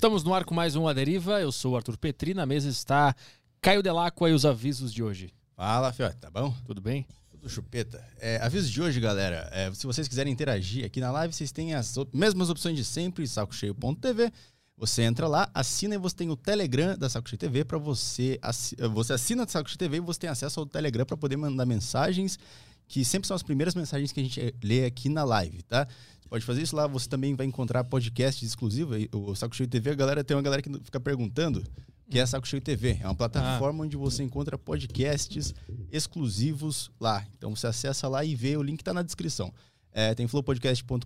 Estamos no ar com mais um A Deriva. Eu sou o Arthur Petri. Na mesa está Caio Delacqua e os avisos de hoje. Fala, Fiote, tá bom? Tudo bem? Tudo chupeta. É, avisos de hoje, galera. É, se vocês quiserem interagir aqui na live, vocês têm as op- mesmas opções de sempre, sacocheio.tv. Você entra lá, assina e você tem o Telegram da Saco Cheio TV para você. assi- Você assina o Saco Cheio TV e você tem acesso ao Telegram para poder mandar mensagens, que sempre são as primeiras mensagens que a gente lê aqui na live, tá? Pode fazer isso lá, você também vai encontrar podcasts exclusivos. O Saco Cheio TV, a galera tem uma galera que fica perguntando que é a Saco Cheio TV. É uma plataforma onde você encontra podcasts exclusivos lá. Então você acessa lá e vê, o link tá na descrição. É, tem flowpodcast.com.br,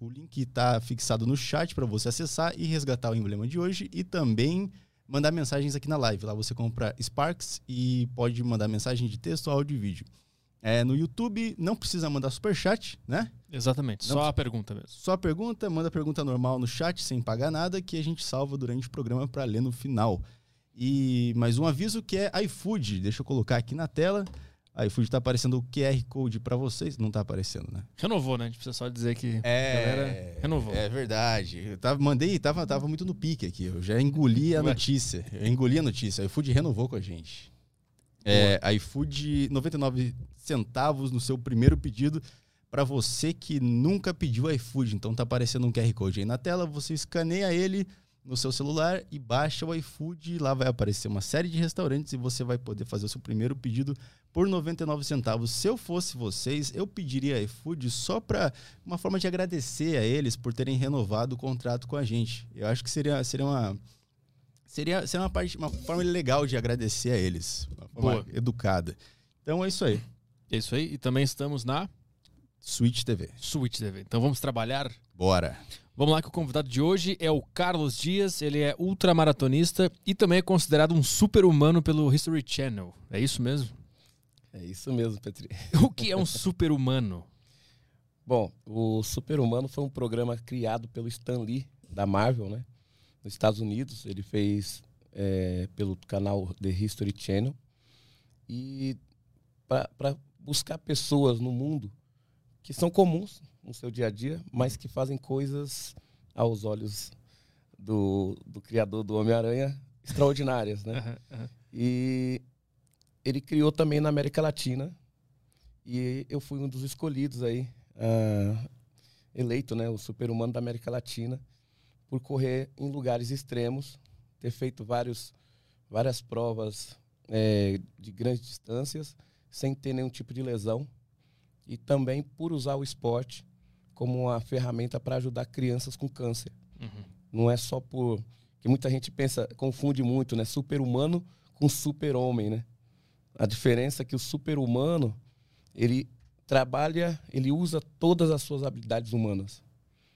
o, o link está fixado no chat para você acessar e resgatar o emblema de hoje e também mandar mensagens aqui na live. Lá você compra Sparks e pode mandar mensagem de texto, áudio e vídeo. É, no YouTube não precisa mandar superchat, né? Exatamente. Não- Só a pergunta mesmo. Só pergunta, manda pergunta normal no chat sem pagar nada que a gente salva durante o programa para ler no final. E mais um aviso que é iFood. Deixa eu colocar aqui na tela. iFood tá aparecendo o QR Code para vocês. Não tá aparecendo, né? Renovou, né? A gente precisa só dizer que É, galera renovou. É verdade. Eu tava, mandei, tava, tava muito no pique aqui. Eu já engoli a Ué. notícia. Eu engoli a notícia. A iFood renovou com a gente. É, a iFood, 99 centavos no seu primeiro pedido para você que nunca pediu iFood. Então tá aparecendo um QR Code aí na tela, você escaneia ele no seu celular e baixa o iFood. Lá vai aparecer uma série de restaurantes e você vai poder fazer o seu primeiro pedido por 99 centavos. Se eu fosse vocês, eu pediria iFood só para uma forma de agradecer a eles por terem renovado o contrato com a gente. Eu acho que seria, seria uma seria, seria uma parte uma forma legal de agradecer a eles, uma forma Boa. educada. Então é isso aí. É isso aí. E também estamos na Switch TV. Switch TV. Então vamos trabalhar. Bora. Vamos lá que o convidado de hoje é o Carlos Dias. Ele é ultramaratonista e também é considerado um super-humano pelo History Channel. É isso mesmo? É isso mesmo, Petri. O que é um super-humano? Bom, o Super-Humano foi um programa criado pelo Stan Lee, da Marvel, né? Nos Estados Unidos. Ele fez é, pelo canal The History Channel. E para buscar pessoas no mundo que são comuns no seu dia a dia, mas que fazem coisas aos olhos do, do criador do Homem-Aranha extraordinárias, né? Aham. E ele criou também na América Latina. E eu fui um dos escolhidos aí, ah, eleito, né, o super-humano da América Latina, por correr em lugares extremos, ter feito vários, várias provas eh, de grandes distâncias, sem ter nenhum tipo de lesão. E também por usar o esporte como uma ferramenta para ajudar crianças com câncer Uhum. não é só por que muita gente pensa confunde muito né super-humano com super-homem né a diferença é que o super-humano ele trabalha ele usa todas as suas habilidades humanas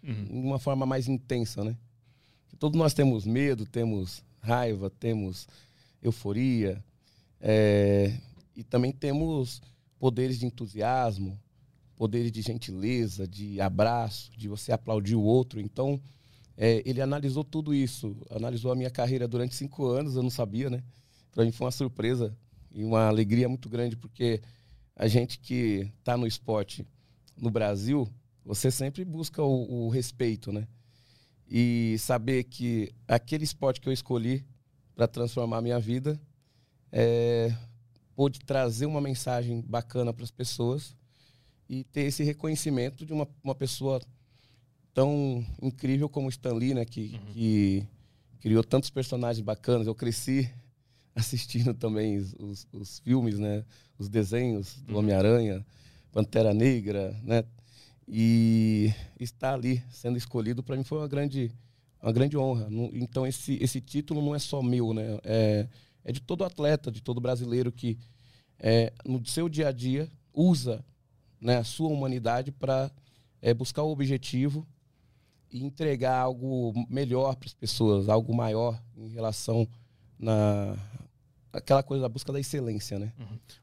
Uhum. de uma forma mais intensa né todos nós temos medo temos raiva temos euforia é, e também temos poderes de entusiasmo poderes de gentileza de abraço de você aplaudir o outro então é, ele analisou tudo isso, analisou a minha carreira durante cinco anos, eu não sabia, né? Para mim foi uma surpresa e uma alegria muito grande, porque a gente que está no esporte no Brasil, você sempre busca o, o respeito, né? E saber que aquele esporte que eu escolhi para transformar a minha vida é, pôde trazer uma mensagem bacana para as pessoas e ter esse reconhecimento de uma, uma pessoa tão incrível como Stan Lee, né? Que, que criou tantos personagens bacanas. Eu cresci assistindo também os, os- os filmes, né? Os desenhos do Homem-Aranha, Pantera Negra, né? E estar ali sendo escolhido para mim foi uma grande, uma grande honra. Então esse, esse título não é só meu, né? É, é de todo atleta, de todo brasileiro que é, no seu dia a dia usa né, a sua humanidade para buscar o objetivo e entregar algo melhor para as pessoas, algo maior em relação na aquela coisa da busca da excelência, né?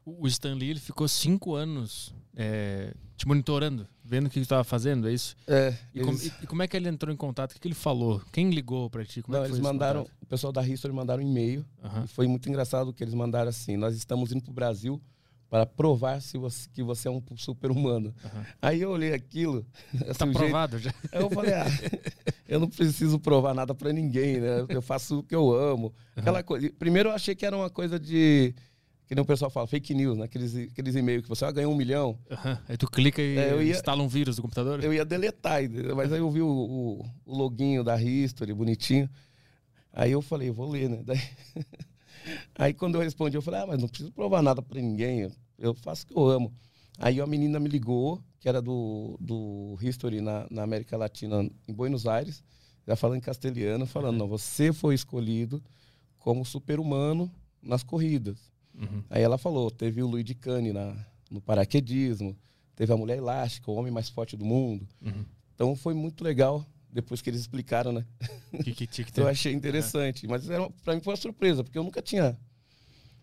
O o Stan Lee ele ficou cinco anos é, te monitorando, vendo o que você estava fazendo, é isso? É, E, como, e- e como é que ele entrou em contato? O que, que ele falou? Quem ligou para ti? Como é não, foi eles mandaram, contato? o pessoal da History mandaram um e-mail e foi muito engraçado que eles mandaram assim: nós estamos indo para o Brasil para provar se você, que você é um super-humano. Aham. Aí eu olhei aquilo. Tá assim, jeito- provado já. Aí eu falei, ah, eu não preciso provar nada pra ninguém, né? Eu faço o que eu amo. Aquela coisa. Primeiro eu achei que era uma coisa de. Que nem o pessoal fala, fake news, né? Aqueles, aqueles e-mails que você ah, ganhou um milhão. Aham. Aí tu clica e É, ia- instala um vírus no computador. Eu ia deletar, mas aí eu vi o, o, o loguinho da History, bonitinho. Aí eu falei, vou ler, né? Daí... Aí quando eu respondi, eu falei, ah, mas não preciso provar nada pra ninguém, eu- faço o que eu amo. Aí a menina me ligou, que era do, do History na, na América Latina, em Buenos Aires, já falando em castelhano, falando, não, você foi escolhido como super-humano nas corridas. Uhum. Aí ela falou, teve o Luiz de Cane na, no paraquedismo, teve a Mulher Elástica, o homem mais forte do mundo. Uhum. Então foi muito legal depois que eles explicaram, né? Que, que tinha que Então eu ter? achei interessante. Mas era, pra mim foi uma surpresa, porque eu nunca tinha.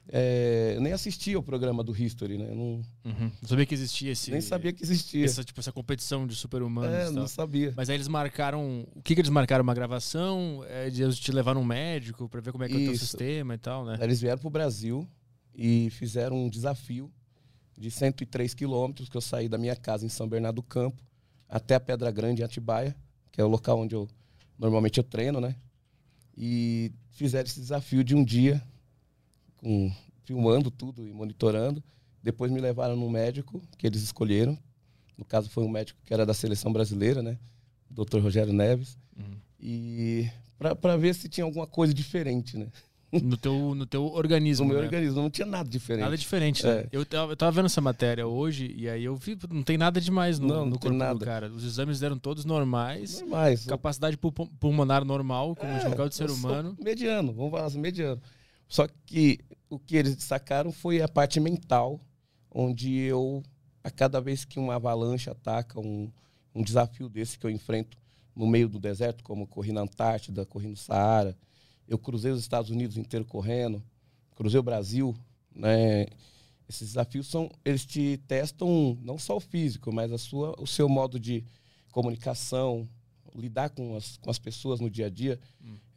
é, eu nem assistia o programa do History, né? Eu não, Uhum. Não sabia que existia esse. nem sabia que existia. Essa, tipo, essa competição de super-humanos. é, não sabia. Mas aí eles marcaram. O que, que eles marcaram? Uma gravação? É, de eles te levar num médico pra ver como é que é o teu Isso. sistema e tal, né? Aí Eles vieram pro Brasil e fizeram um desafio de 103 quilômetros que eu saí da minha casa em São Bernardo do Campo até a Pedra Grande em Atibaia, que é o local onde eu normalmente eu treino, né? E fizeram esse desafio de um dia, com, filmando tudo e monitorando. Depois me levaram num médico que eles escolheram. No caso foi um médico que era da seleção brasileira, né? O Dr. Rogério Neves. Uhum. E para ver se tinha alguma coisa diferente, né? No teu, no teu organismo. No meu né? organismo não tinha nada diferente. Nada diferente, né? É. Eu, eu tava vendo essa matéria hoje e aí eu vi, não tem nada demais no, Não, não no corpo do nada. cara. Os exames deram todos normais, Normais. capacidade pulmonar normal, como de É, qualquer outro ser humano. Mediano, vamos falar assim, mediano. Só que o que eles destacaram foi a parte mental, onde eu, a cada vez que uma avalanche ataca, um, um desafio desse que eu enfrento no meio do deserto, como corri na Antártida, corri no Saara, eu cruzei os Estados Unidos inteiro correndo, cruzei o Brasil, né? Esses desafios são, eles te testam não só o físico, mas a sua, o seu modo de comunicação, lidar com as, com as pessoas no dia a dia,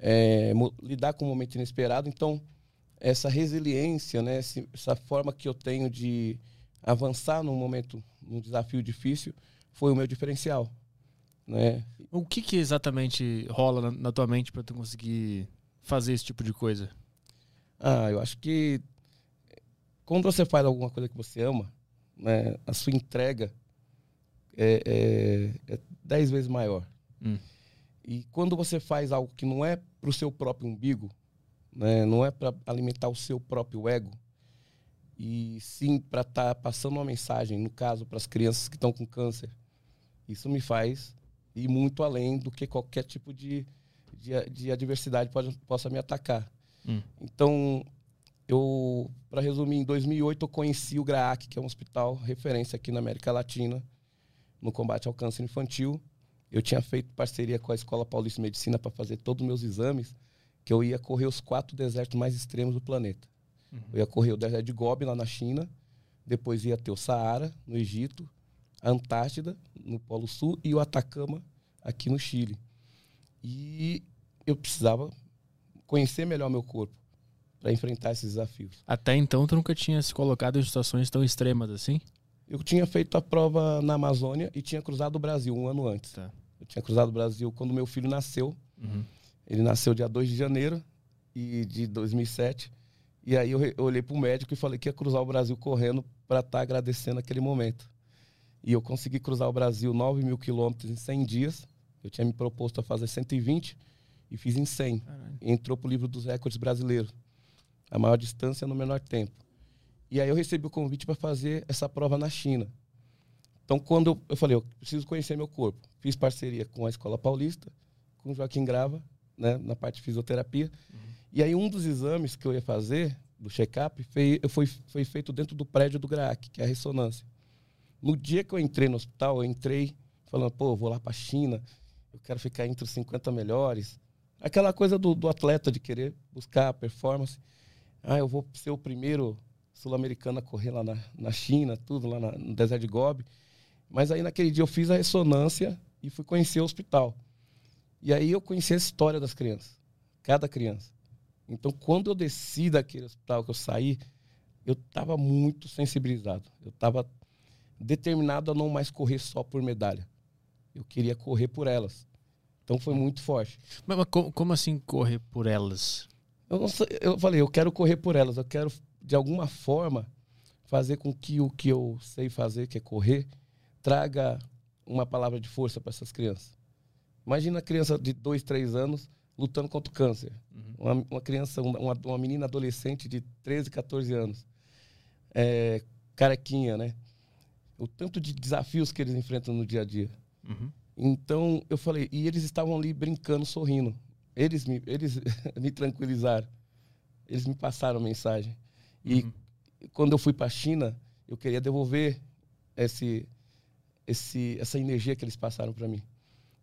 é, mo- lidar com um momento inesperado. Então, essa resiliência, né, essa forma que eu tenho de avançar num momento, num desafio difícil, foi o meu diferencial. Né? O que que exatamente rola na, na tua mente pra tu conseguir fazer esse tipo de coisa? Ah, eu acho que quando você faz alguma coisa que você ama, né, a sua entrega é, é, é dez vezes maior. Hum. E quando você faz algo que não é para o seu próprio umbigo, né, não é para alimentar o seu próprio ego, e sim para estar passando uma mensagem, no caso, para as crianças que estão com câncer, isso me faz ir muito além do que qualquer tipo de, de, de adversidade pode, possa me atacar. Hum. Então, eu, para resumir, em 2008 eu conheci o GRAAC, que é um hospital referência aqui na América Latina no combate ao câncer infantil. Eu tinha feito parceria com a Escola Paulista de Medicina para fazer todos os meus exames, que eu ia correr os quatro desertos mais extremos do planeta. Eu ia correr o deserto de Gobi, lá na China, depois ia ter o Saara, no Egito, a Antártida, no Polo Sul, e o Atacama, aqui no Chile. E eu precisava conhecer melhor meu corpo para enfrentar esses desafios. Até então tu nunca tinha se colocado em situações tão extremas assim? Eu tinha feito a prova na Amazônia e tinha cruzado o Brasil um ano antes. Tá. Eu tinha cruzado o Brasil quando meu filho nasceu. Uhum. Ele nasceu dia 2 de janeiro e de 2007. E aí eu, eu olhei para o médico e falei que ia cruzar o Brasil correndo para estar agradecendo aquele momento. E eu consegui cruzar o Brasil 9 mil quilômetros em 100 dias. Eu tinha me proposto a fazer 120 e fiz em 100. Caralho. Entrou para o livro dos recordes brasileiros. A maior distância no menor tempo. E aí eu recebi o convite para fazer essa prova na China. Então, quando eu, eu falei, eu preciso conhecer meu corpo. Fiz parceria com a Escola Paulista, com o Joaquim Grava, né, na parte de fisioterapia. E aí um dos exames que eu ia fazer, do check-up, foi, foi, foi feito dentro do prédio do GRAAC, que é a ressonância. No dia que eu entrei no hospital, eu entrei falando, pô, vou lá para a China, eu quero ficar entre os 50 melhores. Aquela coisa do, do atleta de querer buscar a performance. Ah, eu vou ser o primeiro sul-americano a correr lá na, na China, tudo lá na- no deserto de Gobi. Mas aí naquele dia eu fiz a ressonância e fui conhecer o hospital. E aí eu conheci a história das crianças, cada criança. Então quando eu desci daquele hospital, que eu saí, eu estava muito sensibilizado. Eu estava determinado a não mais correr só por medalha. Eu queria correr por elas. Então foi muito forte. Mas, mas como, como assim correr por elas? Eu, sei, eu falei, eu quero correr por elas. Eu quero, de alguma forma, fazer com que o que eu sei fazer, que é correr, traga uma palavra de força para essas crianças. Imagina a criança de dois, três anos lutando contra o câncer. Uhum. Uma, uma criança, uma, uma menina adolescente de 13, 14 anos. É, carequinha, né? O tanto de desafios que eles enfrentam no dia a dia. Uhum. Então, eu falei, e eles estavam ali brincando, sorrindo. Eles me, eles me tranquilizaram. Eles me passaram a mensagem. E Uhum. quando eu fui para a China, eu queria devolver esse, esse, essa energia que eles passaram para mim.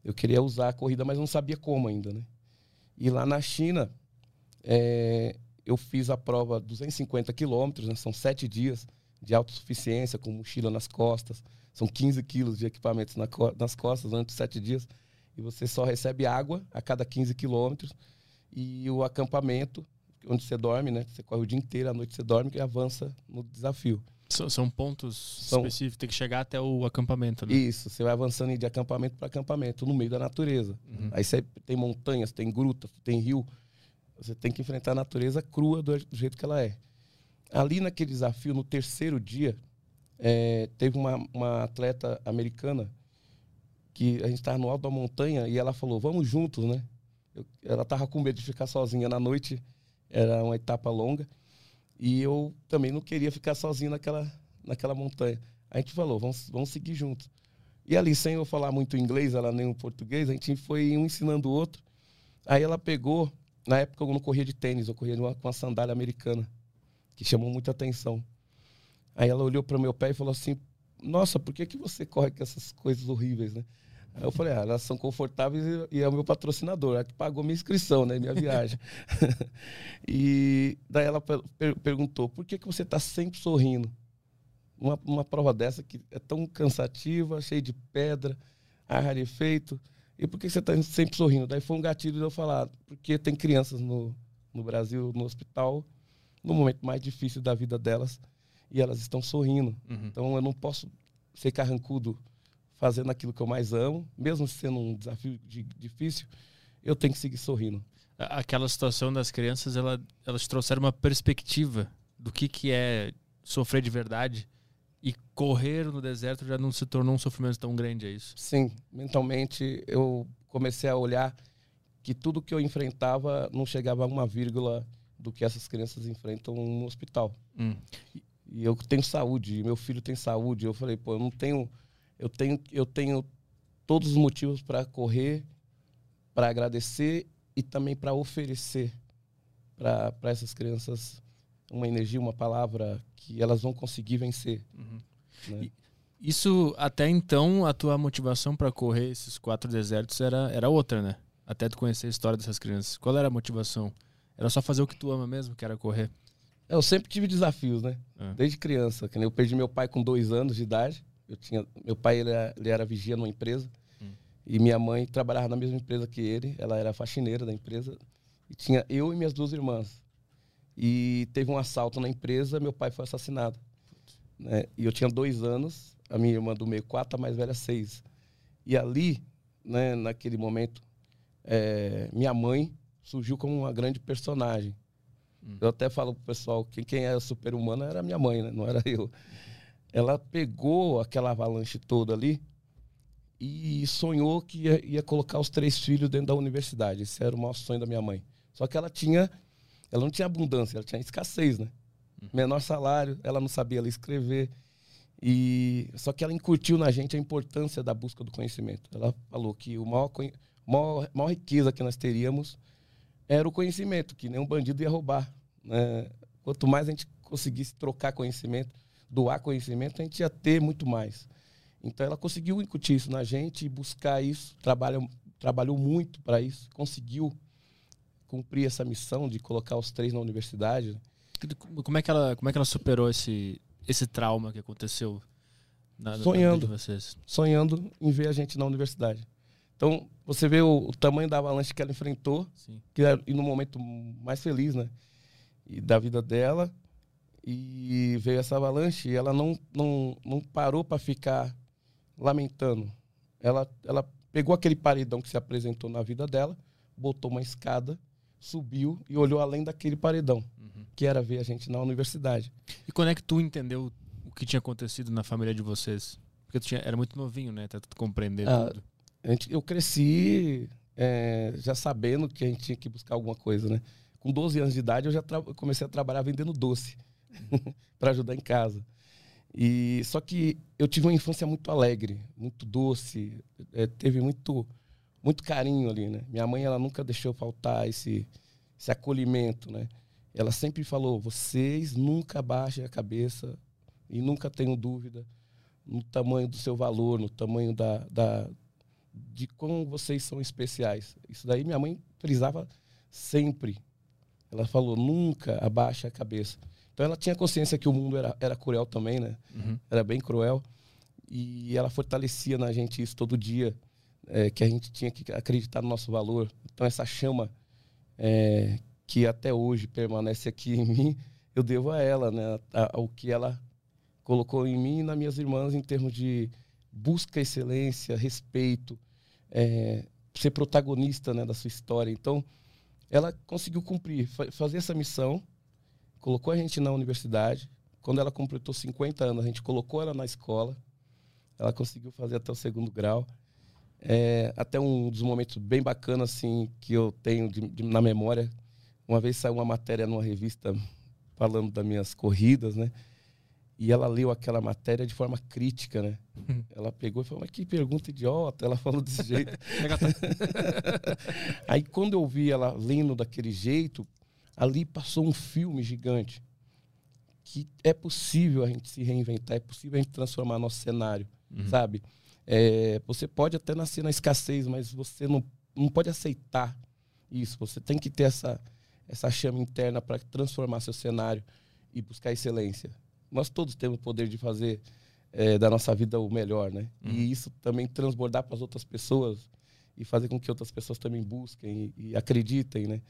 Eu queria usar a corrida, mas não sabia como ainda, né? E lá na China, é, eu fiz a prova 250 quilômetros, né? são sete dias de autossuficiência, com mochila nas costas. São 15 quilos de equipamentos na nas costas durante sete dias. E você só recebe água a cada 15 quilômetros. E o acampamento, onde você dorme, né? Você corre o dia inteiro, à noite você dorme e avança no desafio. São, são pontos São- específicos, tem que chegar até o acampamento, né? Isso, você vai avançando de acampamento para acampamento, no meio da natureza. Uhum. Aí você tem montanhas, tem grutas, tem rio. Você tem que enfrentar a natureza crua do, do jeito que ela é. Ali naquele desafio, no terceiro dia, é, teve uma, uma atleta americana que a gente estava no alto da montanha e ela falou, vamos juntos, né? Eu- ela estava com medo de ficar sozinha na noite, era uma etapa longa. E eu também não queria ficar sozinho naquela, naquela montanha. A gente falou, vamos, vamos seguir juntos. E ali, sem eu falar muito inglês, ela nem o português, a gente foi um ensinando o outro. Aí ela pegou, na época eu não corria de tênis, eu corria de uma- com uma sandália americana, que chamou muita atenção. Aí ela olhou para o meu pé e falou assim: Nossa, por que, que você corre com essas coisas horríveis, né? Aí eu falei: Ah, elas são confortáveis e, e é o meu patrocinador, é que pagou minha inscrição, né? Minha viagem. e daí ela per- per- perguntou: Por que, que você está sempre sorrindo? Uma, uma prova dessa que é tão cansativa, cheia de pedra, ar rarefeito. E por que você está sempre sorrindo? Daí foi um gatilho de eu falar: Porque tem crianças no, no Brasil, no hospital, no momento mais difícil da vida delas, e elas estão sorrindo. Uhum. Então eu não posso ser carrancudo fazendo aquilo que eu mais amo, mesmo sendo um desafio de- difícil, eu tenho que seguir sorrindo. Aquela situação das crianças, ela, elas trouxeram uma perspectiva do que, que é sofrer de verdade. E correr no deserto já não se tornou um sofrimento tão grande, é isso? Sim, mentalmente eu comecei a olhar que tudo que eu enfrentava não chegava a uma vírgula do que essas crianças enfrentam no hospital. Hum. E eu tenho saúde, meu filho tem saúde. Eu falei, pô, eu não tenho, eu tenho, eu tenho todos os motivos para correr, para agradecer e também para oferecer para essas crianças uma energia, uma palavra que elas vão conseguir vencer. Uhum. né? Isso, até então, a tua motivação para correr esses quatro desertos era, era outra, né? Até tu conhecer a história dessas crianças. Qual era a motivação? Era só fazer o que tu ama mesmo, que era correr. Eu sempre tive desafios, né? É. Desde criança. que Eu perdi meu pai com dois anos de idade. Eu tinha, meu pai ele era, ele era vigia numa empresa. Hum. E minha mãe trabalhava na mesma empresa que ele. Ela era faxineira da empresa. E tinha eu e minhas duas irmãs. E teve um assalto na empresa, meu pai foi assassinado. Né? E eu tinha dois anos, a minha irmã do meio quatro, a mais velha seis. E ali, né, naquele momento, é, minha mãe surgiu como uma grande personagem. Eu até falo pro pessoal que quem era super-humano era minha mãe, né? não era eu. Ela pegou aquela avalanche toda ali e sonhou que ia, ia colocar os três filhos dentro da universidade. Esse era o maior sonho da minha mãe. Só que ela tinha, ela não tinha abundância, ela tinha escassez, né? Menor salário, ela não sabia ler escrever. E só que ela incutiu na gente a importância da busca do conhecimento. Ela falou que o maior, maior, maior riqueza que nós teríamos era o conhecimento, que nenhum bandido ia roubar. né? Quanto mais a gente conseguisse trocar conhecimento, doar conhecimento, a gente ia ter muito mais. Então ela conseguiu incutir isso na gente e buscar isso, trabalha, trabalhou muito para isso, conseguiu cumprir essa missão de colocar os três na universidade. Como é que ela, como é que ela superou esse, esse trauma que aconteceu na, na vida Sonhando. de vocês? sonhando em ver a gente na universidade. Então, você vê o, o tamanho da avalanche que ela enfrentou, Sim. que era e no momento mais feliz, né? E da vida dela. E veio essa avalanche e ela não, não, não parou para ficar lamentando. Ela, ela pegou aquele paredão que se apresentou na vida dela, botou uma escada, subiu e olhou além daquele paredão, Uhum. que era ver a gente na universidade. E quando é que tu entendeu o que tinha acontecido na família de vocês? Porque tu tinha, era muito novinho, né? Até tu compreender Ah, tudo. Eu cresci é, já sabendo que a gente tinha que buscar alguma coisa, né? Com 12 anos de idade, eu já comecei a trabalhar vendendo doce para ajudar em casa. E só que eu tive uma infância muito alegre, muito doce, é, teve muito muito carinho ali, né? Minha mãe ela nunca deixou faltar esse esse acolhimento, né? Ela sempre falou: vocês nunca baixem a cabeça e nunca tenham dúvida no tamanho do seu valor, no tamanho da, da de como vocês são especiais. Isso daí minha mãe frisava sempre. Ela falou: nunca abaixe a cabeça. Então ela tinha consciência que o mundo era, era cruel também, né? Uhum. Era bem cruel. E ela fortalecia na gente isso todo dia, é, que a gente tinha que acreditar no nosso valor. Então essa chama é, que até hoje permanece aqui em mim, eu devo a ela, né? A- Ao que ela colocou em mim e nas minhas irmãs em termos de busca excelência, respeito, é, ser protagonista né, da sua história. Então, ela conseguiu cumprir, fa- fazer essa missão, colocou a gente na universidade. Quando ela completou 50 anos, a gente colocou ela na escola. Ela conseguiu fazer até o segundo grau. É, até um dos momentos bem bacanas assim, que eu tenho de- de- na memória. Uma vez saiu uma matéria numa revista falando das minhas corridas, né? E ela leu aquela matéria de forma crítica, né? Ela pegou e falou, mas que pergunta idiota. Ela falou desse jeito. Aí quando eu vi ela lendo daquele jeito, ali passou um filme gigante. Que é possível a gente se reinventar, é possível a gente transformar nosso cenário, Uhum. sabe? É, você pode até nascer na escassez, mas você não, não pode aceitar isso. Você tem que ter essa, essa chama interna para transformar seu cenário e buscar excelência. Nós todos temos o poder de fazer é, da nossa vida o melhor, né? Uhum. E isso também transbordar para as outras pessoas e fazer com que outras pessoas também busquem e, e acreditem, né?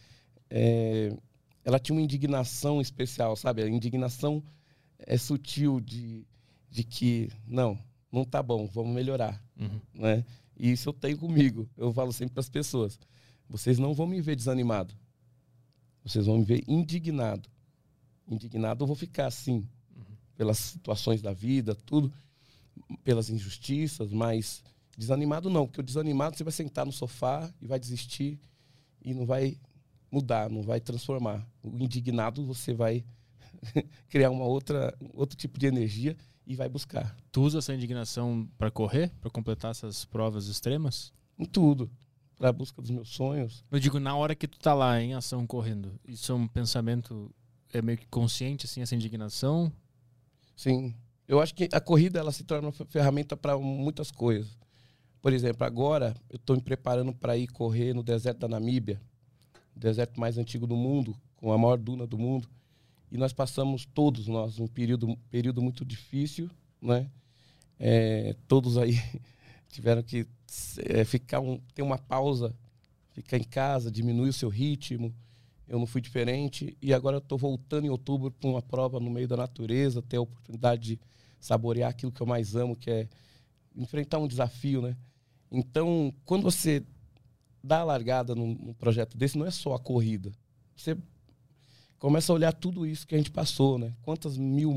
É, ela tinha uma indignação especial, sabe? A indignação é sutil de, de que, não, não tá bom, vamos melhorar, Uhum. né? E isso eu tenho comigo. Eu falo sempre para as pessoas: vocês não vão me ver desanimado, vocês vão me ver indignado. Indignado eu vou ficar assim, pelas situações da vida, tudo, pelas injustiças, mas desanimado não, porque o desanimado você vai sentar no sofá e vai desistir e não vai mudar, não vai transformar. O indignado você vai criar uma outra outro tipo de energia e vai buscar Tu usa essa indignação pra correr, Pra completar essas provas extremas? em tudo para a busca dos meus sonhos. Eu digo, na hora que tu tá lá em ação correndo, isso é um pensamento é meio que consciente, assim, essa indignação? Sim. Eu acho que a corrida ela se torna uma fe- ferramenta para muitas coisas. Por exemplo, agora eu estou me preparando para ir correr no deserto da Namíbia, o deserto mais antigo do mundo, com a maior duna do mundo. E nós passamos todos nós um período, período muito difícil, né? É, todos aí tiveram que é, ficar um, ter uma pausa, ficar em casa, diminuir o seu ritmo. Eu não fui diferente e agora estou voltando em outubro para uma prova no meio da natureza, ter a oportunidade de saborear aquilo que eu mais amo, que é enfrentar um desafio, né? Então, quando você dá a largada num, num projeto desse, não é só a corrida. Você começa a olhar tudo isso que a gente passou, né? Quantas mil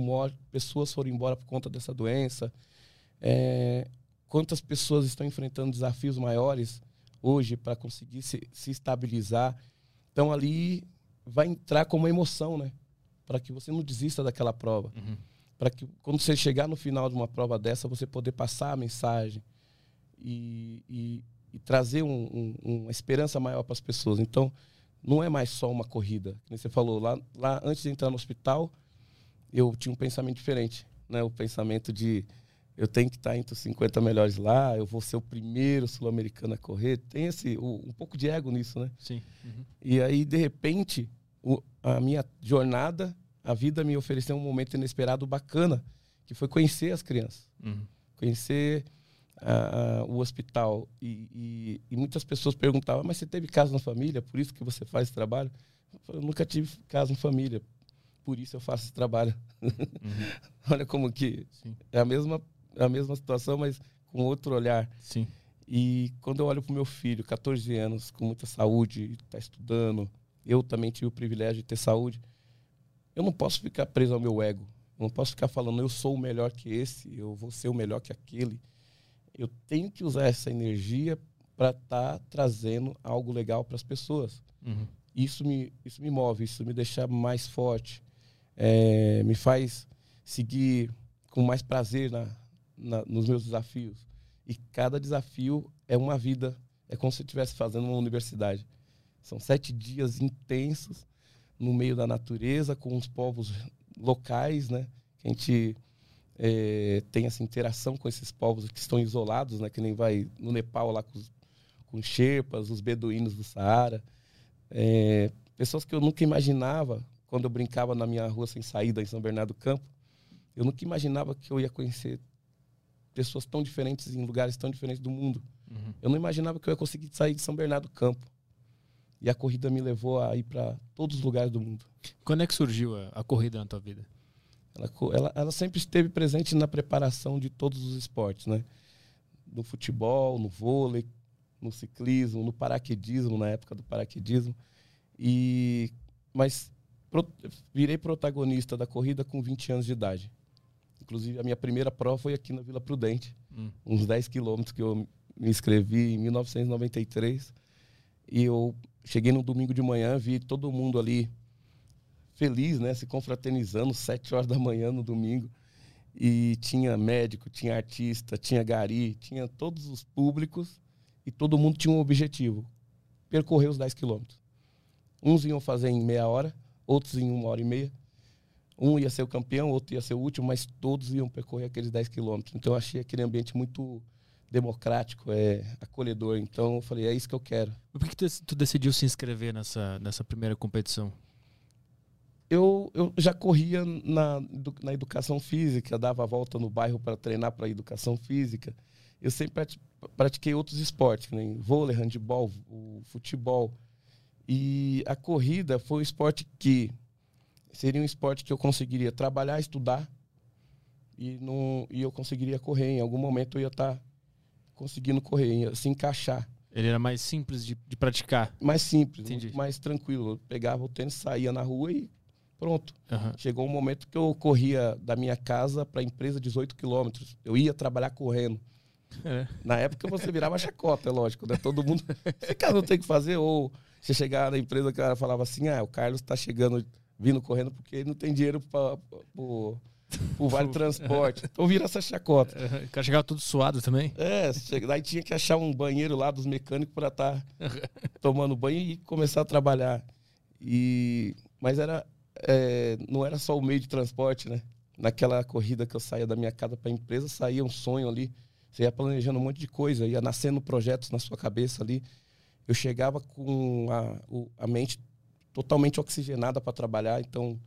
pessoas foram embora por conta dessa doença, é, quantas pessoas estão enfrentando desafios maiores hoje para conseguir se, se estabilizar. Então ali vai entrar como uma emoção, né? Para que você não desista daquela prova. Uhum. Para que quando você chegar no final de uma prova dessa, você poder passar a mensagem e, e, e trazer um- um- uma esperança maior para as pessoas. Então, não é mais só uma corrida. Como você falou, lá, lá antes de entrar no hospital, eu tinha um pensamento diferente. Né? O pensamento de eu tenho que estar entre os 50 melhores lá, eu vou ser o primeiro sul-americano a correr. Tem esse, um pouco de ego nisso, né? Sim. Uhum. E aí, de repente, o- a minha jornada, a vida me ofereceu um momento inesperado bacana, que foi conhecer as crianças, Uhum. conhecer ah, o hospital. E, e- e muitas pessoas perguntavam, mas você teve caso na família, por isso que você faz esse trabalho? Eu, falei, eu nunca tive caso em família. por isso eu faço esse trabalho. Uhum. Olha como que Sim. é a mesma, a mesma situação, mas com outro olhar. Sim. E quando eu olho para o meu filho, 14 anos, com muita saúde, está estudando, eu também tive o privilégio de ter saúde, eu não posso ficar preso ao meu ego. Eu não posso ficar falando, eu sou o melhor que esse, eu vou ser o melhor que aquele. Eu tenho que usar essa energia para estar trazendo algo legal para as pessoas. Uhum. Isso me, isso me move, isso me deixa mais forte, é, me faz seguir com mais prazer na, na, nos meus desafios. E cada desafio é uma vida, é como se eu estivesse fazendo uma universidade. São sete dias intensos no meio da natureza, com os povos locais, né? Que a gente é, tem essa interação com esses povos que estão isolados, né? Que nem vai no Nepal lá com os, com os Sherpas, os beduínos do Saara. É, pessoas que eu nunca imaginava, quando eu brincava na minha rua sem saída em São Bernardo do Campo, eu nunca imaginava que eu ia conhecer pessoas tão diferentes em lugares tão diferentes do mundo. Uhum. Eu não imaginava que eu ia conseguir sair de São Bernardo do Campo. E a corrida me levou a ir para todos os lugares do mundo. Quando é que surgiu a, a corrida na tua vida? Ela, ela, ela sempre esteve presente na preparação de todos os esportes, né? No futebol, no vôlei, no ciclismo, no paraquedismo, na época do paraquedismo. E, mas pro- virei protagonista da corrida com 20 anos de idade. Inclusive, a minha primeira prova foi aqui na Vila Prudente, Hum. uns 10 quilômetros que eu me inscrevi em 1993. E eu cheguei no domingo de manhã, vi todo mundo ali feliz, né? Se confraternizando, sete horas da manhã no domingo. E tinha médico, tinha artista, tinha gari, tinha todos os públicos e todo mundo tinha um objetivo: percorrer os 10 quilômetros. Uns iam fazer em meia hora, outros em uma hora e meia. Um ia ser o campeão, outro ia ser o último, mas todos iam percorrer aqueles 10 quilômetros. Então eu achei aquele ambiente muito democrático, é acolhedor. Então eu falei, é isso que eu quero. Por que, tu, tu decidiu se inscrever nessa, nessa primeira competição? eu, eu já corria na, na educação física, dava a volta no bairro para treinar para educação física. Eu sempre prati- pratiquei outros esportes, nem vôlei, handebol, o futebol. E a corrida foi um esporte que seria um esporte que eu conseguiria trabalhar, estudar e, não, e eu conseguiria correr. Em algum momento eu ia estar conseguindo correr, ia se encaixar Ele era mais simples de, de praticar. mais simples, mais tranquilo. Eu pegava o tênis, saía na rua e pronto. Aham. Chegou um momento que eu corria da minha casa para a empresa 18 quilômetros. Eu ia trabalhar correndo. É. Na época você virava chacota, é lógico, né? Todo mundo. Esse cara não tem que fazer. Ou você chegar na empresa, o cara falava assim: ah, o Carlos está chegando, vindo correndo porque ele não tem dinheiro para o Vale Transporte. Então vira essa chacota. O cara chegava todo suado também. É, daí tinha que achar um banheiro lá dos mecânicos para estar tomando banho e começar a trabalhar. E mas era é, não era só o meio de transporte, né? Naquela corrida que eu saía da minha casa para a empresa, saía um sonho ali. Você ia planejando um monte de coisa, ia nascendo projetos na sua cabeça ali. Eu chegava com a, a mente totalmente oxigenada para trabalhar, então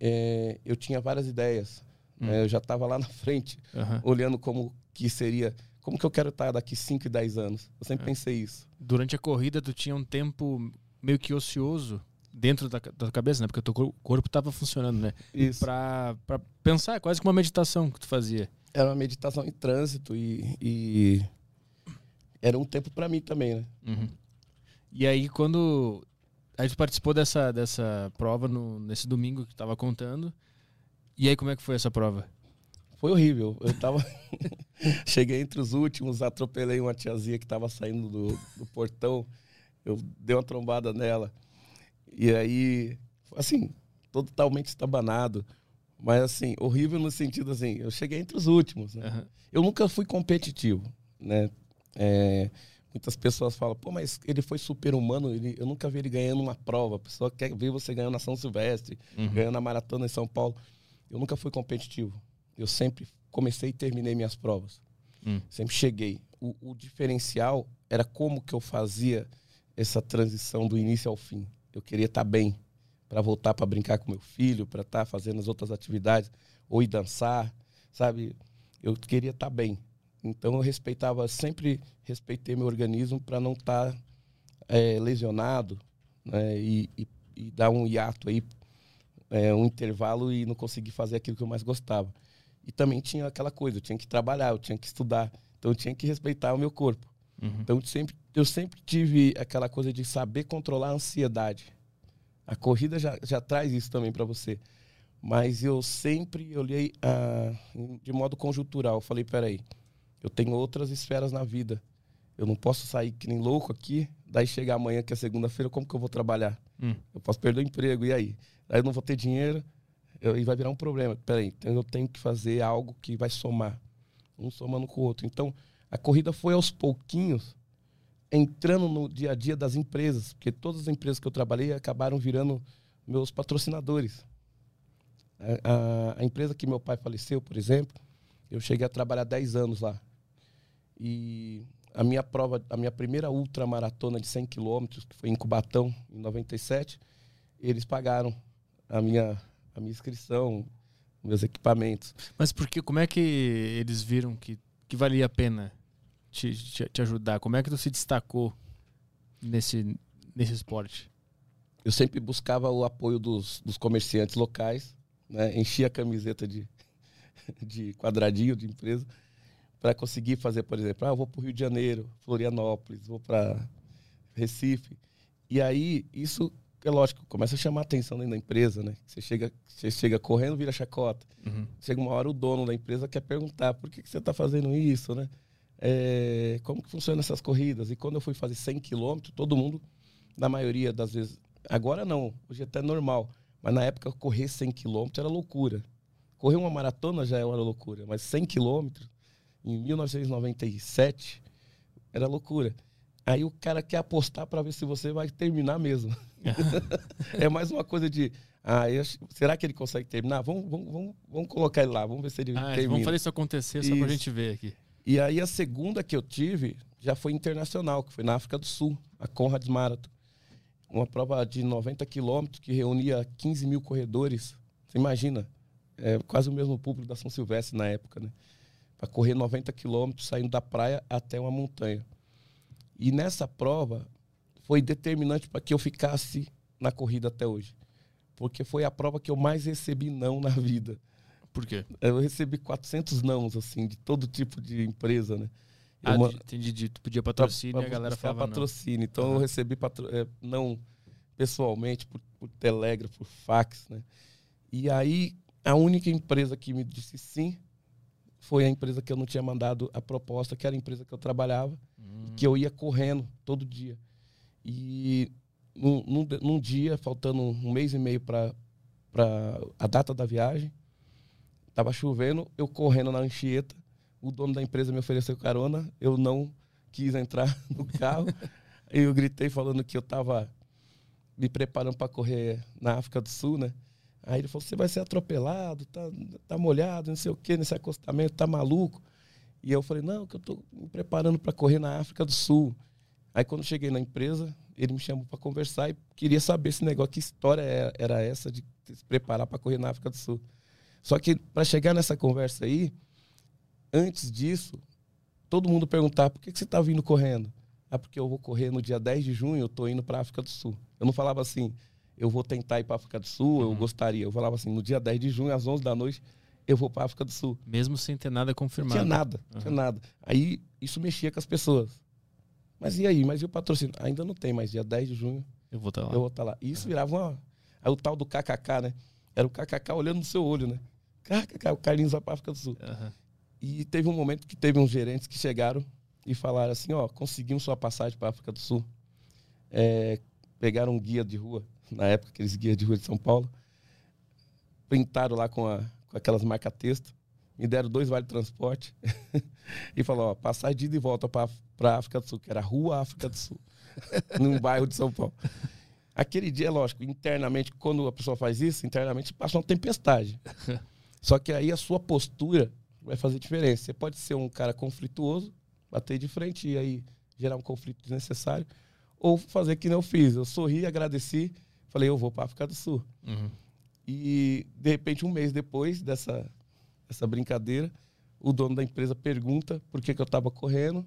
é, eu tinha várias ideias. Hum. né? Eu já estava lá na frente Aham. olhando como que seria, como que eu quero estar daqui 5 e 10 anos. Eu sempre É. pensei isso. Durante a corrida, tu tinha um tempo meio que ocioso dentro da, da cabeça, né? Porque o teu cor- corpo tava funcionando, né? Isso. Pra, pra pensar, é quase que uma meditação que tu fazia. Era uma meditação em trânsito e, e era um tempo para mim também, né? Uhum. E aí, quando a gente participou dessa, dessa prova no, nesse domingo que tu tava contando, e aí como é que foi essa prova? Foi horrível. Eu tava. Cheguei entre os últimos, atropelei uma tiazinha que tava saindo do, do portão. Eu dei uma trombada nela. E aí, assim, totalmente estabanado. Mas, assim, horrível no sentido assim, eu cheguei entre os últimos, né? Aham. Eu nunca fui competitivo, né? É, muitas pessoas falam, pô, mas ele foi super humano, ele, eu nunca vi ele ganhando uma prova. A pessoa quer ver você ganhando na São Silvestre, Uhum. ganhando a maratona em São Paulo. Eu nunca fui competitivo. Eu sempre comecei e terminei minhas provas. Hum. Sempre cheguei. O, o diferencial era como que eu fazia essa transição do início ao fim. Eu queria estar bem para voltar para brincar com meu filho, para estar fazendo as outras atividades, ou ir dançar, sabe? Eu queria estar bem. Então eu respeitava, sempre respeitei meu organismo para não estar eh, lesionado né? e, e, e dar um hiato aí é, um intervalo e não consegui fazer aquilo que eu mais gostava. E também tinha aquela coisa, eu tinha que trabalhar, eu tinha que estudar, então eu tinha que respeitar o meu corpo. Uhum. Então eu sempre, eu sempre tive aquela coisa de saber controlar a ansiedade. A corrida já, já traz isso também para você. Mas eu sempre olhei ah, de modo conjuntural. Eu falei, peraí, eu tenho outras esferas na vida. Eu não posso sair que nem louco aqui, daí chegar amanhã, que é segunda-feira, como que eu vou trabalhar? Hum. Eu posso perder o emprego, e aí? Aí eu não vou ter dinheiro, eu, e vai virar um problema. Peraí, então eu tenho que fazer algo que vai somar. Um somando com o outro. Então, a corrida foi aos pouquinhos entrando no dia a dia das empresas, porque todas as empresas que eu trabalhei acabaram virando meus patrocinadores. A, a, a empresa que meu pai faleceu, por exemplo, eu cheguei a trabalhar 10 anos lá. E a minha prova, a minha primeira ultramaratona de 100 quilômetros, que foi em Cubatão, em 97, eles pagaram a minha, a minha inscrição, meus equipamentos. Mas por que, como é que eles viram que, que valia a pena te, te, te ajudar? Como é que tu se destacou nesse, nesse esporte? Eu sempre buscava o apoio dos, dos comerciantes locais, né? enchia a camiseta de, de quadradinho de empresa para conseguir fazer, por exemplo, ah, eu vou para o Rio de Janeiro, Florianópolis, vou para Recife. E aí, isso, é lógico, começa a chamar a atenção da empresa, né? Você chega, você chega correndo, vira chacota. Uhum. Chega uma hora, o dono da empresa quer perguntar por que, que você está fazendo isso, né? É, como que funcionam essas corridas? E quando eu fui fazer 100 quilômetros, todo mundo, na maioria das vezes, agora não, hoje é até normal, mas na época correr 100 quilômetros era loucura. Correr uma maratona já era loucura, mas 100 quilômetros em 1997, era loucura. Aí o cara quer apostar para ver se você vai terminar mesmo. é mais uma coisa de. Ah, eu, será que ele consegue terminar? Vamos, vamos, vamos, vamos colocar ele lá, vamos ver se ele ah, termina. Vamos fazer isso acontecer só para a gente ver aqui. E aí a segunda que eu tive já foi internacional, que foi na África do Sul, a Conrad Marathon. Uma prova de 90 quilômetros que reunia 15 mil corredores. Você imagina, é quase o mesmo público da São Silvestre na época, né? Para correr 90 quilômetros saindo da praia até uma montanha. E nessa prova foi determinante para que eu ficasse na corrida até hoje. Porque foi a prova que eu mais recebi não na vida. Por quê? Eu recebi 400 nãos, assim, de todo tipo de empresa, né? Ah, de- entendi. de- Tu pedia patrocínio e a galera falava não. patrocínio. Então Aham. eu recebi patro... é, não pessoalmente, por, por telégrafo, por fax, né? E aí a única empresa que me disse sim foi a empresa que eu não tinha mandado a proposta, que era a empresa que eu trabalhava, Hum. que eu ia correndo todo dia. E num, num, num dia, faltando um mês e meio para a data da viagem, tava chovendo, eu correndo na Anchieta, o dono da empresa me ofereceu carona, eu não quis entrar no carro, e eu gritei falando que eu estava me preparando para correr na África do Sul, né? Aí ele falou: você vai ser atropelado, tá, tá molhado, não sei o que, nesse acostamento, tá maluco. E eu falei: não, que eu tô me preparando para correr na África do Sul. Aí quando cheguei na empresa, ele me chamou para conversar e queria saber esse negócio, que história é- era essa de se preparar para correr na África do Sul. Só que para chegar nessa conversa aí, antes disso, todo mundo perguntava: por que, que você tá vindo correndo? Ah, porque eu vou correr no dia 10 de junho, eu tô indo para África do Sul. Eu não falava assim, eu vou tentar ir para África do Sul, eu Uhum. gostaria. Eu falava assim, no dia 10 de junho, às 11 da noite, eu vou para África do Sul. Mesmo sem ter nada Não confirmado. tinha nada, não tinha Uhum. nada. Aí isso mexia com as pessoas. Mas e aí? Mas e o patrocínio? Ainda não tem, mas dia 10 de junho Eu vou estar lá. eu vou estar lá. E isso virava uma. Aí o tal do KKK, né? Era o KKK olhando no seu olho, né? KKK, o Carlinhos vai para África do Sul. Aham. E teve um momento que teve uns gerentes que chegaram e falaram assim: ó, conseguimos sua passagem para África do Sul. É, pegaram um guia de rua, na época, aqueles guias de rua de São Paulo, printaram lá com, a, com aquelas marca-texto, me deram dois vale transporte e falou: ó, passagem de ida e volta para a África do Sul, que era Rua África do Sul, num bairro de São Paulo. Aquele dia, lógico, internamente, quando a pessoa faz isso, internamente passa uma tempestade. Só que aí a sua postura vai fazer diferença. Você pode ser um cara conflituoso, bater de frente e aí gerar um conflito desnecessário, ou fazer que eu fiz. Eu sorri, agradeci, falei, eu vou para África do Sul. Uhum. E de repente, um mês depois dessa, dessa brincadeira, o dono da empresa pergunta por que, que eu estava correndo,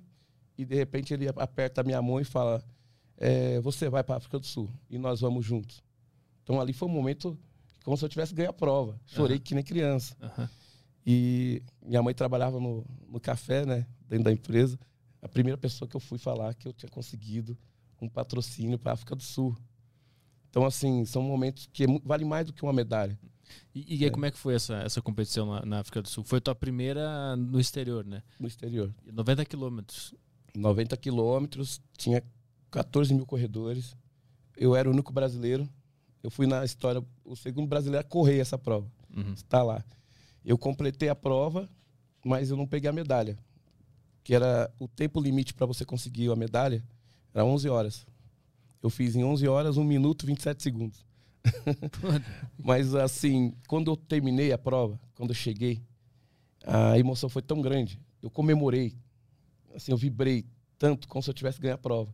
e de repente ele aperta a minha mão e fala: é, Você vai para a África do Sul e nós vamos juntos. Então ali foi um momento como se eu tivesse ganho a prova. Chorei Aham. que nem criança. Aham. E minha mãe trabalhava no, no café, né, dentro da empresa. A primeira pessoa que eu fui falar que eu tinha conseguido um patrocínio para a África do Sul. Então, assim, são momentos que é mu- vale mais do que uma medalha. E, e aí, como é que foi essa, essa competição na, na África do Sul? Foi tua primeira no exterior, né? no exterior. 90 quilômetros. 90 quilômetros, tinha 14 mil corredores. Eu era o único brasileiro. Eu fui na história, o segundo brasileiro a correr essa prova. Uhum. Está lá. Eu completei a prova, mas eu não peguei a medalha. Que era o tempo limite para você conseguir a medalha, era 11 horas. Eu fiz em 11 horas, 1 minuto e 27 segundos. Mas assim, quando eu terminei a prova, quando eu cheguei, a emoção foi tão grande. Eu comemorei. Assim, eu vibrei tanto como se eu tivesse ganho a prova.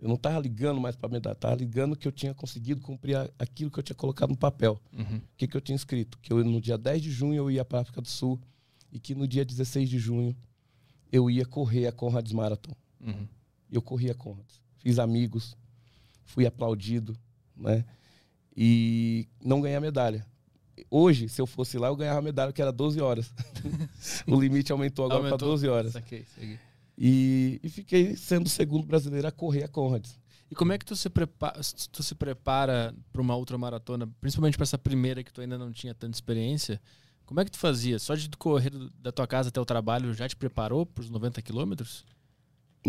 Eu não estava ligando mais para a medalha, estava ligando que eu tinha conseguido cumprir aquilo que eu tinha colocado no papel. Uhum. O que, que eu tinha escrito? Que eu, no dia 10 de junho eu ia para a África do Sul e que no dia 16 de junho eu ia correr a Conrads Marathon. Uhum. Eu corri a Conrads. Fiz amigos, fui aplaudido, né? E não ganhei a medalha. Hoje, se eu fosse lá, eu ganhava a medalha, que era 12 horas. o limite aumentou agora para Aumentou. 12 horas. Saquei, saquei. E, e fiquei sendo o segundo brasileiro a correr a Conrads. E como é que tu se prepara, tu se prepara para uma ultramaratona, principalmente para essa primeira que tu ainda não tinha tanta experiência? Como é que tu fazia? Só de correr da tua casa até o trabalho já te preparou para os 90 quilômetros?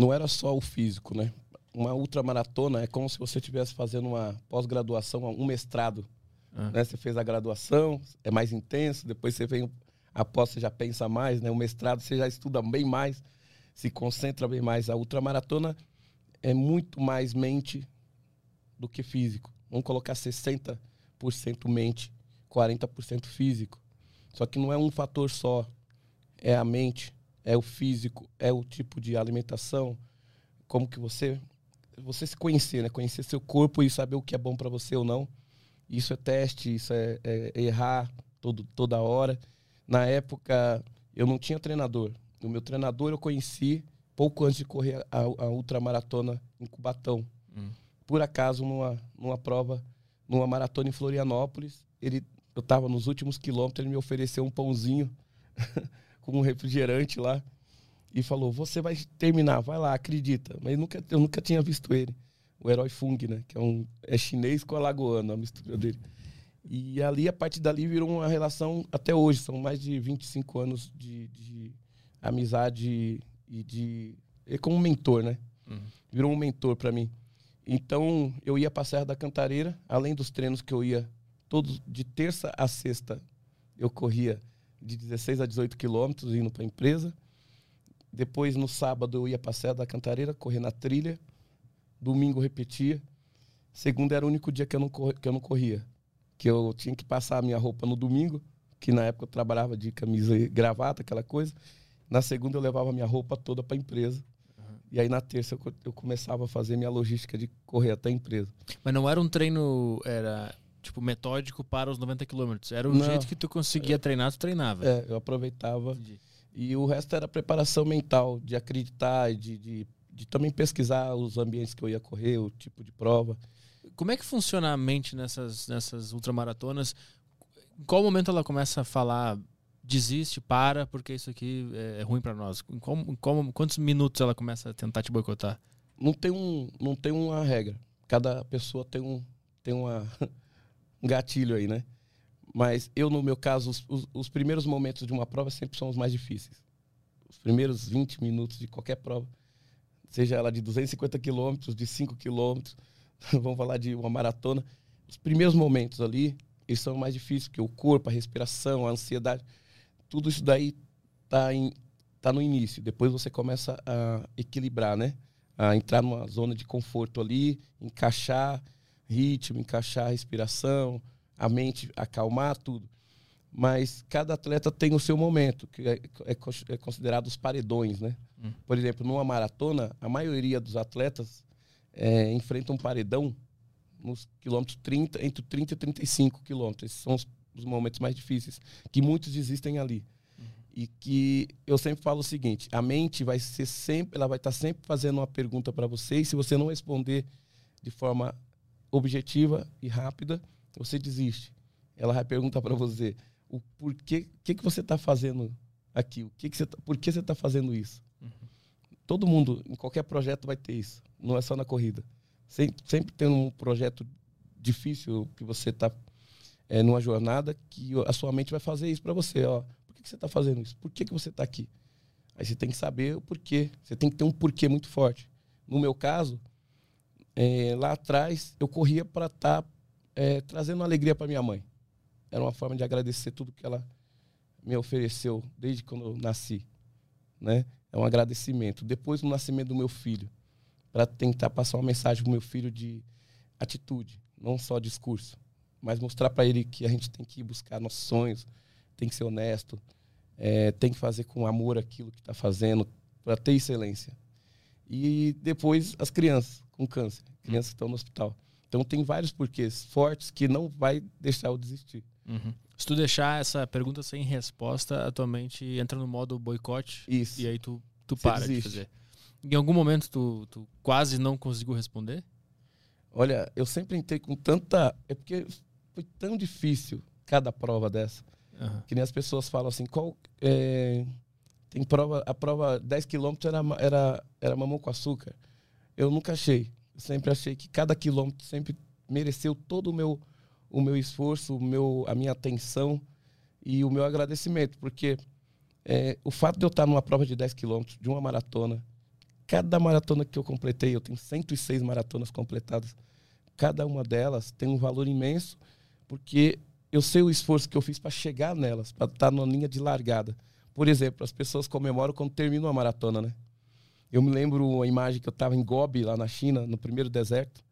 não era só o físico, né? Uma ultramaratona é como se você estivesse fazendo uma pós-graduação, um mestrado. Ah. Né? Você fez a graduação, é mais intenso, depois você vem após você já pensa mais, né? O mestrado você já estuda bem mais, se concentra bem mais. A ultramaratona é muito mais mente do que físico. Vamos colocar 60% mente, 40% físico. Só que não é um fator só, é a mente, é o físico, é o tipo de alimentação, como que você você se conhecer, né? Conhecer seu corpo e saber o que é bom para você ou não. Isso é teste, isso é, é errar todo, toda hora. Na época, eu não tinha treinador. O meu treinador eu conheci pouco antes de correr a, a ultramaratona em Cubatão. Hum. Por acaso, numa, numa prova, numa maratona em Florianópolis, ele, eu estava nos últimos quilômetros, ele me ofereceu um pãozinho com um refrigerante lá e falou: Você vai terminar, vai lá, acredita. Mas nunca, eu nunca tinha visto ele. O herói Fung, né? Que é, um, é chinês com alagoano, a mistura dele. E ali, a partir dali, virou uma relação até hoje. São mais de 25 anos de, de amizade e de. É como um mentor, né? Uhum. Virou um mentor para mim. Então, eu ia para a Serra da Cantareira, além dos treinos que eu ia todos de terça a sexta, eu corria de 16 a 18 quilômetros indo para a empresa. Depois, no sábado, eu ia para a Serra da Cantareira, correr na trilha. Domingo, repetia. Segunda era o único dia que eu não, corri- que eu não corria. Que eu tinha que passar a minha roupa no domingo, que na época eu trabalhava de camisa e gravata, aquela coisa. Na segunda, eu levava a minha roupa toda para a empresa. E aí, na terça, eu, eu começava a fazer minha logística de correr até a empresa. Mas não era um treino, era tipo metódico para os 90 quilômetros. Era o Não. jeito que tu conseguia treinar, tu treinava. É, eu aproveitava Entendi. E o resto era preparação mental, de acreditar, de, de, de também pesquisar os ambientes que eu ia correr, o tipo de prova. Como é que funciona a mente nessas, nessas ultramaratonas? Em qual momento ela começa a falar, desiste, para, porque isso aqui é ruim pra nós? Em qual- em qual- quantos minutos ela começa a tentar te boicotar? Não tem, um, não tem uma regra. Cada pessoa tem um, tem uma, um gatilho aí, né? Mas eu, no meu caso, os, os, os primeiros momentos de uma prova sempre são os mais difíceis. Os primeiros 20 minutos de qualquer prova, seja ela de 250 quilômetros, de 5 quilômetros, vamos falar de uma maratona, os primeiros momentos ali, eles são mais difíceis, porque o corpo, a respiração, a ansiedade, tudo isso daí tá, em, tá no início. Depois você começa a equilibrar, né? A entrar numa zona de conforto ali, encaixar ritmo, encaixar respiração, a mente acalmar tudo. Mas cada atleta tem o seu momento, que é, é é considerado os paredões, né? Hum. Por exemplo, numa maratona, a maioria dos atletas é, enfrenta um paredão nos quilômetros 30, entre 30 e 35 quilômetros. Esses são os, os momentos mais difíceis, que muitos desistem ali. E que eu sempre falo o seguinte: a mente vai ser sempre, ela vai estar sempre fazendo uma pergunta para você, e se você não responder de forma objetiva e rápida, você desiste. ela vai perguntar para você o porquê que, que você está fazendo aqui, o que, que você tá, por que você está fazendo isso. Uhum. Todo mundo, em qualquer projeto, vai ter isso. Não é só na corrida. Sempre, sempre tem um projeto difícil que você está é, numa jornada que a sua mente vai fazer isso para você. Ó, por que, que você está fazendo isso? Por que, que você está aqui? Aí você tem que saber o porquê. Você tem que ter um porquê muito forte. No meu caso, é, lá atrás, eu corria para estar tá, é, trazendo alegria para minha mãe. Era uma forma de agradecer tudo que ela me ofereceu desde quando eu nasci. Né? É um agradecimento. Depois do nascimento do meu filho, para tentar passar uma mensagem para meu filho de atitude, não só discurso, mas mostrar para ele que a gente tem que buscar nossos sonhos, tem que ser honesto, é, tem que fazer com amor aquilo que está fazendo para ter excelência. E depois as crianças com câncer, crianças que estão no hospital. Então tem vários porquês fortes que não vai deixar eu desistir. Uhum. Se tu deixar essa pergunta sem resposta, a tua mente entra no modo boicote Isso. e aí tu, tu para desiste. de fazer. Em algum momento tu, tu quase não conseguiu responder? Olha, eu sempre entrei com tanta. É porque foi tão difícil cada prova dessa. Uhum. Que nem as pessoas falam assim, qual. É, tem prova, a prova 10 quilômetros era, era, era mamão com açúcar. Eu nunca achei. Eu sempre achei que cada quilômetro sempre mereceu todo o meu, o meu esforço, o meu, a minha atenção e o meu agradecimento. Porque é, o fato de eu estar numa prova de 10 quilômetros, de uma maratona, cada maratona que eu completei, eu tenho 106 maratonas completadas, cada uma delas tem um valor imenso, porque eu sei o esforço que eu fiz para chegar nelas, para estar na linha de largada. Por exemplo, as pessoas comemoram quando terminam uma maratona, né? Eu me lembro a imagem que eu estava em Gobi, lá na China, no primeiro deserto,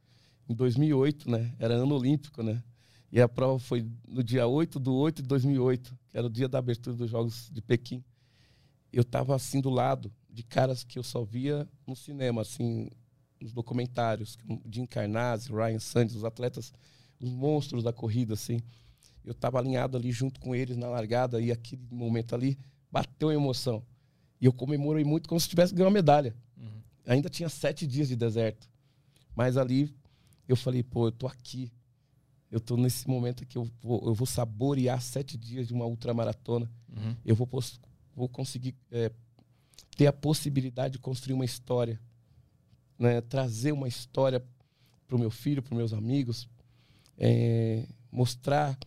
em 2008, né? Era ano olímpico, né? E a prova foi no dia 8 do 8 de 2008, que era o dia da abertura dos Jogos de Pequim. Eu estava assim do lado de caras que eu só via no cinema, assim, nos documentários, Jim Carnazzi, Ryan Sanders, os atletas, os monstros da corrida, assim eu estava alinhado ali junto com eles na largada e aquele momento ali bateu a emoção. E eu comemorei muito como se tivesse ganho uma medalha. Uhum. Ainda tinha sete dias de deserto. Mas ali eu falei, pô, eu tô aqui. Eu tô nesse momento que eu vou, eu vou saborear sete dias de uma ultramaratona. Uhum. Eu vou, vou conseguir é, ter a possibilidade de construir uma história. Né? Trazer uma história para o meu filho, para meus amigos. É, mostrar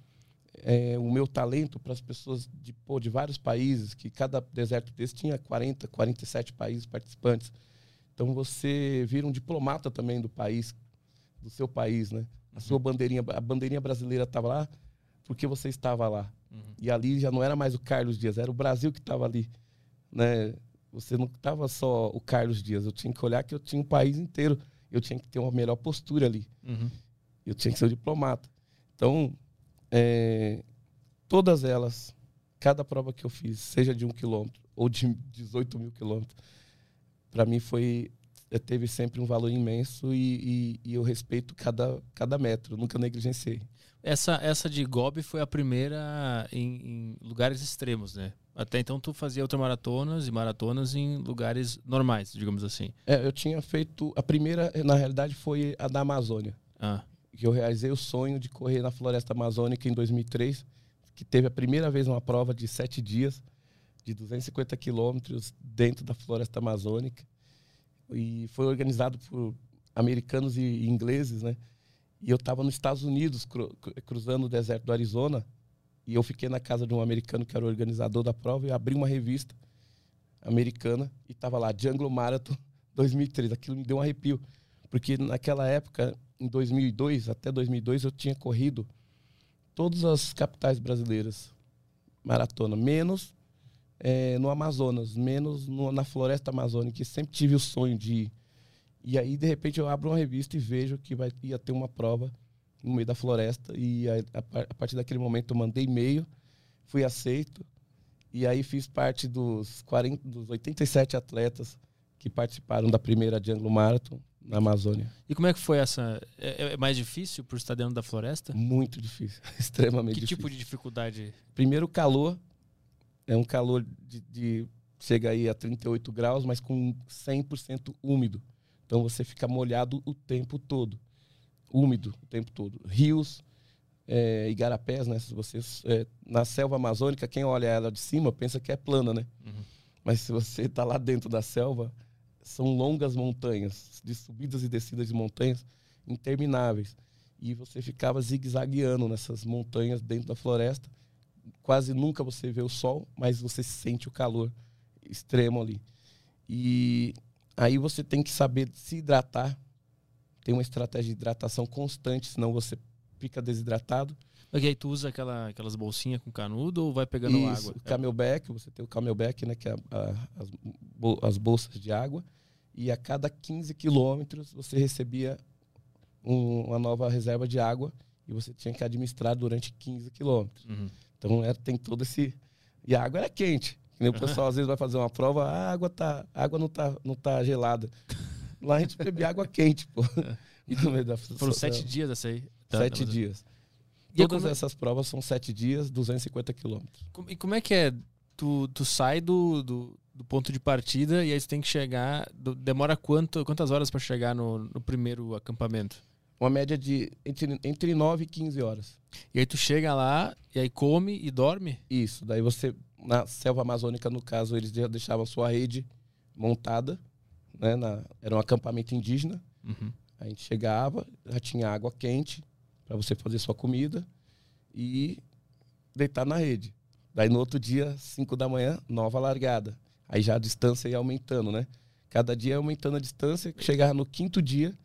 é, o meu talento para as pessoas de, pô, de vários países, que cada deserto desse tinha 40, 47 países participantes. Então você vira um diplomata também do país, do seu país, né? A sua uhum. bandeirinha, a bandeirinha brasileira estava lá porque você estava lá. Uhum. E ali já não era mais o Carlos Dias, era o Brasil que estava ali, né? Você não estava só o Carlos Dias, eu tinha que olhar que eu tinha um país inteiro, eu tinha que ter uma melhor postura ali. Uhum. Eu tinha que ser um diplomata. Então, é, todas elas, cada prova que eu fiz, seja de um quilômetro ou de 18 mil quilômetros, para mim foi é, teve sempre um valor imenso e, e, e, eu respeito cada, cada metro, nunca negligenciei. Essa, essa de Gobi foi a primeira em, em, lugares extremos, né? Até então tu fazia ultramaratonas e maratonas em lugares normais, digamos assim. É, eu tinha feito. A primeira, na realidade, foi a da Amazônia. Ah que eu realizei o sonho de correr na Floresta Amazônica em 2003, que teve a primeira vez uma prova de sete dias, de 250 quilômetros dentro da Floresta Amazônica. E foi organizado por americanos e ingleses, né? E eu estava nos Estados Unidos, cru, cruzando o deserto do Arizona, e eu fiquei na casa de um americano que era o organizador da prova e abri uma revista americana e estava lá, Jungle Marathon 2003. Aquilo me deu um arrepio, porque naquela época em 2002, até 2002, eu tinha corrido todas as capitais brasileiras, maratona, menos é, no Amazonas, menos no, na floresta amazônica, que sempre tive o sonho de ir. E aí, de repente, eu abro uma revista e vejo que vai, ia ter uma prova no meio da floresta. E a, a, a partir daquele momento eu mandei e-mail, fui aceito. E aí fiz parte dos, 40, dos 87 atletas que participaram da primeira Jungle Marathon na Amazônia. E como é que foi essa? É, é mais difícil por estar dentro da floresta? Muito difícil, extremamente que difícil. Que tipo de dificuldade? Primeiro, o calor. É um calor de, de chega aí a 38 graus, mas com 100% úmido. Então você fica molhado o tempo todo, úmido o tempo todo. Rios, é, igarapés, né? Se você é, na selva amazônica, quem olha ela de cima pensa que é plana, né? Uhum. Mas se você está lá dentro da selva, são longas montanhas, de subidas e descidas de montanhas intermináveis. E você ficava zigue-zagueando nessas montanhas dentro da floresta. Quase nunca você vê o sol, mas você sente o calor extremo ali. E aí você tem que saber se hidratar. Tem uma estratégia de hidratação constante, senão você fica desidratado. Ok, aí tu usa aquela, aquelas bolsinhas com canudo ou vai pegando Isso, água? o camelback, você tem o camelback, né, que é a- as, as bolsas de água, e a cada 15 quilômetros você recebia um- uma nova reserva de água e você tinha que administrar durante 15 quilômetros. Uhum. Então era, tem todo esse... E a água era quente. O pessoal às vezes vai fazer uma prova, "Ah, a água, tá, a água não, tá, não tá gelada. Lá a gente bebia água quente, pô. No meio da- Foram sete dias essa aí. Tá, Sete mas- dias. E Todas essas provas são sete dias, 250 quilômetros. E como é que é? Tu, tu sai do, do, do ponto de partida e aí você tem que chegar. do- demora quanto, quantas horas para chegar no, no primeiro acampamento? Uma média de entre, entre 9 e 15 horas. E aí tu chega lá e aí come e dorme? Isso. Daí você, na selva amazônica, no caso, eles já deixavam sua rede montada. Né, na- era um acampamento indígena. Uhum. A gente chegava, já tinha água quente para você fazer sua comida e deitar na rede. Daí no outro dia, 5 da manhã, nova largada. Aí já a distância ia aumentando, né? Cada dia ia aumentando a distância. Chegava no quinto dia,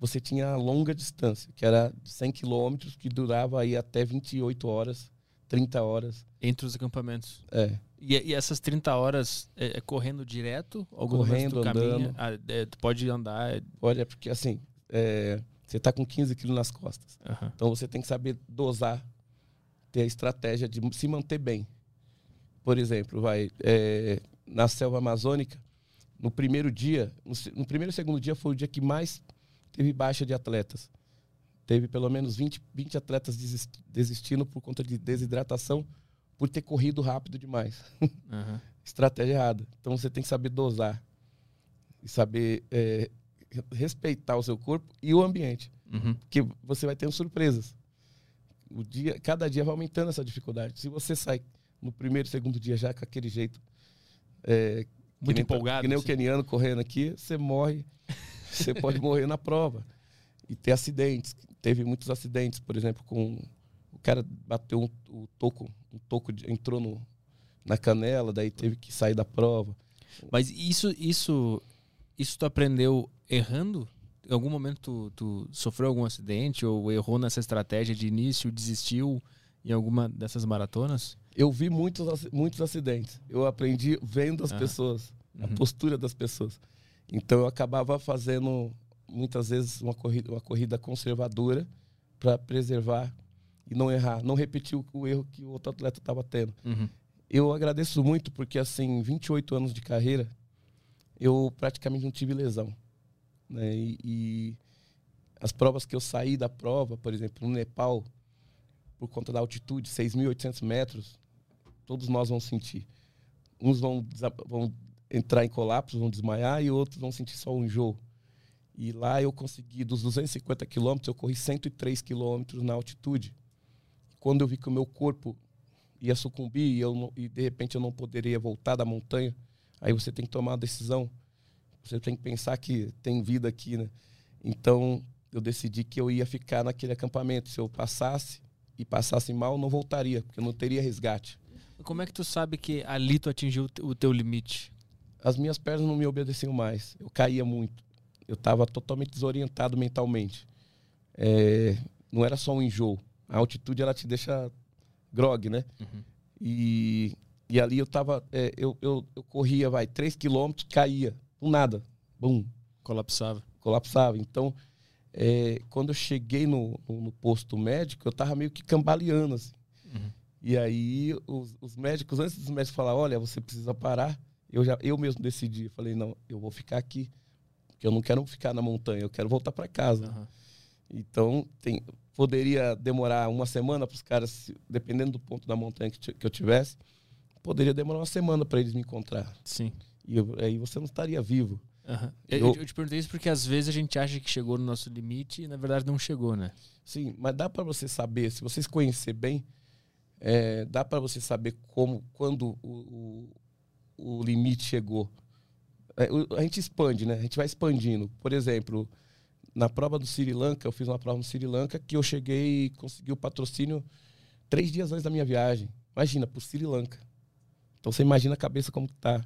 você tinha a longa distância, que era de 100 quilômetros, que durava aí até 28 horas, 30 horas. Entre os acampamentos. É, E, e essas 30 horas é, é correndo direto? Correndo, caminha? andando. Ah, é, tu pode andar. é- olha, porque assim, é, você tá com 15 quilos nas costas. aham. Então você tem que saber dosar, ter a estratégia de se manter bem. Por exemplo, vai é, na selva amazônica, no primeiro dia, no, no primeiro e segundo dia foi o dia que mais teve baixa de atletas. Teve pelo menos 20, 20 atletas desis- desistindo por conta de desidratação, por ter corrido rápido demais. aham. Estratégia errada. Então você tem que saber dosar e saber é, respeitar o seu corpo e o ambiente Uhum. porque você vai tendo surpresas. O dia, cada dia vai aumentando essa dificuldade. Se você sai no primeiro, segundo dia já com aquele jeito, é, que Muito nem, empolgado. que nem o assim. keniano correndo aqui, você morre, você pode morrer na prova e ter acidentes. Teve muitos acidentes, por exemplo, com o cara bateu um, o toco, um toco de- entrou no, na canela, daí teve que sair da prova. Mas isso, isso, isso tu aprendeu errando? Em algum momento tu, tu sofreu algum acidente ou errou nessa estratégia de início, desistiu em alguma dessas maratonas? Eu vi muitos, muitos acidentes. Eu aprendi vendo as Ah. pessoas, a Uhum. postura das pessoas. Então eu acabava fazendo muitas vezes uma corrida, uma corrida conservadora para preservar e não errar, não repetir o, o erro que o outro atleta estava tendo. Uhum. Eu agradeço muito porque assim, 28 anos de carreira, eu praticamente não tive lesão, né? E, e as provas que eu saí da prova, por exemplo, no Nepal, por conta da altitude, 6.800 metros, todos nós vamos sentir. Uns vão, vão entrar em colapso, vão desmaiar, e outros vão sentir só um enjoo. E lá eu consegui, dos 250 quilômetros, eu corri 103 quilômetros na altitude. Quando eu vi que o meu corpo ia sucumbir e, eu e de repente eu não poderia voltar da montanha, aí você tem que tomar uma decisão. Você tem que pensar que tem vida aqui, né? Então eu decidi que eu ia ficar naquele acampamento. Se eu passasse e passasse mal, não voltaria, porque eu não teria resgate. Como é que tu sabe que ali tu atingiu o te- o teu limite? As minhas pernas não me obedeciam mais. Eu caía muito. Eu estava totalmente desorientado mentalmente. É, não era só um enjoo. A altitude ela te deixa grog, né? Uhum. E, e ali eu tava. é, eu, eu, eu corria, vai, 3 quilômetros, caía. Do nada. Bum, Colapsava. colapsava. Então, é, quando eu cheguei no, no, no posto médico, eu tava meio que cambaleando, assim. Uhum. E aí, os, os médicos, antes dos médicos falar, olha, você precisa parar, eu já eu mesmo decidi. Eu falei, não, eu vou ficar aqui. Porque eu não quero ficar na montanha, eu quero voltar para casa. Aham. Então, tem, poderia demorar uma semana para os caras, dependendo do ponto da montanha que, que eu tivesse, poderia demorar uma semana para eles me encontrar. Sim. E eu- aí você não estaria vivo. Uhum. Eu, eu, eu, te perguntei isso porque às vezes a gente acha que chegou no nosso limite e na verdade não chegou, né? Sim, mas dá para você saber, se vocês conhecer bem, é, dá para você saber como, quando o, o, o limite chegou. É, a gente expande, né? A gente vai expandindo. Por exemplo, na prova do Sri Lanka, eu fiz uma prova no Sri Lanka que eu cheguei e consegui o patrocínio três dias antes da minha viagem. Imagina, pro Sri Lanka. Então você imagina a cabeça como tá.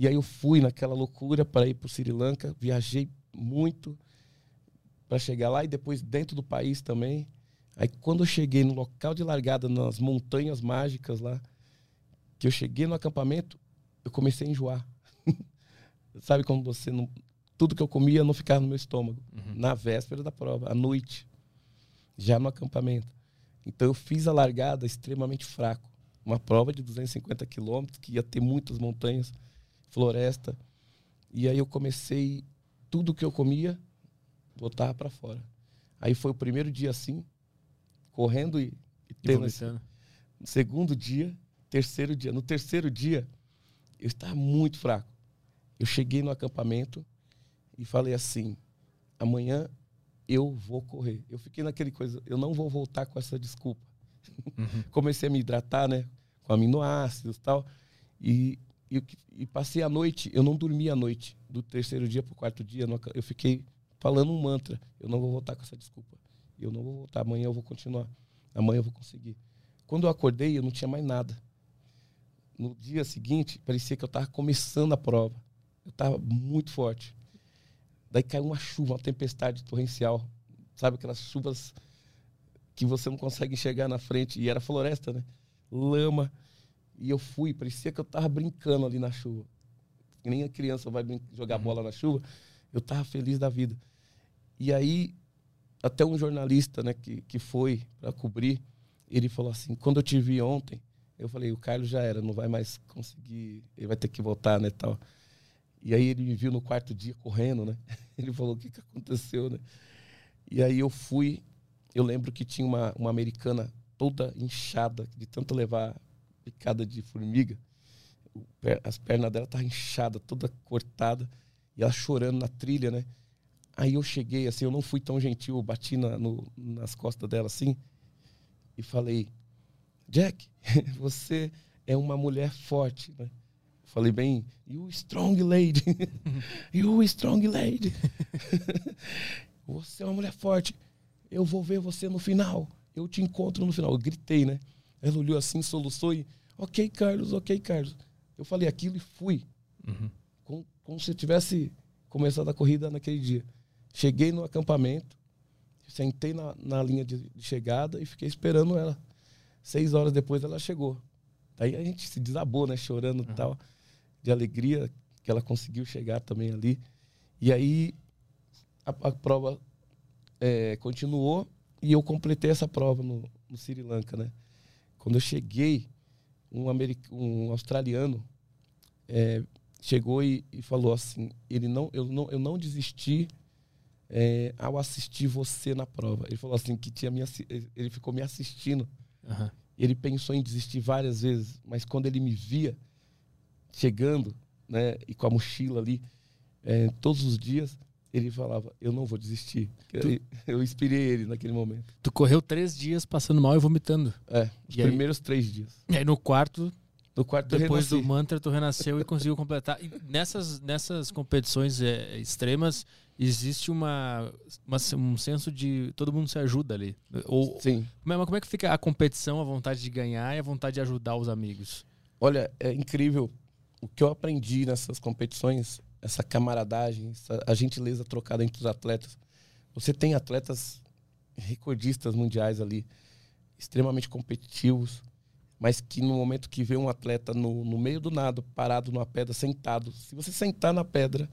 E aí eu fui naquela loucura para ir pro Sri Lanka, viajei muito para chegar lá e depois dentro do país também. Aí quando eu cheguei no local de largada, nas montanhas mágicas lá, que eu cheguei no acampamento, eu comecei a enjoar. Sabe quando você não. Tudo que eu comia não ficava no meu estômago. Uhum. Na véspera da prova, à noite. Já no acampamento. Então eu fiz a largada extremamente fraco. Uma prova de 250 quilômetros, que ia ter muitas montanhas, floresta. E aí eu comecei, tudo que eu comia, botava para fora. Aí foi o primeiro dia assim, correndo e, e tendo. Segundo dia, terceiro dia. No terceiro dia, eu estava muito fraco. Eu cheguei no acampamento e falei assim: amanhã eu vou correr. Eu fiquei naquele coisa, eu não vou voltar com essa desculpa. Uhum. Comecei a me hidratar, né? Com aminoácidos e tal. E, e, e, passei a noite, eu não dormi a noite. Do terceiro dia para o quarto dia, eu fiquei falando um mantra. Eu não vou voltar com essa desculpa. Eu não vou voltar. Amanhã eu vou continuar. Amanhã eu vou conseguir. Quando eu acordei, eu não tinha mais nada. No dia seguinte, parecia que eu estava começando a prova. Eu estava muito forte. Daí caiu uma chuva, uma tempestade torrencial. Sabe aquelas chuvas que você não consegue enxergar na frente. E era floresta, né? Lama. E eu fui, parecia que eu estava brincando ali na chuva. Que nem a criança vai jogar uhum. bola na chuva. Eu estava feliz da vida. E aí, até um jornalista né, que, que foi para cobrir, ele falou assim: quando eu te vi ontem, eu falei, o Carlos já era, não vai mais conseguir, ele vai ter que voltar, né, tal. E aí ele me viu no quarto dia correndo, né? Ele falou, o que, que aconteceu, né? E aí eu fui, eu lembro que tinha uma, uma americana toda inchada, de tanto levar picada de formiga. As pernas dela estavam inchadas, toda cortada, e ela chorando na trilha, né? Aí eu cheguei, assim, eu não fui tão gentil, eu bati na, no, nas costas dela, assim, e falei, Jack, você é uma mulher forte, né? Falei bem, you strong lady. you strong lady. você é uma mulher forte. Eu vou ver você no final. Eu te encontro no final. Eu gritei, né? Ela olhou assim, soluçou e, ok, Carlos, ok, Carlos. Eu falei aquilo e fui. Uhum. Como, como se eu tivesse começado a corrida naquele dia. Cheguei no acampamento, sentei na, na linha de, de chegada e fiquei esperando ela. Seis horas depois ela chegou. Daí a gente se desabou, né? Chorando e uhum. tal de alegria que ela conseguiu chegar também ali. E aí a, a prova é, continuou e eu completei essa prova no, no Sri Lanka, né? Quando eu cheguei, um, um australiano é, chegou e, e, falou assim: ele não, eu, não, eu não desisti é, ao assistir você na prova. Ele falou assim que tinha me, ele ficou me assistindo. Uhum. Ele pensou em desistir várias vezes, mas quando ele me via, chegando, né, e com a mochila ali, é, todos os dias, ele falava, eu não vou desistir. Tu... Eu inspirei ele naquele momento. Tu correu três dias passando mal e vomitando. É, os e primeiros aí... três dias. E aí no quarto, no quarto depois do mantra, tu renasceu e conseguiu completar. E nessas, nessas competições é, extremas, existe uma, uma, um senso de todo mundo se ajuda ali. Ou, Sim. Mas como é que fica a competição, a vontade de ganhar e a vontade de ajudar os amigos? Olha, é incrível o que eu aprendi nessas competições, essa camaradagem, essa, a gentileza trocada entre os atletas. Você tem atletas recordistas mundiais ali, extremamente competitivos, mas que no momento que vê um atleta no, no meio do nada, parado numa pedra, sentado, se você sentar na pedra,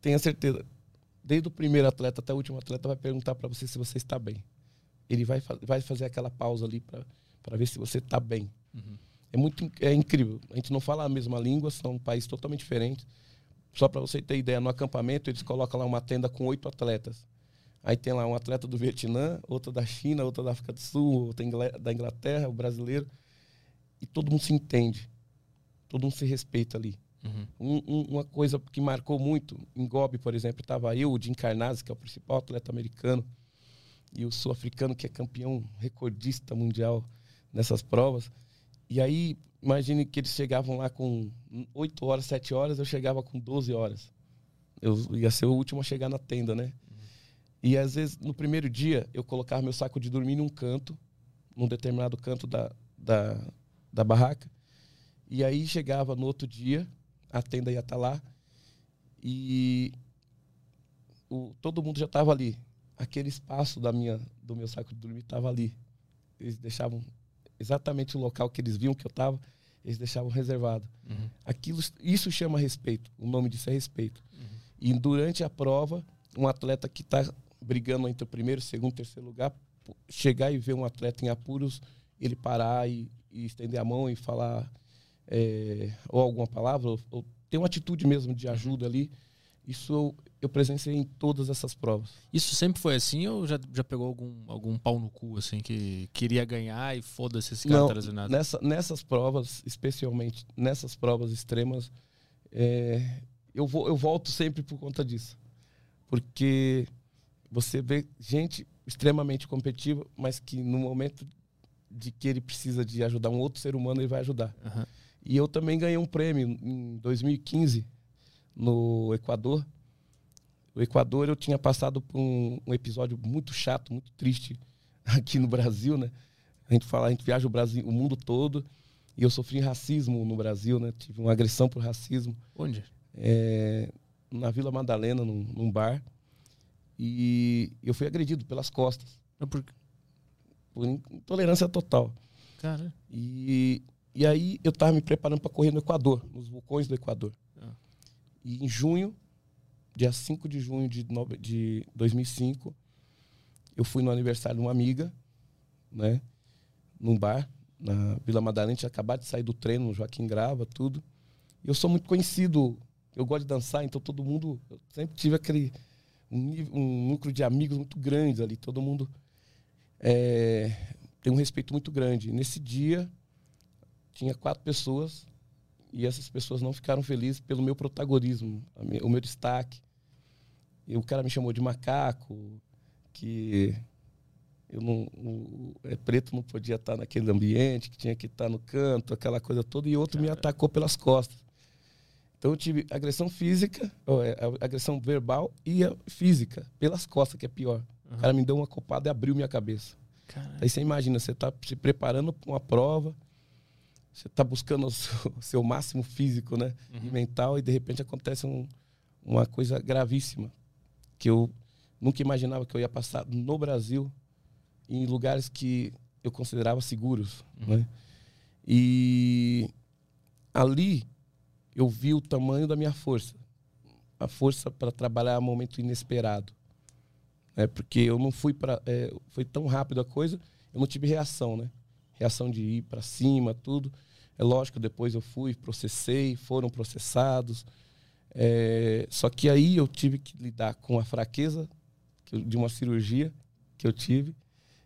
tenha certeza, desde o primeiro atleta até o último atleta vai perguntar para você se você está bem. Ele vai, vai fazer aquela pausa ali para ver se você está bem. Uhum é muito é incrível. A gente não fala a mesma língua, são um país totalmente diferente. Só para você ter ideia, no acampamento eles colocam lá uma tenda com oito atletas. Aí tem lá um atleta do Vietnã, outro da China, outro da África do Sul, outro da Inglaterra, o brasileiro. E todo mundo se entende. Todo mundo se respeita ali. Uhum. Um- um- uma coisa que marcou muito, em Gobi, por exemplo, estava eu, o Jim Carnazzi, que é o principal atleta americano, e o sul-africano, que é campeão recordista mundial nessas provas. E aí, imagine que eles chegavam lá com 8 horas, 7 horas, eu chegava com 12 horas. Eu ia ser o último a chegar na tenda, né? E às vezes, no primeiro dia, eu colocava meu saco de dormir num canto, num determinado canto da, da, da barraca. E aí chegava no outro dia, a tenda ia estar lá e o, todo mundo já estava ali. Aquele espaço da minha, do meu saco de dormir estava ali. Eles deixavam exatamente o local que eles viam que eu estava, eles deixavam reservado. Uhum. Aquilo, isso chama respeito. O nome disso é respeito. E durante a prova, um atleta que está brigando entre o primeiro, segundo, terceiro lugar, chegar e ver um atleta em apuros, ele parar e, e estender a mão e falar é, ou alguma palavra, ou, ou ter uma atitude mesmo de ajuda ali. Isso eu presenciei em todas essas provas. Isso sempre foi assim ou já, já pegou algum, algum pau no cu, assim, que queria ganhar e foda-se esse cara Não, lesionado? Nessa, nessas provas, especialmente nessas provas extremas, é, eu, vou, eu volto sempre por conta disso. Porque você vê gente extremamente competitiva, mas que no momento de que ele precisa de ajudar um outro ser humano, ele vai ajudar. Aham. E eu também ganhei um prêmio em 2015 no Equador. O Equador eu tinha passado por um, um episódio muito chato, muito triste aqui no Brasil, né? A gente fala, a gente viaja o Brasil, o mundo todo, e eu sofri racismo no Brasil, né? Tive uma agressão por racismo Onde? é, na Vila Madalena, num, num bar, e eu fui agredido pelas costas, Não, por... por intolerância total. Cara, E, e aí eu tava me preparando para correr no Equador, nos vulcões do Equador. Ah. E em junho, dia 5 de junho de, nove- de 2005, eu fui no aniversário de uma amiga, né? Num bar, na Vila Madalena. A gente acabado de sair do treino, no Joaquim Grava, tudo. E eu sou muito conhecido, eu gosto de dançar, então todo mundo... Eu sempre tive aquele... Um, um núcleo de amigos muito grande ali, todo mundo... é, tem um respeito muito grande. Nesse dia, tinha quatro pessoas e essas pessoas não ficaram felizes pelo meu protagonismo, o meu destaque. E o cara me chamou de macaco, que eu não, o, é, preto não podia estar naquele ambiente, que tinha que estar no canto, aquela coisa toda, e outro me atacou pelas costas. Então eu tive agressão física, ó, é, agressão verbal e física, pelas costas, que é pior. O cara me deu uma copada e abriu minha cabeça. cara. Aí você imagina, você está se preparando para uma prova, você está buscando o seu, o seu máximo físico né, e mental, e de repente acontece um- uma coisa gravíssima, que eu nunca imaginava que eu ia passar no Brasil, em lugares que eu considerava seguros. Né? E ali eu vi o tamanho da minha força, a força para trabalhar um momento inesperado. É, porque eu não fui para. foi tão rápido a coisa, eu não tive reação, né? Reação de ir para cima, tudo. É lógico, depois eu fui, processei, foram processados. É, só que aí eu tive que lidar com a fraqueza eu- de uma cirurgia que eu tive.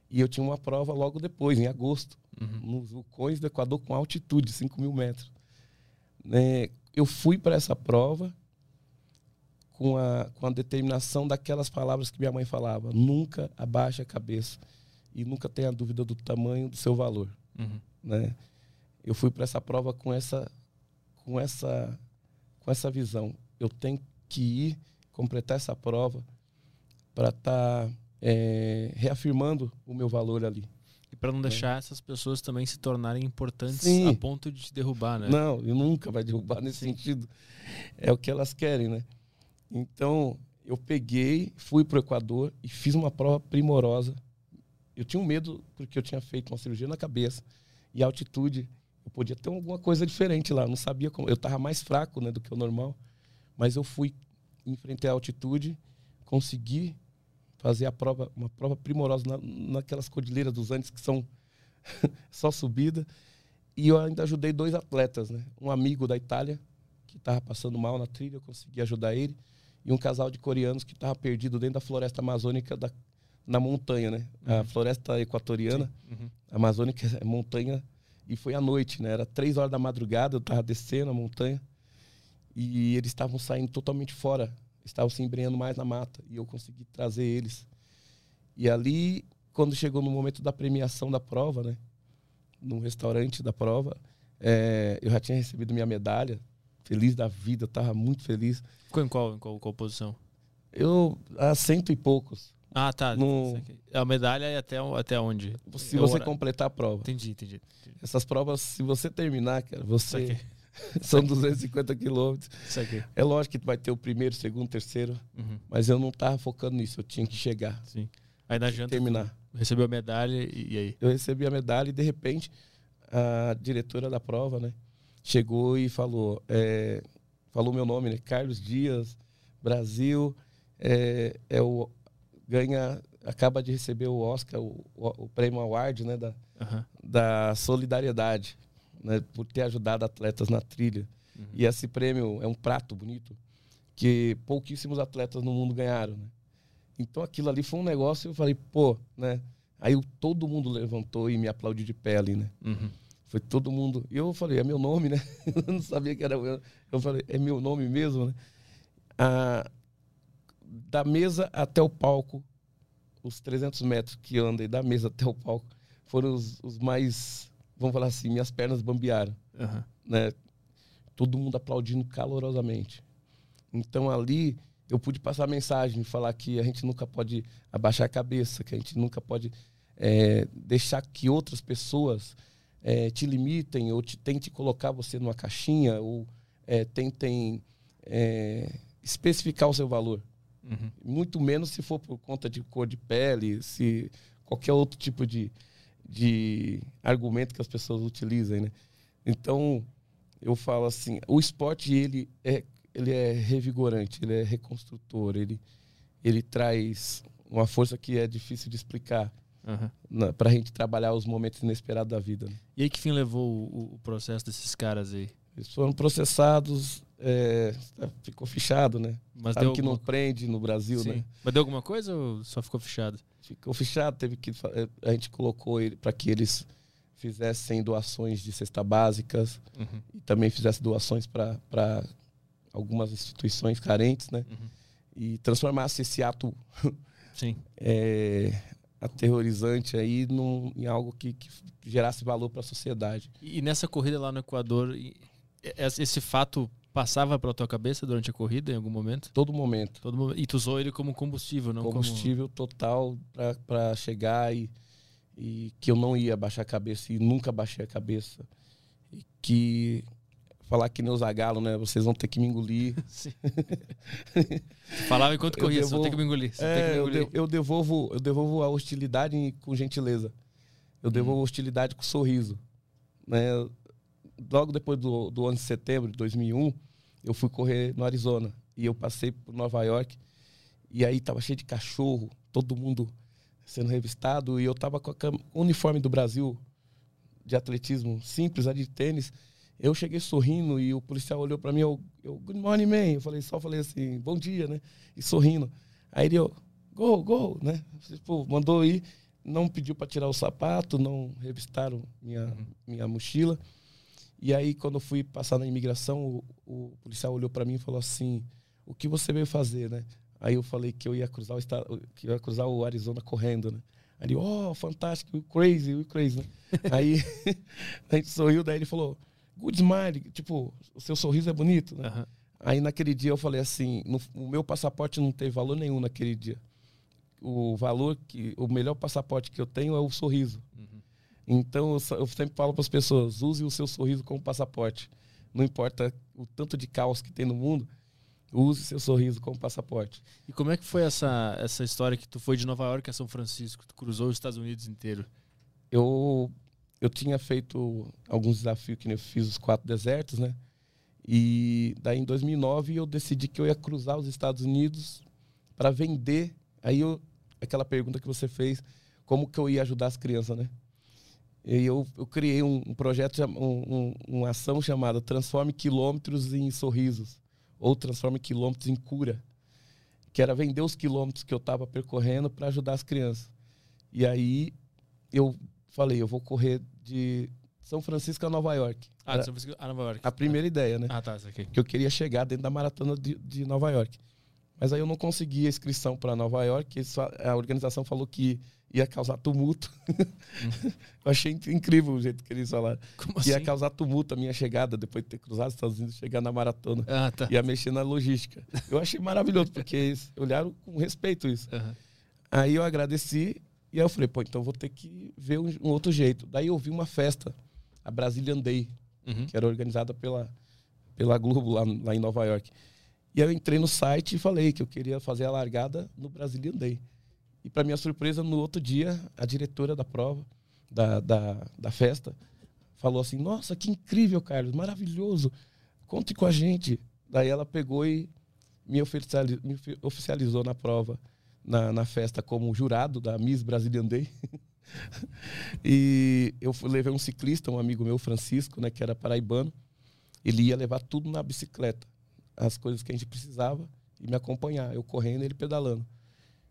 E eu tinha uma prova logo depois, em agosto, Uhum. nos vulcões do Equador com altitude, 5 mil metros. Né, eu fui para essa prova com a, com a determinação daquelas palavras que minha mãe falava: nunca abaixe a cabeça e nunca tenha dúvida do tamanho do seu valor. Uhum. Né? Eu fui para essa prova com essa, com essa, com essa visão. Eu tenho que ir completar essa prova para estar reafirmando o meu valor ali. E pra não deixar essas pessoas também se tornarem importantes Sim. a ponto de te derrubar, né? Não, e nunca vai derrubar nesse sentido. É o que elas querem, né? Então, eu peguei, fui pro Equador e fiz uma prova primorosa. Eu tinha um medo porque eu tinha feito uma cirurgia na cabeça e a altitude, eu podia ter alguma coisa diferente lá, eu não sabia como, eu estava mais fraco, né, do que o normal, mas eu fui enfrentei a altitude, consegui fazer a prova, uma prova primorosa na, naquelas cordilheiras dos Andes que são só subida. E eu ainda ajudei dois atletas, né? Um amigo da Itália, que estava passando mal na trilha, eu consegui ajudar ele. E um casal de coreanos que estava perdido dentro da floresta amazônica da, na montanha, né? A floresta equatoriana, Uhum. amazônica é montanha. E foi à noite, né? Era três horas da madrugada, eu estava descendo a montanha. e eles estavam saindo totalmente fora, estavam se embrenhando mais na mata e eu consegui trazer eles. E ali, quando chegou no momento da premiação da prova, né, no restaurante da prova, é, eu já tinha recebido minha medalha, feliz da vida, estava muito feliz. Ficou em qual, em qual, qual posição? Eu, a cento e poucos. Ah, tá. No- A medalha é até, até onde? Se É você hora- completar a prova. Entendi, entendi. entendi. Essas provas, se você terminar, cara, você. São 250 quilômetros. Isso aqui. É lógico que vai ter o primeiro, segundo, terceiro, Uhum, mas eu não tava focando nisso, eu tinha que chegar, sim. Aí na janta terminar. recebeu a medalha e, e aí? Eu recebi a medalha e de repente a diretora da prova, né, chegou e falou, é, falou meu nome, né, Carlos Dias, Brasil, é, é o ganha, acaba de receber o Oscar, o, o, o prêmio Award, né, da, Aham. da solidariedade, né, por ter ajudado atletas na trilha. Uhum. E esse prêmio é um prato bonito que pouquíssimos atletas no mundo ganharam, né? Então aquilo ali foi um negócio, eu falei, pô, né? Aí o- todo mundo levantou e me aplaudiu de pé ali, né? Uhum. Foi todo mundo. E eu falei, é meu nome, né? Eu não sabia que era meu. Eu falei, é meu nome mesmo, né? Ah, da mesa até o palco, os 300 metros que eu andei da mesa até o palco, foram os, os mais, vamos falar assim, minhas pernas bambearam Aham. né? Todo mundo aplaudindo calorosamente. Então ali eu pude passar a mensagem, falar que a gente nunca pode abaixar a cabeça, que a gente nunca pode é, deixar que outras pessoas é, te limitem ou te, tentem colocar você numa caixinha ou é, tentem especificar o seu valor. Uhum. Muito menos se for por conta de cor de pele, se qualquer outro tipo de, de argumento que as pessoas utilizem, né? Então, eu falo assim, o esporte ele é ele é revigorante, ele é reconstrutor, ele ele traz uma força que é difícil de explicar Aham. para a gente trabalhar os momentos inesperados da vida. né? E aí que fim levou o, o processo desses caras aí? Eles foram processados, é, ficou fichado, né? Mas Sabe deu que não alguma... prende no Brasil, Sim. né? Mas deu alguma coisa ou só ficou fechado? ficou fechado, teve que eh, a gente colocou ele para que eles fizessem doações de cesta básicas Uhum. e também fizessem doações para algumas instituições carentes, né? Uhum. E transformasse esse ato eh, aterrorizante aí num, em algo que, que gerasse valor para a sociedade. E, nessa corrida lá no Equador, e- esse fato passava pela tua cabeça durante a corrida em algum momento? Todo momento, Todo momento. E tu usou ele como combustível, não combustível total para chegar e, e que eu não ia baixar a cabeça e nunca baixei a cabeça. E que falar que nem o Zagalo, né? Vocês vão ter que me engolir. como... Sim. Falava enquanto Eu corria, você vai ter devolvo- que me engolir. Tem que É, me eu, engolir. de- eu devolvo, eu devolvo a hostilidade com gentileza. Eu devolvo a hostilidade com sorriso. Né? Logo depois do, do 11 de setembro de 2001, eu fui correr no Arizona. E eu passei por Nova York. E aí tava cheio de cachorro, todo mundo sendo revistado. E eu tava com a cam- com o uniforme do Brasil de atletismo simples, a de tênis. Eu cheguei sorrindo e o policial olhou para mim, eu, eu, good morning, man. Eu falei, só falei assim, bom dia, né? E sorrindo. Aí ele, go, go, né? Tipo, mandou ir, não pediu para tirar o sapato, não revistaram minha, Uhum. minha mochila. E aí, quando eu fui passar na imigração, o, o policial olhou para mim e falou assim: O que você veio fazer, né? Aí eu falei que eu ia cruzar o, estado, que ia cruzar o Arizona correndo, né? Aí ele, oh, fantástico, crazy, crazy, né? aí a gente sorriu, daí ele falou: Good smile, tipo, o seu sorriso é bonito, né? Aham. Aí naquele dia eu falei assim, no- o meu passaporte não teve valor nenhum naquele dia. O valor que o melhor passaporte que eu tenho é o sorriso. Então eu, sempre falo para as pessoas, use o seu sorriso como passaporte. Não importa o tanto de caos que tem no mundo, use seu sorriso como passaporte. E como é que foi essa, essa história que tu foi de Nova York a São Francisco? Tu cruzou os Estados Unidos inteiro. Eu eu tinha feito alguns desafios que eu fiz os quatro desertos, né? E daí em 2009 eu decidi que eu ia cruzar os Estados Unidos para vender. Aí eu, aquela pergunta que você fez, como que eu ia ajudar as crianças, né? E eu, eu criei um, um projeto, um, um- uma ação chamada Transforme Quilômetros em Sorrisos, ou Transforme Quilômetros em Cura, que era vender os quilômetros que eu estava percorrendo para ajudar as crianças. E aí eu falei, eu vou correr de São Francisco a Nova York. Ah, Era São Francisco a Nova York. a primeira ideia, né? Ah, tá, isso aqui. Que eu queria chegar dentro da maratona de, de Nova York. Mas aí eu não consegui a inscrição para Nova York. a organização falou que ia causar tumulto. eu achei in- incrível o jeito que eles falaram. Como assim? ia causar tumulto a minha chegada, depois de ter cruzado os Estados Unidos, chegar na maratona. Ah, tá. Ia mexer na logística. Eu achei maravilhoso, porque eles olharam com respeito isso. Aham. Aí eu agradeci e aí eu falei, pô, então vou ter que ver um, um outro jeito. Daí eu vi uma festa, a Brazilian Day, Uhum. que era organizada pela, pela Globo lá, lá em Nova York. E aí eu entrei no site e falei que eu queria fazer a largada no Brazilian Day. E para minha surpresa, no outro dia, a diretora da prova, da, da, da festa, falou assim: Nossa, que incrível, Carlos, maravilhoso, conte com a gente. Daí ela pegou e me oficiali- me ofi- oficializou na prova, na, na festa, como jurado da Miss Brazilian Day. e eu levei um ciclista, um amigo meu, Francisco, né, que era paraibano. Ele ia levar tudo na bicicleta, as coisas que a gente precisava, e me acompanhar, eu correndo ele pedalando.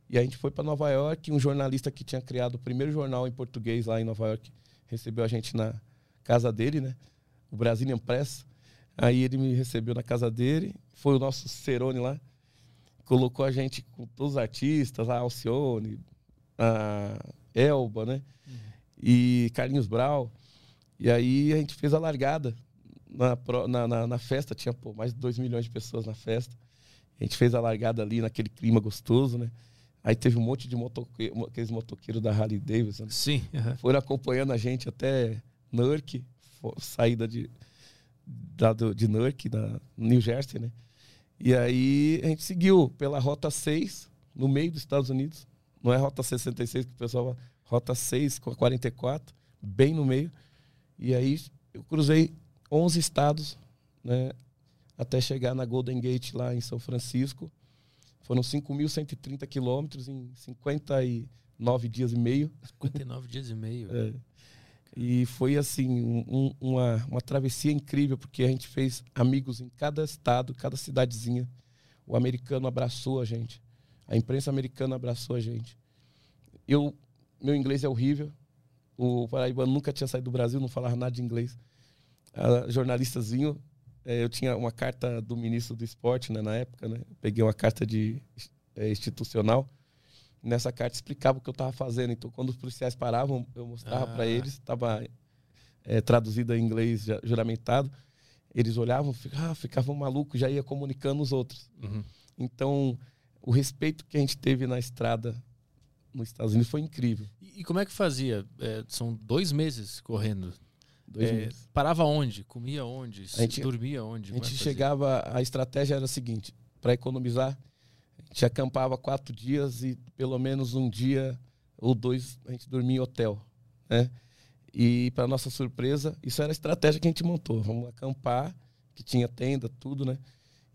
E a gente foi para Nova York, um jornalista que tinha criado o primeiro jornal em português lá em Nova York, recebeu a gente na casa dele, né? O Brazilian Press. Aí ele me recebeu na casa dele, foi o nosso Cerone lá, colocou a gente com todos os artistas, a Alcione, a Elba, né? E Carlinhos Brau. E aí a gente fez a largada na, na, na, na festa, tinha pô, mais de 2 milhões de pessoas na festa. A gente fez a largada ali naquele clima gostoso, né? Aí teve um monte de motoque, aqueles motoqueiros da Harley Davidson. Sim. aham. Foram acompanhando a gente até Newark, saída de, da, de Newark, da New Jersey, né? E aí a gente seguiu pela Rota 6, no meio dos Estados Unidos. Não é Rota 66 que o pessoal fala, Rota 6 com a 44, bem no meio. E aí eu cruzei 11 estados, né? Até chegar na Golden Gate lá em São Francisco. Foram 5.130 quilômetros em 59 dias e meio. 59 dias e meio. É. E foi assim, um- um- uma, uma travessia incrível, porque a gente fez amigos em cada estado, cada cidadezinha. O americano abraçou a gente. A imprensa americana abraçou a gente. Eu, meu inglês é horrível. O Paraibano nunca tinha saído do Brasil, não falava nada de inglês. A jornalistazinho, eh, eu tinha uma carta do ministro do esporte né, na época, né? Peguei uma carta de eh, institucional. Nessa carta explicava o que eu estava fazendo. Então, quando os policiais paravam, eu mostrava Ah. para eles, estava traduzido em inglês já- juramentado. Eles olhavam, ficavam, ficavam malucos, já ia comunicando os outros. Uhum. Então, o respeito que a gente teve na estrada nos Estados Unidos foi incrível. E, e como é que fazia? É, são dois meses correndo. Dois É, meses. parava onde? Comia onde? A gente- dormia onde? A gente chegava, a estratégia era a seguinte: para economizar, a gente acampava quatro dias e pelo menos um dia ou dois a gente dormia em hotel, né? E para nossa surpresa, isso era a estratégia que a gente montou. Vamos acampar, que tinha tenda, tudo, né?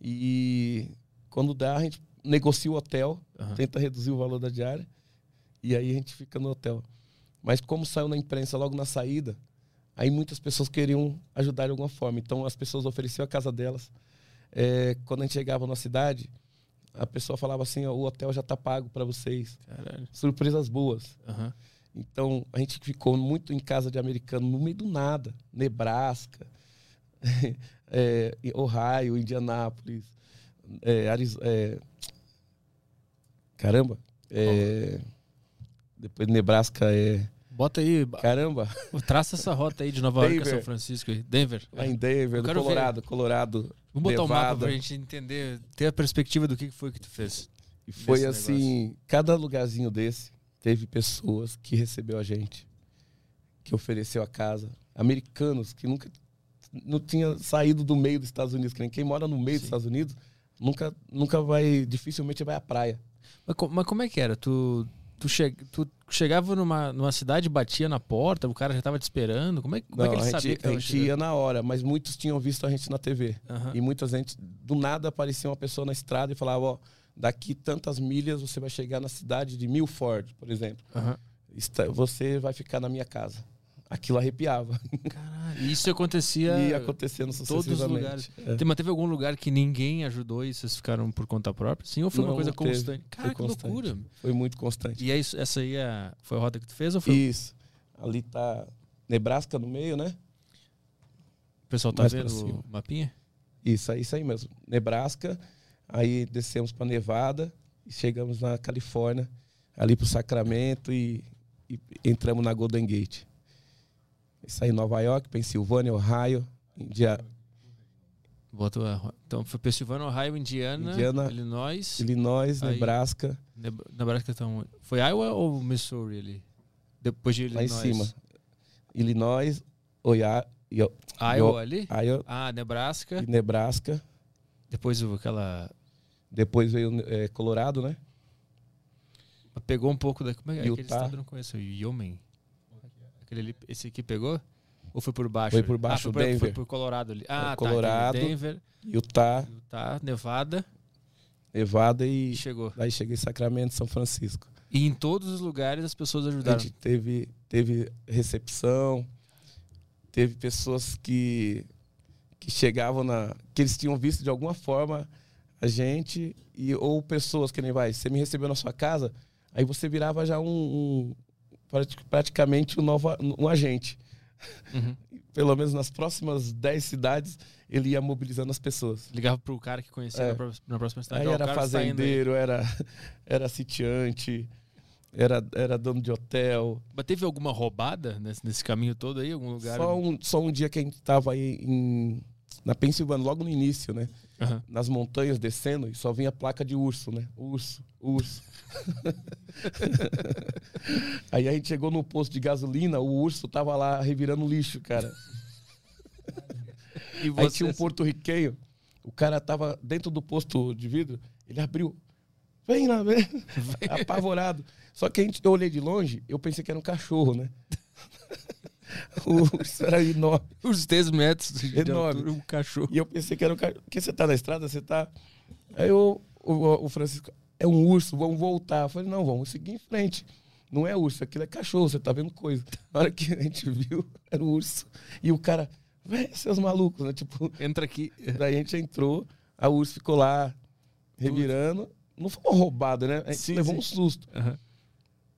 E quando dá, a gente negocia o hotel, Aham. tenta reduzir o valor da diária e aí a gente fica no hotel. Mas como saiu na imprensa logo na saída, aí muitas pessoas queriam ajudar de alguma forma. Então as pessoas ofereciam a casa delas. É, quando a gente chegava na cidade, a pessoa falava assim: o hotel já está pago para vocês. Caralho. Surpresas boas. Aham. Então a gente ficou muito em casa de americano, no meio do nada. Nebraska, é, Ohio, Indianápolis, é, Ariz- é, caramba. é, depois Nebraska é. Bota aí, Caramba, traça essa rota aí de Nova York a São. Francisco. aí. Denver. lá em Denver, quero ver. Colorado, Colorado. Vamos botar o mapa Nevada. pra gente entender, ter a perspectiva do que foi que tu fez. E foi assim, cada lugarzinho desse teve pessoas que recebeu a gente, que ofereceu a casa, americanos que nunca não tinha saído do meio dos Estados Unidos, quem mora no meio dos Sim. Estados Unidos nunca nunca vai, dificilmente vai à praia. Mas, mas como é que era? Tu, tu, che, tu chegava numa, numa cidade, batia na porta, o cara já tava te esperando? Como é, como é Não, que ele a sabia gente, que a gente chegando? ia na hora, mas muitos tinham visto a gente na TV. Aham. E muita gente, do nada aparecia uma pessoa na estrada e falava, ó, daqui tantas milhas você vai chegar na cidade de Milford, por exemplo. Está- Você vai ficar na minha casa. Aquilo arrepiava. Caralho. Isso acontecia E acontecendo todos os sucessivamente. lugares. É. Mas teve algum lugar que ninguém ajudou e vocês ficaram por conta própria? Sim, ou foi uma Não, coisa teve. constante? Cara, Foi que constante. loucura. Foi muito constante. E é isso, essa aí é- foi a rota que tu fez ou foi? Isso. Ali tá Nebraska no meio, né? pessoal tá Mais vendo o mapinha? Isso, aí- isso aí mesmo. Nebraska, aí descemos para Nevada e chegamos na Califórnia, ali pro Sacramento e, e entramos na Golden Gate. Isso aí, Nova York, Pensilvânia, Ohio, India, Botou a- Então foi Pensilvânia, Ohio, Indiana, Indiana, Illinois, Illinois, Aí- Nebraska, Neb- Nebraska então. Foi Iowa ou Missouri ali? Depois de lá em Illinois. cima. Illinois, Oia, Io- Iowa Io- ali? Iowa Ah, Nebraska. e Nebraska. Depois aquela. Depois veio é, Colorado, né? Pegou um pouco da. Como é que é aquele Utah. estado? Eu não conheço. Yomen. Aquele ali, esse aqui pegou? Ou foi por baixo? Foi por baixo, ah, foi, por- foi Denver. por Colorado ali. Ah, Colorado. tá. Denver, Utah, Utah, Nevada Nevada e chegou. daí cheguei em Sacramento, São Francisco. E em todos os lugares as pessoas A ajudaram. gente teve, teve recepção, teve pessoas que, que chegavam na. que eles tinham visto de alguma forma a gente, e, ou pessoas que nem vai, você me recebeu na sua casa, aí você virava já um, um praticamente um, nova, um agente. Uhum. Pelo menos nas próximas 10 cidades, ele ia mobilizando as pessoas. Ligava pro cara que conhecia É. na, pró- na próxima cidade. Aí o era tá fazendeiro, era, era sitiante, era, era dono de hotel. Mas teve alguma roubada nesse, nesse caminho todo aí? Algum lugar? Só um, só um dia que a gente tava aí em, na Pensilvânia, logo no início, né? Aham. Nas montanhas descendo e só vinha placa de urso, né? Urso, urso. aí a gente chegou no posto de gasolina, o urso tava lá revirando lixo, cara. E Aí tinha um você- porto-riquenho, o cara tava dentro do posto de vidro, ele abriu. Vem lá, vem. Apavorado. Só que a gente, eu olhei de longe, eu pensei que era um cachorro, né? o urso era enorme. Uns 10 metros de Enorme. altura, um cachorro. E eu pensei que era um cachorro. Porque você tá na estrada, você tá. Aí eu, o, o Francisco, é um urso, vamos voltar. Eu falei, não, vamos seguir em frente. Não é urso, aquilo é cachorro, você tá vendo coisa. Na hora que a gente viu, era um urso. E o cara, vem, seus malucos, né? Tipo, Entra aqui. daí a gente entrou, a urso ficou lá, revirando. Não foi uma roubada, né? A gente Sim, levou sim. um susto. Aham.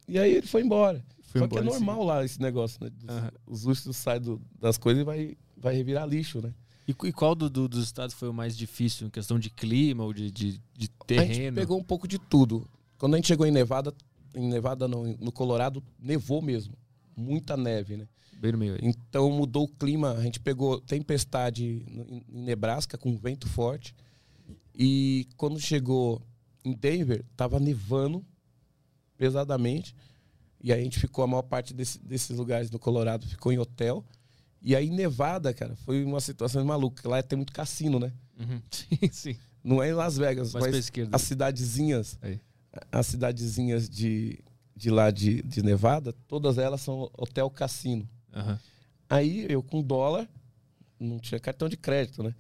E aí ele foi embora. Foi Só que é sim. normal lá esse negócio, né? Dos-. Os ursos saem do- das coisas e vai, vai revirar lixo, né? E, e qual do- do- dos estados foi o mais difícil em questão de clima ou de, de, de A gente terreno? pegou um pouco de tudo. Quando a gente chegou em Nevada, em Nevada no, no Colorado, nevou mesmo. Muita neve, né? Bem no meio. Então mudou o clima. A gente pegou tempestade em Nebraska com vento forte. E quando chegou em Denver, tava nevando pesadamente. E aí a gente ficou, a maior parte desse- desses lugares no Colorado ficou em hotel. E aí Nevada, cara, foi uma situação maluca. Lá tem muito cassino, né? Uhum. Sim, sim. Não é em Las Vegas, Mais mas as cidadezinhas, Aí. as cidadezinhas de, de lá de, de Nevada, todas elas são hotel cassino. Aham. Aí eu com dólar, não tinha cartão de crédito, né?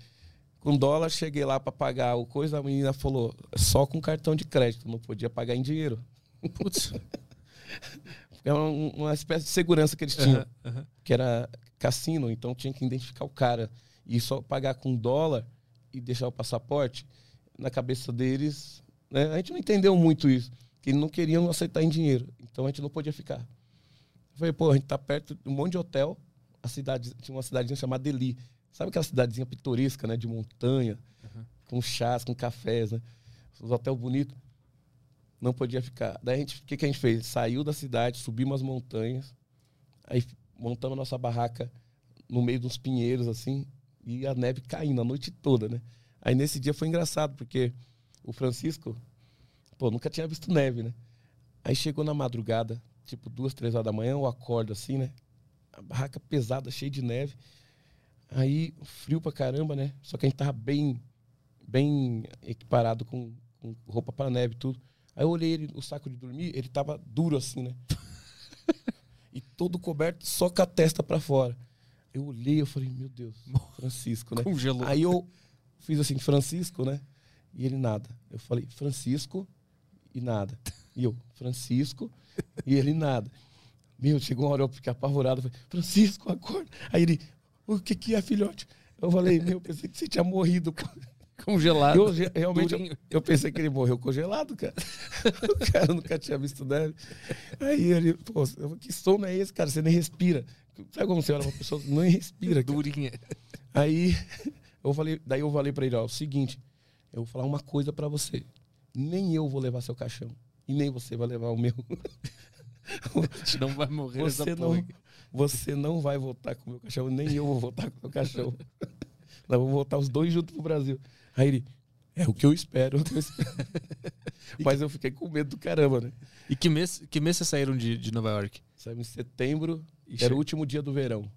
Com dólar, cheguei lá para pagar o coisa, a menina falou, só com cartão de crédito, não podia pagar em dinheiro. Putz. É uma, uma espécie de segurança que eles tinham, Aham, aham. que era cassino, então tinha que identificar o cara. E só pagar com dólar e deixar o passaporte, na cabeça deles, né? a gente não entendeu muito isso, que eles não queriam aceitar em dinheiro, então a gente não podia ficar. Eu falei, pô, a gente tá perto de um monte de hotel, a cidade, tinha uma cidadezinha chamada Deli. Sabe aquela cidadezinha pitoresca, né, de montanha, com chás, com cafés, né? Os hotéis bonitos. Não podia ficar. Daí a gente, o que, que a gente fez? Saiu da cidade, subimos as montanhas, aí montamos a nossa barraca no meio dos pinheiros, assim, e a neve caindo a noite toda, né? Aí nesse dia foi engraçado, porque o Francisco, pô, nunca tinha visto neve, né? Aí chegou na madrugada, tipo duas, três horas da manhã, eu acordo assim, né? A barraca pesada, cheia de neve. Aí, frio pra caramba, né? Só que a gente tava bem, bem equiparado com, com roupa pra neve e tudo. Aí eu olhei ele, o saco de dormir, ele tava duro assim, né? e todo coberto, só com a testa pra fora. Eu olhei, eu falei, meu Deus, Francisco, né? Congelou. Aí eu fiz assim, Francisco, né? E ele nada. Eu falei, Francisco e nada. E eu, Francisco e ele nada. Meu, chegou uma hora eu fiquei apavorado. Eu falei, Francisco, acorda. Aí ele, o que que é, filhote? Eu falei, meu, pensei que você tinha morrido. Congelado. Eu realmente, eu, eu pensei que ele morreu congelado, cara. O cara nunca tinha visto neve. Aí ele, pô, que sono é esse, cara? Você nem respira. Sabe como você olha uma pessoa, não respira. cara. Durinha. Aí eu falei, daí eu falei para ele, ó, o seguinte, eu vou falar uma coisa para você. Nem eu vou levar seu caixão e nem você vai levar o meu. Gente não vai morrer Você não, porra. você não vai voltar com o meu cachorro, nem eu vou voltar com o meu cachorro. Nós vamos voltar os dois juntos pro Brasil. Aí ele, é o que eu espero. é o que eu espero." Mas eu fiquei com medo do caramba, né? E que mês, que mês vocês saíram de, de Nova York? Saímos em setembro, E era o último dia do verão.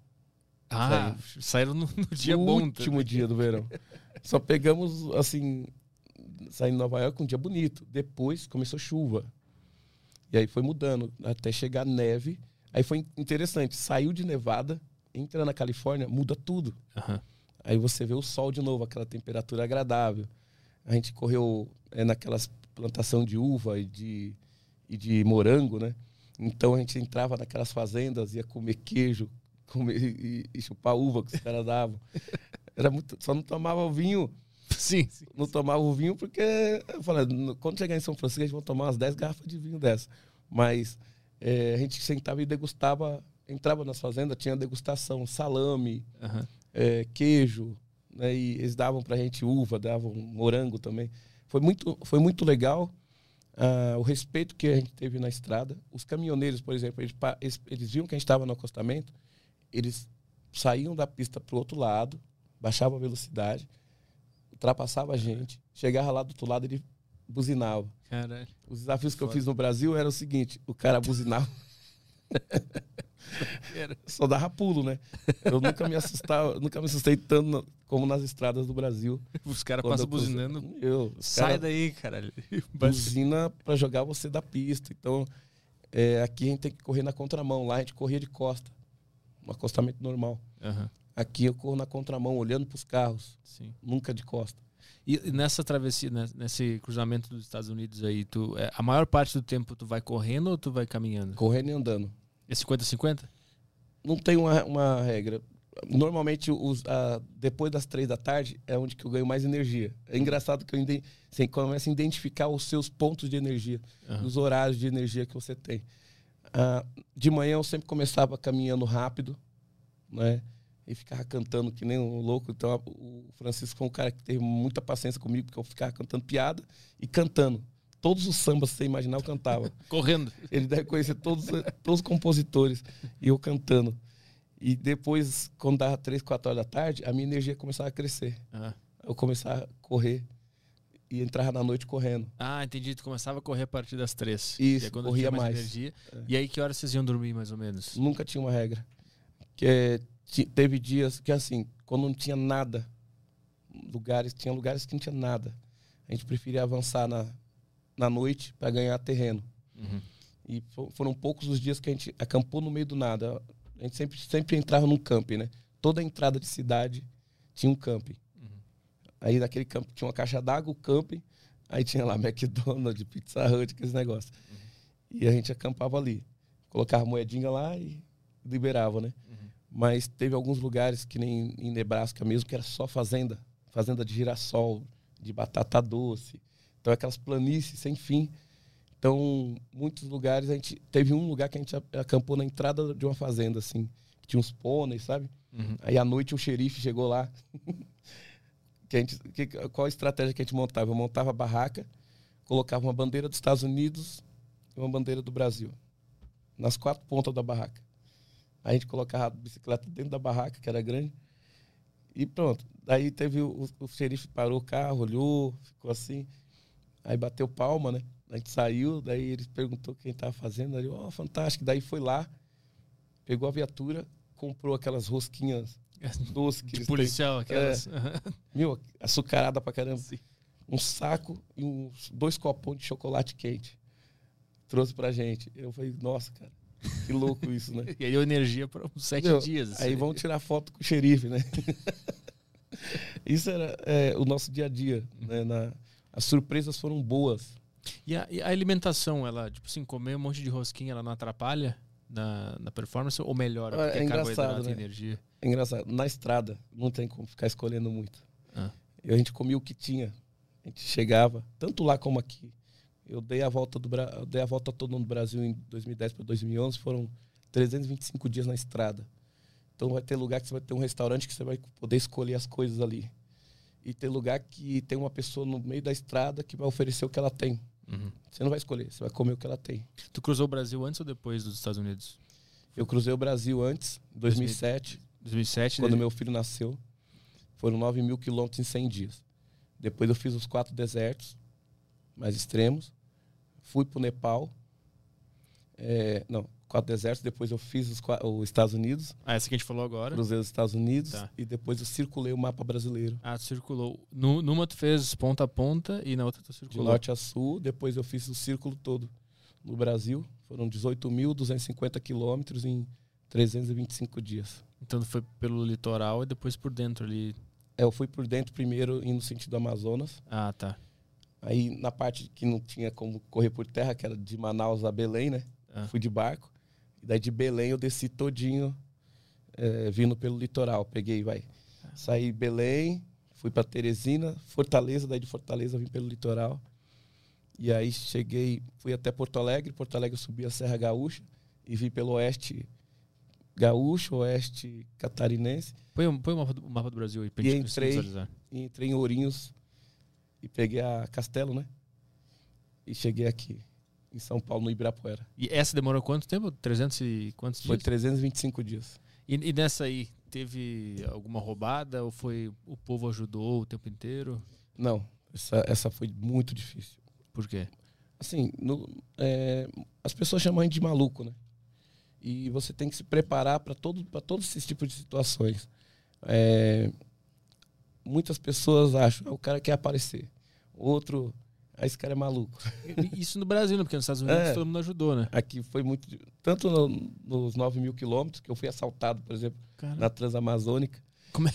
Ah, saíram no, no dia o bom. último dia do verão. Só pegamos, assim, saindo de Nova York um dia bonito. Depois começou chuva. E aí foi mudando, até chegar neve. Aí foi interessante, saiu de Nevada, entra na Califórnia, muda tudo. Aham. Aí você vê o sol de novo, aquela temperatura agradável. A gente correu é, naquelas plantação de uva e de, e de morango, né? Então a gente entrava naquelas fazendas, ia comer queijo comer, e, e chupar uva que os caras davam. Era muito, só não tomava o vinho, Sim, sim. não tomava o vinho porque eu falei, "No- quando chegar em São Francisco a gente vai tomar umas 10 garrafas de vinho dessa. Mas é, a gente sentava e degustava, entrava nas fazendas, tinha degustação, salame, Aham. É, queijo, né? E eles davam pra gente uva, davam morango também. Foi muito, foi muito legal ah, o respeito que a gente teve na estrada. Os caminhoneiros, por exemplo, eles, eles, eles viam que a gente estava no acostamento, eles saíam da pista pro outro lado, baixavam a velocidade, ultrapassava a gente, chegava lá do outro lado ele buzinava. Caralho. Os desafios que eu Foda. fiz no Brasil era o seguinte: o cara buzinava. Só dava pulo, né? Eu nunca me assustava, nunca me assustei tanto como nas estradas do Brasil. Os caras passam buzinando. Eu, Sai cara daí, caralho. buzina pra jogar você da pista. Então, é, aqui a gente tem que correr na contramão. Lá a gente corria de costa, um acostamento normal. Aham, Aqui eu corro na contramão, olhando pros carros, sim. nunca de costa. E e nessa travessia, né, nesse cruzamento dos Estados Unidos aí, tu, é, a maior parte do tempo tu vai correndo ou tu vai caminhando? Correndo e andando. É 50-50? Não tem uma, uma regra. Normalmente, os, a- depois das três da tarde é onde que eu ganho mais energia. É engraçado que eu você começa a identificar os seus pontos de energia. Aham. dos horários de energia que você tem. Ah, de manhã eu sempre começava caminhando rápido, né? E ficava cantando que nem um louco. Então o Francisco foi um cara que teve muita paciência comigo, porque eu ficava cantando piada e cantando. Todos os sambas que você imaginar eu cantava. Correndo. Ele deve conhecer todos, todos os compositores e eu cantando. E depois, quando dava três, quatro horas da tarde, a minha energia começava a crescer. Ah. Eu começava a correr e entrava na noite correndo. Ah, entendi. Tu começava a correr a partir das três. Isso, E aí corria tinha mais. Energia. É. E aí que horas vocês iam dormir, mais ou menos? Nunca tinha uma regra. Que é, teve dias que assim, quando não tinha nada, lugares, tinha lugares que não tinha nada. A gente preferia avançar na, na noite para ganhar terreno. Uhum. E fo- foram poucos os dias que a gente acampou no meio do nada. A gente sempre, sempre entrava num camping, né? Toda entrada de cidade tinha um camping. Uhum. Aí naquele camping tinha uma caixa d'água, o camping, aí tinha lá McDonald's, Pizza Hut, aqueles negócios. E a gente acampava ali. Colocava moedinha lá e liberava, né? Uhum. Mas teve alguns lugares, que nem em Nebraska mesmo, que era só fazenda. Fazenda de girassol, de batata doce. Então, aquelas planícies sem fim. Então, muitos lugares, a gente... Teve um lugar que a gente acampou na entrada de uma fazenda, assim. Que tinha uns pôneis, sabe? Uhum. Aí, à noite, o xerife chegou lá. que a gente, que, qual a estratégia que a gente montava? Eu montava a barraca, colocava uma bandeira dos Estados Unidos e uma bandeira do Brasil. Nas quatro pontas da barraca. A gente colocava a bicicleta dentro da barraca, que era grande. E pronto. Daí teve o, o xerife parou o carro, olhou, ficou assim. Aí bateu palma, né? A gente saiu, daí ele perguntou quem estava fazendo. Aí, ó, fantástico. Daí foi lá, pegou a viatura, comprou aquelas rosquinhas doces que De policial, aquelas. têm. Meu, açucarada pra caramba. Um saco e uns dois copões de chocolate quente. Trouxe pra gente. Eu falei, nossa, cara, que louco isso, né? E aí deu energia para uns sete Meu, dias. assim. Aí vamos tirar foto com o xerife, né? Isso era é, o nosso dia a dia. Né? Na- as surpresas foram boas. E a, e a alimentação, ela, tipo assim, comer um monte de rosquinha, ela não atrapalha na, na performance ou melhora? É Porque é, engraçado, né? energia. É engraçado. Na estrada, não tem como ficar escolhendo muito. Ah. A gente comia o que tinha. A gente chegava, tanto lá como aqui. Eu dei a volta, do, Bra- eu dei a volta toda no Brasil em 2010 para 2011. Foram 325 dias na estrada. Então vai ter lugar que você vai ter um restaurante que você vai poder escolher as coisas ali. E tem lugar que tem uma pessoa no meio da estrada que vai oferecer o que ela tem. Uhum. Você não vai escolher, você vai comer o que ela tem. Tu cruzou o Brasil antes ou depois dos Estados Unidos? Eu cruzei o Brasil antes, em 2007, 2007? quando daí- meu filho nasceu. Foram 9 mil quilômetros em 100 dias. Depois eu fiz os quatro desertos mais extremos. Fui para o Nepal. É, não, quatro desertos. Depois eu fiz os, os Estados Unidos. Ah, essa que a gente falou agora. Cruzei os Estados Unidos. Tá. E depois eu circulei o mapa brasileiro. Ah, tu circulou. Nu- numa tu fez ponta a ponta e na outra tu De circulou. norte a sul. Depois eu fiz o círculo todo no Brasil. Foram 18.250 quilômetros em 325 dias. Então foi pelo litoral e depois por dentro ali. É, Eu fui por dentro primeiro, indo no sentido Amazonas. Ah, tá. Aí na parte que não tinha como correr por terra, que era de Manaus a Belém, né? Ah. Fui de barco. E daí de Belém eu desci todinho, é, vindo pelo litoral. Peguei, vai. Saí Belém, fui para Teresina, Fortaleza, daí de Fortaleza vim pelo litoral. E aí cheguei, fui até Porto Alegre, Porto Alegre eu subi a Serra Gaúcha e vim pelo oeste gaúcho, oeste catarinense. Põe, põe o, mapa do, o mapa do Brasil aí pra E gente entrei- visualizar. E entrei em Ourinhos e peguei a Castelo, né? E cheguei aqui, em São Paulo, no Ibirapuera. E essa demorou quanto tempo? 300 e quantos Foi dias? 325 dias. E, e nessa aí, teve alguma roubada ou foi o povo ajudou o tempo inteiro? Não, essa, essa foi muito difícil. Por quê? Assim, no- é, as pessoas chamam a gente de maluco, né? E você tem que se preparar para todo, pra todos esses tipos de situações. É, muitas pessoas acham, ah, o cara quer aparecer. Outro, ah, esse cara é maluco. Isso no Brasil, né? Porque nos Estados Unidos É. todo mundo ajudou, né? Aqui foi muito. Tanto no- nos 9 mil quilômetros, que eu fui assaltado, por exemplo, Cara, na Transamazônica. como?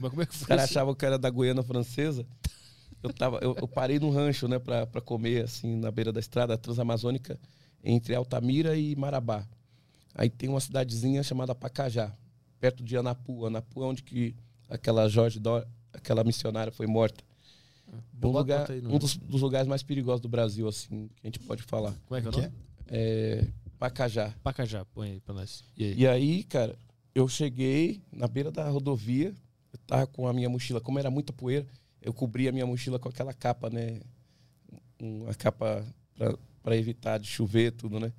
Mas como é que foi? caras isso? achavam que eu era da Guiana Francesa. Eu, tava, eu, eu parei num rancho, né, pra, pra comer, assim, na beira da estrada transamazônica, entre Altamira e Marabá. Aí tem uma cidadezinha chamada Pacajá, perto de Anapu. Anapu é onde que aquela Jorge Dó, aquela missionária foi morta. Um, Bota- lugar, aí um dos, dos lugares mais perigosos do Brasil, assim, que a gente pode falar. Como é que é o Que nome? É Pacajá. Pacajá, põe aí pra nós. E aí? E aí, cara, eu cheguei na beira da rodovia, eu tava com a minha mochila, como era muita poeira, eu cobri a minha mochila com aquela capa, né? Uma capa pra- pra evitar de chover, tudo, né?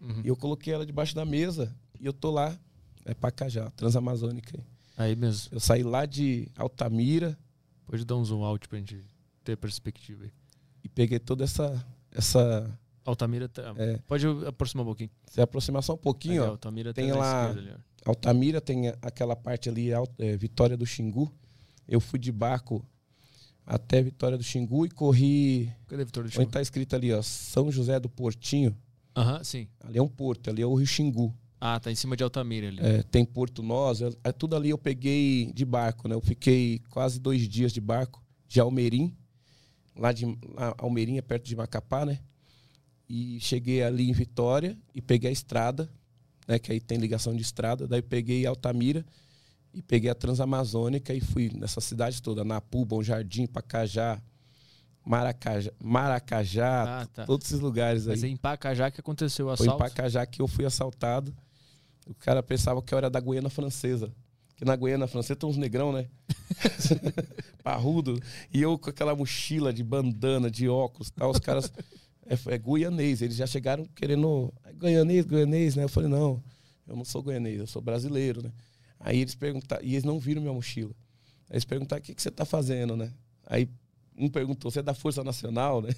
Uhum. E eu coloquei ela debaixo da mesa e eu tô lá, é Pacajá, Transamazônica. Aí mesmo. Eu saí lá de Altamira Pode dar um zoom out pra gente ter perspectiva e peguei toda essa essa Altamira tá... É. Pode aproximar um pouquinho. se aproximar só um pouquinho, Aí, ó. Altamira tem tá na lá- ali. Altamira tem aquela parte ali, Al- é, Vitória do Xingu. Eu fui de barco até Vitória do Xingu e corri. Cadê Vitória do Onde Xingu? está escrito ali, ó, São José do Portinho. Aham, sim. Ali é um porto, ali é o Rio Xingu. Ah, tá em cima de Altamira ali. É, tem Porto Nós, é, é tudo ali eu peguei de barco, né? Eu fiquei quase dois dias de barco, de Almerim, lá de lá, Almerim é perto de Macapá, né? E cheguei ali em Vitória e peguei a estrada, né? Que aí tem ligação de estrada. Daí peguei Altamira e peguei a Transamazônica e fui nessa cidade toda, Napu, Bom Jardim, Pacajá, Maracajá, Maracajá Ah, tá. todos esses lugares aí. Mas é em Pacajá que aconteceu o Foi em assalto. Pacajá que eu fui assaltado. O cara pensava que eu era da Guiana Francesa. Que na Guiana Francesa tem uns negrão, né? Parrudo. E eu com aquela mochila de bandana, de óculos tal. Os caras. É, é guianês. Eles já chegaram querendo. "É Guianês, guianês, né? Eu falei, não, eu não sou guianês, eu sou brasileiro, né? Aí eles perguntaram. E eles não viram minha mochila. Aí eles perguntaram: o que, que você tá fazendo, né? Aí um perguntou: você é da Força Nacional, né?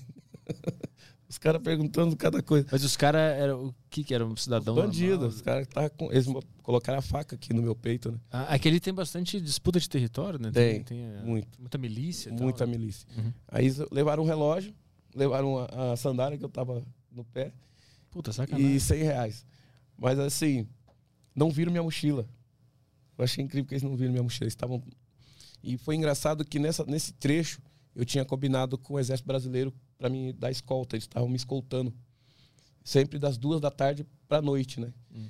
Os caras perguntando cada coisa. Mas os caras eram. O que que era? Um cidadão? Bandido. normal? Os caras tá com. Eles colocaram a faca aqui no meu peito, né? Ah, aquele tem bastante disputa de território, né? Tem, eh, muito. Muita milícia. e tal, Muita né? milícia. Uhum. Aí levaram um relógio, levaram a, a sandália que eu tava no pé Puta, sacanagem. e 100 reais. Mas assim, não viram minha mochila. Eu achei incrível que eles não viram minha mochila. Eles estavam. E foi engraçado que nessa, nesse trecho eu tinha combinado com o Exército Brasileiro para me dar escolta. Eles estavam me escoltando. Sempre das duas da tarde pra noite, né? Hum.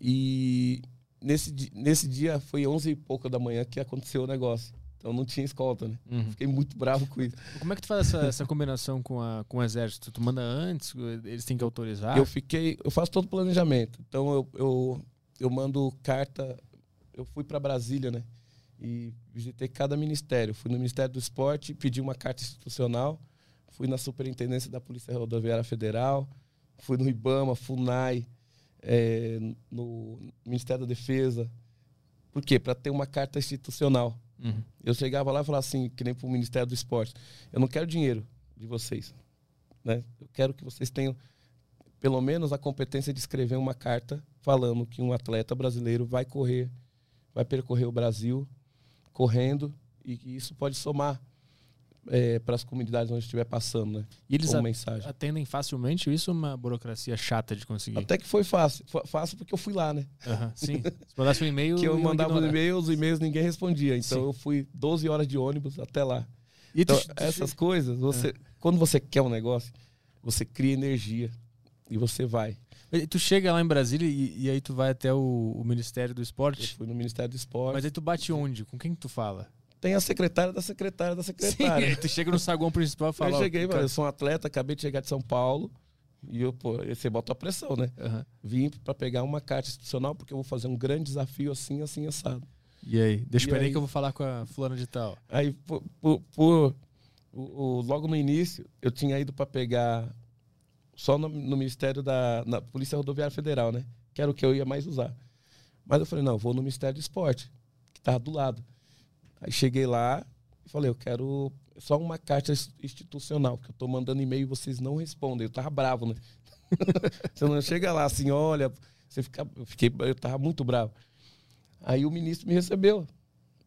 E nesse, nesse dia foi 11 e pouco da manhã que aconteceu o negócio. Então não tinha escolta, né? Uhum. Fiquei muito bravo com isso. Como é que tu faz essa, essa combinação com, a, com o exército? Tu manda antes? Eles têm que autorizar? Eu fiquei, eu faço todo o planejamento. Então eu, eu, eu mando carta eu fui para Brasília, né? E visitei cada ministério. Fui no Ministério do Esporte, pedi uma carta institucional. Fui na Superintendência da Polícia Rodoviária Federal. Fui no IBAMA, FUNAI, é, no Ministério da Defesa. Por quê? Para ter uma carta institucional. Uhum. Eu chegava lá e falava assim, que nem para o Ministério do Esporte. Eu não quero dinheiro de vocês. Né? Eu quero que vocês tenham pelo menos a competência de escrever uma carta falando que um atleta brasileiro vai correr, vai percorrer o Brasil correndo e que isso pode somar é, para as comunidades onde estiver passando, né? E eles a- mensagem. atendem facilmente isso ou uma burocracia chata de conseguir? Até que foi fácil. Foi fácil porque eu fui lá, né? Sim. Se mandasse um e-mail. Que eu mandava ignorar. e-mails, os e-mails ninguém respondia. Então Sim. eu fui 12 horas de ônibus até lá. E Então, tu- essas coisas, você, É. quando você quer um negócio, você cria energia e você vai. E tu chega lá em Brasília e, e aí tu vai até o, o Ministério do Eu Esporte. fui no Ministério do Esporte. Mas aí tu bate onde? Com quem que tu fala? Tem a secretária da secretária da Sim, secretária. aí tu chega no saguão principal e fala. eu cheguei, mano, eu sou um atleta, acabei de chegar de São Paulo. E eu, pô, você bota a pressão, né? Aham. Vim para pegar uma carta institucional porque eu vou fazer um grande desafio assim, assim, assado. E aí? Deixa eu E aí? que eu vou falar com a fulana de tal. Aí, por, por- por- o- o- logo no início, eu tinha ido para pegar só no, no Ministério da na Polícia Rodoviária Federal, né? Que era o que eu ia mais usar. Mas eu falei, não, vou no Ministério do Esporte, que tava do lado. Aí cheguei lá e falei, eu quero só uma carta ins- institucional, que eu tô mandando e-mail e vocês não respondem. Eu tava bravo, né? você não chega lá assim, olha, você fica, eu fiquei, eu tava muito bravo. Aí o ministro me recebeu.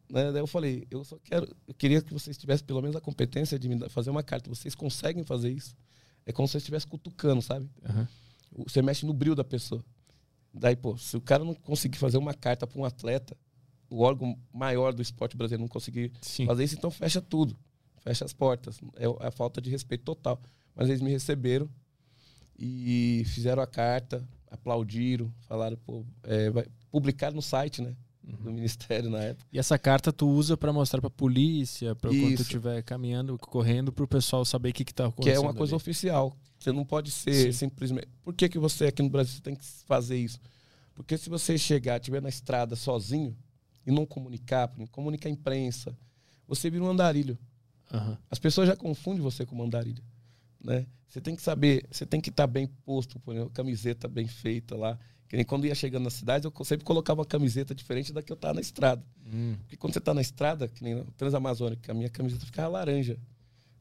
Né? Daí eu falei, eu só quero, eu queria que vocês tivessem pelo menos a competência de me fazer uma carta. Vocês conseguem fazer isso? É como se você estivesse cutucando, sabe? Aham. Você mexe no brilho da pessoa. Daí, pô, se o cara não conseguir fazer uma carta para um atleta, o órgão maior do esporte brasileiro não conseguir Sim. fazer isso, então fecha tudo. Fecha as portas. É a falta de respeito total. Mas eles me receberam e fizeram a carta, aplaudiram, falaram, pô, é, vai publicar no site, né? Do Ministério na época. E essa carta tu usa pra mostrar pra polícia, pra quando tu estiver caminhando, correndo, pro pessoal saber o que, que tá Que acontecendo. é uma coisa ali. oficial. Você não pode ser Sim. simplesmente. Por que, que você aqui no Brasil tem que fazer isso? Porque se você chegar, estiver na estrada sozinho e não comunicar, não comunicar a imprensa, você vira um andarilho. Aham. As pessoas já confundem você com andarilho. Né? Você tem que saber, você tem que estar bem posto, por exemplo, camiseta bem feita lá. Que nem quando ia chegando nas cidades, eu sempre colocava uma camiseta diferente da que eu tava na estrada. Hum. Porque quando você tá na estrada, que nem na Transamazônica, a minha camiseta ficava laranja.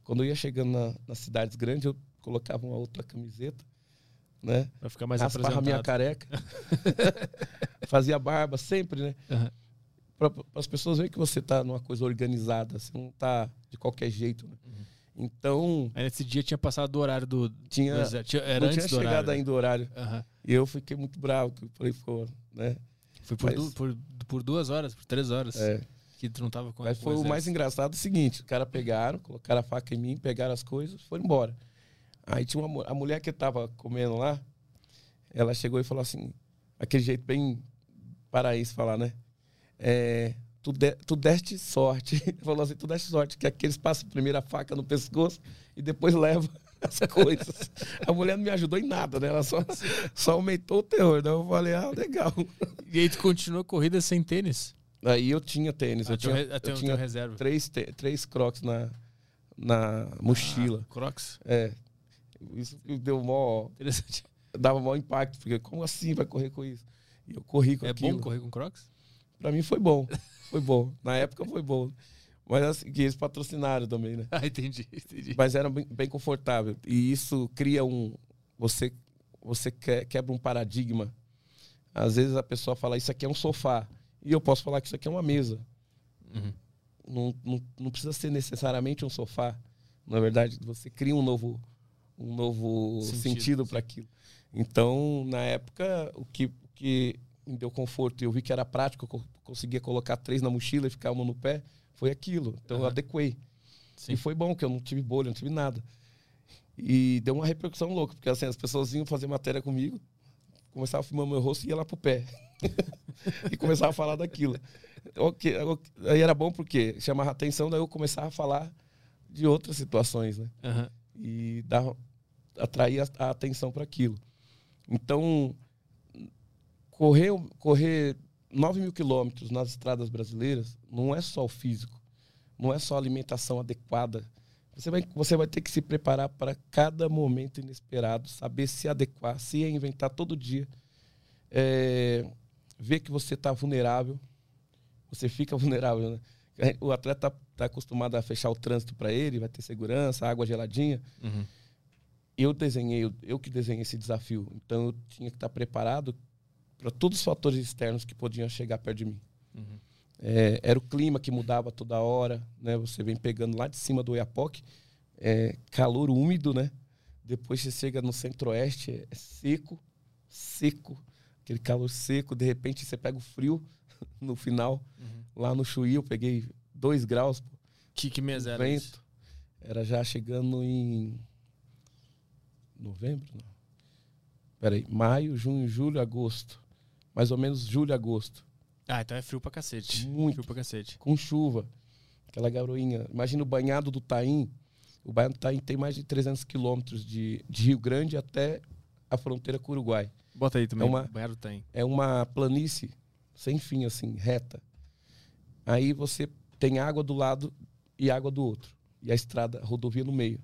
Quando eu ia chegando na- nas cidades grandes, eu colocava uma outra camiseta, né? Pra ficar mais Raspava a minha careca. Fazia barba sempre, né? Aham. Para as pessoas verem que você tá numa coisa organizada, você não tá de qualquer jeito, né? Uhum. Então, Aí nesse dia tinha passado do horário do. tinha, do exército. Era não antes tinha do chegado horário. né? ainda o horário. Aham. E eu fiquei muito bravo, que eu falei, pô, né? Foi por, Mas- du- por, por duas horas, por três horas. É. Que tu não tava com Mas foi o mais engraçado o seguinte: os caras pegaram, colocaram a faca em mim, pegaram as coisas, foram embora. Aí tinha uma a mulher que tava comendo lá, ela chegou e falou assim, aquele jeito bem paraíso falar, né? É, tu, de- tu deste sorte. falou assim, tu deste sorte, que aqueles passam primeiro a faca no pescoço e depois levam as coisas. a mulher não me ajudou em nada, né? Ela só, só aumentou o terror. Daí eu falei, ah, legal. E aí tu continuou a corrida sem tênis. Aí eu tinha tênis, eu Até o tinha, até eu tinha reserva. três, três crocs na, na mochila. Ah, Crocs. É. Isso deu mó. Interessante. Dava maior impacto, porque como assim vai correr com isso? E eu corri com É aquilo. bom correr com Crocs? Pra mim foi bom. Foi bom. Na época foi bom. Mas assim, que eles patrocinaram também, né? Ah, entendi, entendi. Mas era bem, bem confortável. E isso cria um. Você, você que- quebra um paradigma. Às vezes a pessoa fala, isso aqui é um sofá. E eu posso falar que isso aqui é uma mesa. Uhum. não, não, não precisa ser necessariamente um sofá. Na verdade, você cria um novo, um novo Sentido, sentido para aquilo. Então, na época, o que, que me deu conforto e eu vi que era prático, eu co- conseguia colocar três na mochila e ficar uma no pé, foi aquilo. Então, eu Aham. adequei. Sim. E foi bom, que eu não tive bolha, não tive nada. E deu uma repercussão louca, porque assim, as pessoas vinham fazer matéria comigo, começavam a filmar meu rosto e ia lá pro pé. e começava a falar daquilo. Ok, ok. Aí era bom porque chamava atenção, daí eu começava a falar de outras situações, né? Aham. E dava, atraía a atenção para aquilo. Então, correr, correr 9 mil quilômetros nas estradas brasileiras não é só o físico, não é só a alimentação adequada. Você vai, você vai ter que se preparar para cada momento inesperado, saber se adequar, se inventar todo dia. É, ver que você está vulnerável, você fica vulnerável. Né? O atleta está tá acostumado a fechar o trânsito para ele, vai ter segurança, água geladinha. Uhum. Eu desenhei, eu, eu que desenhei esse desafio. Então eu tinha que estar tá preparado para todos os fatores externos que podiam chegar perto de mim. Uhum. É, era o clima que mudava toda hora, né? Você vem pegando lá de cima do Oiapoque, é, calor úmido, né? Depois você chega no centro-oeste, é seco, seco, aquele calor seco. De repente você pega o frio no final. Uhum. Lá no Chuí eu peguei dois graus. Pô, Que, que mês era vento. isso? Era já chegando em novembro, não. Peraí, maio, junho, julho, agosto. Mais ou menos julho, agosto. Ah, então é frio pra cacete. Muito. Frio pra cacete. com chuva, aquela garoinha. Imagina o banhado do Taim. O banhado do Taim tem mais de 300 quilômetros de, de Rio Grande até a fronteira com o Uruguai. Bota aí também. É uma- O banheiro tem. É uma planície sem fim, assim, reta. Aí você tem água do lado e água do outro. E a estrada, a rodovia no meio.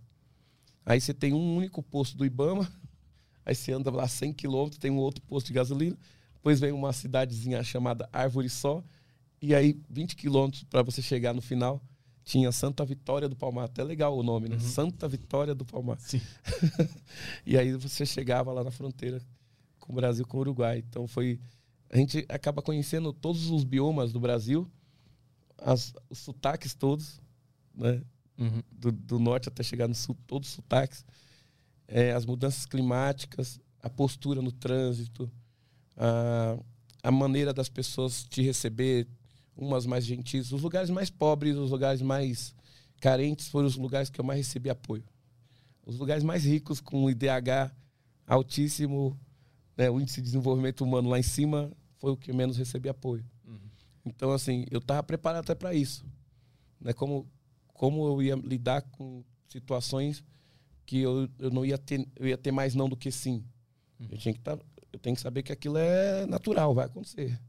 Aí você tem um único posto do Ibama. Aí você anda lá 100 quilômetros, tem um outro posto de gasolina. Depois vem uma cidadezinha chamada Árvore Só. E aí, 20 quilômetros para você chegar no final, tinha Santa Vitória do Palmar. Até legal o nome, né? Uhum. Santa Vitória do Palmar. Sim. e aí você chegava lá na fronteira com o Brasil, com o Uruguai. Então foi. A gente acaba conhecendo todos os biomas do Brasil, as, os sotaques todos, né? Uhum. Do, do norte até chegar no sul, todos os sotaques. É, as mudanças climáticas, a postura no trânsito, a, a maneira das pessoas te receber, umas mais gentis. Os lugares mais pobres, os lugares mais carentes foram os lugares que eu mais recebi apoio. Os lugares mais ricos, com IDH altíssimo, né, o índice de desenvolvimento humano lá em cima, foi o que menos recebi apoio. Uhum. Então, assim, eu estava preparado até para isso. Né? Como, como eu ia lidar com situações que eu, eu não ia ter, eu ia ter mais não do que sim. Eu, tinha que tá, eu tenho que saber que aquilo é natural, vai acontecer.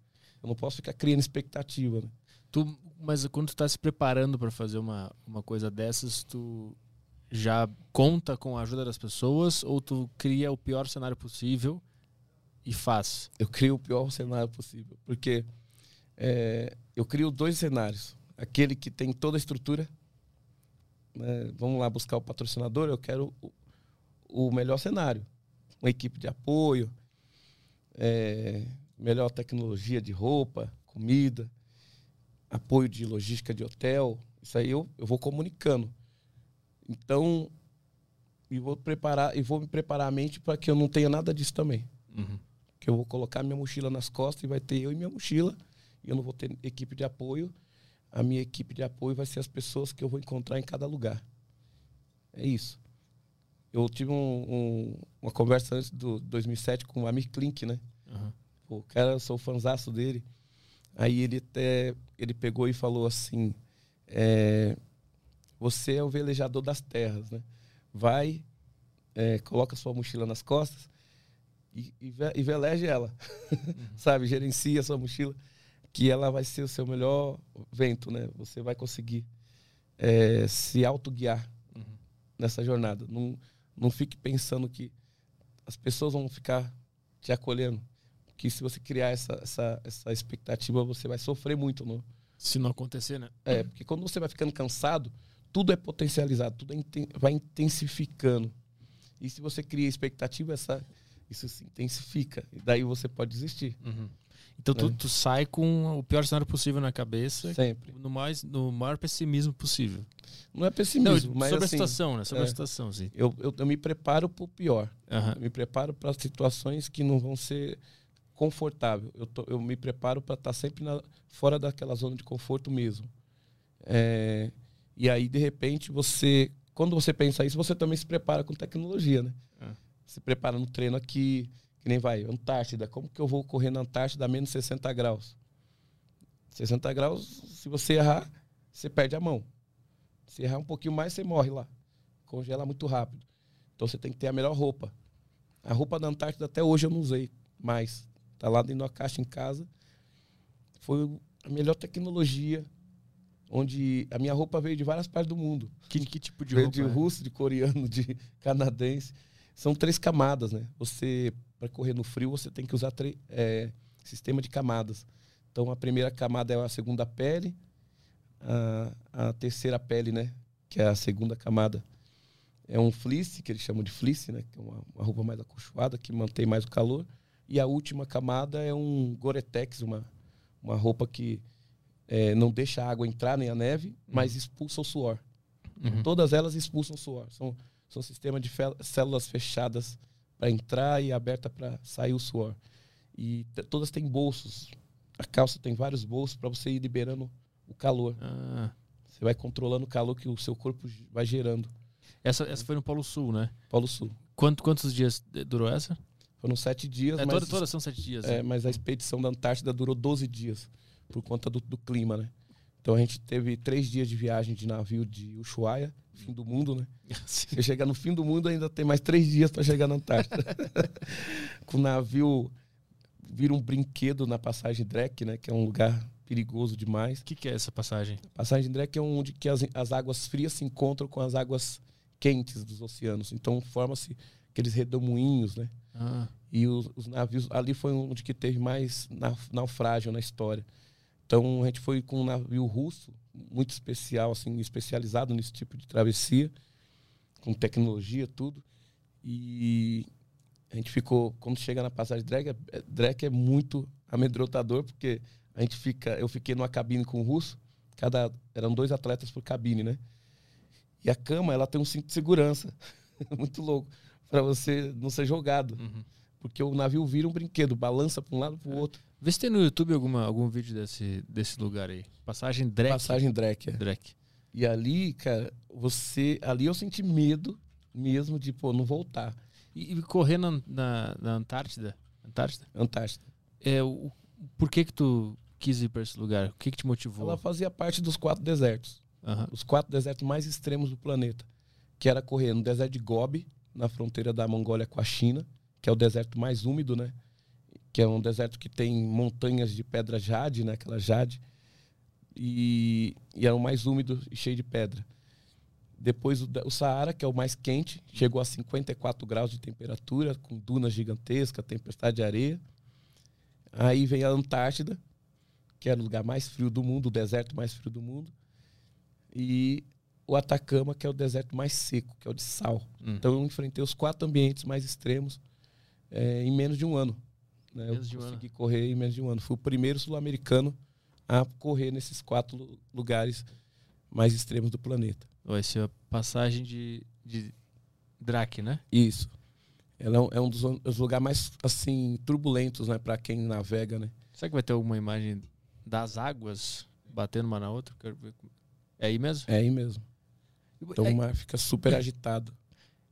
Eu não posso ficar criando expectativa. Né? Tu, mas quando tu tá se preparando para fazer uma, uma coisa dessas, tu já conta com a ajuda das pessoas ou tu cria o pior cenário possível e faz? eu crio o pior cenário possível. Porque é, eu crio dois cenários. Aquele que tem toda a estrutura. né? Vamos lá buscar o patrocinador. Eu quero o, o melhor cenário. Uma equipe de apoio, é, melhor tecnologia de roupa, comida, apoio de logística de hotel. Isso aí eu, eu vou comunicando. Então, e vou preparar e vou me preparar a mente para que eu não tenha nada disso também Uhum. que eu vou colocar minha mochila nas costas e vai ter eu e minha mochila e eu não vou ter equipe de apoio. A minha equipe de apoio vai ser as pessoas que eu vou encontrar em cada lugar. É isso. Eu tive um- um- uma conversa antes do 2007 com o Amir Klink, né? Uhum. Pô, o cara, eu sou fanzaço dele. Aí ele até ele pegou e falou assim: é, você é o velejador das terras, né? Vai, é, coloca sua mochila nas costas e, e, ve- e veleje ela, sabe? Gerencia a sua mochila, que ela vai ser o seu melhor vento, né? Você vai conseguir é, se autoguiar Uhum. nessa jornada. Não, não fique pensando que as pessoas vão ficar te acolhendo. Que se você criar essa, essa, essa expectativa, você vai sofrer muito. Não? Se não acontecer, né? É, porque quando você vai ficando cansado, tudo é potencializado, tudo é inten- vai intensificando. E se você cria expectativa, essa, isso se intensifica. E daí você pode desistir. Uhum. Então tu, É. tu sai com o pior cenário possível na cabeça, Sempre. no, mais, no maior pessimismo possível. Não é Não, pessimismo, mas sobre assim, a situação, né? Sobre é. a situação, sim. eu, eu, eu me preparo para o pior. Eu me preparo para situações que não vão ser confortáveis. Eu, tô- eu me preparo para estar sempre na- fora daquela zona de conforto mesmo. É, e aí, de repente, você. Quando você pensa isso, você também se prepara com tecnologia, né? É. Se prepara no treino aqui, que nem vai, Antártida. Como que eu vou correr na Antártida a menos 60 graus? 60 graus, se você errar, você perde a mão. Se errar um pouquinho mais, você morre lá. Congela muito rápido. Então você tem que ter a melhor roupa. A roupa da Antártida até hoje eu não usei mais. Tá lá dentro da caixa em casa. foi a melhor tecnologia, onde a minha roupa veio de várias partes do mundo. Que, que tipo de veio roupa? de é? russo, de coreano, de canadense. São três camadas, né? Você, para correr no frio, você tem que usar é, sistema de camadas. Então, a primeira camada é a segunda pele, a, a terceira pele, né? Que é a segunda camada. É um fleece, que eles chamam de fleece, né? Que é uma, uma roupa mais acolchoada, que mantém mais o calor. E a última camada é um Gore-Tex, uma, uma roupa que é, não deixa a água entrar nem a neve, mas expulsa o suor. Uhum. Todas elas expulsam suor. São, são sistemas de células fechadas para entrar e aberta para sair o suor. E todas têm bolsos. A calça tem vários bolsos para você ir liberando o calor. Ah, Você vai controlando o calor que o seu corpo vai gerando. essa, essa foi no Polo Sul, né? Polo Sul. Quanto, quantos dias durou essa? Foram sete dias, É, mas, toda, todas são sete dias. é, né? mas a expedição da Antártida durou 12 dias, por conta do, do clima, né? Então a gente teve três dias de viagem de navio de Ushuaia, fim do mundo, né? Você chegar no fim do mundo, ainda tem mais três dias para chegar na Antártida. Com o navio vira um brinquedo na passagem Drake, né? Que é um lugar perigoso demais. O que, que é essa passagem? Passagem Drake é onde que as, as águas frias se encontram com as águas quentes dos oceanos. Então forma-se aqueles redemoinhos, né? Ah, E os, os navios ali foi onde que teve mais na- naufrágio na história. Então a gente foi com um navio russo muito especial, assim, especializado nesse tipo de travessia, com tecnologia tudo. E a gente ficou quando chega na passagem Drake, é- Drake é muito amedrontador porque a gente fica, eu fiquei numa cabine com o russo, cada eram dois atletas por cabine, né? E a cama ela tem um cinto de segurança, muito louco, para você não ser jogado. uhum. Porque o navio vira um brinquedo, balança para um lado para o outro. Vê se tem no YouTube alguma, algum vídeo desse, desse lugar aí. Passagem Drake. Passagem Drake. é. Drake. E ali, cara, você. Ali eu senti medo mesmo de, pô, não voltar. E, e correr na, na, na Antártida? Antártida? Antártida. É, o, por que que tu quis ir para esse lugar? O que que te motivou? Ela fazia parte dos quatro desertos. Aham. Os quatro desertos mais extremos do planeta. Que era correr no deserto de Gobi, na fronteira da Mongólia com a China, que é o deserto mais úmido, né? Que é um deserto que tem montanhas de pedra jade, né? Aquela jade. E, e é o mais úmido e cheio de pedra. Depois o, o Saara, que é o mais quente, chegou a 54 graus de temperatura, com dunas gigantescas, tempestade de areia. Aí vem a Antártida, que era o lugar mais frio do mundo, o deserto mais frio do mundo. E o Atacama, que é o deserto mais seco, que é o de sal. Hum. Então eu enfrentei os quatro ambientes mais extremos eh, em menos de um ano. Né? Eu de um consegui correr em menos de um ano. Fui o primeiro sul-americano a correr nesses quatro lu- lugares mais extremos do planeta. Vai ser a passagem de, de Drake, né? Isso. Ela é um, é um dos, lugares mais assim turbulentos, né, para quem navega, né? Será que vai ter alguma imagem das águas batendo uma na outra? É aí mesmo? É aí mesmo. Então É- o mar fica super agitado.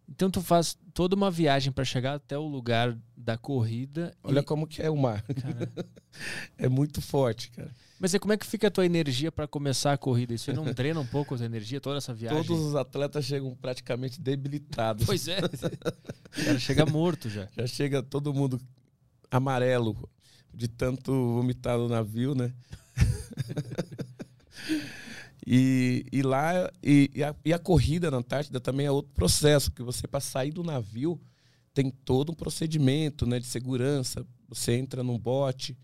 Então tu faz toda uma viagem para chegar até o lugar da corrida. Olha e- como que é o mar. Cara, É muito forte, cara. Mas e como é que fica a tua energia para começar a corrida? Isso aí não treina um pouco a tua energia, toda essa viagem? Todos os atletas chegam praticamente debilitados. Pois é. o cara chega morto já. Já chega todo mundo amarelo de tanto vomitar no navio, né? E, e lá, e, e a, e a corrida na Antártida também é outro processo, que você para sair do navio tem todo um procedimento né, de segurança. Você entra num bote,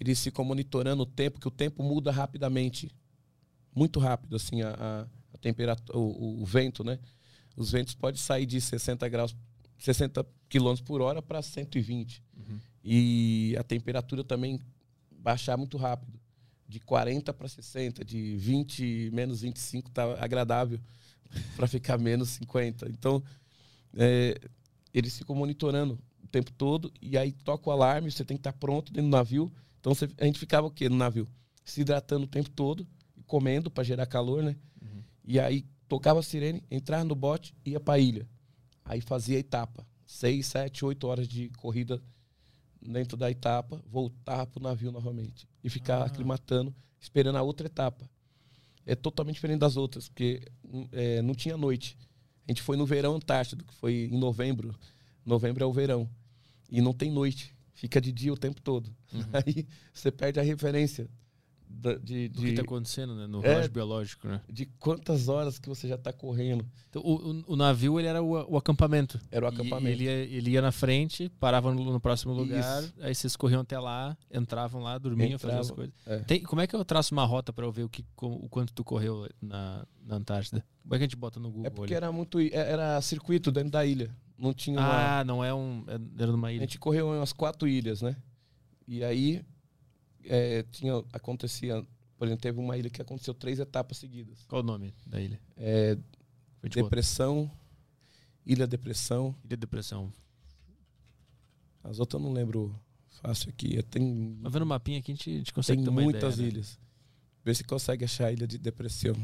eles ficam monitorando o tempo, que o tempo muda rapidamente. Muito rápido, assim, a, a, temperatura, o, o vento, né? Os ventos podem sair de 60 graus 60 km por hora para 120. Uhum. E a temperatura também baixar muito rápido. De 40 para 60, de 20 menos 25 tá agradável para ficar menos 50. Então, é, eles ficam monitorando o tempo todo e aí toca o alarme, você tem que estar pronto dentro do navio. Então, você- a gente ficava o quê no navio? Se hidratando o tempo todo, comendo para gerar calor, né? Uhum. E aí tocava a sirene, entrava no bote, ia para a ilha. Aí fazia a etapa. Seis, sete, oito horas de corrida dentro da etapa, voltava pro navio novamente. E ficar Ah. aclimatando, esperando a outra etapa. É totalmente diferente das outras, porque hum, é, não tinha noite. A gente foi no verão Antártido, que foi em novembro. Novembro é o verão. E não tem noite. Fica de dia o tempo todo. Uhum. Aí você perde a referência da- de, Do que de, tá acontecendo né, no É. relógio biológico, né? de quantas horas que você já tá correndo. Então, o, o- o navio ele era o, o acampamento. Era o acampamento. ele, ia, ele ia na frente, parava no, no próximo lugar, aí vocês corriam até lá, entravam lá, dormiam, faziam as coisas. é. Tem- como é que eu traço uma rota pra eu ver o, que, como- o quanto tu correu na, na Antártida? Como é que a gente bota no Google? É porque ali? era muito. é- Era circuito dentro da ilha. Não tinha uma. Ah, não é um. é- Era numa A ilha. gente correu em umas quatro ilhas, né? E aí é, tinha, acontecia, por exemplo, teve uma ilha que aconteceu três etapas seguidas. Qual o nome da ilha? É, depressão, Ilha Depressão. Ilha Depressão. As outras eu não lembro fácil aqui. É, Tem, Mas vendo o mapinha aqui, a gente, a gente tem consegue ter uma muitas ideia, né? ilhas. Vê se consegue achar a Ilha de Depressão.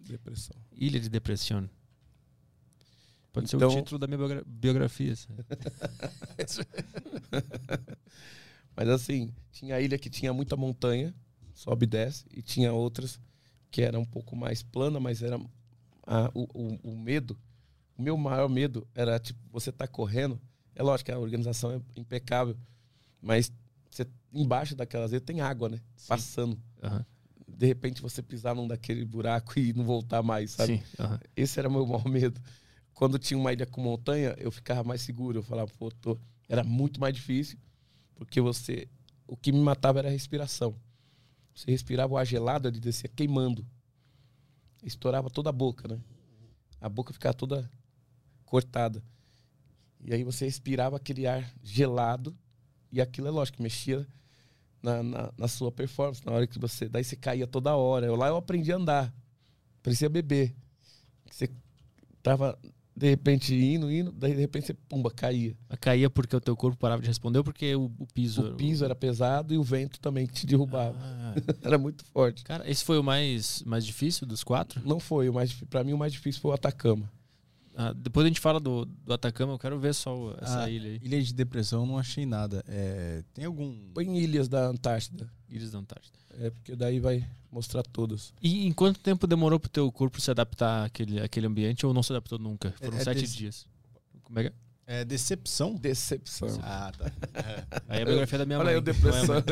Depressão. Ilha de Depressão. Pode ser Então- o título da minha biogra- biografia. Mas assim, tinha a ilha que tinha muita montanha, sobe e desce, e tinha outras que era um pouco mais plana, mas era a- o, o- o medo. O meu maior medo era, tipo, você tá correndo. É lógico que a organização é impecável, mas você, embaixo daquelas ilhas tem água, né? Passando. Aham. De repente você pisar num daquele buraco e não voltar mais, sabe? Sim. aham. Esse era o meu maior medo. Quando tinha uma ilha com montanha, eu ficava mais seguro. Eu falava, pô, tô... era muito mais difícil, porque você. O que me matava era a respiração. Você respirava o ar gelado, ele descia queimando. Estourava toda a boca, né? A boca ficava toda cortada. E aí você respirava aquele ar gelado, e aquilo é lógico, mexia na, na, na sua performance, na hora que você. Daí você caía toda hora. Eu, lá eu aprendi a andar. Parecia bebê. Você tava, de repente, indo, indo, daí de repente você, pumba, caía. Caía porque o teu corpo parava de responder ou porque o, o piso... O piso era pesado e o vento também te derrubava. Ah, Era muito forte. cara, esse foi o mais, mais difícil dos quatro? Não foi o mais Pra mim, o mais difícil foi o Atacama. Ah, depois a gente fala do, do Atacama, eu quero ver só o- essa Ah, ilha aí. Ilha de depressão eu não achei nada. É, tem algum. Foi em ilhas da Antártida. Ilhas da Antártida. É, porque daí vai mostrar todas. E em quanto tempo demorou pro teu corpo se adaptar àquele, àquele ambiente ou não se adaptou nunca? Foram É- é sete dias. Como é que é? É decepção? Decepção. Ah, tá. Aí é a biografia da minha Olha mãe. aí o não é depressão.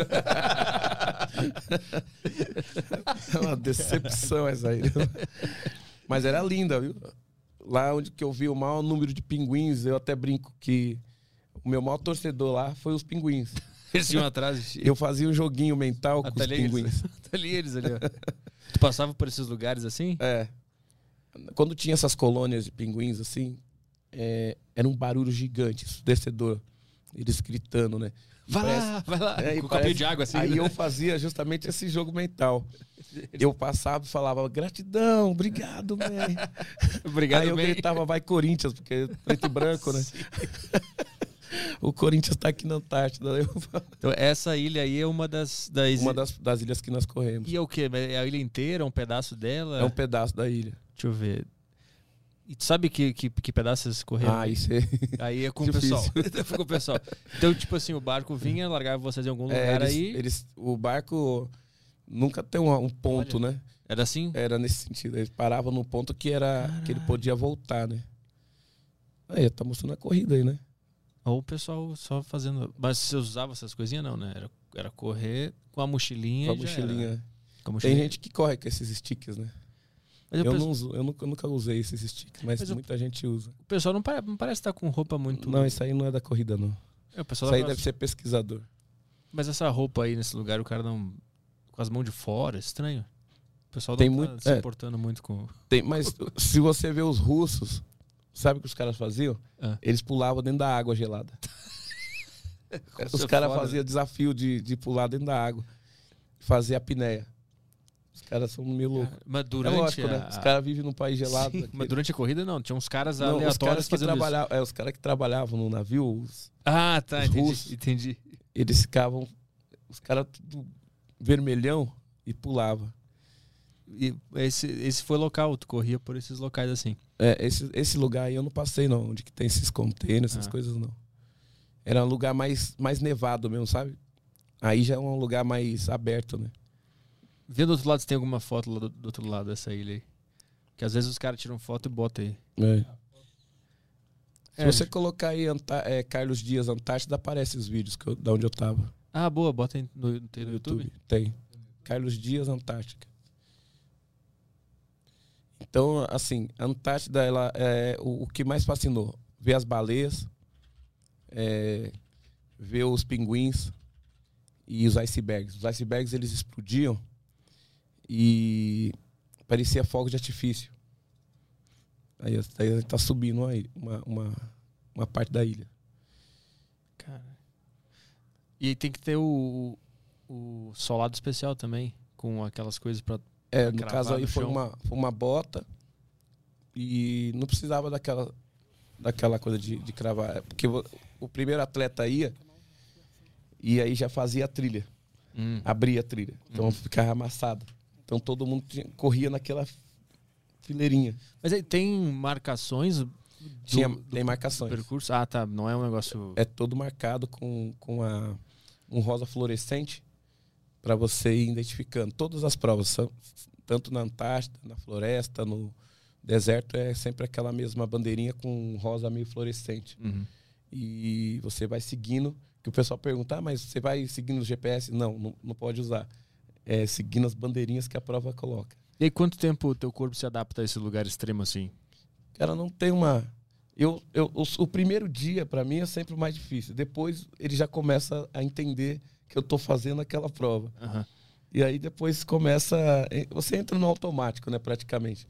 É uma decepção essa ilha. Mas era linda, viu? Lá onde que eu vi o maior número de pinguins, eu até brinco que o meu maior torcedor lá foi os pinguins. Eles atrás. Eu fazia um joguinho mental Ah, com tá os eles. pinguins. Tá ali eles ali, ó. Tu passava por esses lugares assim? É. Quando tinha essas colônias de pinguins assim, é, era um barulho gigante, ensurdecedor. Eles gritando, né? Vai parece- lá, vai lá. É, com um copinho de água assim. Aí né? eu fazia justamente esse jogo mental. Eu passava e falava, gratidão, obrigado, man. Obrigado, Aí eu bem. gritava, vai Corinthians, porque é preto e branco, né? O Corinthians tá aqui na Antártida. Falo, Então, essa ilha aí é uma das. das... Uma das, das ilhas que nós corremos. E é o quê? É a ilha inteira? Um pedaço dela? É um pedaço da ilha. Deixa eu ver. E tu sabe que, que, que pedaço vocês correram? Ah, isso é... Aí é com o pessoal. Com o pessoal. Então, tipo assim, o barco vinha, largava vocês em algum É, lugar eles, aí. eles- o barco nunca tem um, um ponto, né? Era assim? Era nesse sentido. Eles paravam no ponto que era que ele Caralho. podia voltar, né? Aí, tá mostrando a corrida aí, né? Ou o pessoal só fazendo. Mas você usava essas coisinhas? Não, né? Era, era correr com a mochilinha. Com a mochilinha. Com a Tem mochilinha. gente que corre com esses sticks, né? Mas o Eu, pe- não uso, eu nunca, eu nunca usei esses sticks, mas, Mas eu- muita gente usa. o pessoal não, pare- não parece estar com roupa muito. Não, isso aí não é da corrida, não. É, o pessoal Isso aí deve ser pesquisador. Mas essa roupa aí nesse lugar, o cara não. Com as mãos de fora, é estranho. O pessoal não Tem tá muito- se é. importando muito com. Tem, mas se você vê os russos, sabe o que os caras faziam? Ah. Eles pulavam dentro da água gelada. os ser caras faziam desafio de, de pular dentro da água. Fazer a apneia. Os caras são meio loucos. Mas É durante. lógico, né? a- Os caras vivem num país gelado. Sim, mas durante a corrida não, tinha uns caras Não, os aleatórios caras que isso. trabalhavam, é, os caras que trabalhavam no navio, os- Ah, tá, os entendi, russos. entendi. eles ficavam, os caras tudo vermelhão e pulava. E esse, esse foi local, tu corria por esses locais assim. É, esse, esse lugar aí eu não passei não, onde que tem esses containers, essas Ah. coisas não. Era um lugar mais, mais nevado mesmo, sabe? Aí já é um lugar mais aberto, né? Vê do outro lado se tem alguma foto lá do, do outro lado dessa ilha aí. Que às vezes os caras tiram foto e botam aí. Se É, você colocar aí Anta- é, Carlos Dias Antártida, aparece os vídeos que eu- da onde eu tava Ah, boa, bota aí no, no no YouTube. YouTube. Tem. Carlos Dias, Antártica. Então, assim, a Antártida, ela é o, o que mais fascinou. Ver as baleias, é, ver os pinguins e os icebergs. Os icebergs, eles explodiam e parecia fogo de artifício. Aí, aí tá subindo aí uma, uma, uma parte da ilha. Cara. E tem que ter o, o solado especial também, com aquelas coisas para É, no caso aí no foi chão. uma, foi uma bota e não precisava daquela, daquela coisa de, de cravar. É Porque o, o primeiro atleta ia e aí já fazia a trilha, Hum. abria a trilha. Então ficava amassado. Então todo mundo tinha- corria naquela fileirinha. Mas aí tem marcações do, Tinha, tem marcações. percurso? Ah, tá. Não é um negócio. É todo marcado com, com a, um rosa fluorescente para você ir identificando. Todas as provas, são, tanto na Antártida, na floresta, no deserto, é sempre aquela mesma bandeirinha com rosa meio fluorescente. Uhum. E você vai seguindo, que o pessoal pergunta, ah, mas você vai seguindo o GPS? Não, não, não pode usar. É seguindo as bandeirinhas que a prova coloca. E aí, quanto tempo o teu corpo se adapta a esse lugar extremo assim? Cara, não tem uma. Eu, eu, o, o primeiro dia, para mim, é sempre o mais difícil. Depois ele já começa a entender que eu tô fazendo aquela prova. Aham. E aí depois começa. Você entra no automático, né, praticamente.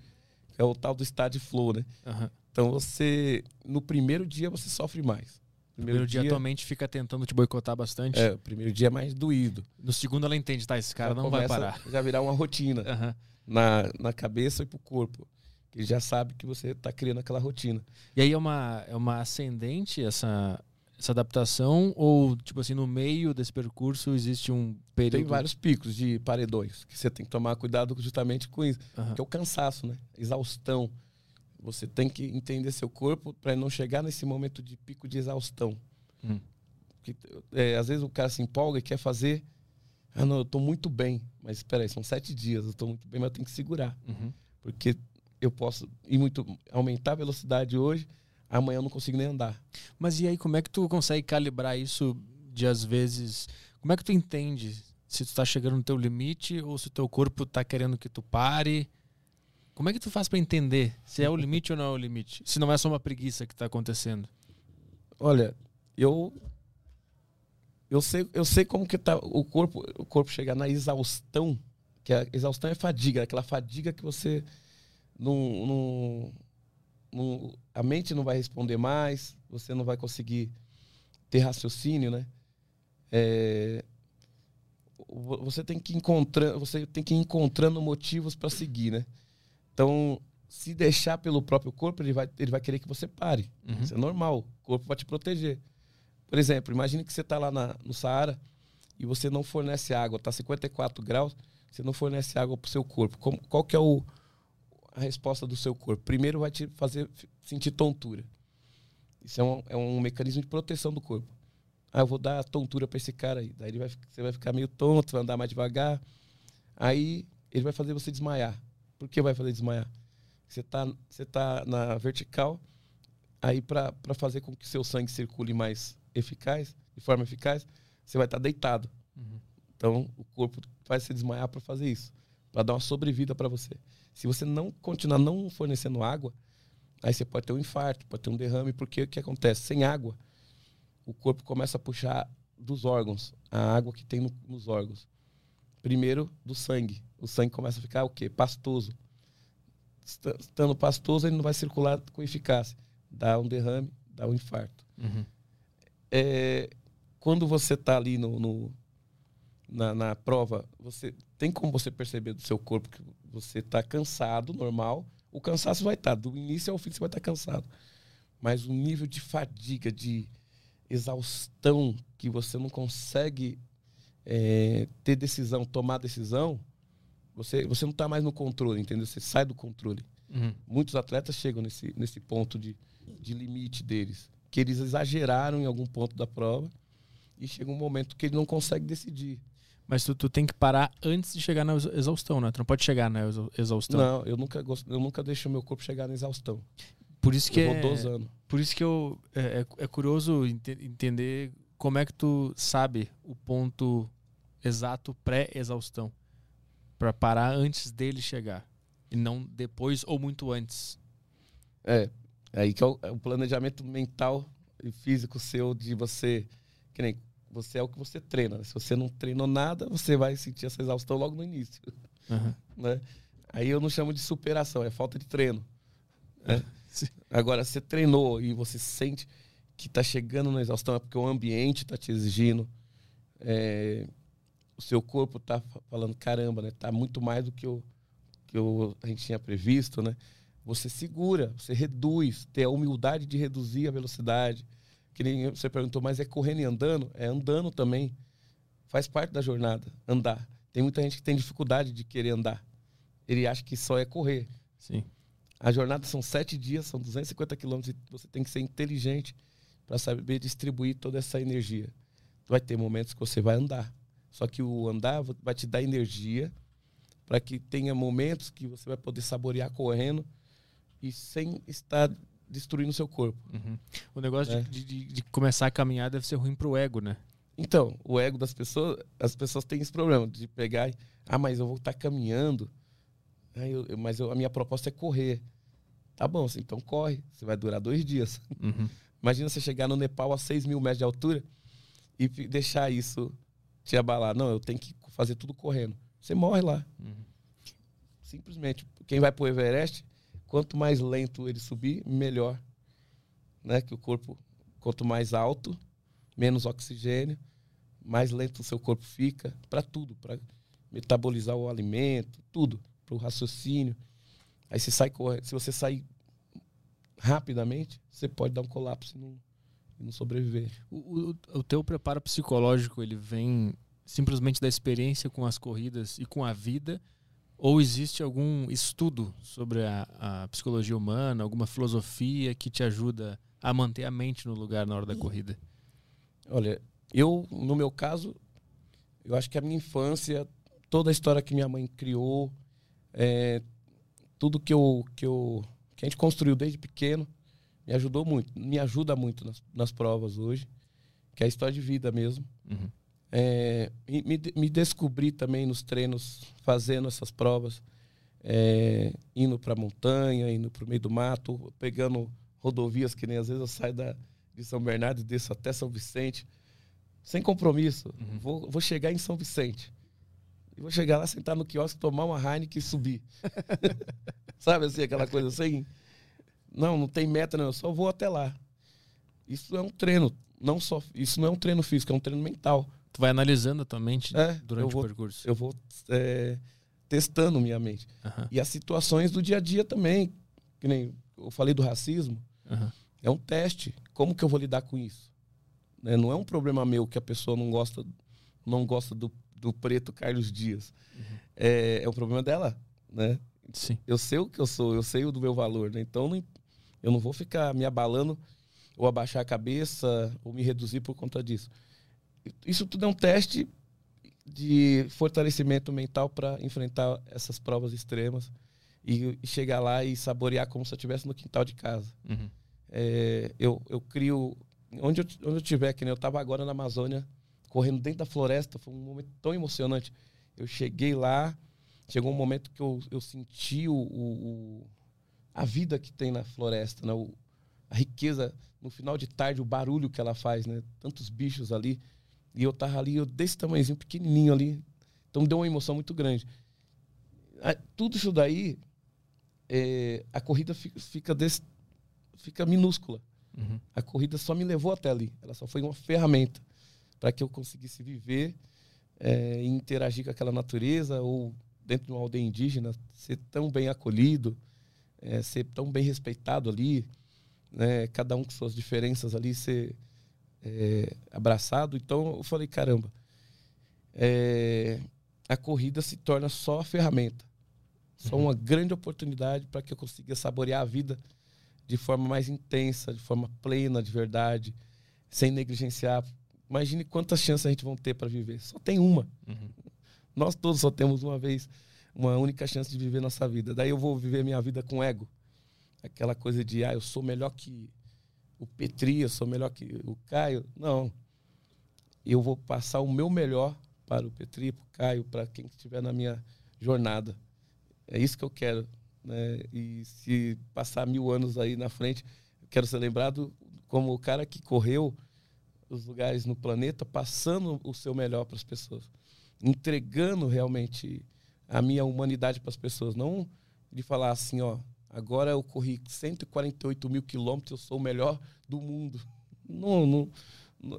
É o tal do estado de flow, né? Aham. Então você. No primeiro dia você sofre mais. Primeiro dia, tua mente fica tentando te boicotar bastante. É, o primeiro dia é mais doído. No segundo, ela entende, tá? Esse cara Já não vai parar. Já virar uma rotina Aham. na, na cabeça e pro corpo. Ele já sabe que você tá criando aquela rotina. E aí é uma, é uma ascendente essa, essa adaptação? Ou, tipo assim, no meio desse percurso existe um período. Tem vários picos de paredões que você tem que tomar cuidado justamente com isso. Aham. que é o cansaço, né? Exaustão. Você tem que entender seu corpo para não chegar nesse momento de pico de exaustão. Hum. Porque, é, às vezes o cara se empolga e quer fazer. Ah, não, eu tô muito bem. Mas espera aí, são sete dias, eu tô muito bem, mas eu tenho que segurar. Uhum. Porque eu posso ir muito, aumentar a velocidade hoje, amanhã eu não consigo nem andar. Mas e aí, como é que tu consegue calibrar isso de às vezes. Como é que tu entende se tu tá chegando no teu limite ou se o teu corpo tá querendo que tu pare? Como é que tu faz pra entender se é o limite ou não é o limite? Se não é só uma preguiça que tá acontecendo. Olha, eu eu sei, eu sei como que tá o corpo, o corpo chegar na exaustão, que a exaustão é fadiga, aquela fadiga que você não, não, não- a mente não vai responder mais, você não vai conseguir ter raciocínio, né? É, vo- você tem que encontrar, você tem que ir encontrando motivos para seguir, né? Então, se deixar pelo próprio corpo, ele vai, ele vai querer que você pare. Uhum. Isso é normal. O corpo vai te proteger. Por exemplo, imagine que você está lá na- no Saara e você não fornece água, está 54 graus, você não fornece água para o seu corpo. Como- qual que é o, a resposta do seu corpo? Primeiro vai te fazer sentir tontura. Isso é um, é um mecanismo de proteção do corpo. Ah, eu vou dar tontura para esse cara aí. Daí ele vai, você vai ficar meio tonto, vai andar mais devagar. Aí ele vai fazer você desmaiar. Por que vai fazer desmaiar? Você está você tá na vertical, aí para fazer com que seu sangue circule mais eficaz, de forma eficaz, você vai estar deitado. Uhum. Então, o corpo faz você desmaiar para fazer isso, para dar uma sobrevida para você. Se você não continuar não fornecendo água, aí você pode ter um infarto, pode ter um derrame, porque o que acontece? Sem água, o corpo começa a puxar dos órgãos, a água que tem no- nos órgãos. Primeiro, do sangue. O sangue começa a ficar o quê? Pastoso. Esta- Estando pastoso, ele não vai circular com eficácia. Dá um derrame, dá um infarto Uhum. é, quando você está ali no, no- na, na prova, você tem como você perceber do seu corpo que você está cansado, normal. O cansaço vai estar, do início ao fim você vai estar cansado. Mas o nível de fadiga, de exaustão, que você não consegue é, ter decisão, tomar decisão, você, você não está mais no controle, entendeu? Você sai do controle Uhum. muitos atletas chegam nesse, nesse ponto de, de limite deles, que eles exageraram em algum ponto da prova e chega um momento que ele não consegue decidir. Mas tu, tu tem que parar antes de chegar na exa- exaustão, né? Tu não pode chegar na exa- exaustão. Não, eu nunca, gosto, eu nunca deixo o meu corpo chegar na exaustão. Por isso que eu é, vou dosando. por isso que eu é, é- é curioso ente- entender como é que tu sabe o ponto exato pré-exaustão. para parar antes dele chegar e não depois ou muito antes. É, aí que é o, é o planejamento mental e físico seu de você, que nem você é o que você treina. né? Se você não treinou nada, você vai sentir essa exaustão logo no início, Aham. né? Aí eu não chamo de superação, é falta de treino. né? Agora, você treinou e você sente que tá chegando na exaustão, é porque o ambiente tá te exigindo, é, o seu corpo tá fa- falando, caramba, né? Tá muito mais do que, o, que o, a gente tinha previsto, né? Você segura, você reduz, tem a humildade de reduzir a velocidade. Que nem você perguntou, mas é correndo e andando? É andando também. Faz parte da jornada, andar. Tem muita gente que tem dificuldade de querer andar. Ele acha que só é correr. Sim. A jornada são sete dias, são 250 quilômetros e você tem que ser inteligente para saber distribuir toda essa energia. Vai ter momentos que você vai andar. Só que o andar vai te dar energia para que tenha momentos que você vai poder saborear correndo e sem estar destruindo o seu corpo. Uhum. O negócio É. de, de- de começar a caminhar deve ser ruim pro ego, né? Então, o ego das pessoas, as pessoas têm esse problema de pegar e, ah, mas eu vou estar caminhando, Ah, eu- eu- mas eu- a minha proposta é correr. Tá bom, então corre, você vai durar dois dias. Uhum. Imagina você chegar no Nepal a 6 mil metros de altura e deixar isso te abalar. Não, eu tenho que fazer tudo correndo. Você morre lá. Uhum. Simplesmente. Quem vai pro Everest, quanto mais lento ele subir, melhor. Né? Que o corpo, quanto mais alto, menos oxigênio, mais lento o seu corpo fica para tudo, para metabolizar o alimento, tudo, para o raciocínio. Aí você sai correndo. Se você sair rapidamente, você pode dar um colapso e não, e não sobreviver. O, o, o teu preparo psicológico, ele vem simplesmente da experiência com as corridas e com a vida? Ou existe algum estudo sobre a, a psicologia humana, alguma filosofia que te ajuda a manter a mente no lugar na hora da corrida? Olha, eu, no meu caso, eu acho que a minha infância, toda a história que minha mãe criou, é, tudo que eu, que eu que a gente construiu desde pequeno, me ajudou muito, me ajuda muito nas, nas provas hoje, que é a história de vida mesmo. Uhum. É, me, me descobri também nos treinos, fazendo essas provas, é, indo para montanha, indo para o meio do mato, pegando rodovias que nem às vezes eu saio da, de São Bernardo e desço até São Vicente, sem compromisso. Uhum. Vou, vou chegar em São Vicente. E vou chegar lá, sentar no quiosque, tomar uma Heineken e subir. Sabe assim, aquela coisa assim? Não, não tem meta, não, eu só vou até lá. Isso é um treino, não só, isso não é um treino físico, é um treino mental. Tu vai analisando a tua mente É, durante vou, o percurso. eu vou é, testando minha mente. E as situações do dia a dia também, que nem eu falei do racismo, é um teste. Como que eu vou lidar com isso? Né, Não é um problema meu que a pessoa não gosta, não gosta do, do preto Carlos Dias. É, é um problema dela, né? Sim. Eu sei o que eu sou, eu sei o do meu valor, né? Então não- eu não vou ficar me abalando ou abaixar a cabeça ou me reduzir por conta disso. Isso tudo é um teste de fortalecimento mental para enfrentar essas provas extremas e, chegar lá e saborear como se eu estivesse no quintal de casa. Uhum. É, eu, eu crio. Onde eu, onde eu tiver, que nem eu estava agora na Amazônia, correndo dentro da floresta, foi um momento tão emocionante. Eu cheguei lá, chegou um momento que eu, eu senti o- o- a vida que tem na floresta, né? O- a riqueza, no final de tarde, o barulho que ela faz, né? Tantos bichos ali. E eu tava ali, eu desse tamanhozinho, pequenininho ali. Então deu uma emoção muito grande. Tudo isso daí, é, a corrida fica, fica, fica minúscula. Uhum. A corrida só me levou até ali. Ela só foi uma ferramenta para que eu conseguisse viver é, e interagir com aquela natureza ou dentro de uma aldeia indígena, ser tão bem acolhido, é, ser tão bem respeitado ali, né, cada um com suas diferenças ali, ser é, abraçado. Então eu falei, caramba, é, a corrida se torna só a ferramenta, só Uhum. uma grande oportunidade para que eu consiga saborear a vida de forma mais intensa, de forma plena, de verdade, sem negligenciar. Imagine quantas chances a gente vão ter para viver. Só tem uma. Uhum. Nós todos só temos uma vez, uma única chance de viver nossa vida. Daí eu vou viver minha vida com ego. Aquela coisa de, ah, eu sou melhor que o Petri, eu sou melhor que o Caio. Não. Eu vou passar o meu melhor para o Petri, para o Caio, para quem estiver na minha jornada. É isso que eu quero. Né? E se passar mil anos aí na frente, quero ser lembrado como o cara que correu os lugares no planeta, passando o seu melhor para as pessoas, entregando realmente a minha humanidade para as pessoas, não de falar assim, ó, agora eu corri 148 mil quilômetros, eu sou o melhor do mundo. Não, não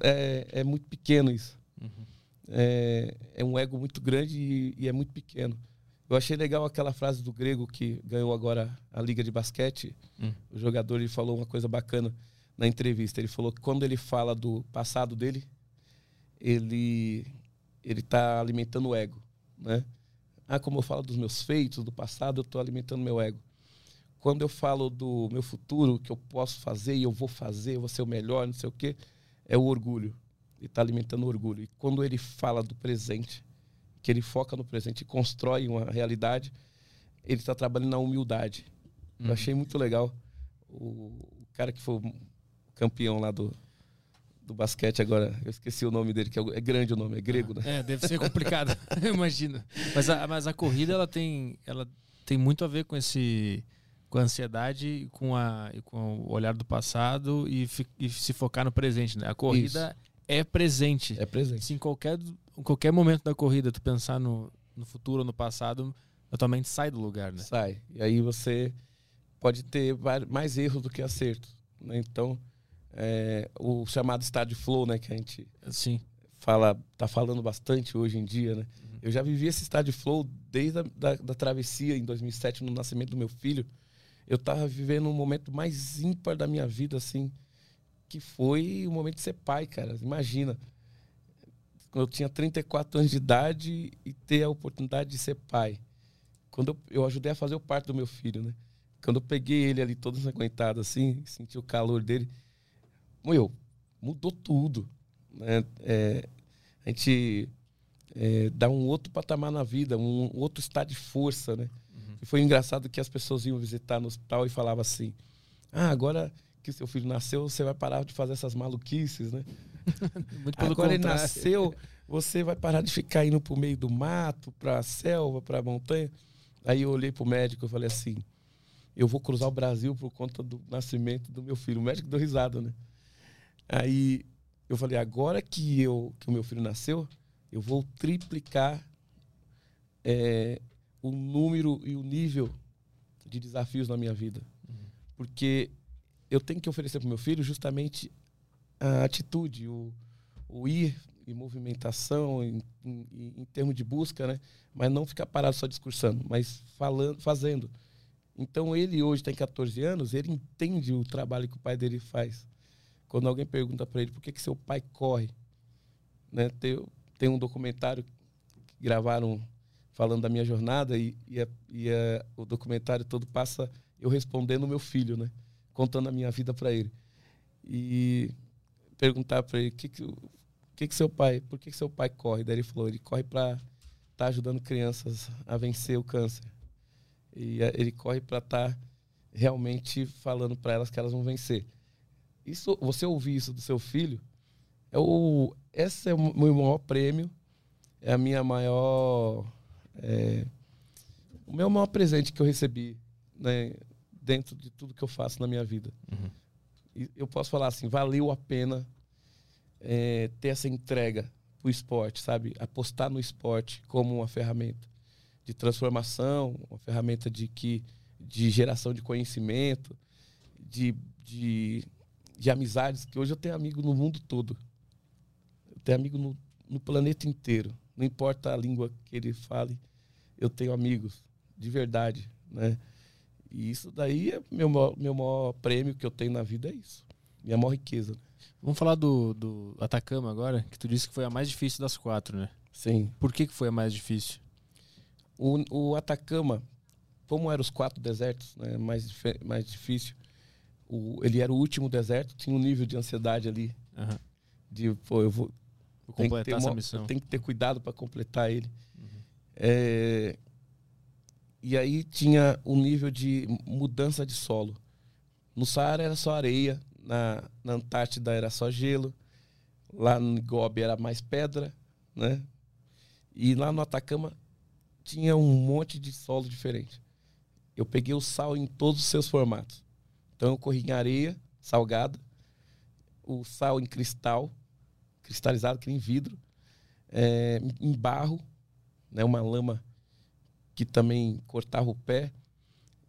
é, é muito pequeno isso. Uhum. É, é um ego muito grande e, e é muito pequeno. Eu achei legal aquela frase do grego que ganhou agora a liga de basquete. Hum. O jogador ele falou uma coisa bacana na entrevista. Ele falou que quando ele fala do passado dele, ele ele está alimentando o ego, né? Ah, como eu falo dos meus feitos do passado, eu estou alimentando meu ego. Quando eu falo do meu futuro, que eu posso fazer e eu vou fazer, eu vou ser o melhor, não sei o quê, é o orgulho. Ele está alimentando o orgulho. E quando ele fala do presente, que ele foca no presente e constrói uma realidade, ele está trabalhando na humildade. Uhum. Eu achei muito legal. O, o cara que foi campeão lá do, do basquete agora. Eu esqueci o nome dele, que é, é grande o nome, é grego, né? É, deve ser complicado, imagino. Mas a, mas a corrida, ela tem, ela tem muito a ver com esse com a ansiedade com, a, com o olhar do passado e, e se focar no presente, né? A corrida Isso. é presente. É presente. Se em qualquer, em qualquer momento da corrida tu pensar no, no futuro ou no passado, a tua mente sai do lugar, né? Sai. E aí você pode ter mais erros do que acertos. Né? Então, é, o chamado estádio flow, né, que a gente Sim. fala, tá falando bastante hoje em dia, né? Uhum. Eu já vivi esse estádio flow desde a da, da travessia em 2007, no nascimento do meu filho. Eu tava vivendo um momento mais ímpar da minha vida, assim, que foi o momento de ser pai, cara. Imagina. Eu tinha 34 anos de idade e ter a oportunidade de ser pai. Quando eu, eu ajudei a fazer o parto do meu filho, né? Quando eu peguei ele ali todo ensanguentado, assim, senti o calor dele, meu, mudou tudo. Né? É, a gente é, dá um outro patamar na vida, um outro estado de força, né? E foi engraçado que as pessoas iam visitar no hospital e falavam assim: Ah, agora que seu filho nasceu, você vai parar de fazer essas maluquices, né? agora contrário. ele nasceu, você vai parar de ficar indo pro meio do mato, pra selva, pra montanha. Aí eu olhei pro médico e falei assim: Eu vou cruzar o Brasil por conta do nascimento do meu filho. O médico deu risada, né? Aí eu falei, agora que, eu, que o meu filho nasceu, eu vou triplicar é, o número e o nível de desafios na minha vida. Uhum. Porque eu tenho que oferecer para meu filho justamente a atitude, o, o ir em movimentação, em, em, em termos de busca, né? mas não ficar parado só discursando, mas falando, fazendo. Então ele hoje tem 14 anos, ele entende o trabalho que o pai dele faz. Quando alguém pergunta para ele por que, que seu pai corre, né? Tem, tem um documentário que gravaram falando da minha jornada e, e, a, e a, o documentário todo passa eu respondendo o meu filho, né? Contando a minha vida para ele. E perguntar para ele que que, que que seu pai, por que, que seu pai corre? Daí ele falou, ele corre para estar tá ajudando crianças a vencer o câncer. E ele corre para estar tá realmente falando para elas que elas vão vencer. Isso, você ouvir isso do seu filho, é o, esse é o meu maior prêmio, é a minha maior. É, o meu maior presente que eu recebi né, dentro de tudo que eu faço na minha vida. Uhum. Eu posso falar assim: valeu a pena é, ter essa entrega o esporte, sabe? Apostar no esporte como uma ferramenta de transformação, uma ferramenta de que de geração de conhecimento, de, de de amizades, que hoje eu tenho amigo no mundo todo. Eu tenho amigo no, no planeta inteiro. Não importa a língua que ele fale, eu tenho amigos, de verdade, né? E isso daí é meu maior, meu maior prêmio que eu tenho na vida, é isso. Minha maior riqueza. Né? Vamos falar do, do Atacama agora, que tu disse que foi a mais difícil das quatro, né? Sim. Por que, que foi a mais difícil? O, o Atacama, como eram os quatro desertos, né, mais, mais difícil, o, ele era o último deserto, tinha um nível de ansiedade ali. Uhum. De, pô, eu vou. Completar essa missão. Tem que ter cuidado para completar ele. Uhum. É, e aí tinha um nível de mudança de solo. No Saara era só areia, na, na Antártida era só gelo, lá no Gobi era mais pedra, né? E lá no Atacama tinha um monte de solo diferente. Eu peguei o sal em todos os seus formatos. Então eu corri em areia salgada, o sal em cristal, cristalizado, que nem vidro, é, em barro, né, uma lama que também cortava o pé.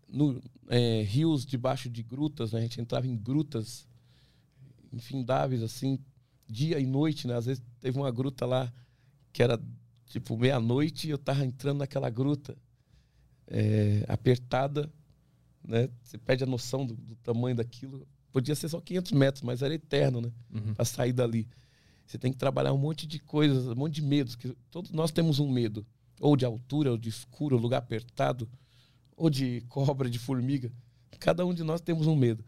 No, é, rios debaixo de grutas, né, a gente entrava em grutas infindáveis, assim, dia e noite, né? Às vezes teve uma gruta lá que era tipo meia-noite e eu tava entrando naquela gruta é, apertada, né? Você perde a noção do, do, tamanho daquilo. Podia ser só 500 metros, mas era eterno, né? Uhum. Pra sair dali. Você tem que trabalhar um monte de coisas, um monte de medos. Que todos nós temos um medo. Ou de altura, ou de escuro, lugar apertado, ou de cobra, de formiga. Cada um de nós temos um medo.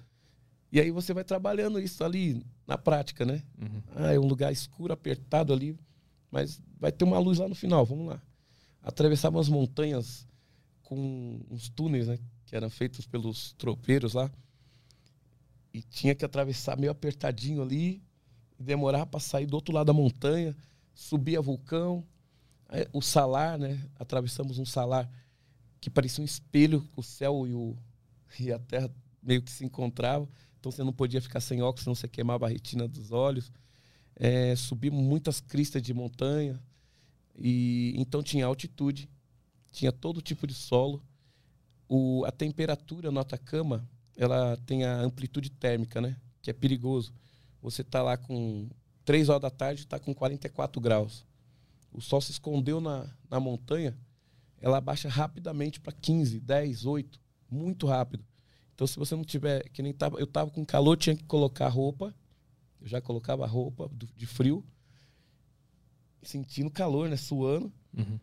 E aí você vai trabalhando isso ali na prática, né? Uhum. Ah, é um lugar escuro, apertado ali, mas vai ter uma luz lá no final, vamos lá. Atravessava as montanhas com uns túneis, né? Que eram feitos pelos tropeiros lá. E tinha que atravessar meio apertadinho ali, e demorar para sair do outro lado da montanha, subir a vulcão. Aí, o salar, né? Atravessamos um salar que parecia um espelho, o céu e, o, e a terra meio que se encontravam. Então você não podia ficar sem óculos, senão você queimava a retina dos olhos. É, subimos muitas cristas de montanha. E então tinha altitude, tinha todo tipo de solo. O, a temperatura no Atacama, ela tem a amplitude térmica, né? Que é perigoso. Você tá lá com 3 horas da tarde, está com 44 graus. O sol se escondeu na, na montanha, ela baixa rapidamente para 15, 10, 8, muito rápido. Então, se você não tiver, que nem tava, eu tava com calor, tinha que colocar roupa. Eu já colocava roupa do, de frio, sentindo calor, né, suando, Uhum.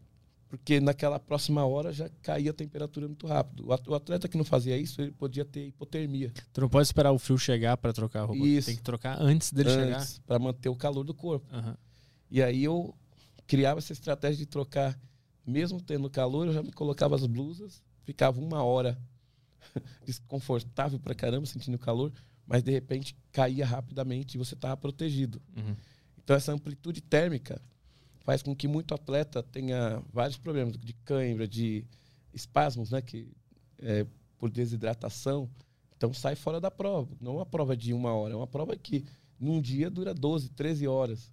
Porque naquela próxima hora já caía a temperatura muito rápido. O at- o atleta que não fazia isso, ele podia ter hipotermia Tu não pode esperar o frio chegar para trocar a roupa. Isso. Tem que trocar antes dele chegar. para manter o calor do corpo. Aham. E aí eu criava essa estratégia de trocar, mesmo tendo calor, eu já me colocava as blusas, ficava uma hora desconfortável pra caramba, sentindo calor, mas de repente caía rapidamente e você estava protegido. Uhum. Então essa amplitude térmica faz com que muito atleta tenha vários problemas de cãibra, de espasmos, né, que é, por desidratação. Então sai fora da prova. Não é uma prova de uma hora, é uma prova que num dia dura 12, 13 horas.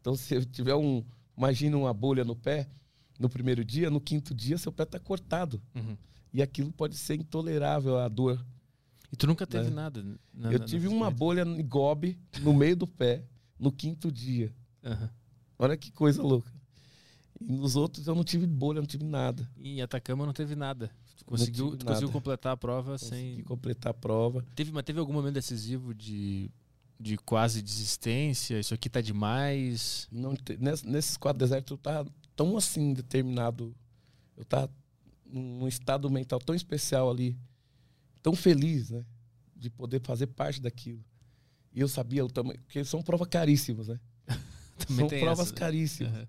Então se eu tiver um, imagina uma bolha no pé, no primeiro dia, no quinto dia seu pé está cortado Uhum. e aquilo pode ser intolerável a dor. E tu nunca teve Né? nada? na- eu na- tive uma bolha em gobe no meio do pé no quinto dia. Aham. Olha que coisa louca. E nos outros eu não tive bolha, não tive nada. E em Atacama não teve nada. Tu conseguiu, tu conseguiu completar a prova Consegui sem. completar a prova. Teve, mas teve algum momento decisivo de, de quase desistência? Isso aqui tá demais. Não te- ness- nesses quatro desertos eu tava tão assim determinado. Eu tava num num estado mental tão especial ali, tão feliz, né, de poder fazer parte daquilo. E eu sabia o tamanho, porque são provas caríssimas, né? Também são tem provas essa. caríssimas. Aham.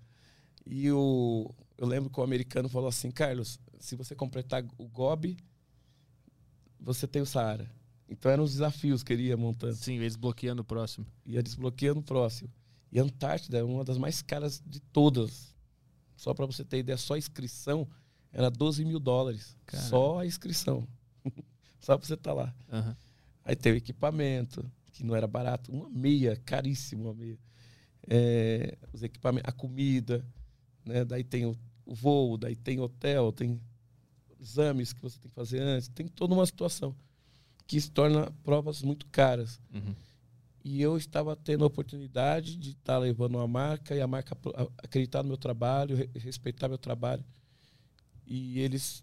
E o, eu lembro que o americano falou assim, Carlos, se você completar o Gobi, você tem o Saara. Então eram os desafios que ele ia montando. Sim, eles bloqueando o próximo. ia desbloqueando o próximo. E a Antártida é uma das mais caras de todas. Só para você ter ideia, só a inscrição era 12 mil dólares. Caramba. Só a inscrição. só para você estar lá. Aham. Aí teve equipamento, que não era barato. Uma meia, caríssima uma meia. É, os equipamentos, a comida, né? Daí tem o, o voo, daí tem hotel, tem exames que você tem que fazer antes. Tem toda uma situação que se torna provas muito caras. Uhum. E eu estava tendo a oportunidade de estar levando uma marca e a marca a- acreditar no meu trabalho, re- respeitar meu trabalho. E eles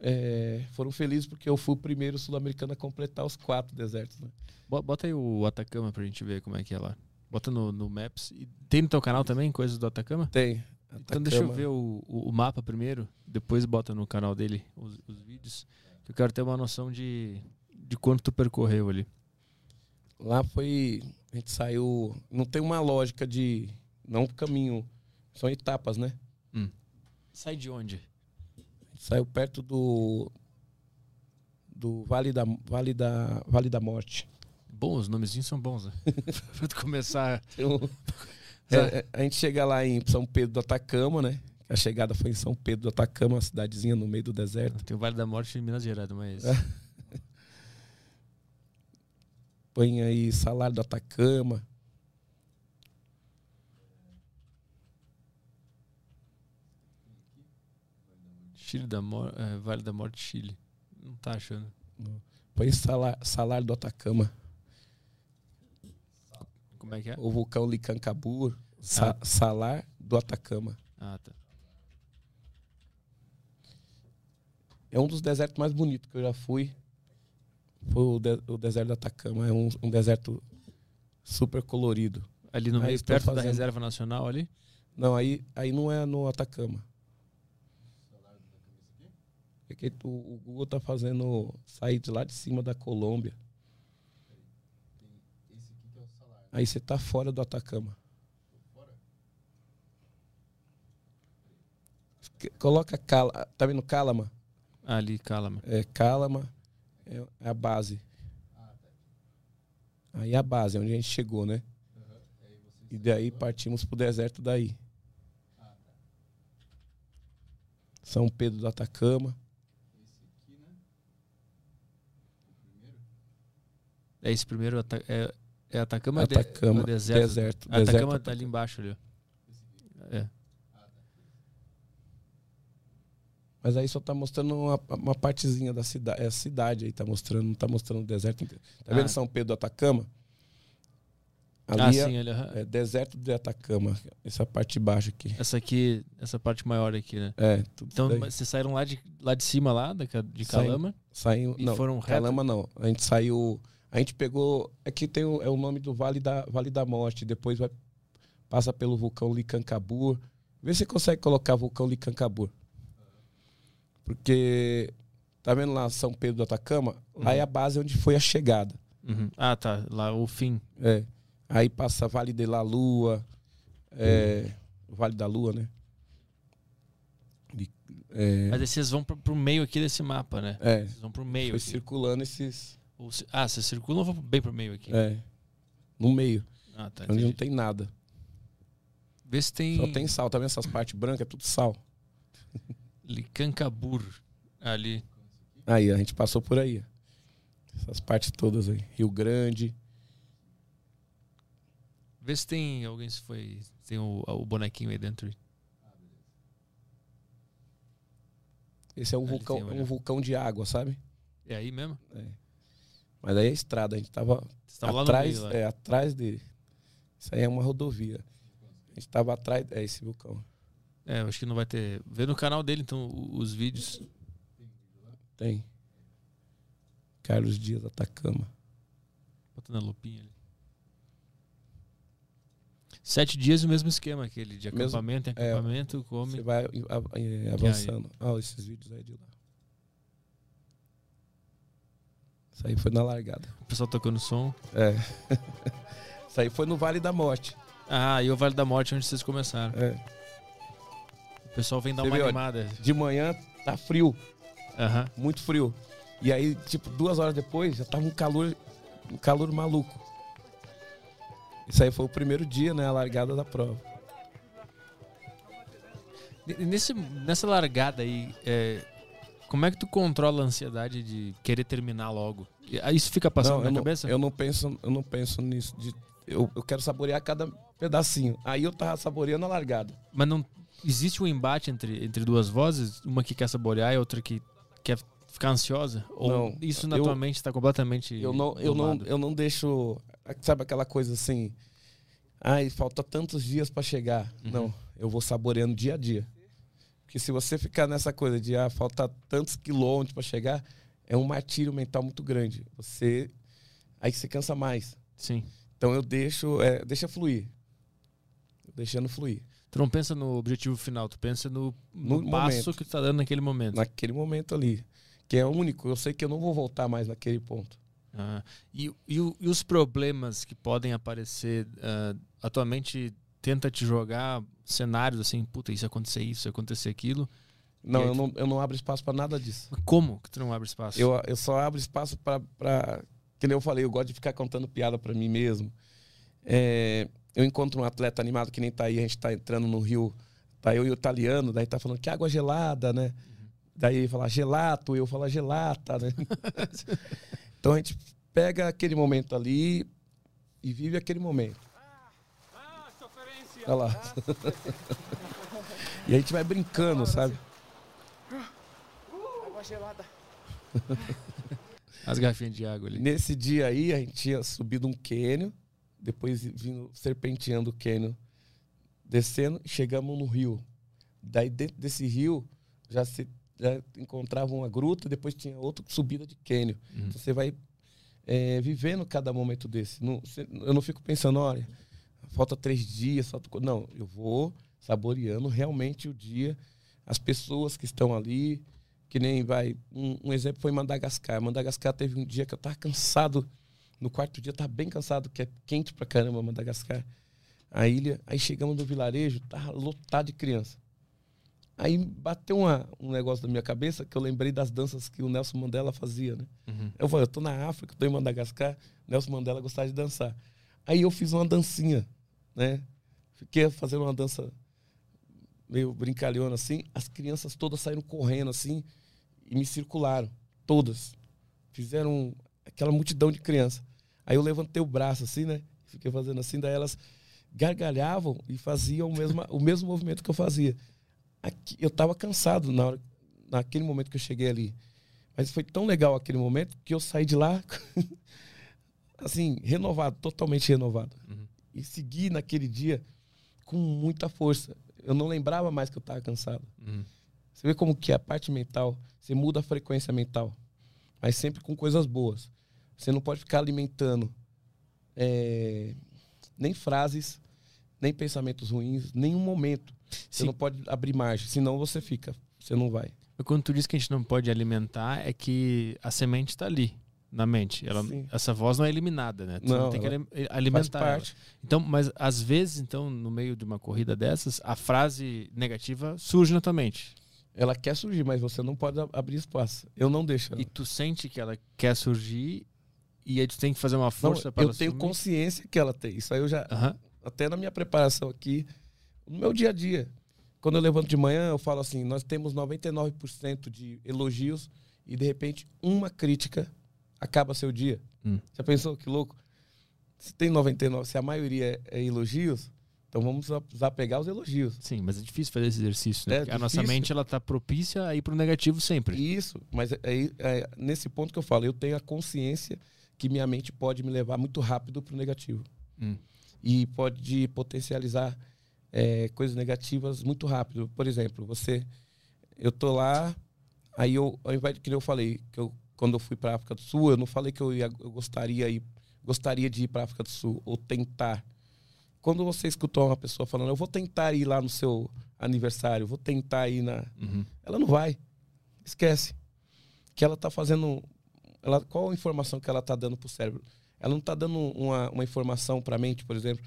é, foram felizes porque eu fui o primeiro sul-americano a completar os quatro desertos. Né? Bo- Bota aí o Atacama pra gente ver como é que é lá. Bota no, no Maps. E tem no teu canal também coisas do Atacama? Tem. Então deixa eu Atacama. ver o, o, o mapa primeiro, depois bota no canal dele os, os vídeos. Que eu quero ter uma noção de, de quanto tu percorreu ali. Lá foi. A gente saiu. Não tem uma lógica de. Não caminho. São etapas, né? Sai de onde? A gente saiu perto do. Do Vale da, vale da, vale da Morte. Bom, os nomezinhos são bons, né? pra começar. Um- É, é, a gente chega lá em São Pedro do Atacama, né? A chegada foi em São Pedro do Atacama, uma cidadezinha no meio do deserto. Tem o Vale da Morte em Minas Gerais, mas. Põe aí salário do Atacama. Chile da Morte. É, vale da Morte, Chile. Não tá achando. Põe salário, salário do Atacama. Como é que é? O vulcão Licancabur. Sa Salar do Atacama. Ah, tá. É um dos desertos mais bonitos que eu já fui. Foi o, de- o deserto do Atacama. É um, um deserto super colorido. Ali no Aí meio, perto da fazendo- Reserva Nacional ali? Não, aí, aí não é no Atacama. É que o, o Google tá fazendo sair de lá de cima da Colômbia. Aí você tá fora do Atacama. Coloca Cala, tá vendo Calama? Ali, Calama. É Calama é é a base. Aí a base, é onde a gente chegou, né? E daí partimos pro deserto daí. São Pedro do Atacama. É esse primeiro. Ata- É, é Atacama, de- Atacama, no deserto. deserto. Atacama deserto tá ali embaixo ali. É. Mas aí só tá mostrando uma, uma partezinha da cidade. É a cidade aí, tá mostrando, não tá mostrando o deserto inteiro. Tá vendo Ah. São Pedro do Atacama? Ah, Ali é, sim, ali. é deserto de Atacama. Essa parte de baixo aqui. Essa aqui, essa parte maior aqui, né? É, tudo Então, daí. vocês saíram lá de, lá de cima, lá, de Saímos. Calama, e não, foram reto? Calama não. A gente saiu. A gente pegou. Aqui tem o, é o nome do Vale da, vale da Morte. Depois vai, passa pelo vulcão Licancabur. Vê se você consegue colocar vulcão Licancabur. Porque. Tá vendo lá São Pedro do Atacama? Lá é a base onde foi a chegada. Uhum. Ah, tá. Lá o fim. É. Aí passa Vale de la Lua. É, Vale da Lua, né? É, Mas aí vocês vão pro, pro meio aqui desse mapa, né? é, Vocês vão pro meio. foi aqui. circulando esses. Ou se- ah, vocês circulam ou bem pro meio aqui? É, no meio, Ah, tá. onde não tem nada. Vê se tem. Só tem sal, tá vendo essas partes brancas? É tudo sal. Licancabur ali. Aí, a gente passou por aí. Essas partes todas aí. Rio Grande. Vê se tem alguém se foi. Tem o, o bonequinho aí dentro. Esse é um Ali vulcão, é um vulcão de água, sabe? É aí mesmo? Mas aí é estrada, a gente tava atrás, meio. Lá. é, atrás dele. Isso aí é uma rodovia. A gente tava atrás, é esse vulcão. É, eu acho que não vai ter. Vê no canal dele, então, os vídeos. Tem. Carlos Dias Atacama. Bota na lupinha ali. Sete dias o mesmo esquema, aquele de Mesmo- acampamento, é, acampamento, come. Você vai é, avançando. Ah, esses vídeos aí de lá. Isso aí foi na largada. O pessoal tocando som. É. Isso aí foi no Vale da Morte. Ah, e o Vale da Morte, onde vocês começaram. É. O pessoal vem dar Você uma viu, animada. De manhã tá frio, Aham. muito frio. E aí, tipo, duas horas depois já tava um calor, um calor maluco. Isso aí foi o primeiro dia, né? A largada da prova. E Nesse, nessa largada aí, é, como é que tu controla a ansiedade de querer terminar logo? Ah, Isso fica passando não, na eu cabeça? Não, eu não penso, eu não penso nisso. De, eu, eu quero saborear cada pedacinho. Aí eu tava saboreando a largada. Mas não existe um embate entre, entre duas vozes? Uma que quer saborear e outra que quer ficar ansiosa? Ou Não, isso na eu- tua mente está completamente Eu não, eu não, eu não deixo. Sabe aquela coisa assim? Ai, falta tantos dias pra chegar. Uhum. Não, eu vou saboreando dia a dia. Porque se você ficar nessa coisa de ah, falta tantos quilômetros pra chegar, é um martírio mental muito grande. Você aí você cansa mais. Sim. Então eu deixo, é, deixa fluir. Deixando fluir. Tu não pensa no objetivo final, tu pensa no, no, No passo momento. que tu tá dando naquele momento. Naquele momento ali, que é único. Eu sei que eu não vou voltar mais naquele ponto. Ah, e, e e os problemas que podem aparecer ah, atualmente tenta te jogar cenários assim, puta, isso acontecer isso, acontecer aquilo. Não, eu não, eu não abro espaço pra nada disso. Como que tu não abre espaço? Eu, eu só abro espaço pra, pra. Que nem eu falei, eu gosto de ficar contando piada pra mim mesmo. É, eu encontro um atleta animado que nem tá aí, a gente tá entrando no Rio Tá eu e o italiano, daí tá falando que água gelada, né? Daí ele fala gelato, eu falo gelata, né? então a gente pega aquele momento ali e vive aquele momento. Olha lá. e a gente vai brincando, sabe? Água gelada. As garrafinhas de água ali. Nesse dia aí, a gente tinha subido um cânion, depois vindo serpenteando o cânion, descendo, e chegamos no rio. Daí dentro desse rio já se já encontrava uma gruta, depois tinha outra subida de cânion. Uhum. Então você vai é, vivendo cada momento desse. Não, você- eu não fico pensando, olha, falta três dias, falta... co-". não, eu vou saboreando realmente o dia, as pessoas que estão ali, que nem vai. Um, um exemplo foi Madagascar. Madagascar teve um dia que eu tava cansado. No quarto dia eu tava bem cansado, que é quente pra caramba Madagascar. A ilha. Aí chegamos no vilarejo, tava lotado de criança. Aí bateu uma- um negócio na minha cabeça que eu lembrei das danças que o Nelson Mandela fazia, né? Uhum. Eu falei, eu tô na África, tô em Madagascar, Nelson Mandela gostava de dançar. Aí eu fiz uma dancinha, né? Fiquei fazendo uma dança meio brincalhona assim, as crianças todas saíram correndo assim e me circularam, todas. Fizeram aquela multidão de crianças. Aí eu levantei o braço assim, né? Fiquei fazendo assim, daí elas gargalhavam e faziam o mesmo, o mesmo movimento que eu fazia. Aqui, eu tava cansado na hora, naquele momento que eu cheguei ali. Mas foi tão legal aquele momento que eu saí de lá, assim, renovado, totalmente renovado. Uhum. E segui naquele dia com muita força. Eu não lembrava mais que eu estava cansado. Uhum. Você vê como que é a parte mental, você muda a frequência mental, mas sempre com coisas boas. Você não pode ficar alimentando é, nem frases, nem pensamentos ruins, nenhum momento. Você Sim. não pode abrir margem, senão você fica, você não vai. Quando tu diz que a gente não pode alimentar, é que a semente está ali, na mente. Ela, Sim. essa voz não é eliminada, né? Tu Não, tem que alimentar. Então, mas às vezes, então, no meio de uma corrida dessas, a frase negativa surge na tua mente. Ela quer surgir, mas você não pode abrir espaço. Eu não deixo. ela. E tu sente que ela quer surgir e aí tu tem que fazer uma Não, força para eu tenho consciência que ela tem. Isso aí eu já, até na minha preparação aqui, no meu dia a dia. Quando eu levanto de manhã, eu falo assim: nós temos 99% de elogios e de repente uma crítica acaba seu dia. Hum. Já pensou que louco? Se tem 99, se a maioria é, é elogios, então vamos a- usar pegar os elogios. Sim, mas é difícil fazer esse exercício, né? É Porque a nossa mente ela tá propícia a ir pro negativo sempre. Isso, mas é, é- é nesse ponto que eu falo, eu tenho a consciência que minha mente pode me levar muito rápido para o negativo. Hum. e pode potencializar é, coisas negativas muito rápido. Por exemplo, você, eu tô lá, aí eu, ao invés de que eu falei que eu, quando eu fui para África do Sul, eu não falei que eu, ia, eu gostaria ir, gostaria de ir para África do Sul ou tentar. Quando você escutou uma pessoa falando, eu vou tentar ir lá no seu aniversário, vou tentar ir na, Uhum. ela não vai. Esquece. Que ela tá fazendo. Ela, qual a informação que ela tá dando pro cérebro? Ela não tá dando uma, uma informação pra mente, por exemplo,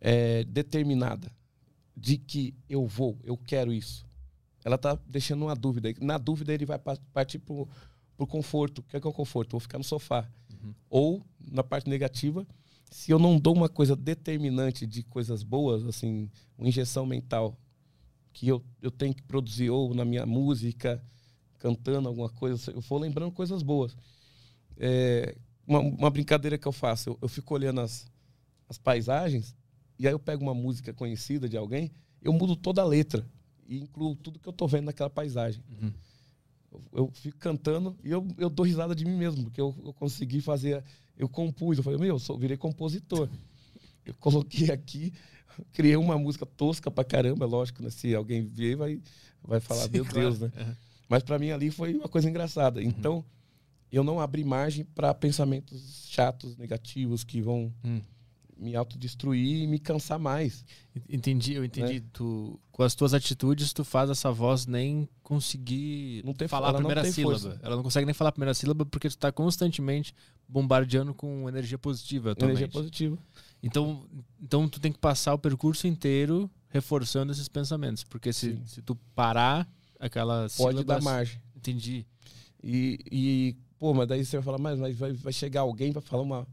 é, determinada de que eu vou, eu quero isso. Ela tá deixando uma dúvida. Na dúvida, ele vai pa- partir pro, pro conforto. O que é, que é o conforto? Vou ficar no sofá. Ou, na parte negativa, se eu não dou uma coisa determinante de coisas boas, assim, uma injeção mental que eu, eu tenho que produzir, ou na minha música, cantando alguma coisa, eu vou lembrando coisas boas. É, uma, uma brincadeira que eu faço, eu, eu fico olhando as, as paisagens, e aí eu pego uma música conhecida de alguém, eu mudo toda a letra e incluo tudo que eu tô vendo naquela paisagem. Uhum. Eu, fico cantando e eu, eu dou risada de mim mesmo, porque eu, eu consegui fazer. Eu compus, eu falei, meu, eu sou, virei compositor. Eu coloquei aqui, criei uma música tosca pra caramba, lógico, né? Se alguém ver, vai, vai falar, Sim, meu claro. Deus, né? Uhum. Mas pra mim ali foi uma coisa engraçada. Então, eu não abri margem para pensamentos chatos, negativos, que vão Hum. Me autodestruir e me cansar mais. Entendi, eu entendi. Né? Tu, com as tuas atitudes, tu faz essa voz nem conseguir Não tem- falar a primeira sílaba. força. Ela não consegue nem falar a primeira sílaba porque tu tá constantemente bombardeando com energia positiva. a tua Energia positiva. Então, então tu tem que passar o percurso inteiro reforçando esses pensamentos. Porque se, Sim. se tu parar aquela Pode sílaba... dar margem. Entendi. E, e, pô, mas daí você vai falar, mas, mas vai, vai chegar alguém, vai falar uma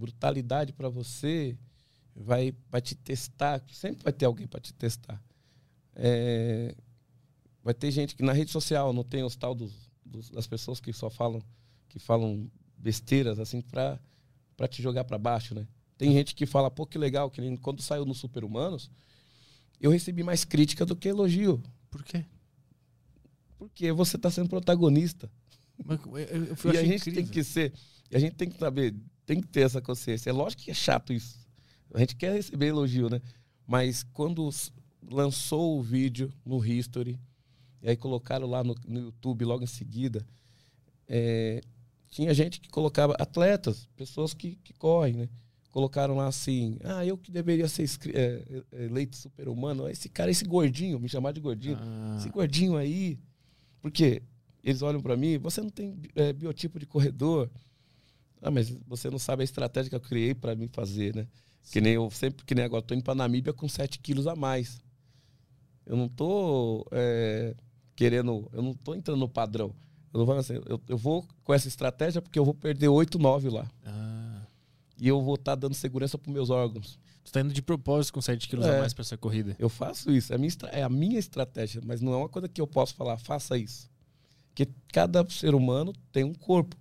brutalidade pra você, vai, vai te testar. Sempre vai ter alguém pra te testar. É, vai ter gente que na rede social não tem os tal dos, dos- das pessoas que só falam que falam besteiras assim pra para te jogar pra baixo, né? Tem gente que fala, pô, que legal, que quando saiu no Super Humanos, eu recebi mais crítica do que elogio. Por quê? Porque você tá sendo protagonista. Mas eu- eu- e a gente incrível. tem que ser, e a gente tem que saber, tem que ter essa consciência. É lógico que é chato isso. A gente quer receber elogio, né? Mas quando lançou o vídeo no History, e aí colocaram lá no, no YouTube logo em seguida, é, tinha gente que colocava atletas, pessoas que, que correm, né? Colocaram lá assim, ah, eu que deveria ser é, é, eleito super-humano, esse cara, esse gordinho, me chamar de gordinho, Ah, esse gordinho aí. Porque eles olham pra mim, você não tem é, biotipo de corredor. Ah, mas você não sabe a estratégia que eu criei pra mim fazer, né? Que nem eu sempre, que nem agora, tô indo pra Namíbia com 7 quilos a mais. Eu não tô é, querendo, eu não tô entrando no padrão. Eu, não vou, assim, eu, eu vou com essa estratégia porque eu vou perder 8, 9 lá. ah. E eu vou estar dando segurança pros meus órgãos. Tu tá indo de propósito com 7 quilos É. a mais pra essa corrida. Eu faço isso, é a, minha, é a minha estratégia, mas não é uma coisa que eu posso falar, faça isso. Porque cada ser humano tem um corpo,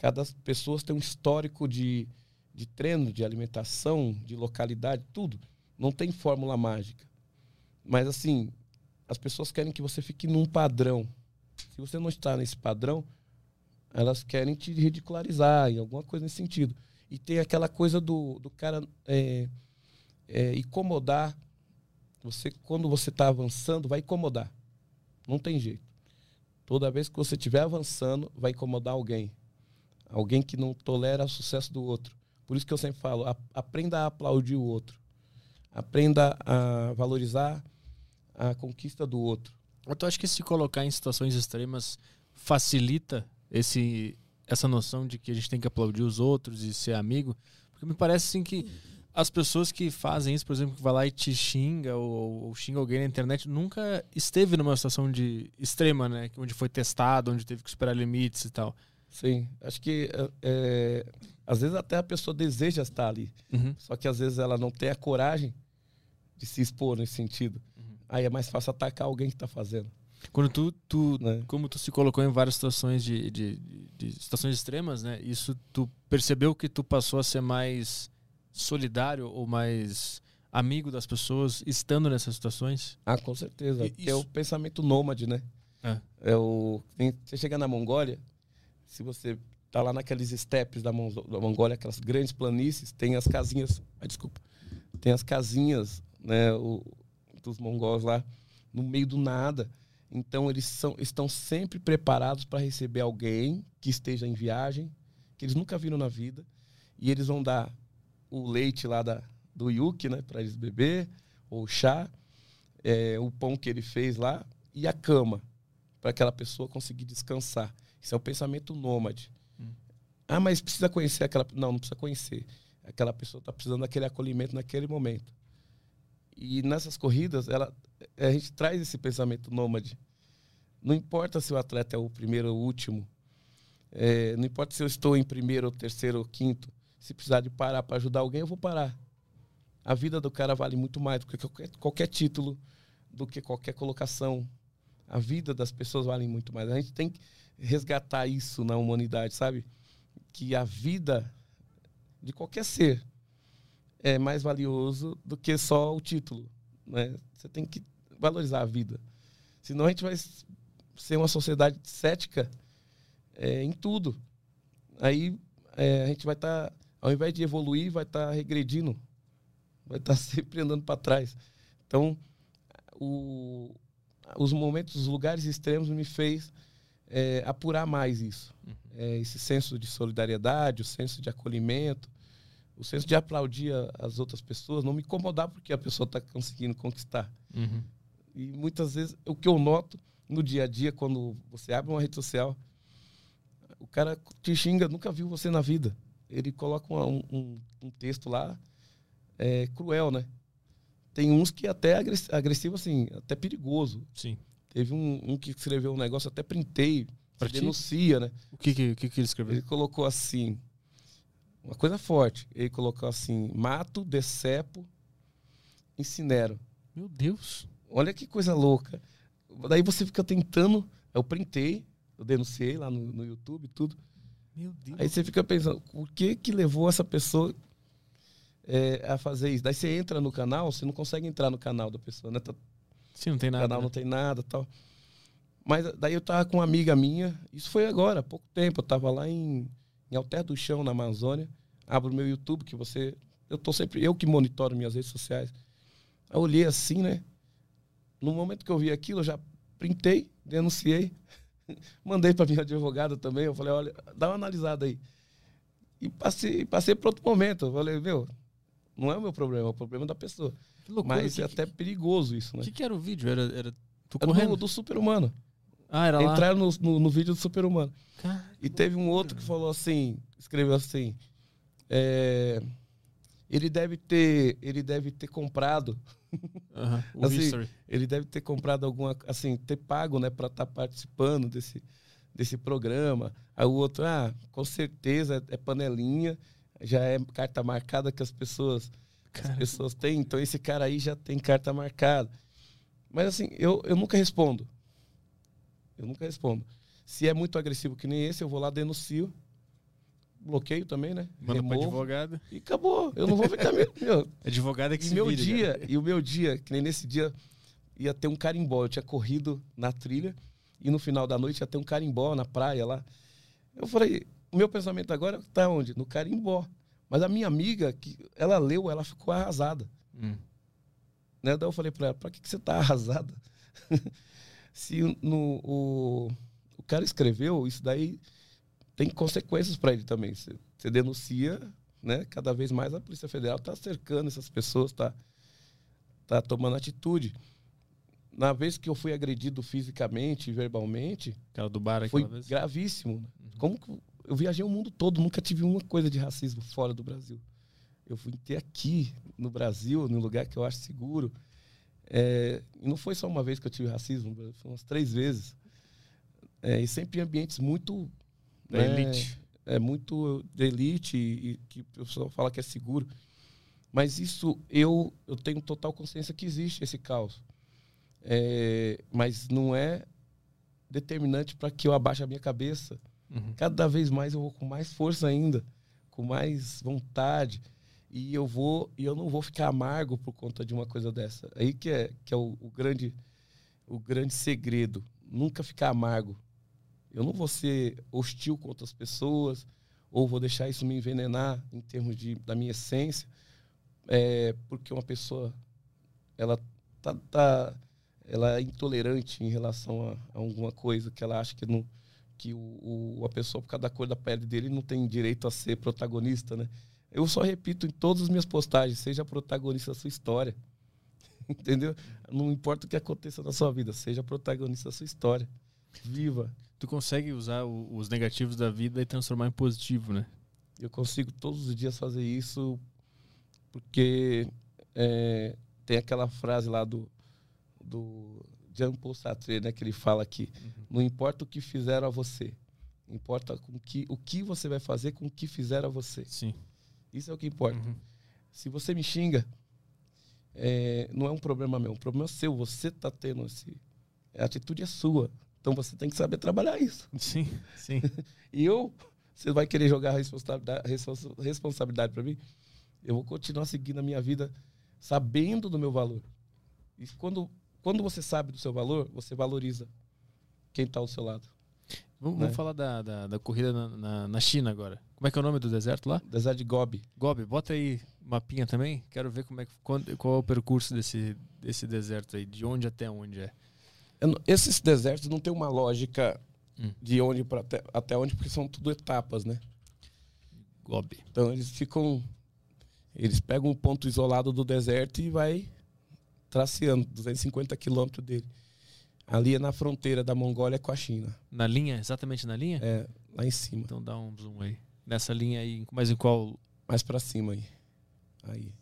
cada pessoa tem um histórico de, de treino, de alimentação, de localidade, tudo. Não tem fórmula mágica. Mas assim, as pessoas querem que você fique num padrão. Se você não está nesse padrão, elas querem te ridicularizar, em alguma coisa nesse sentido. E tem aquela coisa do, do cara é, é, incomodar. Você, quando você está avançando, vai incomodar. Não tem jeito. Toda vez que você estiver avançando, vai incomodar alguém. Alguém que não tolera o sucesso do outro. Por isso que eu sempre falo, a- aprenda a aplaudir o outro. Aprenda a valorizar a conquista do outro. Eu tu acha que se colocar em situações extremas facilita esse, essa noção de que a gente tem que aplaudir os outros e ser amigo? Porque me parece assim que as pessoas que fazem isso, por exemplo, que vai lá e te xinga ou, ou xinga alguém na internet, nunca esteve numa situação de extrema, né? Onde foi testado, onde teve que superar limites e tal. Sim, acho que é, é, às vezes até a pessoa deseja estar ali. Uhum. Só que às vezes ela não tem a coragem de se expor nesse sentido. Aí é mais fácil atacar alguém que está fazendo. Quando tu, tu Né? como tu se colocou em várias situações de, de, de situações extremas, né? Isso tu percebeu que tu passou a ser mais solidário ou mais amigo das pessoas estando nessas situações? Ah, com certeza. E Que é o isso- pensamento nômade, né? É. É o, tem- você chega na Mongólia, se você tá lá naqueles steppes da, da Mongólia, aquelas grandes planícies, tem as casinhas. Ah, desculpa. Tem as casinhas, né? O, dos mongóis lá, no meio do nada. Então eles são, estão sempre preparados para receber alguém que esteja em viagem, que eles nunca viram na vida, e eles vão dar o leite lá da, do Yuki, né, para eles beber, ou chá, é, o pão que ele fez lá e a cama para aquela pessoa conseguir descansar. Isso é um pensamento nômade. Hum. Ah, mas precisa conhecer aquela. Não, não precisa conhecer. Aquela pessoa está precisando daquele acolhimento naquele momento. E nessas corridas, ela, a gente traz esse pensamento nômade. Não importa se o atleta é o primeiro ou o último. É, não importa se eu estou em primeiro, ou terceiro ou quinto. Se precisar de parar para ajudar alguém, eu vou parar. A vida do cara vale muito mais do que qualquer, qualquer título, do que qualquer colocação. A vida das pessoas vale muito mais. A gente tem que resgatar isso na humanidade, sabe? Que a vida de qualquer ser é mais valioso do que só o título. Né? Você tem que valorizar a vida. Senão a gente vai ser uma sociedade cética é, em tudo. Aí é, a gente vai estar, tá, ao invés de evoluir, vai estar tá regredindo. Vai estar tá sempre andando para trás. Então, o, os momentos, os lugares extremos me fez é, apurar mais isso. Uhum. É, esse senso de solidariedade, o senso de acolhimento, o senso de aplaudir as outras pessoas, não me incomodar porque a pessoa está conseguindo conquistar. Uhum. E muitas vezes, o que eu noto no dia a dia, quando você abre uma rede social, o cara te xinga, nunca viu você na vida. Ele coloca um, um, um texto lá é, cruel, né? Tem uns que até agressivo, assim, até perigoso. Sim. Teve um, um que escreveu um negócio, até printei, pra denuncia, né? O que que, que que ele escreveu? Ele colocou assim, uma coisa forte. Ele colocou assim, mato, decepo, incinero. Meu Deus. Olha que coisa louca. Daí você fica tentando. Eu printei, eu denunciei lá no, no YouTube tudo. Meu Deus. Aí você fica pensando, o que que levou essa pessoa é, a fazer isso? Daí você entra no canal, você não consegue entrar no canal da pessoa, né? Tá, Sim, não tem o nada. canal né? não tem nada tal. Mas daí eu tava com uma amiga minha, isso foi agora, há pouco tempo, eu tava lá em, em Alter do Chão, na Amazônia. Abro o meu YouTube, que você. Eu tô sempre. Eu que monitoro minhas redes sociais. Eu olhei assim, né? No momento que eu vi aquilo, eu já printei, denunciei, mandei para minha advogada também. Eu falei, olha, dá uma analisada aí. E passei, passei para outro momento. Eu falei, meu, não é o meu problema, é o problema da pessoa. Loucura. Mas que, é até perigososo isso, O né? que, que era o vídeo? Era, era tu Era correndo? do, do super-humano. Ah, era lá. Entraram no, no, no vídeo do super-humano. E teve um outro que falou assim, escreveu assim, é, ele deve ter, ele deve ter comprado, o Assim, ele deve ter comprado alguma, assim, ter pago, né, para estar participando desse, desse programa. Aí o outro, ah, com certeza é panelinha, já é carta marcada que as pessoas, as pessoas têm, então esse cara aí já tem carta marcada. Mas assim, eu, eu nunca respondo. Eu nunca respondo. Se é muito agressivo que nem esse, eu vou lá, denuncio. Bloqueio também, né? manda pra Removo, advogada. E acabou. Eu não vou ficar. meu, meu, Advogada que e se meu vire, dia, cara. e o meu dia, que nem nesse dia, ia ter um carimbó. Eu tinha corrido na trilha e no final da noite ia ter um carimbó na praia lá. Eu falei, o meu pensamento agora tá onde? No carimbó. Mas a minha amiga, que ela leu, ela ficou arrasada. Hum. Né? Daí eu falei pra ela, pra que, que você tá arrasada? Se o- no, o, o cara escreveu, isso daí tem consequências para ele também. Você, você denuncia, né? Cada vez mais a Polícia Federal tá cercando essas pessoas, tá, tá tomando atitude. Na vez que eu fui agredido fisicamente e verbalmente, Aquela do bar foi vez. gravíssimo. né? Como que eu- viajei o mundo todo, nunca tive uma coisa de racismo fora do Brasil. Eu fui ter aqui no Brasil, num lugar que eu acho seguro. É, e não foi só uma vez que eu tive racismo, foi umas três vezes. É, e sempre em ambientes muito Da né, elite. é muito de elite e, e que o pessoal fala que é seguro. Mas isso eu, eu tenho total consciência que existe esse caos. É, mas não é determinante para que eu abaixe a minha cabeça. Uhum. Cada vez mais eu vou com mais força ainda, com mais vontade. E eu vou e eu não vou ficar amargo por conta de uma coisa dessa. Aí que é, que é o, o grande o grande segredo. Nunca ficar amargo. Eu não vou ser hostil com outras pessoas ou vou deixar isso me envenenar em termos de, da minha essência, é, porque uma pessoa ela tá, tá- ela é intolerante em relação a, a alguma coisa que ela acha que não que o, o- a pessoa por causa da cor da pele dele não tem direito a ser protagonista, né? Eu só repito em todas as minhas postagens, seja protagonista da sua história. Entendeu? Não importa o que aconteça na sua vida, seja protagonista da sua história. Viva. Tu consegue usar o- os negativos da vida e transformar em positivo, né? Eu consigo todos os dias fazer isso porque é, tem aquela frase lá do, do Jean Paul Sartre, né, que ele fala que não importa o que fizeram a você, importa com que, o que você vai fazer com o que fizeram a você. Sim. Isso é o que importa. Uhum. Se você me xinga, é, não é um problema meu, um problema seu. Você está tendo esse. A atitude é sua. Então você tem que saber trabalhar isso. Sim, sim. E eu, você vai querer jogar a responsabilidade, responsa- responsabilidade para mim? Eu vou continuar seguindo a minha vida sabendo do meu valor. E quando, quando você sabe do seu valor, você valoriza quem está ao seu lado. Vamos, Né? vamos falar da, da, da corrida na, na, na China agora. Como é que é o nome do deserto lá? Deserto de Gobi. Gobi, bota aí mapinha também. Quero ver como é que, quando- qual é o percurso desse, desse deserto aí, de onde até onde é. Não- Esses desertos não tem uma lógica Hum. de onde para até, até onde, porque são tudo etapas, né? Gobi. Então eles ficam. Eles pegam um ponto isolado do deserto e vai traceando 250 quilômetros dele. Ali é na fronteira da Mongólia com a China. Na linha, exatamente na linha? É, lá em cima. Então dá um zoom aí. Nessa linha aí, mas em qual? Mais pra cima aí. Aí.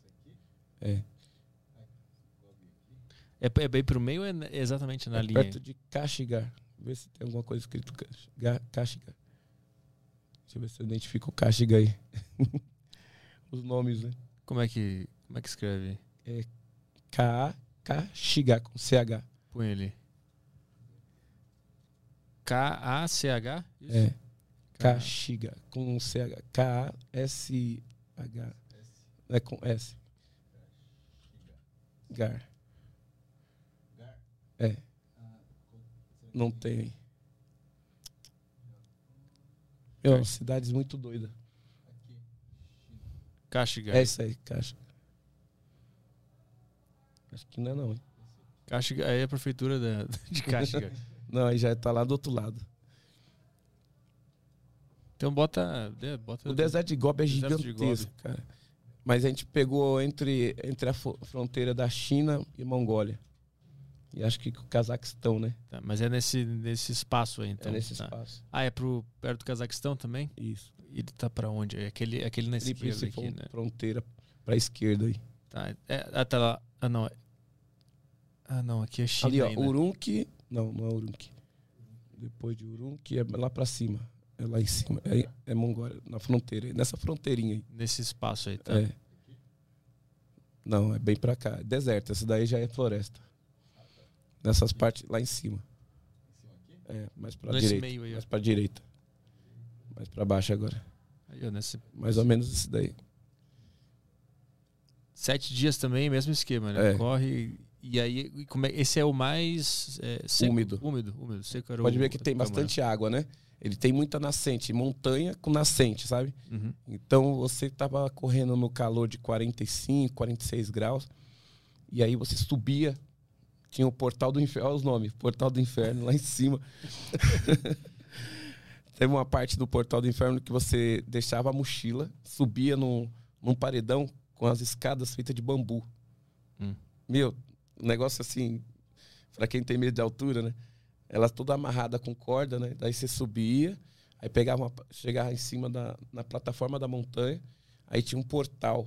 É. É, é bem pro meio ou é exatamente na É linha? perto de Kashigar. Vê se tem alguma coisa escrito Kash- Ga- Kashigar. Deixa eu ver se eu identifico o Kashigar aí. Os nomes, né? Como é que como é que escreve? Caxiga, com CH. Põe ali. K-A-C-H? É. Ca- Caxiga, com CH. K-S-H. É com S. Gar. É. Não tem aí. Meu, cidades muito doidas. Caxiga. É isso aí, caixa. Acho que não é não, hein? Caxiga. Aí é a prefeitura da- de Caxiga. Não, aí já tá lá do outro lado. Então bota. é, bota O deserto de Gobi é gigantesco, cara. Mas a gente pegou entre, entre a fronteira da China e Mongólia. E acho que o Cazaquistão, né? Tá, mas é nesse, nesse espaço aí, então. é nesse tá. espaço. Ah, é pro, perto do Cazaquistão também? Isso. Ele tá pra onde? É aquele, aquele na Ele esquerda aqui, né? fronteira pra esquerda aí. Tá, é, ah, tá lá. Ah, não. Ah, não. Aqui é China Ali, ó, ainda. Urumqi. Não, não é Urumqi. Depois de Urumqi é lá pra cima. É lá em cima. É, é Mongólia, na fronteira. Nessa fronteirinha aí. Nesse espaço aí, tá? É. Não, é bem pra cá. Deserto. Essa daí já é floresta. Nessas partes lá em cima. É, mais pra Nesse direita. meio aí, ó. mais pra direita. Mais pra baixo agora. Aí, ó, nesse Mais ou menos isso daí. sete dias também, mesmo esquema, né? É. Corre. E aí, como é, esse é o mais é, seco? Úmido. Úmido, úmido. Seco era Pode o- ver que tem bastante água, né? Ele tem muita nascente, montanha com nascente, sabe? Uhum. Então você tava correndo no calor de 45, 46 graus. E aí você subia. Tinha o portal do inferno. Olha os nomes. Portal do inferno lá em cima. Teve uma parte do portal do inferno que você deixava a mochila, subia num, num paredão com as escadas feitas de bambu. Hum. Meu, um negócio assim, pra quem tem medo de altura, né? Ela toda amarrada com corda, né? Daí você subia, aí pegava uma, chegava em cima da na plataforma da montanha, aí tinha um portal.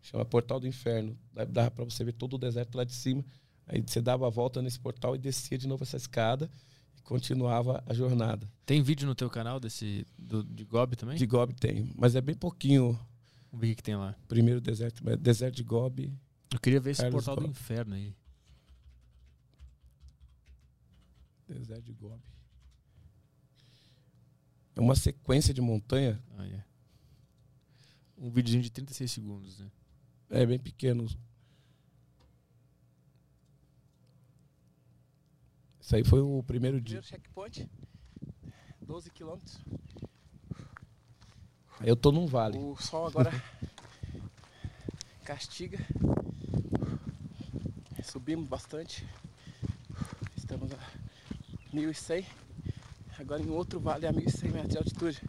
Chama Portal do Inferno. Daí dava pra você ver todo o deserto lá de cima. Aí você dava a volta nesse portal e descia de novo essa escada e continuava a jornada. Tem vídeo no teu canal desse do, de Gobi também? De Gobi tem, mas é bem pouquinho. O que que tem lá. Primeiro deserto, mas deserto de Gobi. Eu queria ver esse Carlos portal do inferno aí. Deserto de Gobi. É uma sequência de montanha. Ah, é. Um videozinho de 36 segundos, né? É bem pequeno. Isso aí foi o primeiro dia. Primeiro checkpoint, 12 quilômetros. Aí eu tô num vale. O sol agora castiga. Subimos bastante. Estamos a 1100. Agora em outro vale a 1100 metros de altitude.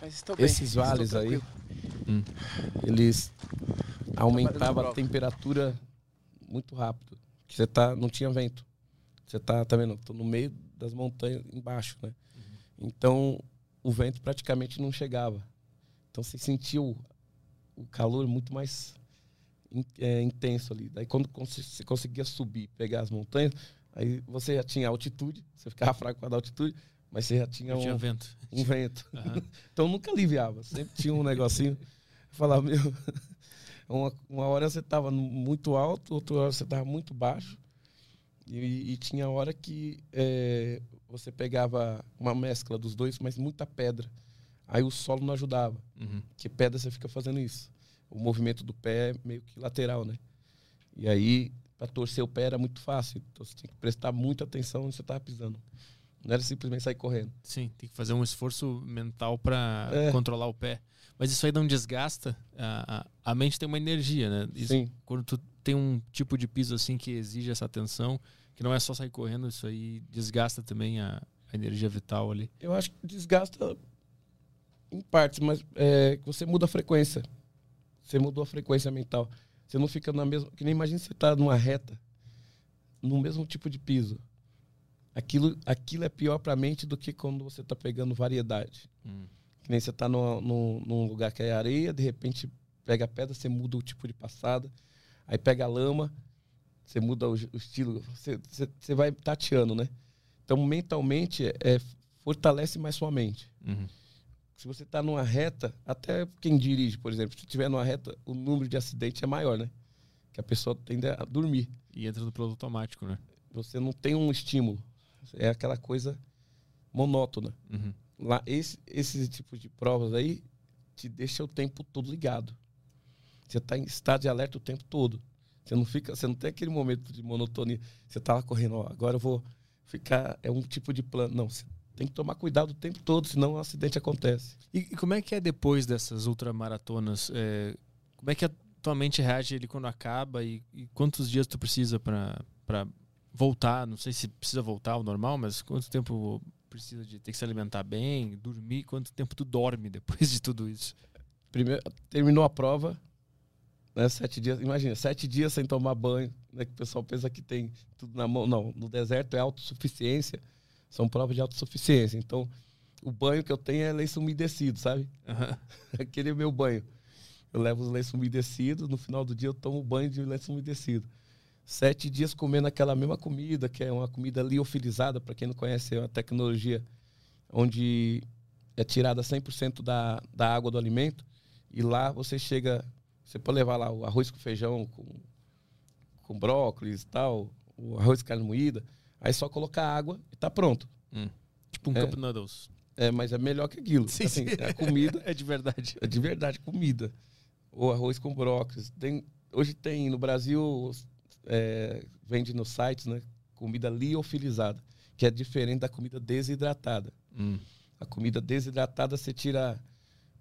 Mas estou bem. Esses estou vales aí, tranquilo. eles aumentavam a temperatura muito rápido. Você tá, não tinha vento. Você tá, tá vendo? Tô no meio das montanhas embaixo, né? Então o vento praticamente não chegava. Então você sentiu o calor muito mais in- é, intenso ali. Daí quando cons- você conseguia subir, pegar as montanhas, aí você já tinha altitude, você ficava fraco para dar altitude, mas você já tinha, um, tinha vento. um vento. Aham. Então nunca aliviava, sempre tinha um negocinho. Falava, meu, uma, uma hora você tava no- muito alto, outra hora você tava muito baixo. E, e tinha hora que é, você pegava uma mescla dos dois, mas muita pedra. Aí o solo não ajudava, Uhum. porque pedra você fica fazendo isso. O movimento do pé é meio que lateral, né? E aí, para torcer o pé era muito fácil. Então você tinha que prestar muita atenção onde você tava pisando. Não era simplesmente sair correndo. Sim, tem que fazer um esforço mental pra É. controlar o pé. Mas isso aí não desgasta. A, a, a mente tem uma energia, né? Isso- Sim. Quando tu tem um tipo de piso assim que exige essa atenção, que não é só sair correndo, isso aí desgasta também a, a energia vital ali. Eu acho que desgasta em partes, mas é, você muda a frequência. Você mudou a frequência mental. Você não fica na mesma. Que nem imagina você tá numa reta, no mesmo tipo de piso. Aquilo, aquilo é pior para a mente do que quando você tá pegando variedade. Hum. Que nem você tá no, no, num lugar que é areia, de repente pega pedra, você muda o tipo de passada. Aí pega lama, você muda o, o estilo. Você, você, você vai tateando, né? Então, mentalmente, é, fortalece mais sua mente. Uhum. Se você está numa reta, até quem dirige, por exemplo, se tiver numa reta, o número de acidentes é maior, né? Que a pessoa tende a dormir. E entra no piloto automático, né? Você não tem um estímulo. É aquela coisa monótona. Uhum. Lá, esse, esse tipo de provas aí te deixa o tempo todo ligado. Você está em estado de alerta o tempo todo. Você não fica, você não tem aquele momento de monotonia. Você está lá correndo, ó, agora eu vou ficar. É um tipo de plano. Não, você tem que tomar cuidado o tempo todo, senão um acidente acontece. E, e como é que é depois dessas ultramaratonas? É, como é que a tua mente reage ele quando acaba e, e quantos dias tu precisa para voltar? Não sei se precisa voltar ao normal, mas quanto tempo precisa de ter que se alimentar bem, dormir? Quanto tempo tu dorme depois de tudo isso? Primeiro, terminou a prova, né, sete dias, imagina, sete dias sem tomar banho, né, que o pessoal pensa que tem tudo na mão. Não, no deserto é autossuficiência são provas de autossuficiência. Então, o banho que eu tenho é lenço umedecido, sabe? Uhum. Aquele é meu banho. Eu levo os lenços umedecidos, no final do dia eu tomo banho de lenço umedecido. Sete dias comendo aquela mesma comida, que é uma comida liofilizada, para quem não conhece, é uma tecnologia onde é tirada 100% da, da água do alimento. E lá você chega, você pode levar lá o arroz com feijão, com, com brócolis e tal, o arroz com carne moída Aí só colocar água e tá pronto. Hum. Tipo um é. Cup Noodles. É, mas é melhor que aquilo. Sim, assim, sim. A comida é de verdade. é de verdade, comida. Ou arroz com brócolis. Tem, hoje tem no Brasil, é, vende nos sites, né? Comida liofilizada, que é diferente da comida desidratada. Hum. A comida desidratada você tira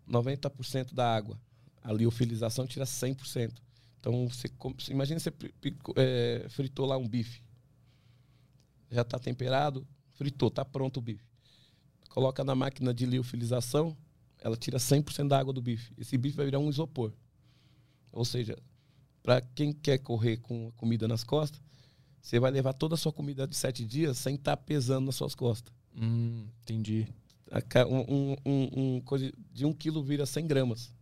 90% da água. A liofilização tira 100%. Então, você, imagina você é, fritou lá um bife já está temperado, fritou, está pronto o bife. Coloca na máquina de liofilização, ela tira 100% da água do bife. Esse bife vai virar um isopor. Ou seja, para quem quer correr com a comida nas costas, você vai levar toda a sua comida de sete dias sem estar tá pesando nas suas costas. Hum, entendi. Um, um, um, coisa de um quilo vira 100 gramas.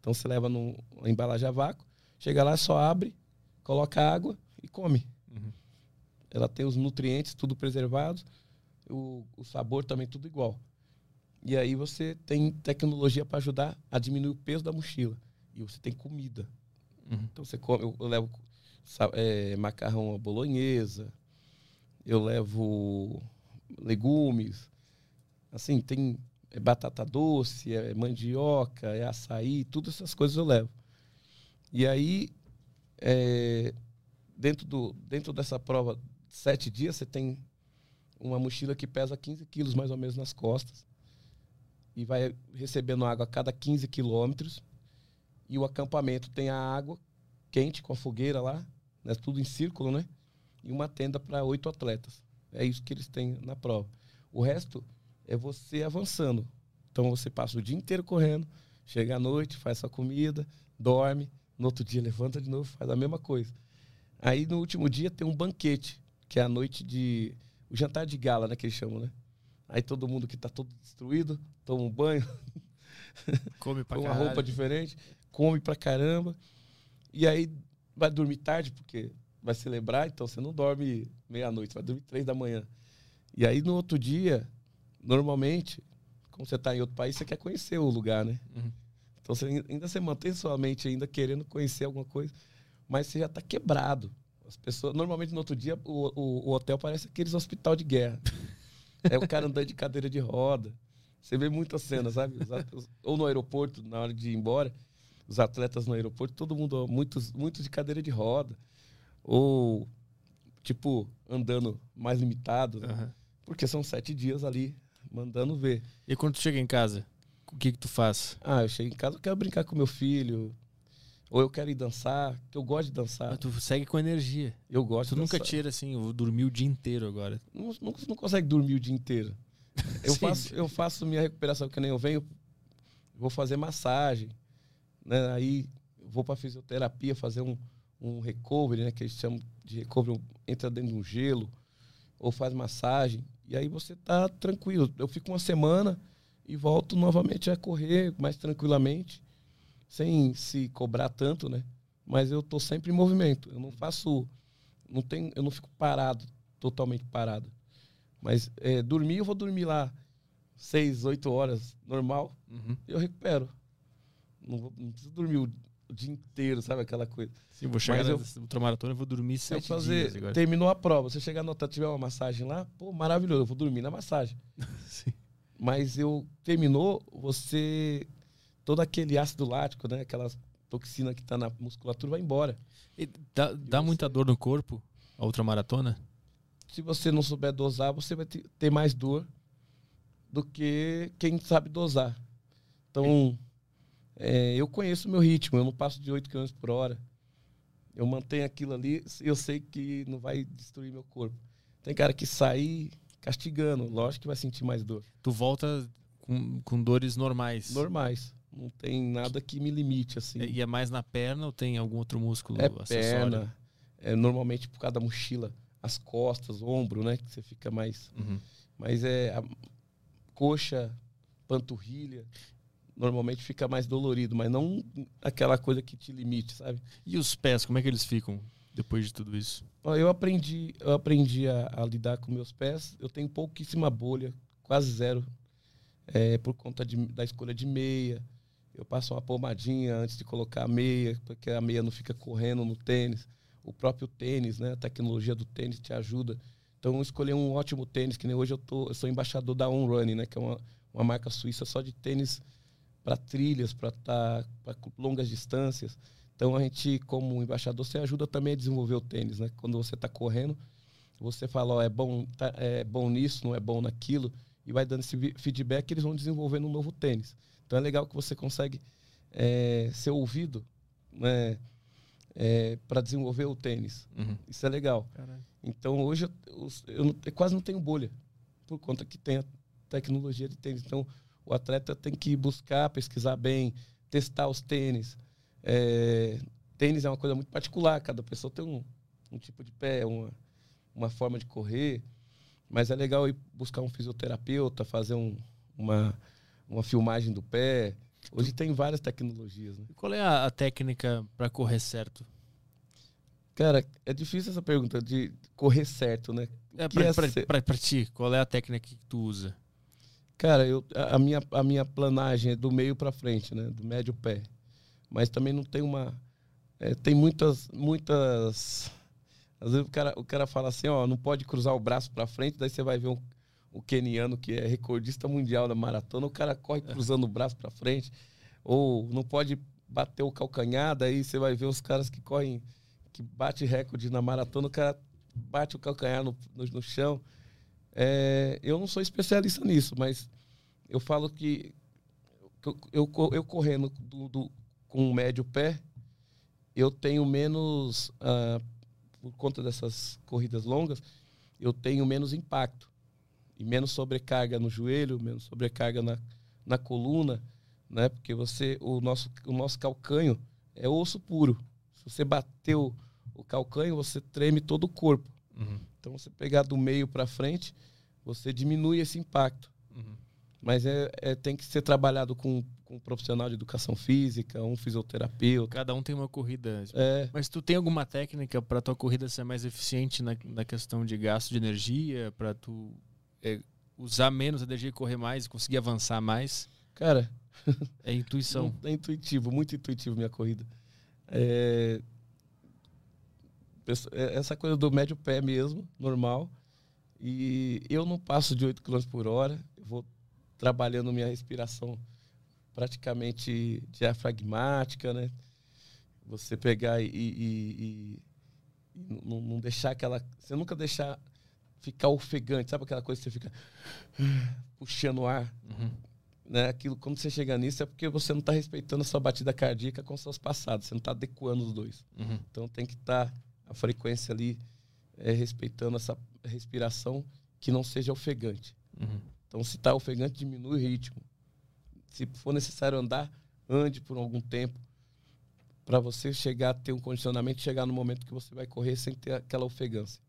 Então você leva numa embalagem a vácuo, chega lá, só abre, coloca água e come. Uhum. Ela tem os nutrientes tudo preservados, o, o sabor também tudo igual. E aí você tem tecnologia para ajudar a diminuir o peso da mochila. E você tem comida. Uhum. Então você come, eu, eu levo é, macarrão bolonhesa, eu levo legumes, assim, tem é batata doce, é mandioca, é açaí, todas essas coisas eu levo. E aí, é, dentro, do, dentro dessa prova sete dias, você tem uma mochila que pesa 15 quilos mais ou menos nas costas e vai recebendo água a cada 15 quilômetros. E o acampamento tem a água quente com a fogueira lá, né, tudo em círculo, né? E uma tenda para oito atletas. É isso que eles têm na prova. O resto é você avançando. Então você passa o dia inteiro correndo, chega à noite, faz sua comida, dorme, no outro dia levanta de novo, faz a mesma coisa. Aí no último dia tem um banquete que é a noite de. O jantar de gala, né? Que eles chamam, né? Aí todo mundo que tá todo destruído, toma um banho. Come pra uma roupa diferente, come pra caramba. E aí vai dormir tarde, porque vai celebrar, então você não dorme meia-noite, vai dormir três da manhã. E aí no outro dia, normalmente, como você tá em outro país, você quer conhecer o lugar, né? Uhum. Então você, ainda você mantém sua mente ainda querendo conhecer alguma coisa, mas você já tá quebrado. As pessoas, normalmente no outro dia, o, o, o hotel parece aqueles hospital de guerra. é o cara andando de cadeira de roda. Você vê muitas cenas, sabe? Ou no aeroporto, na hora de ir embora, os atletas no aeroporto, todo mundo, muitos, muitos de cadeira de roda. Ou, tipo, andando mais limitado. Né? Uhum. Porque são sete dias ali, mandando ver. E quando tu chega em casa, o que que tu faz? Ah, eu chego em casa, eu quero brincar com meu filho, ou eu quero ir dançar, que eu gosto de dançar. Mas tu segue com energia. Eu gosto Tu nunca tira assim, eu vou dormir o dia inteiro agora. Não, não, não consegue dormir o dia inteiro. Eu Sim. faço, eu faço minha recuperação, que nem eu venho, vou fazer massagem, né? Aí vou para fisioterapia fazer um, um recovery, né? Que eles chamam de recovery, entra dentro de um gelo, ou faz massagem, e aí você tá tranquilo. Eu fico uma semana e volto novamente a correr mais tranquilamente, sem se cobrar tanto, né? Mas eu tô sempre em movimento. Eu não faço, não tenho, eu não fico parado, totalmente parado. Mas é, dormir, eu vou dormir lá seis, oito horas normal, Uhum. eu recupero. Não, vou, não preciso dormir o, o dia inteiro, sabe aquela coisa. Sim, vou chegar Mas eu- na ultramaratona e vou dormir Se eu sete fazer, dias agora. terminou a prova, você chegar no hotel, tiver uma massagem lá, pô, maravilhoso, eu vou dormir na massagem. Sim. Mas eu terminou, você todo aquele ácido lático, né, aquela toxina que tá na musculatura vai embora. E dá dá muita dor no corpo a ultramaratona? Se você não souber dosar, você vai te- ter mais dor do que quem sabe dosar. Então, é, eu conheço o meu ritmo, eu não passo de 8 km por hora. Eu mantenho aquilo ali, eu sei que não vai destruir meu corpo. Tem cara que sai castigando, lógico que vai sentir mais dor. Tu volta com, com dores normais. Normais. Não tem nada que me limite, assim. E é mais na perna ou tem algum outro músculo É acessório? perna, é normalmente por causa da mochila, as costas, ombro, né? Que você fica mais. Uhum. Mas é a coxa, panturrilha, normalmente fica mais dolorido, mas não aquela coisa que te limite, sabe? E os pés, como é que eles ficam depois de tudo isso? Eu aprendi, eu aprendi a, a lidar com meus pés. Eu tenho pouquíssima bolha, quase zero, é, por conta de- da escolha de meia. Eu passo uma pomadinha antes de colocar a meia, porque a meia não fica correndo no tênis. O próprio tênis, né? A tecnologia do tênis te ajuda. Então, eu escolhi um ótimo tênis, que nem hoje eu, tô, eu sou embaixador da On Running, né? Que é uma, uma marca suíça só de tênis para trilhas, para tá, longas distâncias. Então, a gente, como embaixador, você ajuda também a desenvolver o tênis, né? Quando você está correndo, você fala, ó, é bom, tá- é bom nisso, não é bom naquilo, e vai dando esse feedback, eles vão desenvolvendo um novo tênis. Então, é legal que você consegue é, ser ouvido, né? para desenvolver o tênis. Uhum. Isso é legal. Então hoje eu, eu não- eu quase não tenho bolha, por conta que tem a tecnologia de tênis. Então o atleta tem que buscar, pesquisar bem, testar os tênis. É, tênis é uma coisa muito particular, cada pessoa tem um, um tipo de pé, uma, uma forma de correr. Mas é legal ir buscar um fisioterapeuta, fazer um- uma, uma filmagem do pé. Hoje tem várias tecnologias, né? E qual é a, a técnica para correr certo? Cara, é difícil essa pergunta de correr certo, né? O É, pra, é pra- ser- pra- pra ti, qual é a técnica que tu usa? Cara, eu, a, a minha, a minha planagem é do meio para frente, né? Do médio pé. Mas também não tem uma. é, tem muitas. muitas Às vezes o cara, o cara fala assim: ó, não pode cruzar o braço para frente, daí você vai ver um, o keniano que é recordista mundial da maratona, o cara corre cruzando o braço para frente. Ou não pode bater o calcanhar, daí você vai ver os caras que correm, que bate recorde na maratona, o cara bate o calcanhar no, no, no chão. É, eu não sou especialista nisso, mas eu falo que eu, eu, eu correndo do, do- com o médio pé, eu tenho menos, ah, por conta dessas corridas longas, eu tenho menos impacto e menos sobrecarga no joelho, menos sobrecarga na, na coluna, né? Porque você, o nosso, o nosso calcanho é osso puro. Se você bateu o calcanho, você treme todo o corpo. Uhum. Então, você pegar do meio para frente, você diminui esse impacto. Uhum. Mas é, é- tem que ser trabalhado com, com um profissional de educação física, um fisioterapeuta. Cada um tem uma corrida. É, Mas tu tem alguma técnica para tua corrida ser mais eficiente na, na questão de gasto de energia, para tu é, usar menos energia e correr mais e conseguir avançar mais? cara, É intuição. é intuitivo, muito intuitivo minha corrida. É, é essa coisa do médio pé mesmo, normal. E eu não passo de 8 km por hora. Eu vou trabalhando minha respiração praticamente diafragmática, né? Você pegar e, e- e- e não, não deixar aquela. Você nunca deixar ficar ofegante, sabe aquela coisa que você fica puxando o ar? Uhum. né? Aquilo, quando você chega nisso, é porque você não está respeitando a sua batida cardíaca com seus passados, você não está adequando os dois. Uhum. Então tem que estar a frequência ali é, respeitando essa respiração que não seja ofegante. Uhum. Então, se está ofegante, diminui o ritmo. Se for necessário andar, ande por algum tempo para você chegar a ter um condicionamento, chegar no momento que você vai correr sem ter aquela ofegância.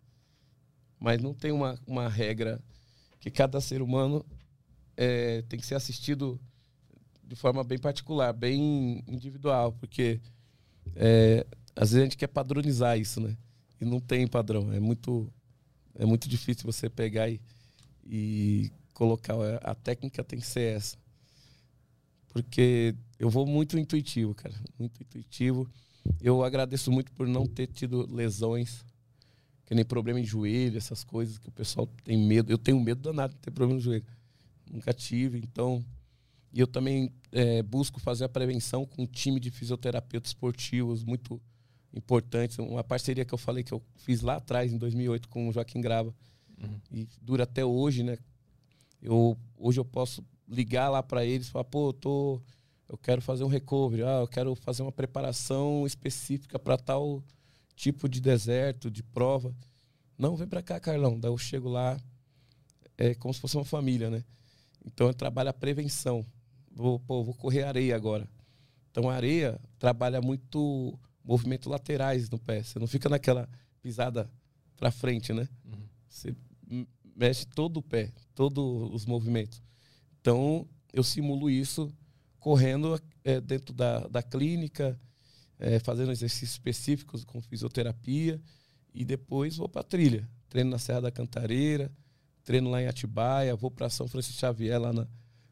Mas não tem uma, uma regra que cada ser humano é, tem que ser assistido de forma bem particular, bem individual, porque é, às vezes a gente quer padronizar isso, né? E não tem padrão. É muito, é muito difícil você pegar e, e colocar. A técnica tem que ser essa. Porque eu vou muito intuitivo, cara. Muito intuitivo. Eu agradeço muito por não ter tido lesões, que nem problema em joelho, essas coisas que o pessoal tem medo. Eu tenho medo danado de ter problema no joelho. Nunca tive, então. E eu também é, busco fazer a prevenção com um time de fisioterapeutas esportivos muito importantes. Uma parceria que eu falei que eu fiz lá atrás, em 2008, com o Joaquim Grava. Uhum. E dura até hoje, né? Eu, hoje eu posso ligar lá para eles e falar, pô, eu, tô, eu quero fazer um recovery, ah, eu quero fazer uma preparação específica para tal tipo de deserto, de prova. Não, vem para cá, Carlão. Daí eu chego lá, é como se fosse uma família, né? Então eu trabalho a prevenção. Vou, pô, vou correr areia agora. Então a areia trabalha muito movimentos laterais no pé. Você não fica naquela pisada para frente, né? Uhum. Você mexe todo o pé, todos os movimentos. Então, eu simulo isso correndo é, dentro da, da clínica, é, fazendo exercícios específicos com fisioterapia e depois vou para trilha. Treino na Serra da Cantareira, treino lá em Atibaia, vou para São Francisco Xavier lá na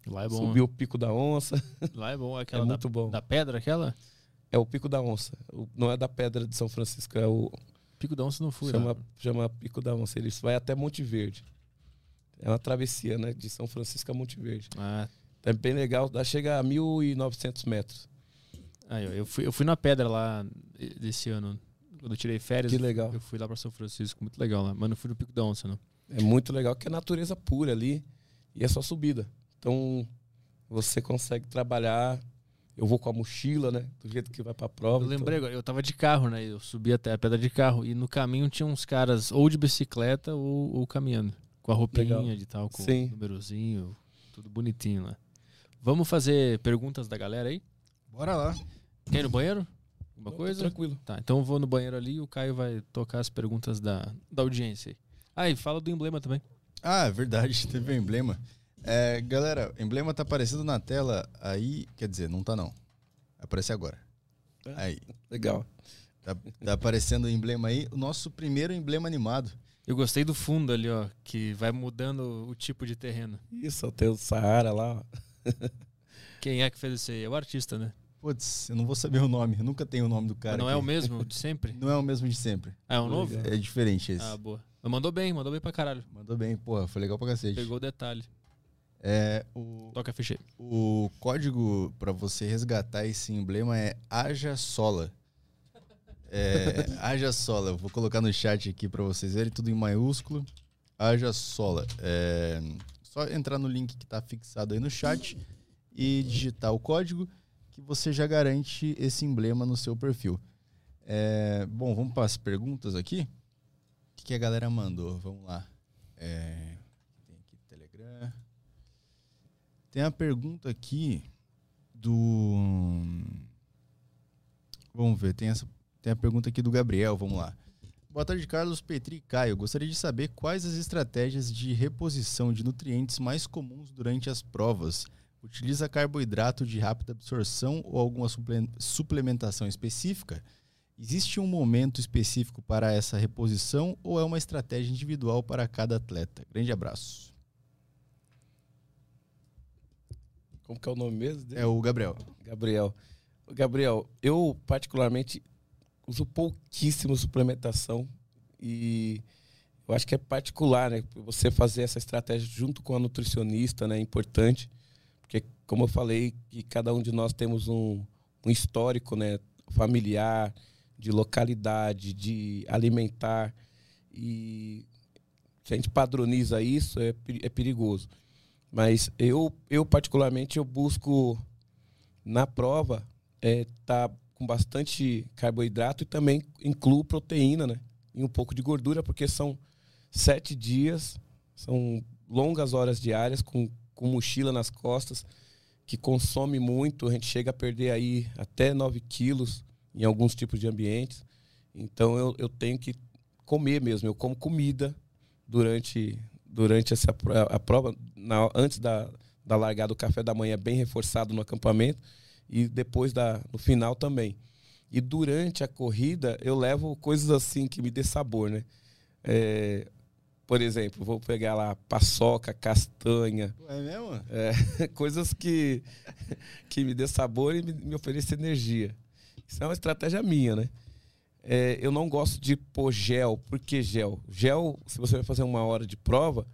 Lá é bom. Subir o Pico da Onça. Lá é bom, aquela é da, muito bom. da pedra aquela? É o Pico da Onça. Não é da Pedra de São Francisco, é o Pico da Onça não fui chama, lá. chama Pico da Onça. Ele vai até Monte Verde. É uma travessia, né? De São Francisco a Monte Verde. Ah. É bem legal. Dá, chega a 1.900 metros. Aí, eu, fui, eu fui na pedra lá desse ano. Quando eu tirei férias. Que legal. Eu fui lá para São Francisco. Muito legal lá. Mas não fui no Pico da Onça, não. É muito legal, que é natureza pura ali. E é só subida. Então, você consegue trabalhar eu vou com a mochila, né? Do jeito que vai pra prova. Eu lembrei agora, eu tava de carro, né? Eu subi até a pedra de carro e no caminho tinha uns caras ou de bicicleta ou, ou caminhando. Com a roupinha Legal. de tal, com Sim. o númerozinho, tudo bonitinho lá. Vamos fazer perguntas da galera aí? Bora lá. Quer ir no banheiro? Alguma coisa? Tranquilo. Tá, então eu vou no banheiro ali e o Caio vai tocar as perguntas da, da audiência aí. Ah, e fala do emblema também. Ah, é verdade, teve um emblema. É, galera, o emblema tá aparecendo na tela aí. Quer dizer, não tá não. Vai aparecer agora. É, aí. Legal. Tá, tá aparecendo o emblema aí. O nosso primeiro emblema animado. Eu gostei do fundo ali, ó, que vai mudando o tipo de terreno. Isso, tem o Saara lá. Quem é que fez isso aí? É o artista, né? Putz, eu não vou saber o nome. Eu nunca tenho o nome do cara. Mas não aqui. é o mesmo de sempre? Não é o mesmo de sempre. Ah, é um novo? É diferente esse. Ah, boa. Mas mandou bem, mandou bem pra caralho. Mandou bem, porra, foi legal pra cacete. Pegou o detalhe. É, o, Toca ficheiro. O código para você resgatar esse emblema é Aja Sola. É, Aja Sola. Eu vou colocar no chat aqui para vocês verem, tudo em maiúsculo. Aja Sola. É, só entrar no link que está fixado aí no chat e digitar o código que você já garante esse emblema no seu perfil. É, bom, vamos para as perguntas aqui. O que, que a galera mandou? Vamos lá. É, Tem a pergunta aqui do. Vamos ver, tem, essa, tem a pergunta aqui do Gabriel, vamos lá. Boa tarde, Carlos, Petri e Caio. Gostaria de saber quais as estratégias de reposição de nutrientes mais comuns durante as provas. Utiliza carboidrato de rápida absorção ou alguma suplementação específica? Existe um momento específico para essa reposição ou é uma estratégia individual para cada atleta? Grande abraço. Como que é o nome mesmo? Dele? É o Gabriel. Gabriel. Gabriel, eu particularmente uso pouquíssimo suplementação e eu acho que é particular, né? Você fazer essa estratégia junto com a nutricionista, né? É importante, como eu falei, que cada um de nós temos um, um histórico, né? Familiar, de localidade, de alimentar e se a gente padroniza isso é, é perigoso. Mas eu, eu particularmente, eu busco na prova é, tá com bastante carboidrato e também incluo proteína, né? E um pouco de gordura, porque são sete dias, são longas horas diárias com, com mochila nas costas, que consome muito. A gente chega a perder aí até 9 quilos em alguns tipos de ambientes. Então eu, eu tenho que comer mesmo. Eu como comida durante, durante essa a prova, na, antes da, da largada do café da manhã bem reforçado no acampamento e depois da, no final também. E durante a corrida eu levo coisas assim que me dê sabor, né? É, Por exemplo, vou pegar lá paçoca, castanha, É mesmo? é, coisas que, que me dê sabor e me, me ofereçam energia. Isso é uma estratégia minha, né? É, eu não gosto de pôr gel. Por que gel? Gel, se você vai fazer uma hora de prova,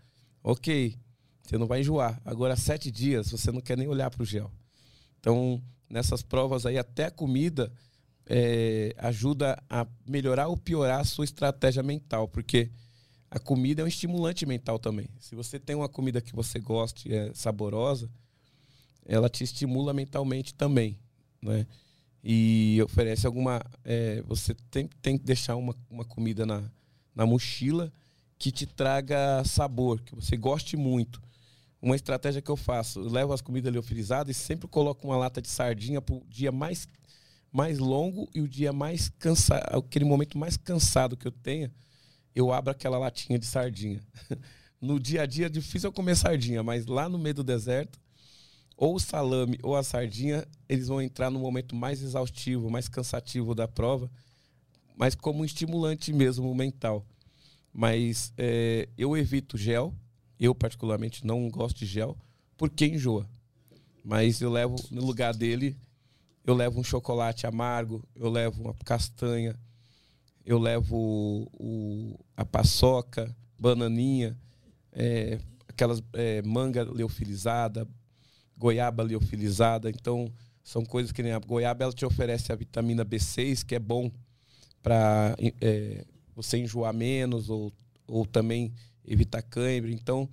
ok, você não vai enjoar. Agora, sete dias, você não quer nem olhar para o gel. Então, nessas provas aí, até a comida é, ajuda a melhorar ou piorar a sua estratégia mental, porque a comida é um estimulante mental também. Se você tem uma comida que você gosta e é saborosa, ela te estimula mentalmente também, né? E oferece alguma... é, você tem, tem que deixar uma, uma comida na, na mochila que te traga sabor, que você goste muito. Uma estratégia que eu faço, eu levo as comidas liofilizadas e sempre coloco uma lata de sardinha para o dia mais, mais longo e o dia mais cansado, aquele momento mais cansado que eu tenha, eu abro aquela latinha de sardinha. No dia a dia é difícil eu comer sardinha, mas lá no meio do deserto, ou o salame ou a sardinha, eles vão entrar no momento mais exaustivo, mais cansativo da prova, mas como um estimulante mesmo mental. Mas é, eu evito gel, eu particularmente não gosto de gel, porque enjoa. Mas eu levo, no lugar dele, eu levo um chocolate amargo, eu levo uma castanha, eu levo o, o- a paçoca, bananinha, é, aquelas é, manga leofilizada, goiaba leofilizada. Então, são coisas que nem a goiaba ela te oferece a vitamina B6, que é bom para você enjoar menos ou, ou também evitar cãibra. Então,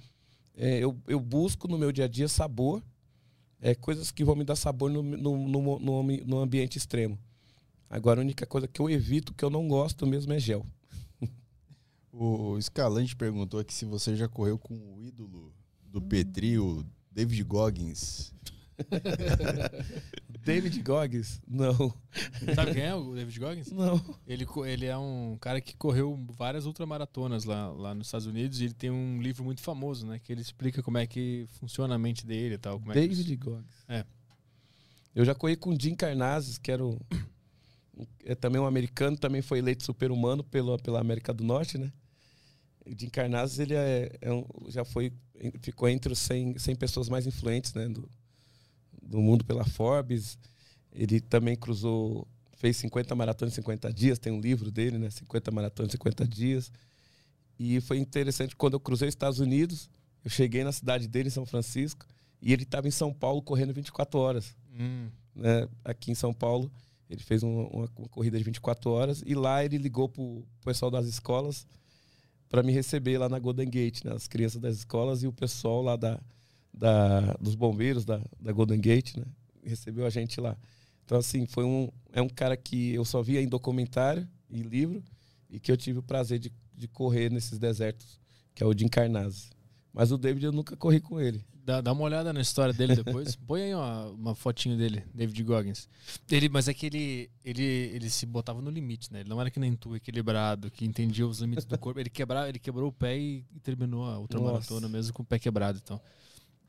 é, eu, eu busco no meu dia a dia sabor, é, coisas que vão me dar sabor no, no, no, no, no ambiente extremo. Agora, a única coisa que eu evito, que eu não gosto mesmo, é gel. O Escalante perguntou aqui se você já correu com o ídolo do Petri, o David Goggins. David Goggins? Não. Sabe quem é o David Goggins? Não. Ele, ele é um cara que correu várias ultramaratonas lá, lá nos Estados Unidos e ele tem um livro muito famoso, né? Que ele explica como é que funciona a mente dele e tal. Como é que David Goggins. É. Eu já corri com o Jim Carnazes, que era o, é também um americano, também foi eleito super-humano pela, pela América do Norte, né? O Jim Carnazes, ele é, é um- já foi, ficou entre os 100, 100 pessoas mais influentes, né? Do, do mundo pela Forbes. Ele também cruzou, fez 50 maratonas em 50 dias, tem um livro dele, né? 50 maratonas em 50 dias. E foi interessante, quando eu cruzei os Estados Unidos, eu cheguei na cidade dele, em São Francisco, e ele estava em São Paulo correndo 24 horas. Hum, Né? Aqui em São Paulo, ele fez uma, uma- corrida de 24 horas, e lá ele ligou pro pessoal das escolas para me receber lá na Golden Gate, né? as crianças das escolas e o pessoal lá da, da, dos bombeiros da, da Golden Gate, né? recebeu a gente lá. Então, assim, foi um, é um cara que eu só via em documentário e livro, e que eu tive o prazer de, de correr nesses desertos, que é o Jim Carnazes. Mas o David eu nunca corri com ele. dá, dá uma olhada na história dele depois. Põe aí uma, uma fotinho dele, David Goggins. Ele, mas é que ele, ele, ele se botava no limite, né? Ele não era que nem tu, equilibrado, que entendia os limites do corpo. Ele, quebrava, ele quebrou o pé e, e terminou a ultramaratona mesmo com o pé quebrado. Então,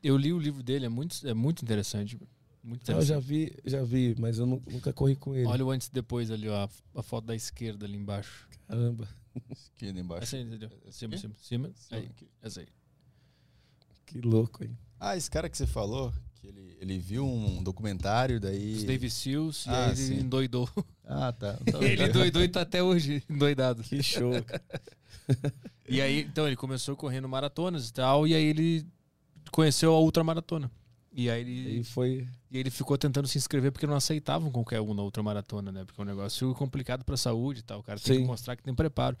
eu li o livro dele, é muito, é muito interessante. Muito Eu interessante. já vi, já vi, mas eu nu- nunca corri com ele. Olha o antes e depois ali, ó, a, a foto da esquerda ali embaixo. Caramba, Esquerda embaixo. Essa aí, entendeu? Cima, Aqui? cima, cima. Sim, Aí, essa aí. Que louco, hein? Ah, esse cara que você falou, que ele, ele viu um documentário, daí. Os David Seals, e Ah, aí ele sim. endoidou. Ah, tá. Então, ele endoidou e tá até hoje endoidado. Que show. cara. E aí, então, ele começou correndo maratonas e tal, e aí ele conheceu a ultramaratona. E aí ele, E foi. e ele ficou tentando se inscrever porque não aceitavam qualquer um na ultramaratona, né? Porque é um negócio complicado pra saúde e tal. O cara tem Sim. que mostrar que tem preparo.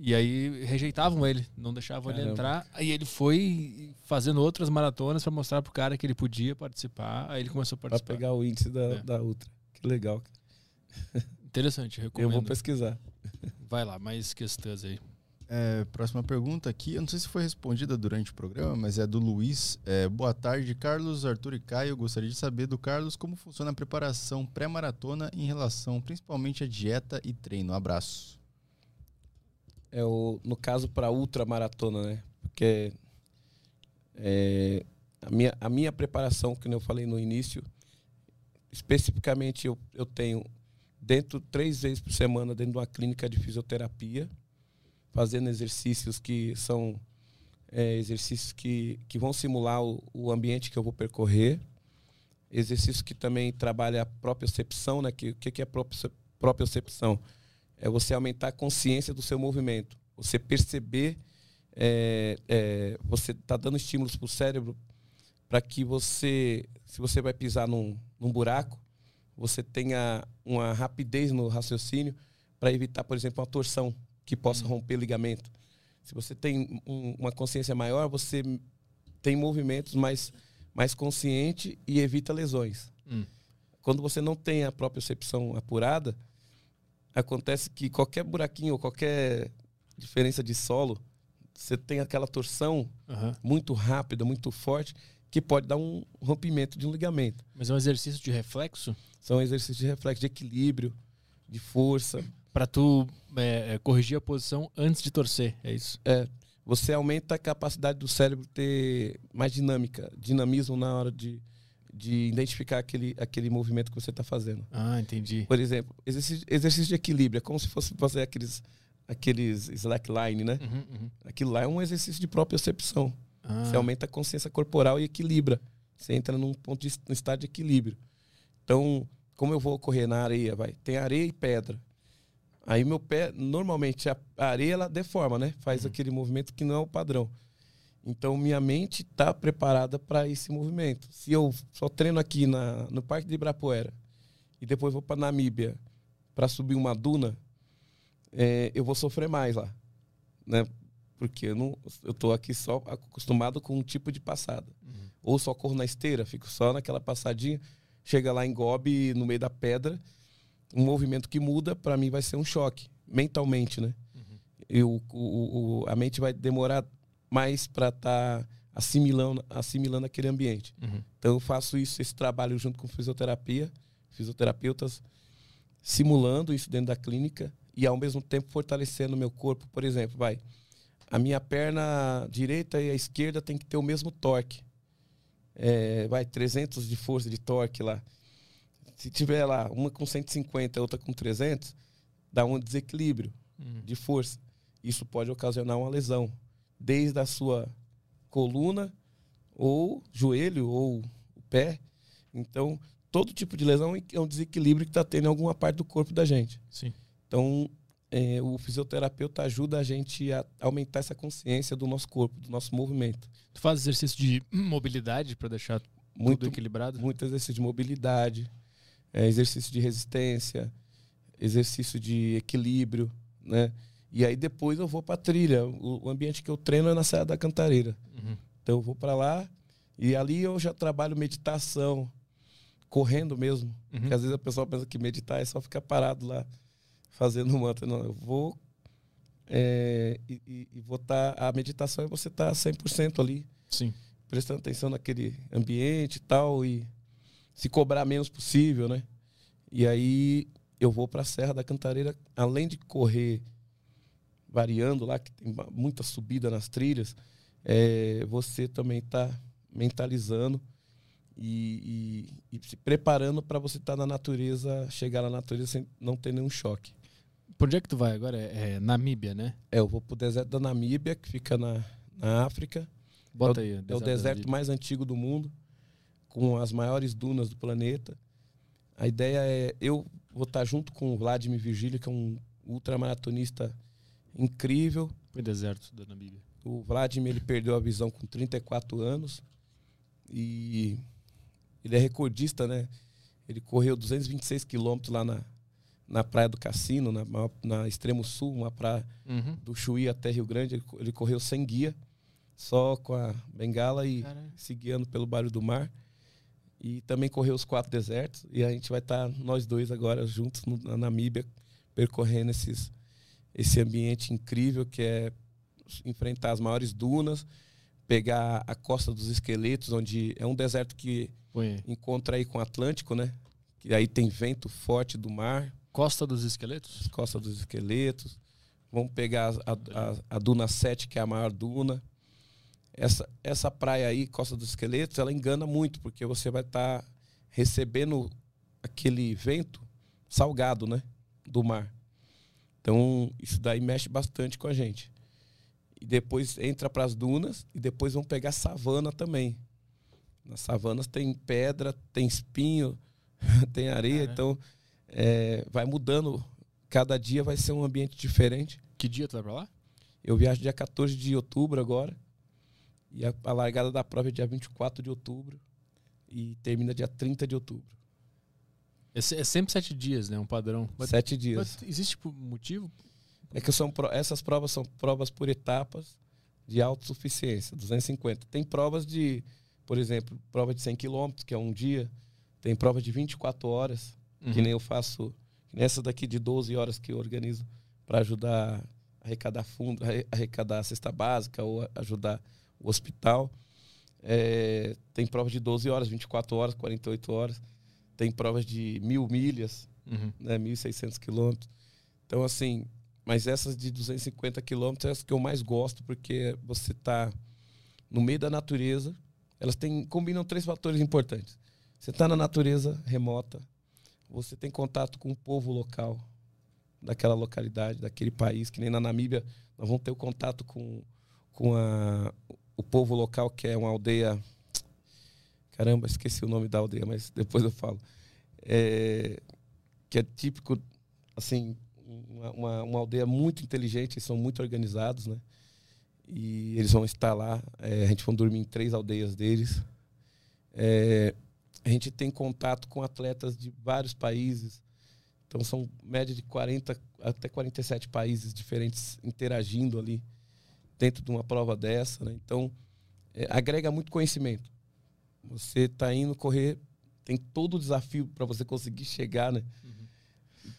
E aí rejeitavam ele, não deixavam ele Caramba. entrar. Aí ele foi fazendo outras maratonas pra mostrar pro cara que ele podia participar. Aí ele começou a Pra participar. pegar o índice da, É. da Ultra. Que legal. Interessante, Eu recomendo. vou pesquisar. Vai lá, mais questões aí. É, próxima pergunta aqui. Eu não sei se foi respondida durante o programa, mas é do Luiz. É, boa tarde, Carlos, Arthur e Caio. Eu gostaria de saber do Carlos como funciona a preparação pré-maratona em relação principalmente à dieta e treino. Abraço. É o, no caso, para ultramaratona, né? Porque é, a, minha, a minha preparação, que eu falei no início, especificamente eu, eu tenho dentro, três vezes por semana, dentro de uma clínica de fisioterapia, fazendo exercícios que são é, exercícios que, que vão simular o, o ambiente que eu vou percorrer, exercício que também trabalha a propriocepção, né? Que, o que, que é propriocepção? É você aumentar a consciência do seu movimento, você perceber, é, é, você está dando estímulos para o cérebro para que você, se você vai pisar num, num buraco, você tenha uma rapidez no raciocínio para evitar, por exemplo, uma torção que possa uhum. romper ligamento. Se você tem um, uma consciência maior, você tem movimentos mais, mais consciente e evita lesões. Hum. Quando você não tem a própria percepção apurada, acontece que qualquer buraquinho ou qualquer diferença de solo, você tem aquela torção uhum. muito rápida, muito forte, que pode dar um rompimento de um ligamento. Mas é um exercício de reflexo? São exercícios de reflexo, de equilíbrio, de força. Para tu é, é, corrigir a posição antes de torcer, é isso? É. Você aumenta a capacidade do cérebro ter mais dinâmica, dinamismo na hora de, de identificar aquele, aquele movimento que você está fazendo. Ah, entendi. Por exemplo, exercício, exercício de equilíbrio. É como se fosse fazer aqueles, aqueles slackline, né? Uhum, uhum. Aquilo lá é um exercício de propriocepção. Ah. Você aumenta a consciência corporal e equilibra. Você entra num ponto de, num estado de equilíbrio. Então, como eu vou correr na areia, vai? Tem areia e pedra. Aí meu pé, normalmente a areia ela deforma, né? Faz uhum. aquele movimento que não é o padrão. Então minha mente está preparada para esse movimento. Se eu só treino aqui na, no Parque de Ibirapuera e depois vou para Namíbia para subir uma duna, é, eu vou sofrer mais lá, né? Porque eu não, eu tô aqui só acostumado com um tipo de passada. Uhum. Ou só corro na esteira, fico só naquela passadinha, chega lá em Gobi no meio da pedra um movimento que muda, para mim vai ser um choque, mentalmente, né? Uhum. Eu, o, o, a mente vai demorar mais para estar tá assimilando, assimilando aquele ambiente. Uhum. Então eu faço isso, esse trabalho junto com fisioterapia, fisioterapeutas, simulando isso dentro da clínica e ao mesmo tempo fortalecendo o meu corpo. Por exemplo, vai, a minha perna direita e a esquerda tem que ter o mesmo torque. É, vai, 300 de força de torque lá. Se tiver lá uma com 150 outra com 300, dá um desequilíbrio uhum. de força. Isso pode ocasionar uma lesão, desde a sua coluna, ou joelho, ou o pé. Então, todo tipo de lesão é um desequilíbrio que está tendo em alguma parte do corpo da gente. Sim. Então, é, o fisioterapeuta ajuda a gente a aumentar essa consciência do nosso corpo, do nosso movimento. Tu faz exercício de mobilidade para deixar muito tudo equilibrado? Muito exercício de mobilidade é, exercício de resistência, exercício de equilíbrio, né? E aí depois eu vou para trilha. O, o, ambiente que eu treino é na Serra da Cantareira. Uhum. Então eu vou para lá e ali eu já trabalho meditação, correndo mesmo. Uhum. Porque às vezes a pessoa pensa que meditar é só ficar parado lá fazendo mantra. Não, eu vou é, e, e, vou. Tá, a meditação é você estar tá 100% ali. Sim. Prestando atenção naquele ambiente e tal. E se cobrar menos possível, né? E aí eu vou para a Serra da Cantareira, além de correr variando lá, que tem muita subida nas trilhas, é, você também está mentalizando e, e, e, se preparando para você estar tá na natureza, chegar na natureza sem não ter nenhum choque. Por onde é que tu vai agora? É, é Namíbia, né? É, eu vou pro deserto da Namíbia, que fica na, na África. Bota é aí. O, é o deserto mais antigo do mundo com as maiores dunas do planeta. A ideia é eu vou estar junto com o Vladimir Virgílio, que é um ultramaratonista incrível. Foi deserto da Namíbia. O Vladimir ele perdeu a visão com 34 anos e ele é recordista, né? Ele correu 226 quilômetros lá na, na praia do Cassino, na, na extremo sul, uma praia uhum. do Chuí até Rio Grande. Ele, ele, correu sem guia, só com a bengala e Caramba. se guiando pelo barulho do mar. E também correu os quatro desertos. E a gente vai estar, tá, nós dois agora, juntos no, na Namíbia, percorrendo esses, esse ambiente incrível que é enfrentar as maiores dunas, pegar a Costa dos Esqueletos, onde é um deserto que encontra aí com o Atlântico, né? Que aí tem vento forte do mar. Costa dos Esqueletos? Costa dos Esqueletos. Vamos pegar a, a, a Duna 7, que é a maior duna essa, essa praia aí, Costa dos Esqueletos, ela engana muito, porque você vai estar tá recebendo aquele vento salgado, né? Do mar. Então, isso daí mexe bastante com a gente. e depois entra para as dunas e depois vão pegar savana também. Nas savanas tem pedra, tem espinho, tem areia, Cara. então é, vai mudando. Cada dia vai ser um ambiente diferente. Que dia tu vai pra lá? Eu viajo dia 14 de outubro agora. E a, a largada da prova é dia 24 de outubro. E termina dia 30 de outubro. É, é sempre sete dias, né? Um padrão. Sete dias. mas existe tipo, motivo? É que são, essas provas são provas por etapas de autossuficiência, 250. Tem provas de, por exemplo, prova de 100 km, que é um dia. Tem prova de 24 horas, Uhum. que nem eu faço, que nem essa daqui de 12 horas que eu organizo para ajudar a arrecadar fundo, arre- arrecadar a cesta básica ou ajudar o hospital. É, tem prova de 12 horas, 24 horas, 48 horas. Tem provas de mil milhas, Uhum. né, 1.600 quilômetros. Então, assim, mas essas de 250 quilômetros é as que eu mais gosto, porque você está no meio da natureza. Elas têm, combinam três fatores importantes. Você está na natureza remota, você tem contato com o povo local daquela localidade, daquele país, que nem na Namíbia, nós vamos ter o contato com, com a, o povo local, que é uma aldeia. Caramba, esqueci o nome da aldeia, mas depois eu falo. É, que é típico, assim, uma, uma, uma aldeia muito inteligente, são muito organizados, né? E eles vão estar lá, é, a gente vai dormir em três aldeias deles. É, a gente tem contato com atletas de vários países, então são média de 40 até 47 países diferentes interagindo ali dentro de uma prova dessa, né? Então, é, agrega muito conhecimento. Você está indo correr, tem todo o desafio para você conseguir chegar, né?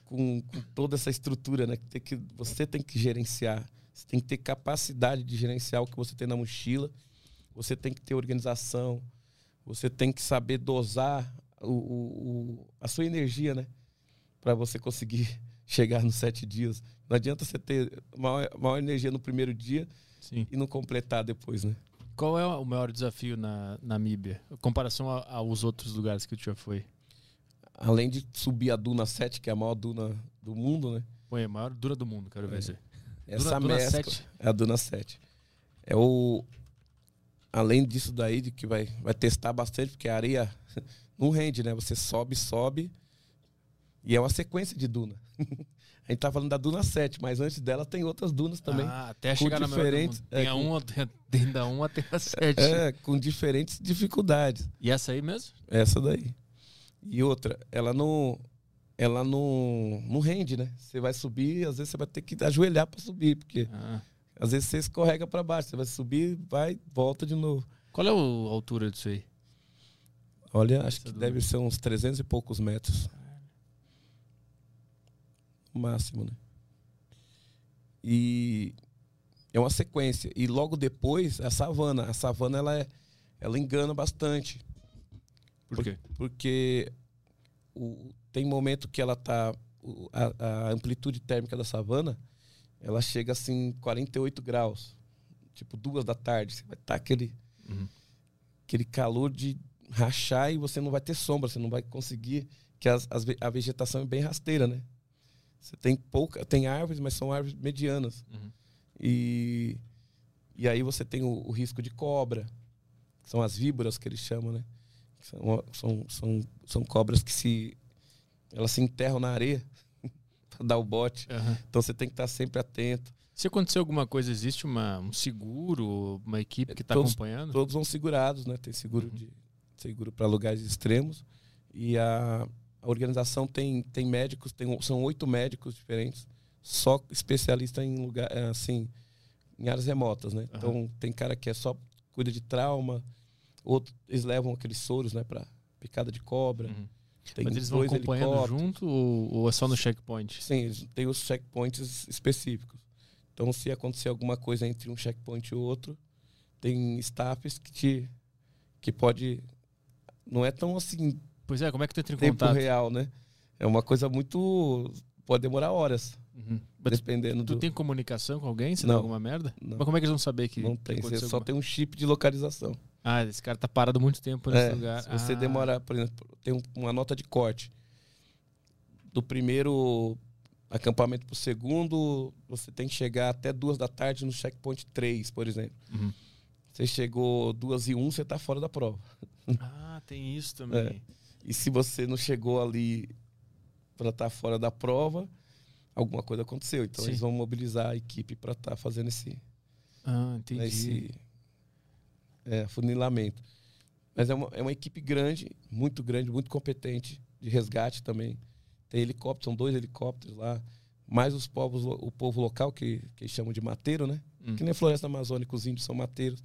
Com, com toda essa estrutura, né? que que, você tem que gerenciar. Você tem que ter capacidade de gerenciar o que você tem na mochila. Você tem que ter organização. Você tem que saber dosar o- o- a sua energia, né? Para você conseguir chegar nos sete dias. Não adianta você ter maior, maior energia no primeiro dia Sim. e não completar depois, né? Qual é o maior desafio na Namíbia? Em comparação a- aos outros lugares que tu já foi? Além de subir a Duna 7, que é a maior duna do mundo, né? Põe a maior dura do mundo, quero ver É. Essa Duna- Duna mescla 7. é a Duna 7. É o além disso daí de que vai vai testar bastante porque a areia não rende, né? Você sobe, sobe e é uma sequência de duna. a gente tá falando da Duna 7, mas antes dela tem outras dunas também. Ah, até chegar na diferentes- mundo. Tem é, a com- 1 até, tem da 1 até a 7. É, com diferentes dificuldades. E essa aí mesmo? Essa daí. E outra, ela não ela não, não rende, né? Você vai subir, às vezes você vai ter que ajoelhar para subir, porque Ah. às vezes você escorrega para baixo, você vai subir, vai, volta de novo. Qual é a altura disso aí? Olha, acho que deve ser uns 300 e poucos metros. Máximo, né? E é uma sequência. E logo depois, a savana. A savana, ela, é, ela engana bastante. Por quê? Porque o- tem momento que ela tá. o- a, a amplitude térmica da savana ela chega assim 48 graus. Tipo, duas da tarde. Você vai estar aquele, Uhum. aquele calor de rachar e você não vai ter sombra, você não vai conseguir. Que as, as a vegetação é bem rasteira, né? Você tem pouca. Tem árvores, mas são árvores medianas. Uhum. E, e aí você tem o, o risco de cobra, que são as víboras que eles chamam, né? São, são, são, são cobras que se elas se enterram na areia para dar o bote. Aham. Então você tem que estar sempre atento. Se acontecer alguma coisa, existe uma, um seguro, uma equipe que está acompanhando? Todos vão segurados, né? Tem seguro Uhum. de seguro para lugares extremos e a, a organização tem tem médicos, tem são oito médicos diferentes, só especialista em lugar é, assim em áreas remotas, né? Então tem cara que é só cuida de trauma, outro eles levam aqueles soros, né, para picada de cobra. Uhum. Tem Mas eles vão acompanhando junto ou, ou é só no checkpoint? Sim, eles têm os checkpoints específicos. Então, se acontecer alguma coisa entre um checkpoint e outro, tem staffs que te que pode não é tão assim Pois é, como é que tu entra em tempo contato? real, né? É uma coisa muito pode demorar horas, Uhum. Dependendo tu do tem comunicação com alguém se Não. dá alguma merda? Não. Mas como é que eles vão saber que não tem, você só alguma- tem um chip de localização. Ah, esse cara tá parado muito tempo nesse É, lugar. Se você Ah, demorar, por exemplo, tem um- uma nota de corte do primeiro Acampamento pro segundo, você tem que chegar até duas da tarde no checkpoint 3, por exemplo. Uhum. Você chegou duas e um, você tá fora da prova. Ah, tem isso também. E se você não chegou ali para estar fora da prova, alguma coisa aconteceu. Então Sim. eles vão mobilizar a equipe para estar fazendo esse, Ah, entendi. né, esse é, funilamento. Mas é uma, é uma equipe grande, muito grande, muito competente, de resgate também. Tem helicóptero, são dois helicópteros lá. Mais os povos, o povo local, que, que eles chamam de mateiro, né? Hum. Que nem Floresta Amazônica, os índios são mateiros.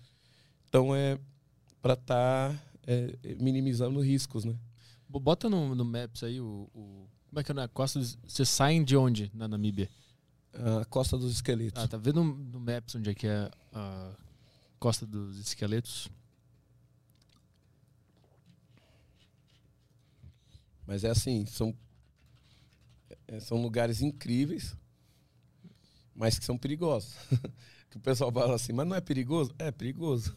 Então é para estar minimizando riscos, né? Bo- Bota no, no Maps aí o, o- Como é que é na costa dos... Vocês saem de onde na Namíbia? A Costa dos Esqueletos. Ah, tá vendo no, Maps onde é que é a costa dos esqueletos? Mas é assim, são, é, são lugares incríveis, mas que são perigosos. que o pessoal fala assim, mas não é perigoso? É perigoso.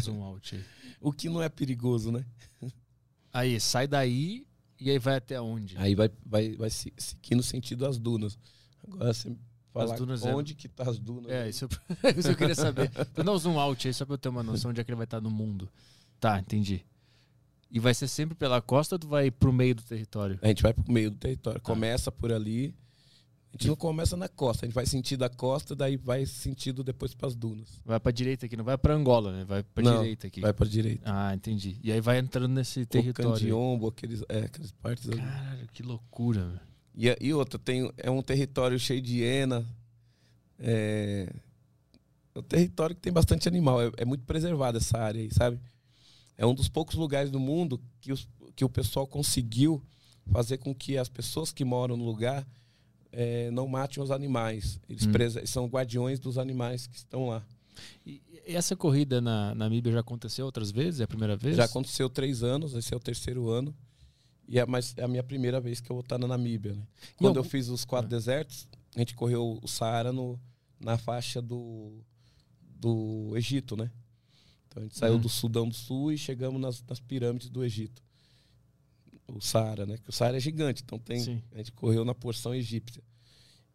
Zoom out aí. O que não é perigoso, né? Aí, sai daí e aí vai até onde? Aí vai, vai, vai se- seguir no sentido das dunas. Agora você falar é- onde que tá as dunas. É, isso eu, isso eu queria saber. Então dá um zoom out aí só pra eu ter uma noção onde é que ele vai estar no mundo. Tá, entendi. E vai ser sempre pela costa ou tu vai pro meio do território? A gente vai pro meio do território. Tá. Começa por ali. A gente não começa na costa, a gente vai sentido a costa, daí vai sentido depois pras dunas. Vai pra direita aqui, não vai pra Angola, né? Vai pra Não, direita aqui. Vai pra direita. Ah, entendi. E aí vai entrando nesse território. Candiombo, aqueles, é, aquelas partes ali. Caralho, que loucura, velho. E, e outra, tem, é um território cheio de hiena. É, é um território que tem bastante animal. É, é muito preservada essa área aí, sabe? É um dos poucos lugares do mundo que, os- que o pessoal conseguiu fazer com que as pessoas que moram no lugar é, não matem os animais. Eles Hum. são guardiões dos animais que estão lá. E essa corrida na na Namíbia já aconteceu outras vezes? É a primeira vez? Já aconteceu três anos, esse é o terceiro ano. E é, mas é a minha primeira vez que eu vou estar na Namíbia. Né? Quando algum- eu fiz os quatro Ah. desertos, a gente correu o Saara no, na faixa do, do Egito, né? Então a gente saiu Uhum. do Sudão do Sul e chegamos nas, nas pirâmides do Egito. O Saara, né? Que o Saara é gigante, então tem, Sim. a gente correu na porção egípcia.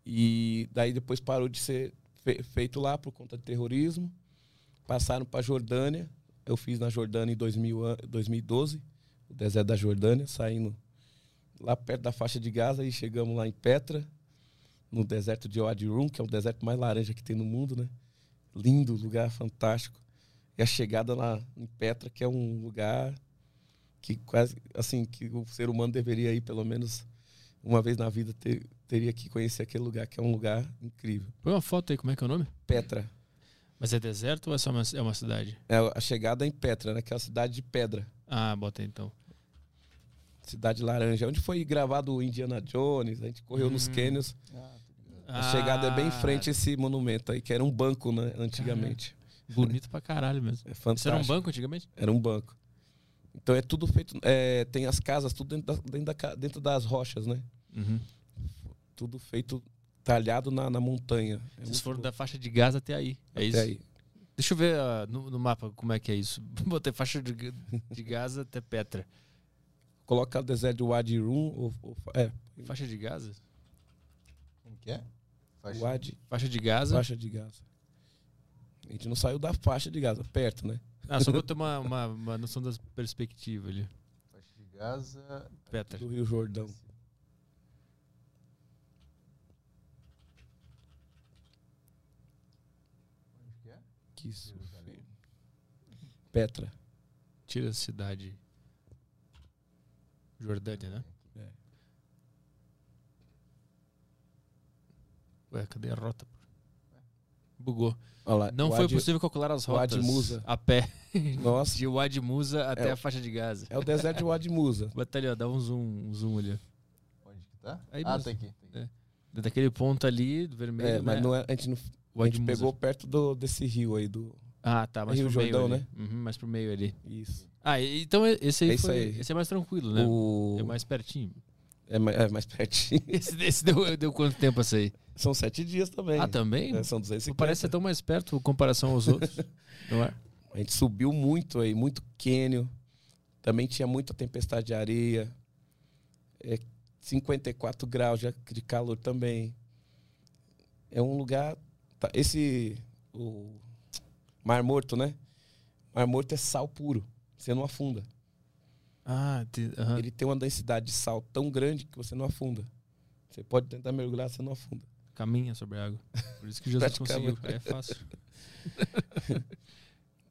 E daí depois parou de ser fe- feito lá por conta de terrorismo. Passaram para Jordânia. Eu fiz na Jordânia em 2000, an- 2012, o deserto da Jordânia, saindo lá perto da faixa de Gaza e chegamos lá em Petra, no deserto de Wadi Rum, que é o deserto mais laranja que tem no mundo, né? Lindo, lugar fantástico. E a chegada lá em Petra, que é um lugar que quase assim que o ser humano deveria ir pelo menos uma vez na vida ter, teria que conhecer aquele lugar, que é um lugar incrível. Põe uma foto aí, como é que é o nome? Petra. Mas é deserto ou é só uma, é uma cidade? É a chegada em Petra, né? Que é a cidade de pedra. Ah, bota aí então. Cidade Laranja, onde foi gravado o Indiana Jones, a gente correu nos Hum. cânions. A chegada é bem em frente a Ah, esse monumento aí, que era um banco, né, antigamente. Bonito pra caralho mesmo. É Isso fantástico. era um banco antigamente? Era um banco. Então é tudo feito. é, tem as casas, tudo dentro, da- dentro, da dentro das rochas, né? Uhum. Tudo feito talhado na, na montanha. É Vocês foram louco. da faixa de Gaza até aí. É Até isso? aí. Deixa eu ver ah, no, no mapa como é que é isso. Botei faixa de, de Gaza até Petra. Coloca o deserto de Wadi Rum, ou, ou, é, Faixa de Gaza? Como que é? Faixa. Wadi, Faixa de Gaza. faixa de Gaza. A gente não saiu da faixa de Gaza, perto, né? Ah, só pra eu ter uma, uma, uma noção da perspectiva ali. Faixa de Gaza. Petra. Do Rio Jordão. Onde que é? Que isso. Petra. Tira a cidade. Jordânia, né? É. Ué, cadê a rota? Bugou. Lá, Não foi Wadi- possível calcular as rotas a pé Nossa, de Wadi Musa até É. a faixa de Gaza. é o deserto de Wadi Musa. Bota ali, ó, dá um zoom, um zoom ali. Onde que tá? Aí ah, mesmo. tá aqui. tá aqui. Daquele ponto ali, do vermelho, É, mas né? não é, a gente, não, a gente Musa. pegou perto do, desse rio aí do. Ah, tá, mais Rio pro Jordão, meio né? ali. Uhum, mais pro meio ali. Isso. Ah, então esse aí, É foi, aí. esse é mais tranquilo, né? O... É mais pertinho. É, mais, é mais pertinho. Esse, esse deu, deu quanto tempo essa aí? São sete dias também. Ah, também? É, são 250. Parece ser tão mais perto em comparação aos outros. não é? A gente subiu muito aí, muito cânion. Também tinha muita tempestade de areia. É, 54 graus de, de calor também. É um lugar. tá, esse. O Mar Morto, né? Mar Morto é sal puro. Você não afunda. Ah, te- aham. Ele tem uma densidade de sal tão grande que você não afunda. Você pode tentar mergulhar, você não afunda. caminha sobre a água. Por isso que Jesus conseguiu. Aí é fácil.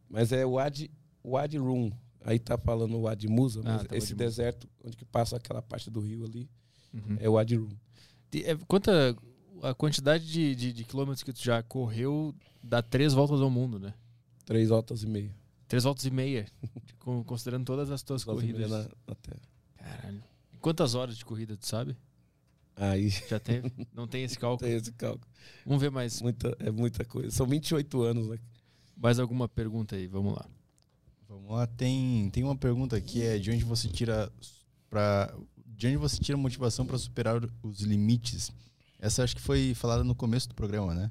Mas é Wadi, Wadi Rum. Aí tá falando o Wadi Musa, Ah, mas tá, esse deserto onde que passa aquela parte do rio ali Uhum. é o Wadi Rum. É, Quanta a quantidade de, de, de quilômetros que tu já correu dá três voltas ao mundo, né? Três voltas e meia. Três voltas e meia, con- considerando todas as tuas Voltas corridas. na, na terra. Caralho. Quantas horas de corrida, tu sabe? Aí Já teve? Não tem esse cálculo. tem esse cálculo. Vamos ver mais, Muita, é muita coisa. São 28 anos, né? mais alguma pergunta aí. Vamos lá. Vamos lá, tem, tem uma pergunta que é de onde você tira para de onde você tira motivação para superar os limites. Essa acho que foi falada no começo do programa, né?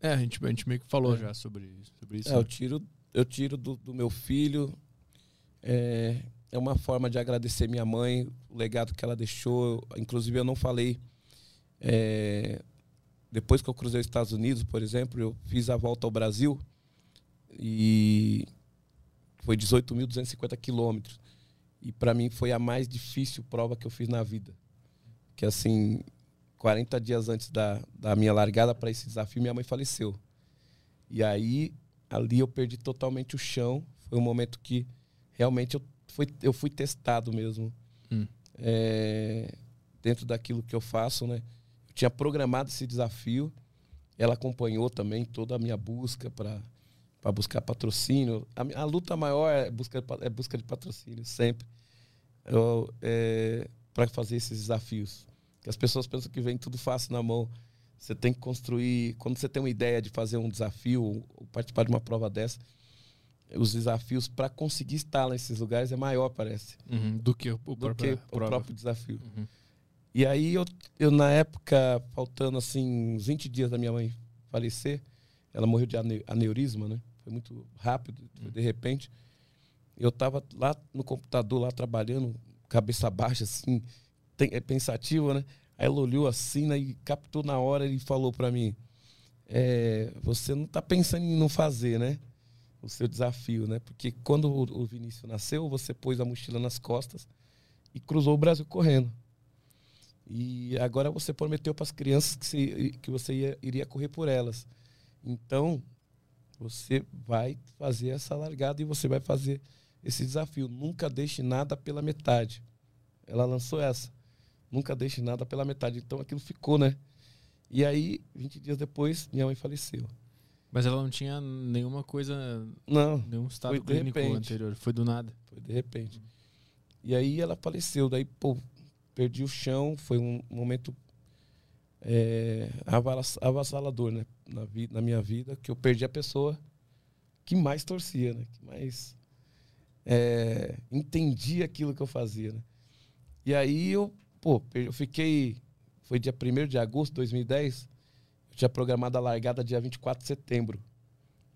É, a gente, a gente meio que falou É. já sobre, sobre isso. É, eu tiro, eu tiro do, do meu filho. É, é uma forma de agradecer minha mãe, o legado que ela deixou. Inclusive, eu não falei. é, depois que eu cruzei os Estados Unidos, por exemplo, eu fiz a volta ao Brasil e foi 18.250 quilômetros. E para mim foi a mais difícil prova que eu fiz na vida. Que assim, 40 dias antes da, da minha largada para esse desafio, minha mãe faleceu. E aí, ali eu perdi totalmente o chão. Foi um momento que realmente eu fui, eu fui testado mesmo. Hum. É, dentro daquilo que eu faço, né? Eu tinha programado esse desafio. Ela acompanhou também toda a minha busca para para buscar patrocínio. A, a luta maior é busca, é busca de patrocínio, sempre. para fazer esses desafios. Que as pessoas pensam que vem tudo fácil na mão. Você tem que construir. Quando você tem uma ideia de fazer um desafio ou participar de uma prova dessa, os desafios para conseguir estar nesses lugares é maior, parece, Uhum, do que o, do próprio, que o próprio desafio. Uhum. E aí eu, eu na época, faltando assim uns 20 dias da minha mãe falecer, ela morreu de ane- aneurisma, né? Foi muito rápido, foi de repente. Eu tava lá no computador, lá trabalhando, cabeça baixa, assim, tem- é pensativo, né? Aí ela olhou assim, né, e captou na hora e falou para mim: é, Você não tá pensando em não fazer, né? O seu desafio, né? Porque quando o, Vinícius nasceu, você pôs a mochila nas costas e cruzou o Brasil correndo. E agora você prometeu para as crianças que você, que você ia- iria correr por elas. Então, você vai fazer essa largada e você vai fazer esse desafio. Nunca deixe nada pela metade. Ela lançou essa. Nunca deixe nada pela metade. Então aquilo ficou, né? E aí, 20 dias depois, minha mãe faleceu. Mas ela não tinha nenhuma coisa, Não, nenhum estado Foi clínico repente. anterior. Foi do nada. Foi de repente. E aí ela faleceu. Daí, pô, perdi o chão. Foi um momento é, avas- avassalador, né? Na, vi- na minha vida, que eu perdi a pessoa que mais torcia, né? Que mais é, entendia aquilo que eu fazia, né? E aí eu, pô, eu fiquei... Foi dia 1 de agosto de 2010. Eu tinha programado a largada dia 24 de setembro.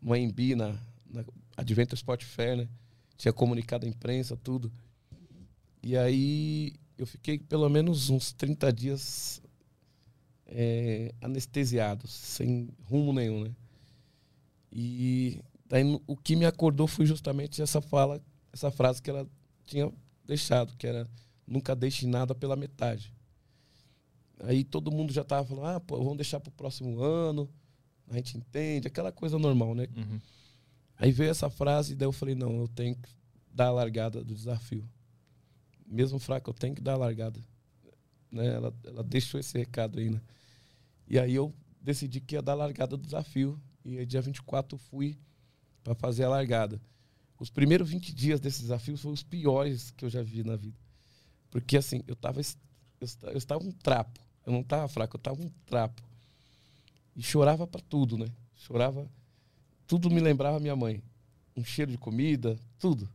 No AMB, na, na Adventure Sport Fair, né? tinha comunicado à imprensa, tudo. E aí eu fiquei pelo menos uns 30 dias é, anestesiado, sem rumo nenhum, né? E daí o que me acordou foi justamente essa fala, essa frase que ela tinha deixado, que era nunca deixe nada pela metade. Aí todo mundo já tava falando, ah, pô, vamos deixar pro próximo ano, a gente entende, aquela coisa normal, né? Uhum. Aí veio essa frase e daí eu falei, não, eu tenho que dar a largada do desafio. Mesmo fraco, eu tenho que dar a largada. Né? Ela, ela deixou esse recado aí, né? E aí eu decidi que ia dar a largada do desafio. E aí, dia 24 eu fui para fazer a largada. Os primeiros 20 dias desse desafio foram os piores que eu já vi na vida. Porque assim, eu tava eu estava um trapo. Eu não tava fraco, eu tava um trapo. E chorava para tudo, né? Chorava tudo me lembrava minha mãe. Um cheiro de comida, tudo.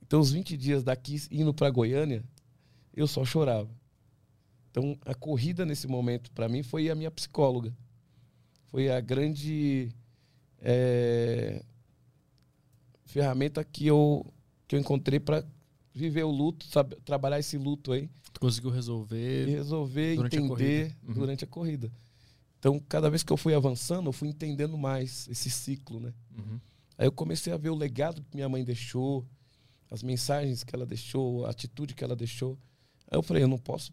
Então, os 20 dias daqui indo para Goiânia, eu só chorava. Então, a corrida nesse momento, para mim, foi a minha psicóloga. Foi a grande é, ferramenta que eu, que eu encontrei para viver o luto, saber, trabalhar esse luto aí. Tu conseguiu resolver. Resolver, durante a entender corrida. Uhum. durante a corrida. Então, cada vez que eu fui avançando, eu fui entendendo mais esse ciclo, né? Uhum. Aí eu comecei a ver o legado que minha mãe deixou, as mensagens que ela deixou, a atitude que ela deixou. Aí eu falei, eu não posso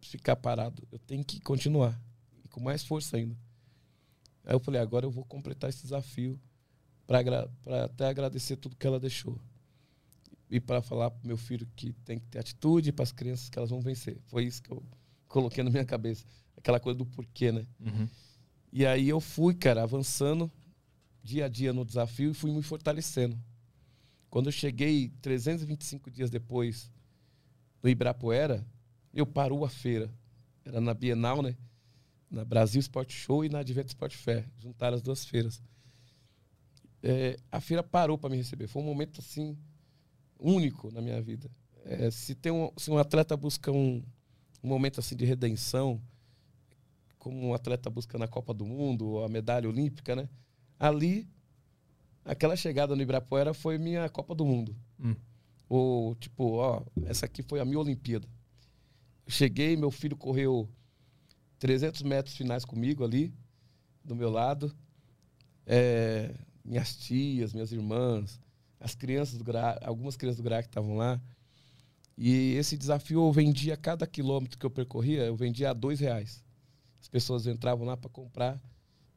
ficar parado, eu tenho que continuar. E com mais força ainda. Aí eu falei, agora eu vou completar esse desafio para até agradecer tudo que ela deixou. E para falar pro meu filho que tem que ter atitude, para as crianças que elas vão vencer. Foi isso que eu coloquei na minha cabeça. Aquela coisa do porquê, né? Uhum. E aí eu fui, cara, avançando dia a dia no desafio e fui me fortalecendo. Quando eu cheguei 325 dias depois no Ibirapuera, eu parou a feira. Era na Bienal, né? Na Brasil Sport Show e na Advento Sport Fair. Juntaram as duas feiras. É, a feira parou para me receber. Foi um momento assim único na minha vida. É, se tem um, se um atleta busca um, um momento assim de redenção, como um atleta busca na Copa do Mundo ou a medalha olímpica, né? Ali, aquela chegada no Ibirapuera foi minha Copa do Mundo. Hum. Ou tipo, ó, essa aqui foi a minha Olimpíada. Cheguei, meu filho correu 300 metros finais comigo ali, do meu lado. É, minhas tias, minhas irmãs, as crianças do GRA, algumas crianças do GRA que estavam lá. E esse desafio eu vendia cada quilômetro que eu percorria, eu vendia a dois reais. As pessoas entravam lá para comprar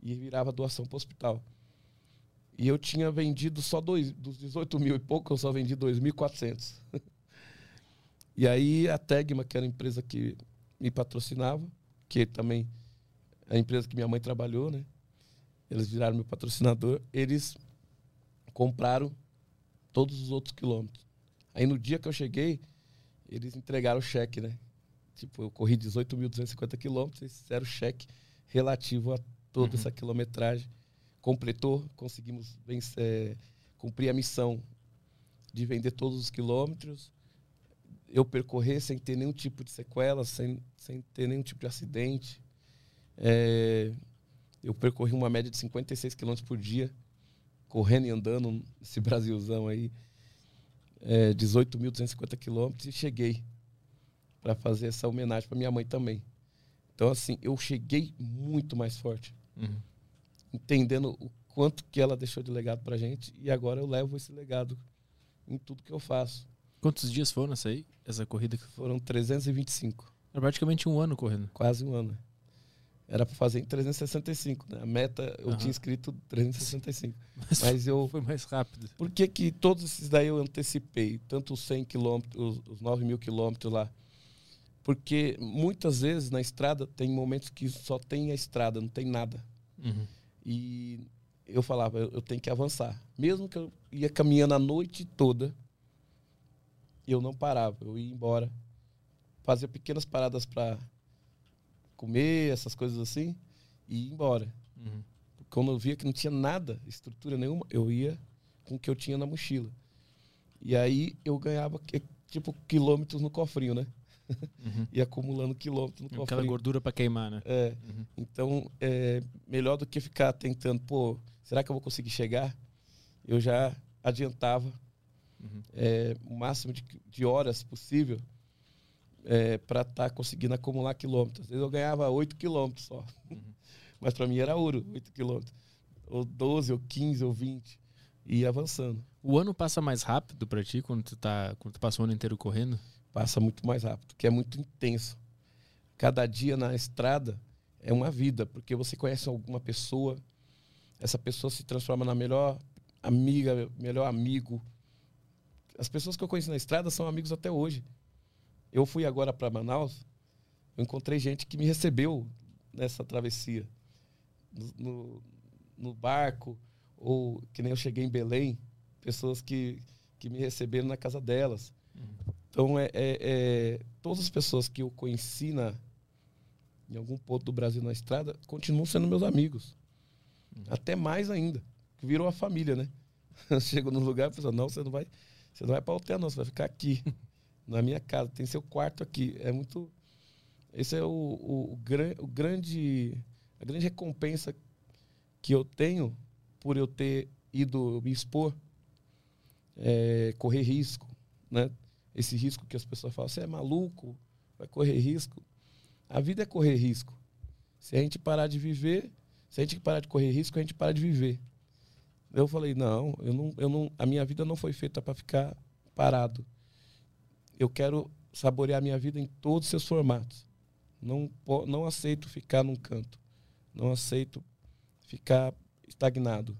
e virava doação para o hospital. E eu tinha vendido só dois, dos 18 mil e pouco, eu só vendi 2.400. e aí a Tegma, que era a empresa que me patrocinava, que também é a empresa que minha mãe trabalhou, né? Eles viraram meu patrocinador, eles compraram todos os outros quilômetros. Aí no dia que eu cheguei, eles entregaram o cheque, né? Tipo, eu corri 18.250 quilômetros, eles fizeram o cheque relativo a toda Uhum. essa quilometragem. Completou, conseguimos vencer, cumprir a missão de vender todos os quilômetros. Eu percorrer sem ter nenhum tipo de sequela, sem, sem ter nenhum tipo de acidente. É, eu percorri uma média de 56 quilômetros por dia, correndo e andando nesse Brasilzão aí. É, 18.250 quilômetros e cheguei para fazer essa homenagem para minha mãe também. Então, assim, eu cheguei muito mais forte, Uhum. entendendo o quanto que ela deixou de legado pra gente e agora eu levo esse legado em tudo que eu faço. Quantos dias foram essa aí? Essa corrida que Foram 325, Era praticamente um ano correndo. quase um ano. Era para fazer em 365, né? A meta eu Aham. tinha escrito 365. Mas, Mas eu foi mais rápido. Por que, que todos esses daí eu antecipei? Tanto os 100 quilômetros, os, os 9 mil quilômetros lá. Porque muitas vezes na estrada tem momentos que só tem a estrada, não tem nada. Uhum. E eu falava, eu, eu tenho que avançar. Mesmo que eu ia caminhando a noite toda, eu não parava, eu ia embora. Fazia pequenas paradas para comer, essas coisas assim, e ia embora. Uhum. Quando eu via que não tinha nada, estrutura nenhuma, eu ia com o que eu tinha na mochila. E aí eu ganhava, tipo, quilômetros no cofrinho, né? Uhum. Ia acumulando quilômetros no Aquela cofrinho. gordura pra queimar, né? É, Uhum. então, é melhor do que ficar tentando, pô, será que eu vou conseguir chegar? Eu já adiantava Uhum. é, o máximo de, de horas possível é, para estar conseguindo acumular quilômetros. Às vezes eu ganhava 8 quilômetros só. Uhum. Mas para mim era ouro, 8 quilômetros. Ou 12, ou 15, ou 20. E avançando. O ano passa mais rápido pra ti quando tu, tá, quando tu passa o ano inteiro correndo? Passa muito mais rápido, que é muito intenso. Cada dia na estrada é uma vida, porque você conhece alguma pessoa, essa pessoa se transforma na melhor amiga, melhor amigo. As pessoas que eu conheci na estrada são amigos até hoje. Eu fui agora para Manaus, eu encontrei gente que me recebeu nessa travessia, no, no, no barco, ou que nem eu cheguei em Belém, pessoas que, que me receberam na casa delas. Então, é, é- é- todas as pessoas que eu conheci na, em algum ponto do Brasil na estrada continuam sendo meus amigos. Até mais ainda. Virou a família, né? Chego no lugar e falo, não, você não vai, você não vai para hotel, não, você vai ficar aqui, na minha casa, tem seu quarto aqui. É muito. Esse é o, o, o, o grande. A grande recompensa que eu tenho por eu ter ido me expor, é, correr risco, né? esse risco que as pessoas falam, você é maluco, vai correr risco. A vida é correr risco. Se a gente parar de viver, se a gente parar de correr risco, a gente para de viver. Eu falei, não, eu não, eu não a minha vida não foi feita para ficar parado. Eu quero saborear a minha vida em todos os seus formatos. Não, não aceito ficar num canto. Não aceito ficar estagnado.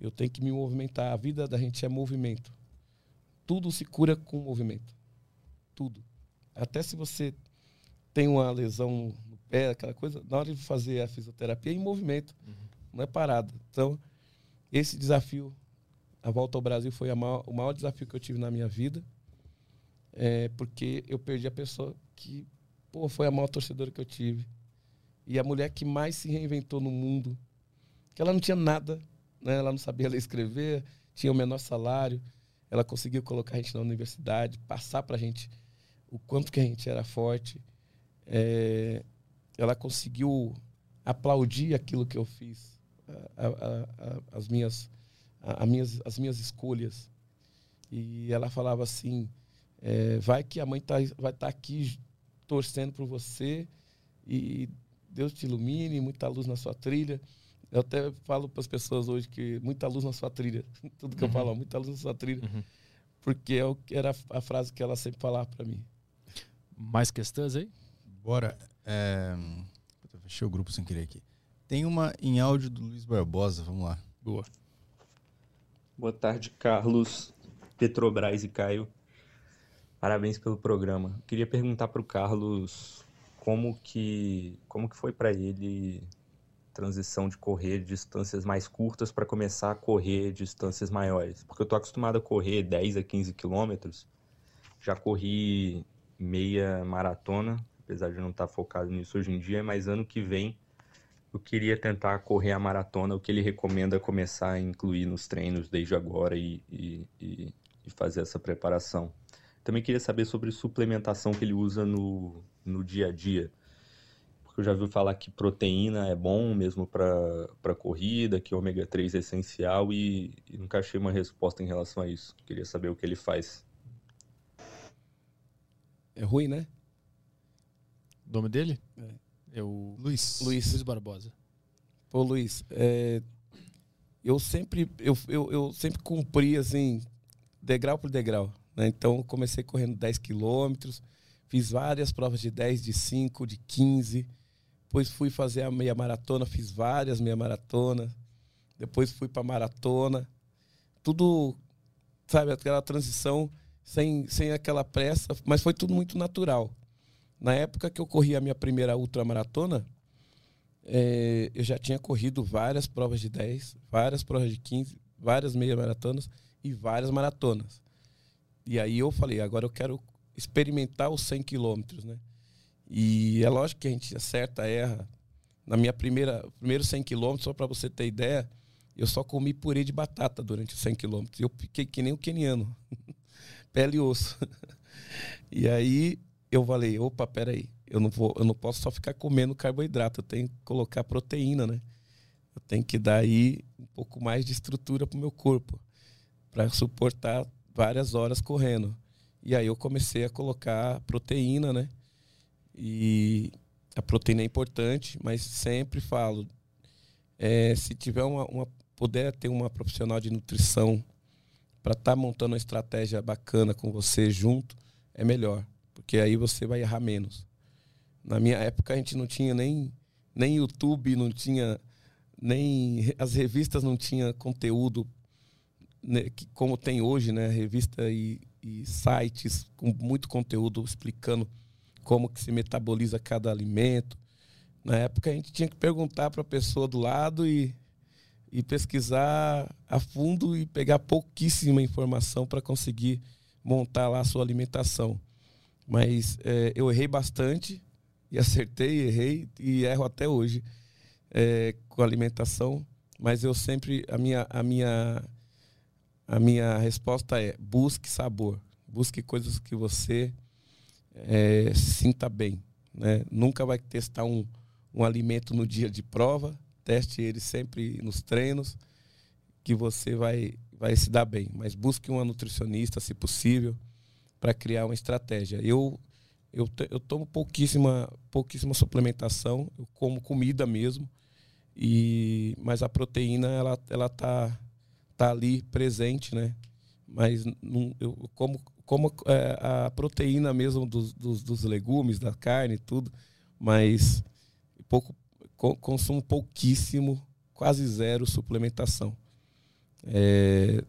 Eu tenho que me movimentar. A vida da gente é movimento. Tudo se cura com movimento. Tudo. Até se você tem uma lesão no pé, aquela coisa, na hora de fazer a fisioterapia é em movimento, uhum. não é parado. Então, esse desafio, a volta ao Brasil, foi maior, o maior desafio que eu tive na minha vida, é, porque eu perdi a pessoa que pô, foi a maior torcedora que eu tive. E a mulher que mais se reinventou no mundo. Que ela não tinha nada, né? ela não sabia ler escrever, tinha o menor salário. Ela conseguiu colocar a gente na universidade, passar para a gente o quanto que a gente era forte. É, ela conseguiu aplaudir aquilo que eu fiz a, a, as, minhas, a, minhas, as minhas escolhas. E ela falava assim: é, vai que a mãe tá, vai estar tá aqui torcendo por você e Deus te ilumine, muita luz na sua trilha. Eu até falo para as pessoas hoje que muita luz na sua trilha. Tudo que uhum. eu falo, muita luz na sua trilha. Uhum. Porque é o, era a frase que ela sempre falava para mim. Mais questões aí? Bora. É... Fechei o grupo sem querer aqui. Tem uma em áudio do Luiz Barbosa, vamos lá. Boa. Boa tarde, Carlos, Petrobras e Caio. Parabéns pelo programa. queria perguntar para o Carlos como que, como que foi para ele transição de correr distâncias mais curtas para começar a correr distâncias maiores. Porque eu estou acostumado a correr 10 a 15 quilômetros. Já corri meia maratona, apesar de não estar tá focado nisso hoje em dia, mas ano que vem eu queria tentar correr a maratona, o que ele recomenda começar a incluir nos treinos desde agora e, e, e fazer essa preparação. Também queria saber sobre suplementação que ele usa no, no dia a dia. Porque eu já vi falar que proteína é bom mesmo para corrida, que ômega 3 é essencial e, e nunca achei uma resposta em relação a isso. Queria saber o que ele faz. É ruim, né? O nome dele? É. É o Luiz. Luiz, Luiz Barbosa. Pô, Luiz, é, eu sempre eu, eu, eu, sempre cumpri assim, degrau por degrau. Né? Então, comecei correndo 10 quilômetros, fiz várias provas de 10, de 5, de 15. Depois fui fazer a meia maratona, fiz várias meia maratona. Depois fui para maratona. Tudo, sabe, aquela transição sem, sem aquela pressa, mas foi tudo muito natural. Na época que eu corri a minha primeira ultramaratona, é, eu já tinha corrido várias provas de 10, várias provas de 15, várias meia maratonas e várias maratonas. E aí eu falei, agora eu quero experimentar os 100 quilômetros, né? E é lógico que a gente acerta, erra. Na minha primeira, primeiro 100 quilômetros, só para você ter ideia, eu só comi purê de batata durante os 100 quilômetros. Eu fiquei que nem o keniano, pele e osso. e aí eu falei, opa, peraí, eu não, vou, eu não posso só ficar comendo carboidrato, eu tenho que colocar proteína, né? Eu tenho que dar aí um pouco mais de estrutura para o meu corpo, para suportar várias horas correndo. E aí eu comecei a colocar proteína, né? E a proteína é importante, mas sempre falo, é, se tiver uma, uma, puder ter uma profissional de nutrição para estar tá montando uma estratégia bacana com você junto, é melhor porque aí você vai errar menos. Na minha época a gente não tinha nem, nem YouTube, não tinha nem as revistas não tinha conteúdo né, que, como tem hoje, né? Revista e, e, sites com muito conteúdo explicando como que se metaboliza cada alimento. Na época a gente tinha que perguntar para a pessoa do lado e, e pesquisar a fundo e pegar pouquíssima informação para conseguir montar lá a sua alimentação. Mas é, eu errei bastante e acertei, errei e erro até hoje é, com alimentação. Mas eu sempre a minha a minha a minha resposta é busque sabor, busque coisas que você é, sinta bem. Né? Nunca vai testar um, um alimento no dia de prova, teste ele sempre nos treinos, que você vai, vai se dar bem. Mas busque uma nutricionista, se possível, para criar uma estratégia. Eu eu, eu tomo pouquíssima pouquíssima suplementação, eu como comida mesmo. E mas a proteína ela ela tá tá ali presente, né? Mas não, eu como como é, a proteína mesmo dos, dos, dos, legumes, da carne e tudo, mas pouco consumo pouquíssimo, quase zero suplementação. É,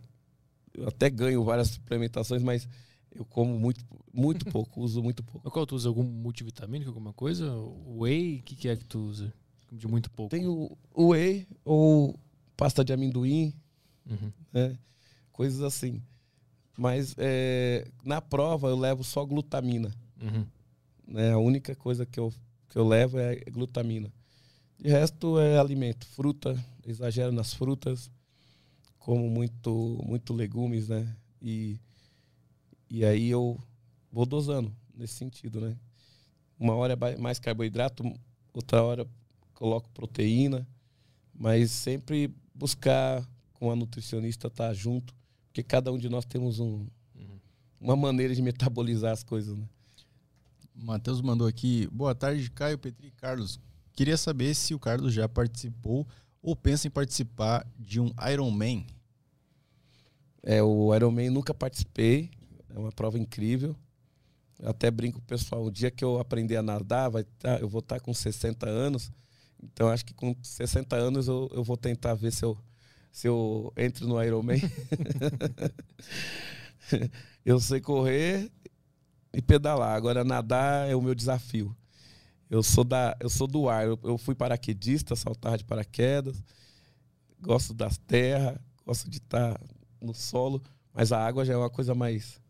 eu até ganho várias suplementações, mas eu como muito, muito pouco, uso muito pouco. Qual tu usa? Algum multivitamínico, alguma coisa? Whey? O que, que é que tu usa? De muito pouco. Tem o whey ou pasta de amendoim, uhum. né? coisas assim. Mas é, na prova eu levo só glutamina. Uhum. Né? A única coisa que eu, que eu levo é glutamina. De resto é alimento, fruta, exagero nas frutas, como muito, muito legumes, né? E, e aí eu vou dosando nesse sentido, né? Uma hora é mais carboidrato, outra hora coloco proteína, mas sempre buscar com a nutricionista estar tá junto, porque cada um de nós temos um, uhum. uma maneira de metabolizar as coisas, né? Matheus mandou aqui, boa tarde, Caio, Petri e Carlos. Queria saber se o Carlos já participou ou pensa em participar de um Ironman. É, o Ironman nunca participei, é uma prova incrível. Eu até brinco com o pessoal, o dia que eu aprender a nadar, vai tá, eu vou estar tá com 60 anos. Então acho que com 60 anos eu, eu vou tentar ver se eu, se eu entro no Ironman. eu sei correr e pedalar. Agora nadar é o meu desafio. Eu sou, da, eu sou do ar. Eu, eu fui paraquedista, saltar de paraquedas. Gosto das terras, gosto de estar no solo. Mas a água já é uma coisa mais.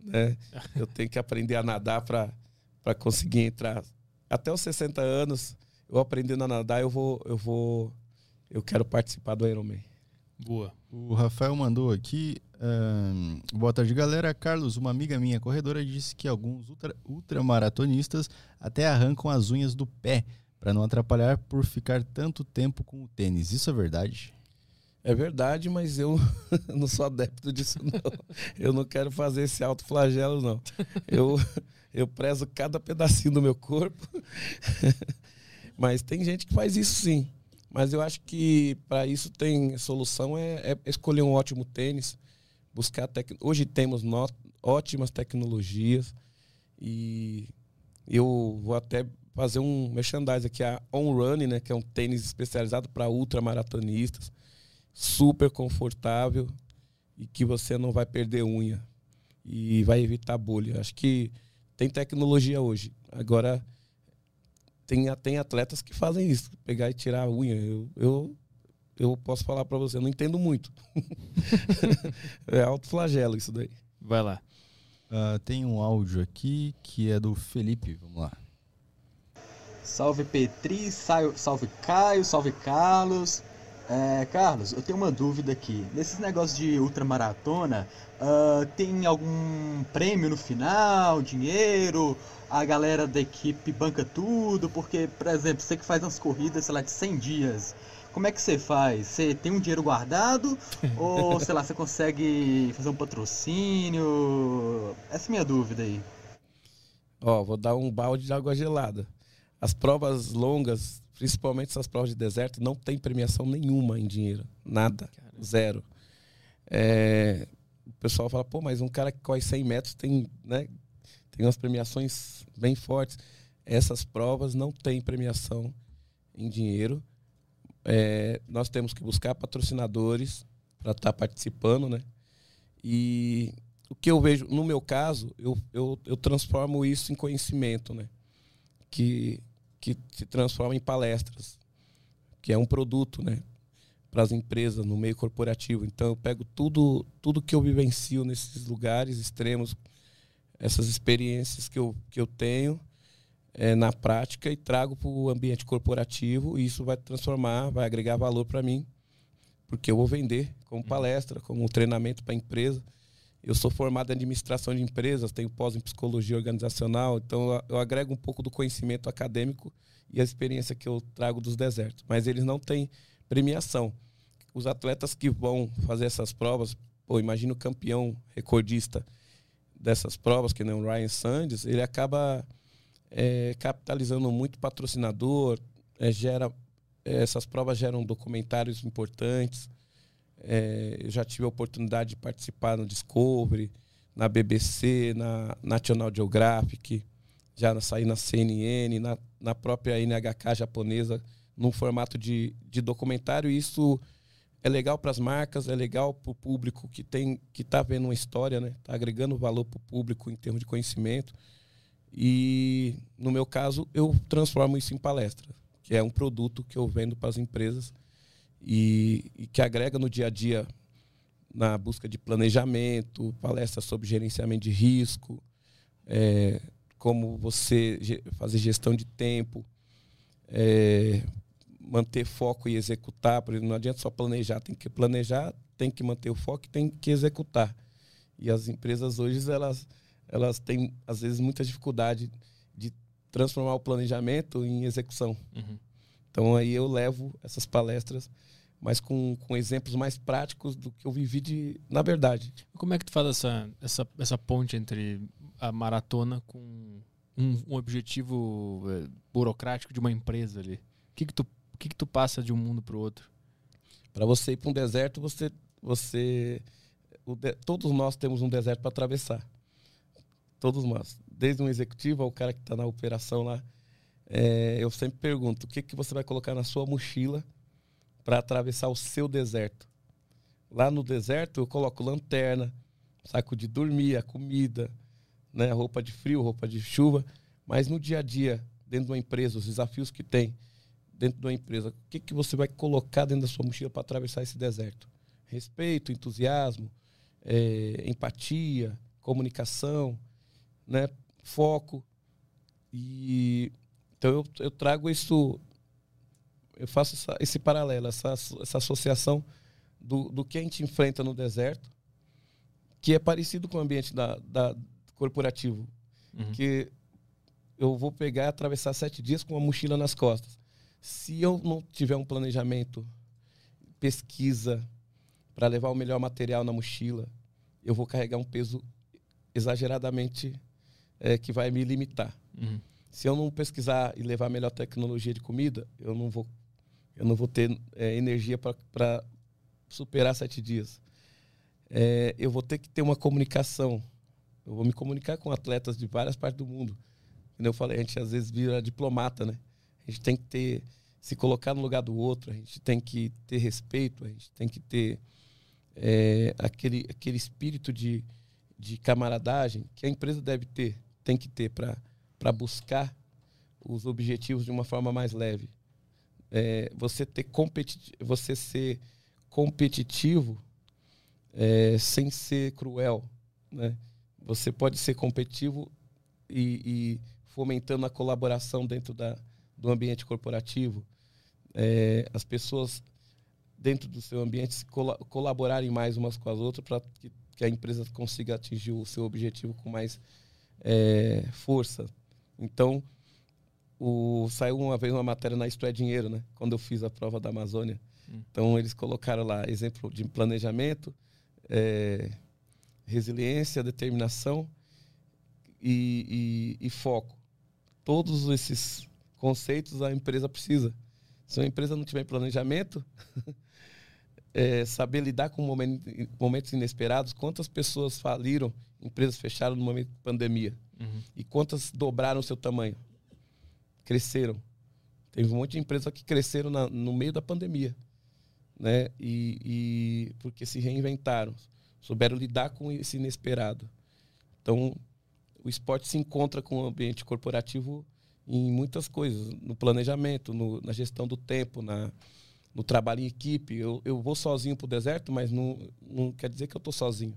Né? Eu tenho que aprender a nadar para conseguir entrar. Até os 60 anos, eu aprendendo a nadar, eu vou. Eu vou. Eu quero participar do Ironman. Boa. O Rafael mandou aqui. Um, boa tarde, galera. Carlos, uma amiga minha corredora disse que alguns ultra, ultramaratonistas até arrancam as unhas do pé para não atrapalhar por ficar tanto tempo com o tênis. Isso é verdade? É verdade, mas eu não sou adepto disso, não. Eu não quero fazer esse alto flagelo, não. Eu, eu prezo cada pedacinho do meu corpo. Mas tem gente que faz isso sim. Mas eu acho que para isso tem solução é, é, escolher um ótimo tênis, buscar tec... hoje temos not... ótimas tecnologias e eu vou até fazer um merchandising aqui a On Run, né, que é um tênis especializado para ultramaratonistas, super confortável e que você não vai perder unha e vai evitar bolha. Acho que tem tecnologia hoje. Agora tem, tem atletas que fazem isso, pegar e tirar a unha. Eu, eu, eu posso falar para você, eu não entendo muito. é alto flagelo isso daí. Vai lá. Uh, tem um áudio aqui que é do Felipe, vamos lá. Salve Petri, salve Caio, salve Carlos. É, Carlos, eu tenho uma dúvida aqui. Nesses negócios de ultramaratona, uh, tem algum prêmio no final, dinheiro? a galera da equipe banca tudo, porque, por exemplo, você que faz umas corridas, sei lá, de 100 dias, como é que você faz? Você tem um dinheiro guardado ou, sei lá, você consegue fazer um patrocínio? Essa é a minha dúvida aí. Ó, vou dar um balde de água gelada. As provas longas, principalmente essas provas de deserto, não tem premiação nenhuma em dinheiro. Nada. Caramba. Zero. É, o pessoal fala, pô, mas um cara que corre 100 metros tem, né, tem umas premiações bem fortes. Essas provas não têm premiação em dinheiro. É, nós temos que buscar patrocinadores para estar tá participando, né? E o que eu vejo, no meu caso, eu, eu, eu transformo isso em conhecimento, né? Que, que se transforma em palestras, que é um produto, né? Para as empresas no meio corporativo. Então, eu pego tudo, tudo que eu vivencio nesses lugares extremos, essas experiências que eu, que eu tenho é, na prática e trago para o ambiente corporativo e isso vai transformar, vai agregar valor para mim, porque eu vou vender como uhum. palestra, como treinamento para a empresa. Eu sou formado em administração de empresas, tenho pós em psicologia organizacional, então eu agrego um pouco do conhecimento acadêmico e a experiência que eu trago dos desertos. Mas eles não têm premiação. Os atletas que vão fazer essas provas, pô, imagina o campeão recordista dessas provas, que nem o Ryan Sanders, ele acaba é, capitalizando muito patrocinador, é, gera, é, essas provas geram documentários importantes. É, eu já tive a oportunidade de participar no Discovery, na BBC, na National Geographic, já saí na CNN, na, na própria NHK japonesa, num formato de, de documentário. E isso é legal para as marcas, é legal para o público que que está vendo uma história, né? Está agregando valor para o público em termos de conhecimento. E no meu caso, eu transformo isso em palestra, que é um produto que eu vendo para as empresas e, e, que agrega no dia a dia na busca de planejamento, palestras sobre gerenciamento de risco, é, como você fazer gestão de tempo, é, manter foco e executar, por exemplo, não adianta só planejar, tem que planejar, tem que manter o foco, tem que executar. E as empresas hoje elas elas têm às vezes muita dificuldade de transformar o planejamento em execução. Uhum. Então aí eu levo essas palestras, mas com, com exemplos mais práticos do que eu vivi de, na verdade. Como é que tu faz essa, essa, essa ponte entre a maratona com um, um objetivo é, burocrático de uma empresa ali? O que que tu o que, que tu passa de um mundo para o outro? Para você ir para um deserto, você, você, de, todos nós temos um deserto para atravessar. Todos nós, desde um executivo ao cara que está na operação lá. É, eu sempre pergunto: o que, que você vai colocar na sua mochila para atravessar o seu deserto? Lá no deserto, eu coloco lanterna, saco de dormir, a comida, né, roupa de frio, roupa de chuva. Mas no dia a dia, dentro de uma empresa, os desafios que tem, dentro de uma empresa, o que, que você vai colocar dentro da sua mochila para atravessar esse deserto? Respeito, entusiasmo, é, empatia, comunicação, né, foco. E então eu, eu trago isso, eu faço essa, esse paralelo, essa, essa associação do, do que a gente enfrenta no deserto, que é parecido com o ambiente da, da corporativo, uhum. que eu vou pegar e atravessar sete dias com uma mochila nas costas se eu não tiver um planejamento, pesquisa para levar o melhor material na mochila, eu vou carregar um peso exageradamente é, que vai me limitar. Uhum. Se eu não pesquisar e levar a melhor tecnologia de comida, eu não vou, eu não vou ter é, energia para superar sete dias. É, eu vou ter que ter uma comunicação. Eu vou me comunicar com atletas de várias partes do mundo. Como eu falei, a gente às vezes vira diplomata, né? A gente tem que ter se colocar no lugar do outro, a gente tem que ter respeito, a gente tem que ter é, aquele, aquele espírito de, de camaradagem que a empresa deve ter, tem que ter para buscar os objetivos de uma forma mais leve. É, você ter você ser competitivo é, sem ser cruel, né? Você pode ser competitivo e, e fomentando a colaboração dentro da, do ambiente corporativo, é, as pessoas dentro do seu ambiente col colaborarem mais umas com as outras para que, que, a empresa consiga atingir o seu objetivo com mais é, força. Então, o, saiu uma vez uma matéria na Isto é Dinheiro, né? Quando eu fiz a prova da Amazônia. Hum. Então, eles colocaram lá exemplo de planejamento, é, resiliência, determinação e, e, e foco. Todos esses conceitos a empresa precisa. Se uma empresa não tiver planejamento, é, saber lidar com momentos inesperados, quantas pessoas faliram, empresas fecharam no momento de pandemia? Uhum. E quantas dobraram o seu tamanho? Cresceram. Teve um monte de empresas que cresceram na, no meio da pandemia. Né? E, e porque se reinventaram, souberam lidar com esse inesperado. Então, o esporte se encontra com o ambiente corporativo em muitas coisas, no planejamento, no, na gestão do tempo, na, no trabalho em equipe. Eu, eu vou sozinho para o deserto, mas não, não quer dizer que eu estou sozinho.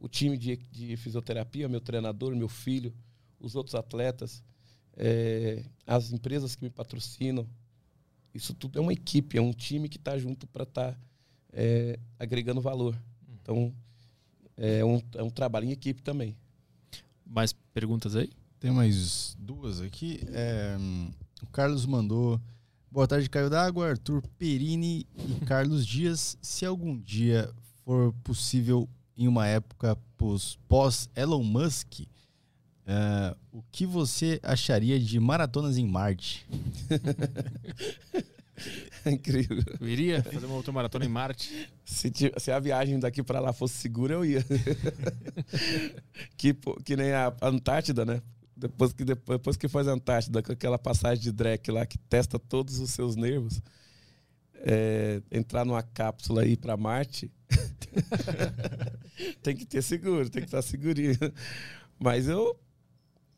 O time de, de fisioterapia, meu treinador, meu filho, os outros atletas, é, as empresas que me patrocinam, isso tudo é uma equipe, é um time que está junto para estar tá, é, agregando valor. Então, é um, é um trabalho em equipe também. Mais perguntas aí? Tem mais duas aqui. É, o Carlos mandou. Boa tarde, Caio D'Água, Arthur Perini e Carlos Dias. Se algum dia for possível em uma época pós-Elon Musk, uh, o que você acharia de maratonas em Marte? Incrível. Eu iria fazer uma outra maratona em Marte. Se, se a viagem daqui para lá fosse segura, eu ia. que, que nem a Antártida, né? Depois que, depois que faz a Antártida, com aquela passagem de Drake lá que testa todos os seus nervos, é, entrar numa cápsula e ir para Marte, tem que ter seguro, tem que estar segurinho. Mas eu,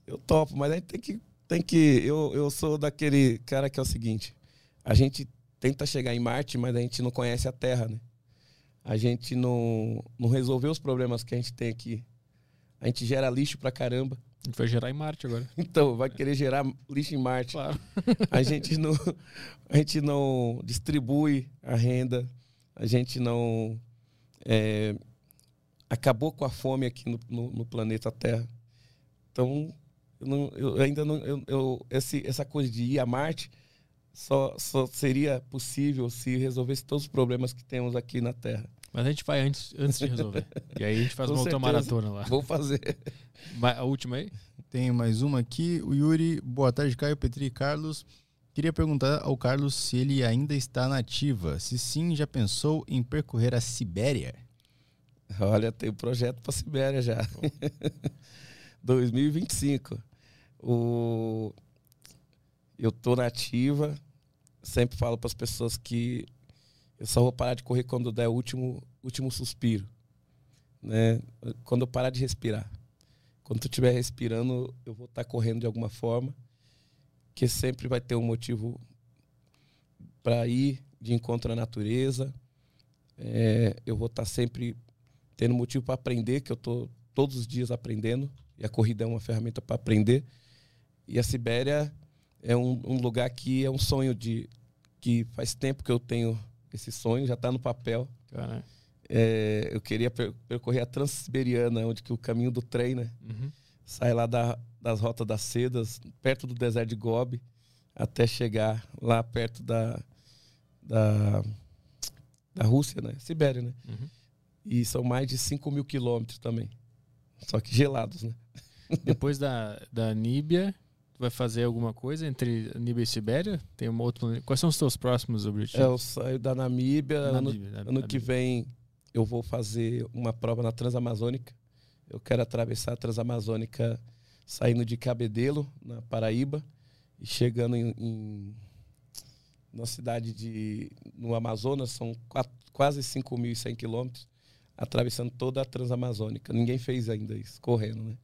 eu topo, mas a gente tem que. Tem que eu, eu sou daquele cara que é o seguinte: a gente tenta chegar em Marte, mas a gente não conhece a Terra, né? A gente não, não resolveu os problemas que a gente tem aqui. A gente gera lixo pra caramba. A gente vai gerar em Marte agora. Então, vai querer gerar lixo em Marte. Claro. A gente não, a gente não distribui a renda, a gente não é, acabou com a fome aqui no, no, no planeta Terra. Então, eu, não, eu ainda não. Eu, eu, esse, essa coisa de ir a Marte só, só seria possível se resolvesse todos os problemas que temos aqui na Terra. Mas a gente vai antes, antes de resolver. e aí a gente faz Com uma outra certeza. maratona lá. Vou fazer. A última aí? Tem mais uma aqui. O Yuri, boa tarde, Caio, Petri e Carlos. Queria perguntar ao Carlos se ele ainda está na ativa. Se sim, já pensou em percorrer a Sibéria? Olha, tem um projeto para Sibéria já. 2025. O... Eu tô na ativa. Sempre falo para as pessoas que eu só vou parar de correr quando der o último, último suspiro. Né? Quando eu parar de respirar. Quando tu estiver respirando, eu vou estar correndo de alguma forma. Que sempre vai ter um motivo para ir de encontro à natureza. É, eu vou estar sempre tendo motivo para aprender, que eu estou todos os dias aprendendo, e a corrida é uma ferramenta para aprender. E a Sibéria é um, um, lugar que é um sonho de que faz tempo que eu tenho esse sonho, já está no papel. É, eu queria per percorrer a Transiberiana, onde que o caminho do trem, né? Uhum. Sai lá da, das rotas das sedas, perto do deserto de Gobi, até chegar lá perto da, da, da Rússia, né? Sibéria, né? Uhum. E são mais de 5 mil quilômetros também. Só que gelados, né? Depois da, da Níbia, vai fazer alguma coisa entre Níbia e Sibéria? Tem uma outra. Quais são os teus próximos objetivos? É, eu saio da Namíbia. ano Namíbia, da- ano que vem eu vou fazer uma prova na Transamazônica. Eu quero atravessar a Transamazônica saindo de Cabedelo, na Paraíba, e chegando em, em na cidade de no Amazonas, são quatro, quase 5.100 quilômetros, atravessando toda a Transamazônica. Ninguém fez ainda isso, correndo, né?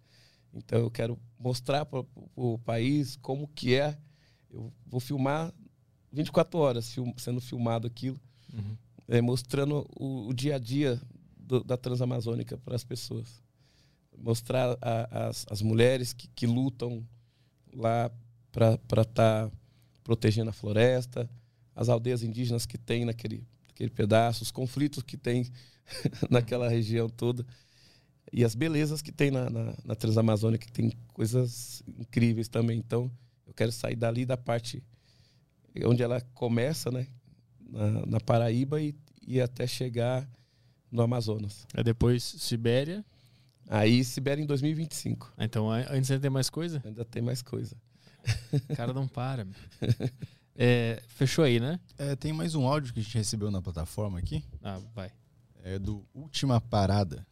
Então eu quero mostrar para o país como que é. Eu vou filmar 24 horas film- sendo filmado aquilo, Uhum. é, mostrando o, o dia a dia do- da Transamazônica para as pessoas. Mostrar a- as, as mulheres que, que lutam lá para estar protegendo a floresta, as aldeias indígenas que tem naquele, naquele pedaço, os conflitos que tem naquela região toda e as belezas que tem na, na, na Transamazônica, que tem coisas incríveis também. Então, eu quero sair dali da parte onde ela começa, né? Na, na Paraíba e, e até chegar no Amazonas. Aí depois Sibéria. Aí, Sibéria em 2025. Ah, Então antes ainda tem mais coisa? Ainda tem mais coisa. O cara não para. meu. É, fechou aí, né? É, tem mais um áudio que a gente recebeu na plataforma aqui. Ah, vai. É do Última Parada.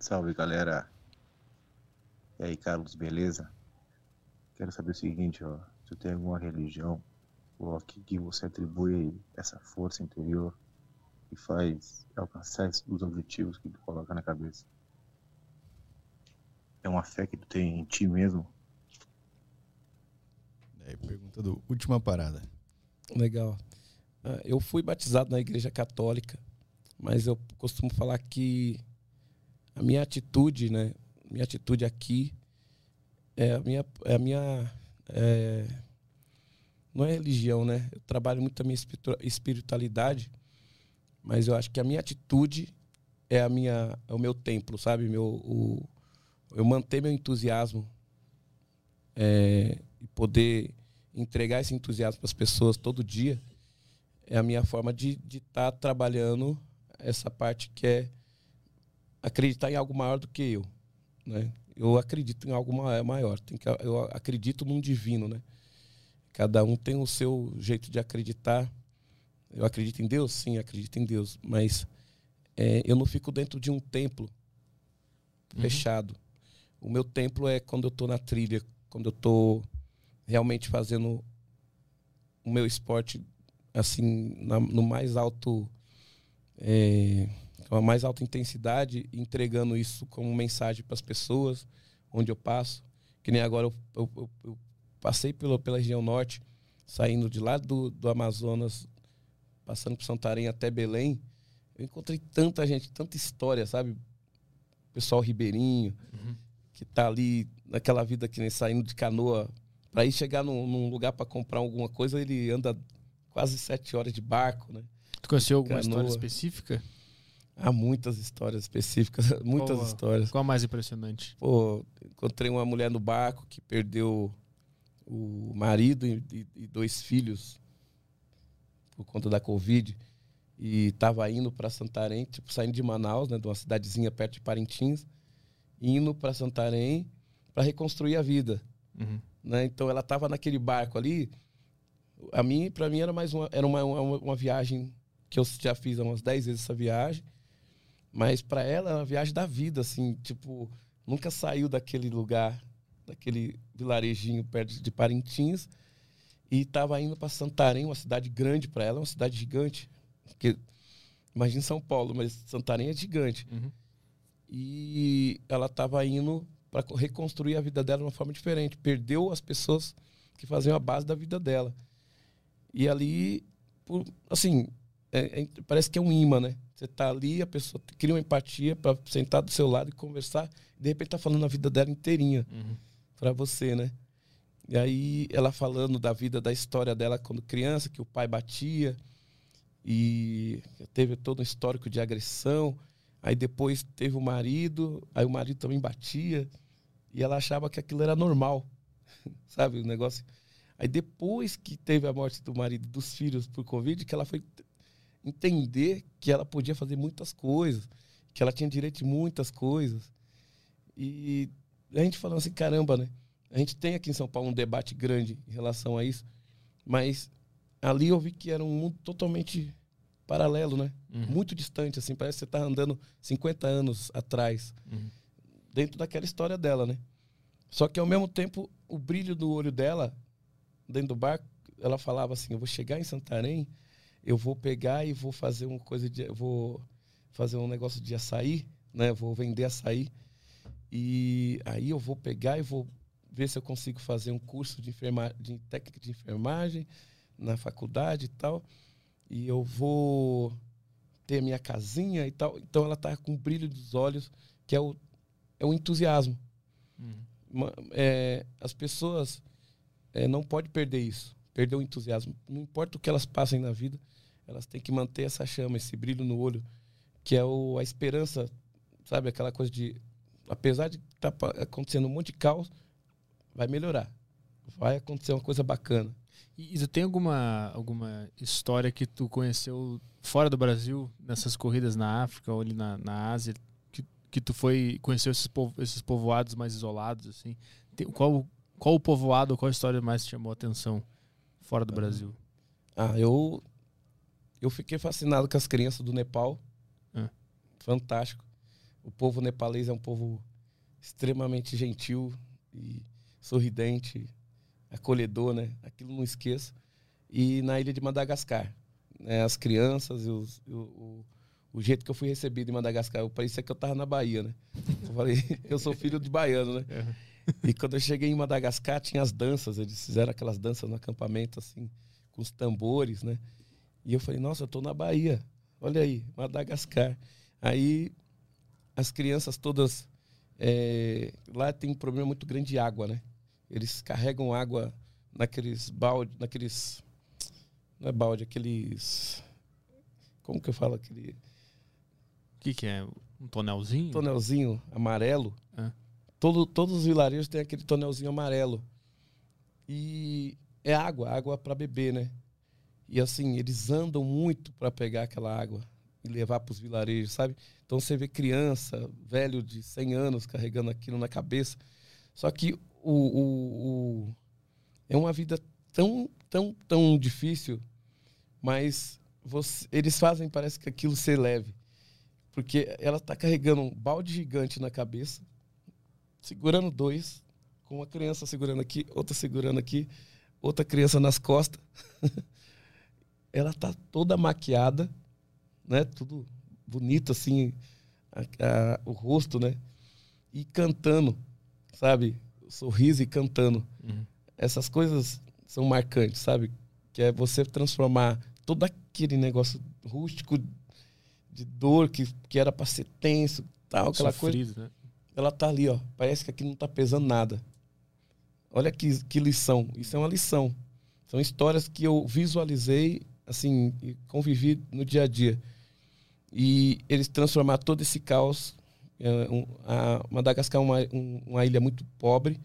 Salve galera. E aí, Carlos, beleza? Quero saber o seguinte, ó. Se tem alguma religião ou a que, que você atribui essa força interior que faz alcançar os objetivos que tu coloca na cabeça? É uma fé que tu tem em ti mesmo? É, pergunta do Última Parada. Legal. Ah, Eu fui batizado na igreja católica, mas eu costumo falar que a minha atitude, né? Minha atitude aqui é a minha, é a minha é, não é religião, né? Eu trabalho muito a minha espiritu- espiritualidade, mas eu acho que a minha atitude é a minha, é o meu templo, sabe? Meu, o, eu manter meu entusiasmo é, e poder entregar esse entusiasmo para as pessoas todo dia é a minha forma de estar trabalhando essa parte que é acreditar em algo maior do que eu, né? Eu acredito em algo ma- maior, tem que, eu acredito num divino, né? Cada um tem o seu jeito de acreditar. Eu acredito em Deus, sim, acredito em Deus, mas é, eu não fico dentro de um templo Uhum. fechado. O meu templo é quando eu estou na trilha, quando eu estou realmente fazendo o meu esporte assim na- no mais alto é, com a mais alta intensidade, entregando isso como mensagem para as pessoas onde eu passo. Que nem agora eu, eu- eu- eu passei pela, pela região norte, saindo de lá do, do Amazonas, passando por Santarém até Belém. Eu encontrei tanta gente, tanta história, sabe? Pessoal ribeirinho, Uhum. que tá ali naquela vida que nem saindo de canoa. Para ir chegar num, num lugar para comprar alguma coisa, ele anda quase sete horas de barco, né? Tu conheceu alguma Canoa. história específica? Há muitas histórias específicas, muitas Qual histórias. Qual a mais impressionante? Pô, encontrei uma mulher no barco que perdeu o marido e, e- e dois filhos por conta da Covid. E estava indo para Santarém, tipo, saindo de Manaus, né, de uma cidadezinha perto de Parintins, indo para Santarém para reconstruir a vida. Uhum. né? Então ela estava naquele barco ali. A mim, para mim era mais uma era uma, uma, uma viagem que eu já fiz há umas 10 vezes essa viagem, mas para ela era uma viagem da vida, assim, tipo, nunca saiu daquele lugar, daquele vilarejinho perto de Parintins e estava indo para Santarém, uma cidade grande para ela, uma cidade gigante. Porque imagina São Paulo, mas Santarém é gigante. Uhum. E ela estava indo para reconstruir a vida dela de uma forma diferente. Perdeu as pessoas que faziam a base da vida dela. E ali, por- assim, é- é- parece que é um imã, né? Você tá ali, a pessoa cria uma empatia para sentar do seu lado e conversar. E de repente tá falando a vida dela inteirinha Uhum. para você, né? E aí ela falando da vida, da história dela quando criança, que o pai batia e teve todo um histórico de agressão. Aí depois teve o marido, aí o marido também batia e ela achava que aquilo era normal, sabe o negócio. Aí depois que teve a morte do marido e dos filhos por Covid, que ela foi entender que ela podia fazer muitas coisas, que ela tinha direito de muitas coisas. E a gente falando assim, caramba, né? A gente tem aqui em São Paulo um debate grande em relação a isso, mas ali eu vi que era um mundo totalmente paralelo, né? Uhum. Muito distante, assim, parece que você tá andando 50 anos atrás, Uhum. dentro daquela história dela, né? Só que ao mesmo tempo, o brilho do olho dela, dentro do barco, ela falava assim: eu vou chegar em Santarém, eu vou pegar e vou fazer uma coisa de. vou fazer um negócio de açaí, né? Vou vender açaí. E aí eu vou pegar e vou ver se eu consigo fazer um curso de, enferma, de técnica de enfermagem na faculdade e tal. E eu vou ter minha casinha e tal. Então ela tá com o brilho dos olhos, que é o, é o entusiasmo. Uhum. Uma- é, as pessoas é, não podem perder isso, perder o entusiasmo. Não importa o que elas passem na vida, elas têm que manter essa chama, esse brilho no olho, que é o, a esperança, sabe? Aquela coisa de, apesar de estar acontecendo um monte de caos, vai melhorar. Vai acontecer uma coisa bacana. E, e tu tem alguma, alguma história que tu conheceu fora do Brasil, nessas corridas na África ou ali na, na Ásia, que, que tu foi conheceu esses, povo, esses povoados mais isolados, assim? Tem- qual, qual o povoado, qual a história mais te chamou a atenção fora do Brasil? Ah, eu eu fiquei fascinado com as crianças do Nepal. Ah. Fantástico. O povo nepalês é um povo extremamente gentil e sorridente, acolhedor, né? Aquilo não esqueço. E na ilha de Madagascar, né? as crianças e os- o, o, o jeito que eu fui recebido em Madagascar, eu parecia que eu tava na Bahia, né? Eu falei, eu sou filho de baiano, né? E quando eu cheguei em Madagascar, tinha as danças, eles fizeram aquelas danças no acampamento, assim, com os tambores, né? E eu falei, nossa, eu tô na Bahia. Olha aí, Madagascar. Aí as crianças todas. é, lá tem um problema muito grande de água, né? Eles carregam água naqueles balde, naqueles. Não é balde, aqueles. Como que eu falo? Aquele O que, que é? Um tonelzinho? tonelzinho amarelo. É. Todo, todos os vilarejos têm aquele tonelzinho amarelo. E é água, água para beber, né? E assim, eles andam muito para pegar aquela água. e levar para os vilarejos, sabe? Então você vê criança, velho de 100 anos carregando aquilo na cabeça. Só que o, o, o é uma vida tão, tão, tão difícil, mas você, eles fazem, parece que aquilo ser leve. Porque ela está carregando um balde gigante na cabeça, segurando dois, com uma criança segurando aqui, outra segurando aqui, outra criança nas costas. ela tá toda maquiada, né? Tudo bonito assim, a, a, o rosto, né? E cantando, sabe? O sorriso e cantando. Uhum. Essas coisas são marcantes, sabe? Que é você transformar todo aquele negócio rústico de dor que, que era para ser tenso, tal, aquela Sofrido, coisa. né? Ela tá ali, ó. Parece que aqui não tá pesando nada. Olha que, que lição. Isso é uma lição. São histórias que eu visualizei, assim, e convivi no dia a dia. E eles transformar todo esse caos. É, um, a Madagascar é uma, um, uma ilha muito pobre,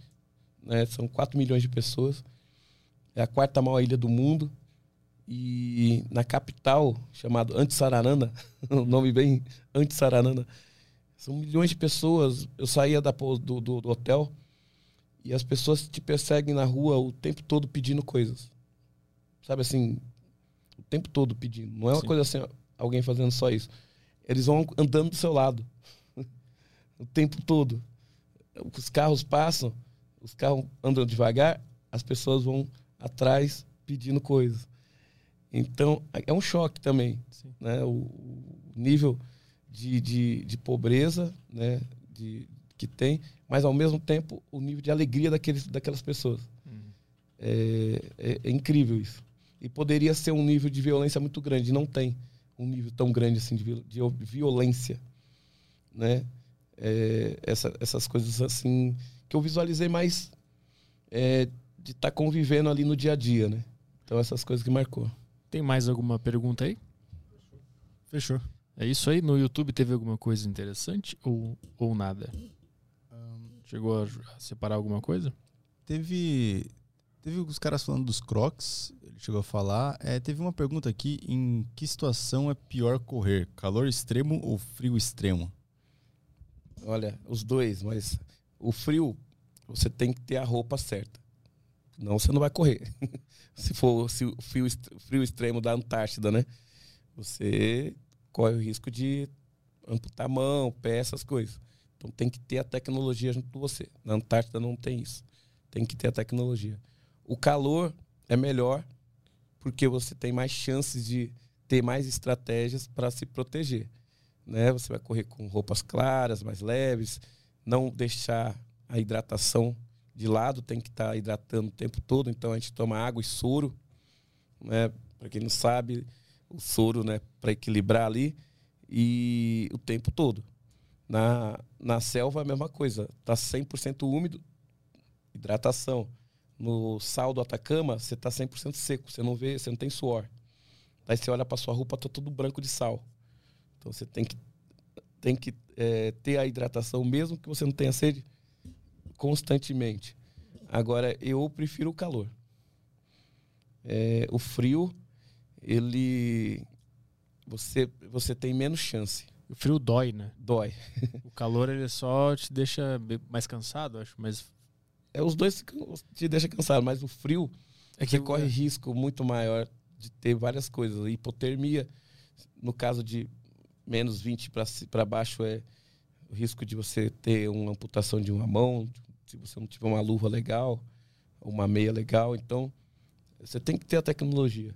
né? são 4 milhões de pessoas. É a quarta maior ilha do mundo. E na capital, chamado Antissararana, o nome bem Antissararana, são milhões de pessoas. Eu saía da, do, do, do hotel e as pessoas te perseguem na rua o tempo todo pedindo coisas. Sabe assim, o tempo todo pedindo. Não é uma Sim. coisa assim, alguém fazendo só isso. Eles vão andando do seu lado. o tempo todo. Os carros passam, os carros andam devagar, as pessoas vão atrás pedindo coisas. Então, é um choque também. Sim. Né? O, o nível de, de, de pobreza né? de, que tem, mas ao mesmo tempo o nível de alegria daqueles, daquelas pessoas. Uhum. É, é- é incrível isso. E poderia ser um nível de violência muito grande, não tem um nível tão grande assim de, de violência, né? É, essa- essas coisas assim que eu visualizei mais é, de estar convivendo ali no dia a dia, né? Então essas coisas que marcou. Tem mais alguma pergunta aí? Fechou. É isso aí? No YouTube teve alguma coisa interessante ou, ou nada? Chegou a a separar alguma coisa? Teve. Teve os caras falando dos crocs, ele chegou a falar. É, teve uma pergunta aqui: em que situação é pior correr? Calor extremo ou frio extremo? Olha, os dois, mas o frio, você tem que ter a roupa certa. Não, você não vai correr. se for se o frio, frio extremo da Antártida, né? Você corre o risco de amputar mão, pé, essas coisas. Então tem que ter a tecnologia junto com você. Na Antártida não tem isso. Tem que ter a tecnologia. O calor é melhor porque você tem mais chances de ter mais estratégias para se proteger né? Você vai correr com roupas claras, mais leves, não deixar a hidratação de lado, tem que estar hidratando o tempo todo. Então a gente toma água e soro, né? Para quem não sabe, o soro, né, para equilibrar ali e o tempo todo. Na, na selva é a mesma coisa, tá 100% úmido, hidratação. No sal do Atacama, você tá 100% seco, você não vê, você não tem suor. Aí você olha para sua roupa, tá tudo branco de sal. Então você tem que, tem que é, ter a hidratação, mesmo que você não tenha sede, constantemente. Agora, eu prefiro o calor. É, o frio, ele. Você, você tem menos chance. O frio dói, né? Dói. O calor ele só te deixa mais cansado, acho, mas É, os dois te deixam cansado, mas o frio, é você corre risco muito maior de ter várias coisas. Hipotermia, no caso de menos 20 para baixo, é o risco de você ter uma amputação de uma mão, se você não tiver uma luva legal, uma meia legal. Então, você tem que ter a tecnologia.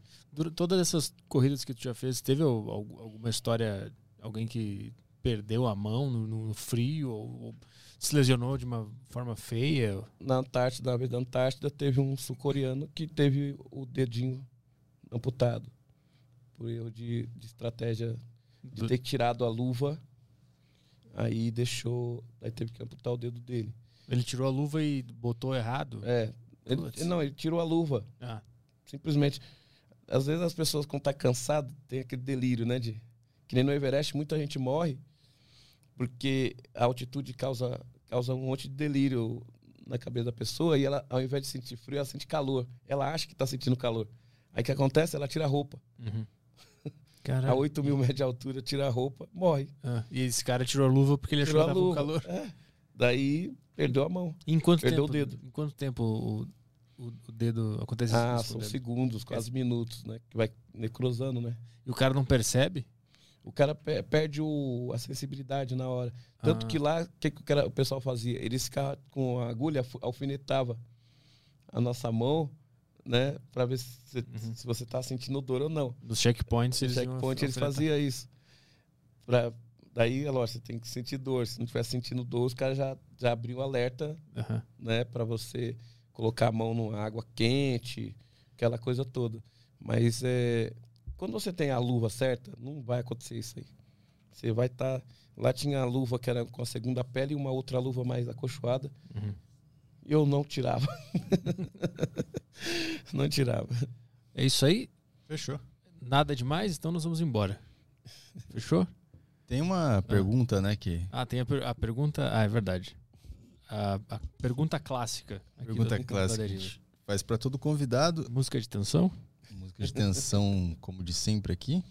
Todas essas corridas que tu já fez, teve al- al- alguma história, alguém que perdeu a mão no, no frio ou, ou se lesionou de uma forma feia? Na Antártida, na vez da Antártida, teve um sul-coreano que teve o dedinho amputado. Por erro de, de estratégia de Do- ter tirado a luva, aí deixou. Aí teve que amputar o dedo dele. Ele tirou a luva e botou errado? É. Ele, não, ele tirou a luva. Ah, Simplesmente. Às vezes as pessoas, quando tá cansado, tem aquele delírio, né? De, que nem no Everest, muita gente morre porque a altitude causa, causa um monte de delírio na cabeça da pessoa e ela, ao invés de sentir frio, ela sente calor. Ela acha que tá sentindo calor. Aí o que acontece? Ela tira a roupa. uhum. A 8 mil metros de altura, tira a roupa, morre. ah, e esse cara tirou a luva porque ele achou Tirou que a tava com luva. calor. É. Daí perdeu a mão. Em quanto Perdeu tempo? o dedo. Em quanto tempo o, o, dedo acontece Ah, isso são segundos, quase minutos, né? Que vai necrosando, né? E o cara não percebe? O cara pe- perde o- a sensibilidade na hora. Tanto Ah. que lá, o que, que o, cara- o pessoal fazia? Eles ficavam com a agulha, alfinetava a nossa mão, né? Pra ver se, se- Uhum. se você tá sentindo dor ou não. Dos checkpoints, eles checkpoint eles faziam isso. Pra, daí, é lógico, você tem que sentir dor. Se não estiver sentindo dor, os caras já, já abriam o alerta, Aham. né? Pra você colocar a mão numa água quente, aquela coisa toda. Mas é, quando você tem a luva certa, não vai acontecer isso aí. Você vai estar. Lá tinha a luva que era com a segunda pele e uma outra luva mais acolchoada. Uhum. Eu não tirava. não tirava. É isso aí? Fechou. Nada demais? Então nós vamos embora. Fechou? Tem uma pergunta, né, que... Ah, tem a, per- a pergunta. Ah, é verdade. A, a pergunta clássica. Pergunta clássica. Faz pra todo convidado. Música de tensão? Música de tensão, como de sempre aqui.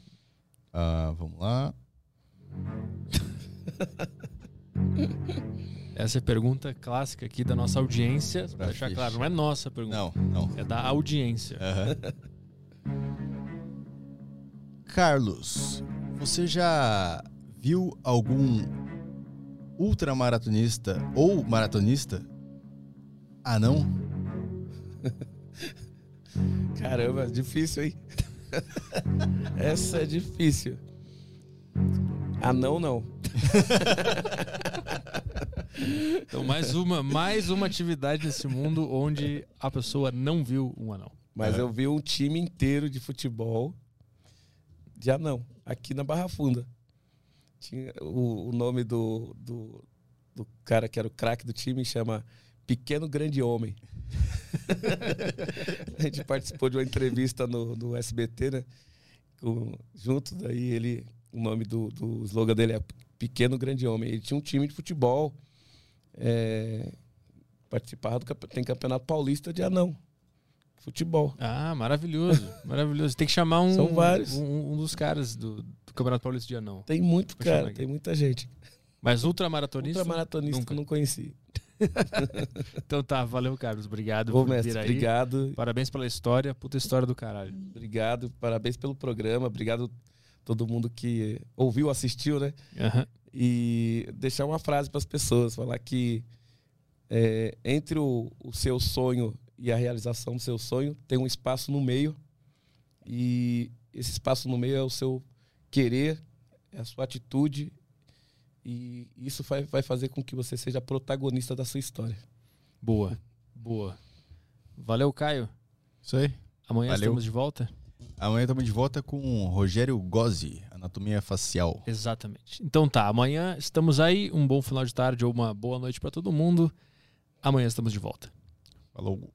Ah, vamos lá. Essa é a pergunta clássica aqui da nossa audiência. Pra deixar claro, não é nossa pergunta. Não, não. É da audiência. Aham. Carlos, você já viu algum ultramaratonista ou maratonista anão? Caramba, difícil, hein? Essa é difícil. Ah, não, não. Então, mais uma, mais uma atividade nesse mundo onde a pessoa não viu um anão. Mas É. eu vi um time inteiro de futebol de anão, aqui na Barra Funda. Tinha o, o nome do, do, do cara que era o craque do time chama Pequeno Grande Homem. a gente participou de uma entrevista no, no SBT, né? Com- junto, daí ele. O nome do, do slogan dele é Pequeno Grande Homem. Ele tinha um time de futebol. é, participava do campe- tem campeonato paulista de anão. Futebol. Ah, maravilhoso. Maravilhoso. Tem que chamar um, São vários. um, um dos caras do, do Campeonato Paulista de Anão. Tem muito, Vou cara, tem muita gente. Mas ultramaratonista? Ultramaratonista Nunca. eu não conheci. Então tá, valeu, Carlos. Obrigado Ô, por mestre, vir aí. obrigado. Parabéns pela história. Puta história do caralho. Obrigado, parabéns pelo programa. Obrigado todo mundo que ouviu, assistiu, né? E deixar uma frase para as pessoas, falar que é, entre o, o seu sonho e a realização do seu sonho tem um espaço no meio e esse espaço no meio é o seu querer, é a sua atitude e isso vai, vai fazer com que você seja protagonista da sua história. Boa. Boa. Valeu, Caio. Isso aí. Amanhã Valeu. estamos de volta? Amanhã estamos de volta com o Rogério Gozzi, Anatomia Facial. Exatamente. Então tá, amanhã estamos aí. Um bom final de tarde ou uma boa noite pra todo mundo. Amanhã estamos de volta. Falou.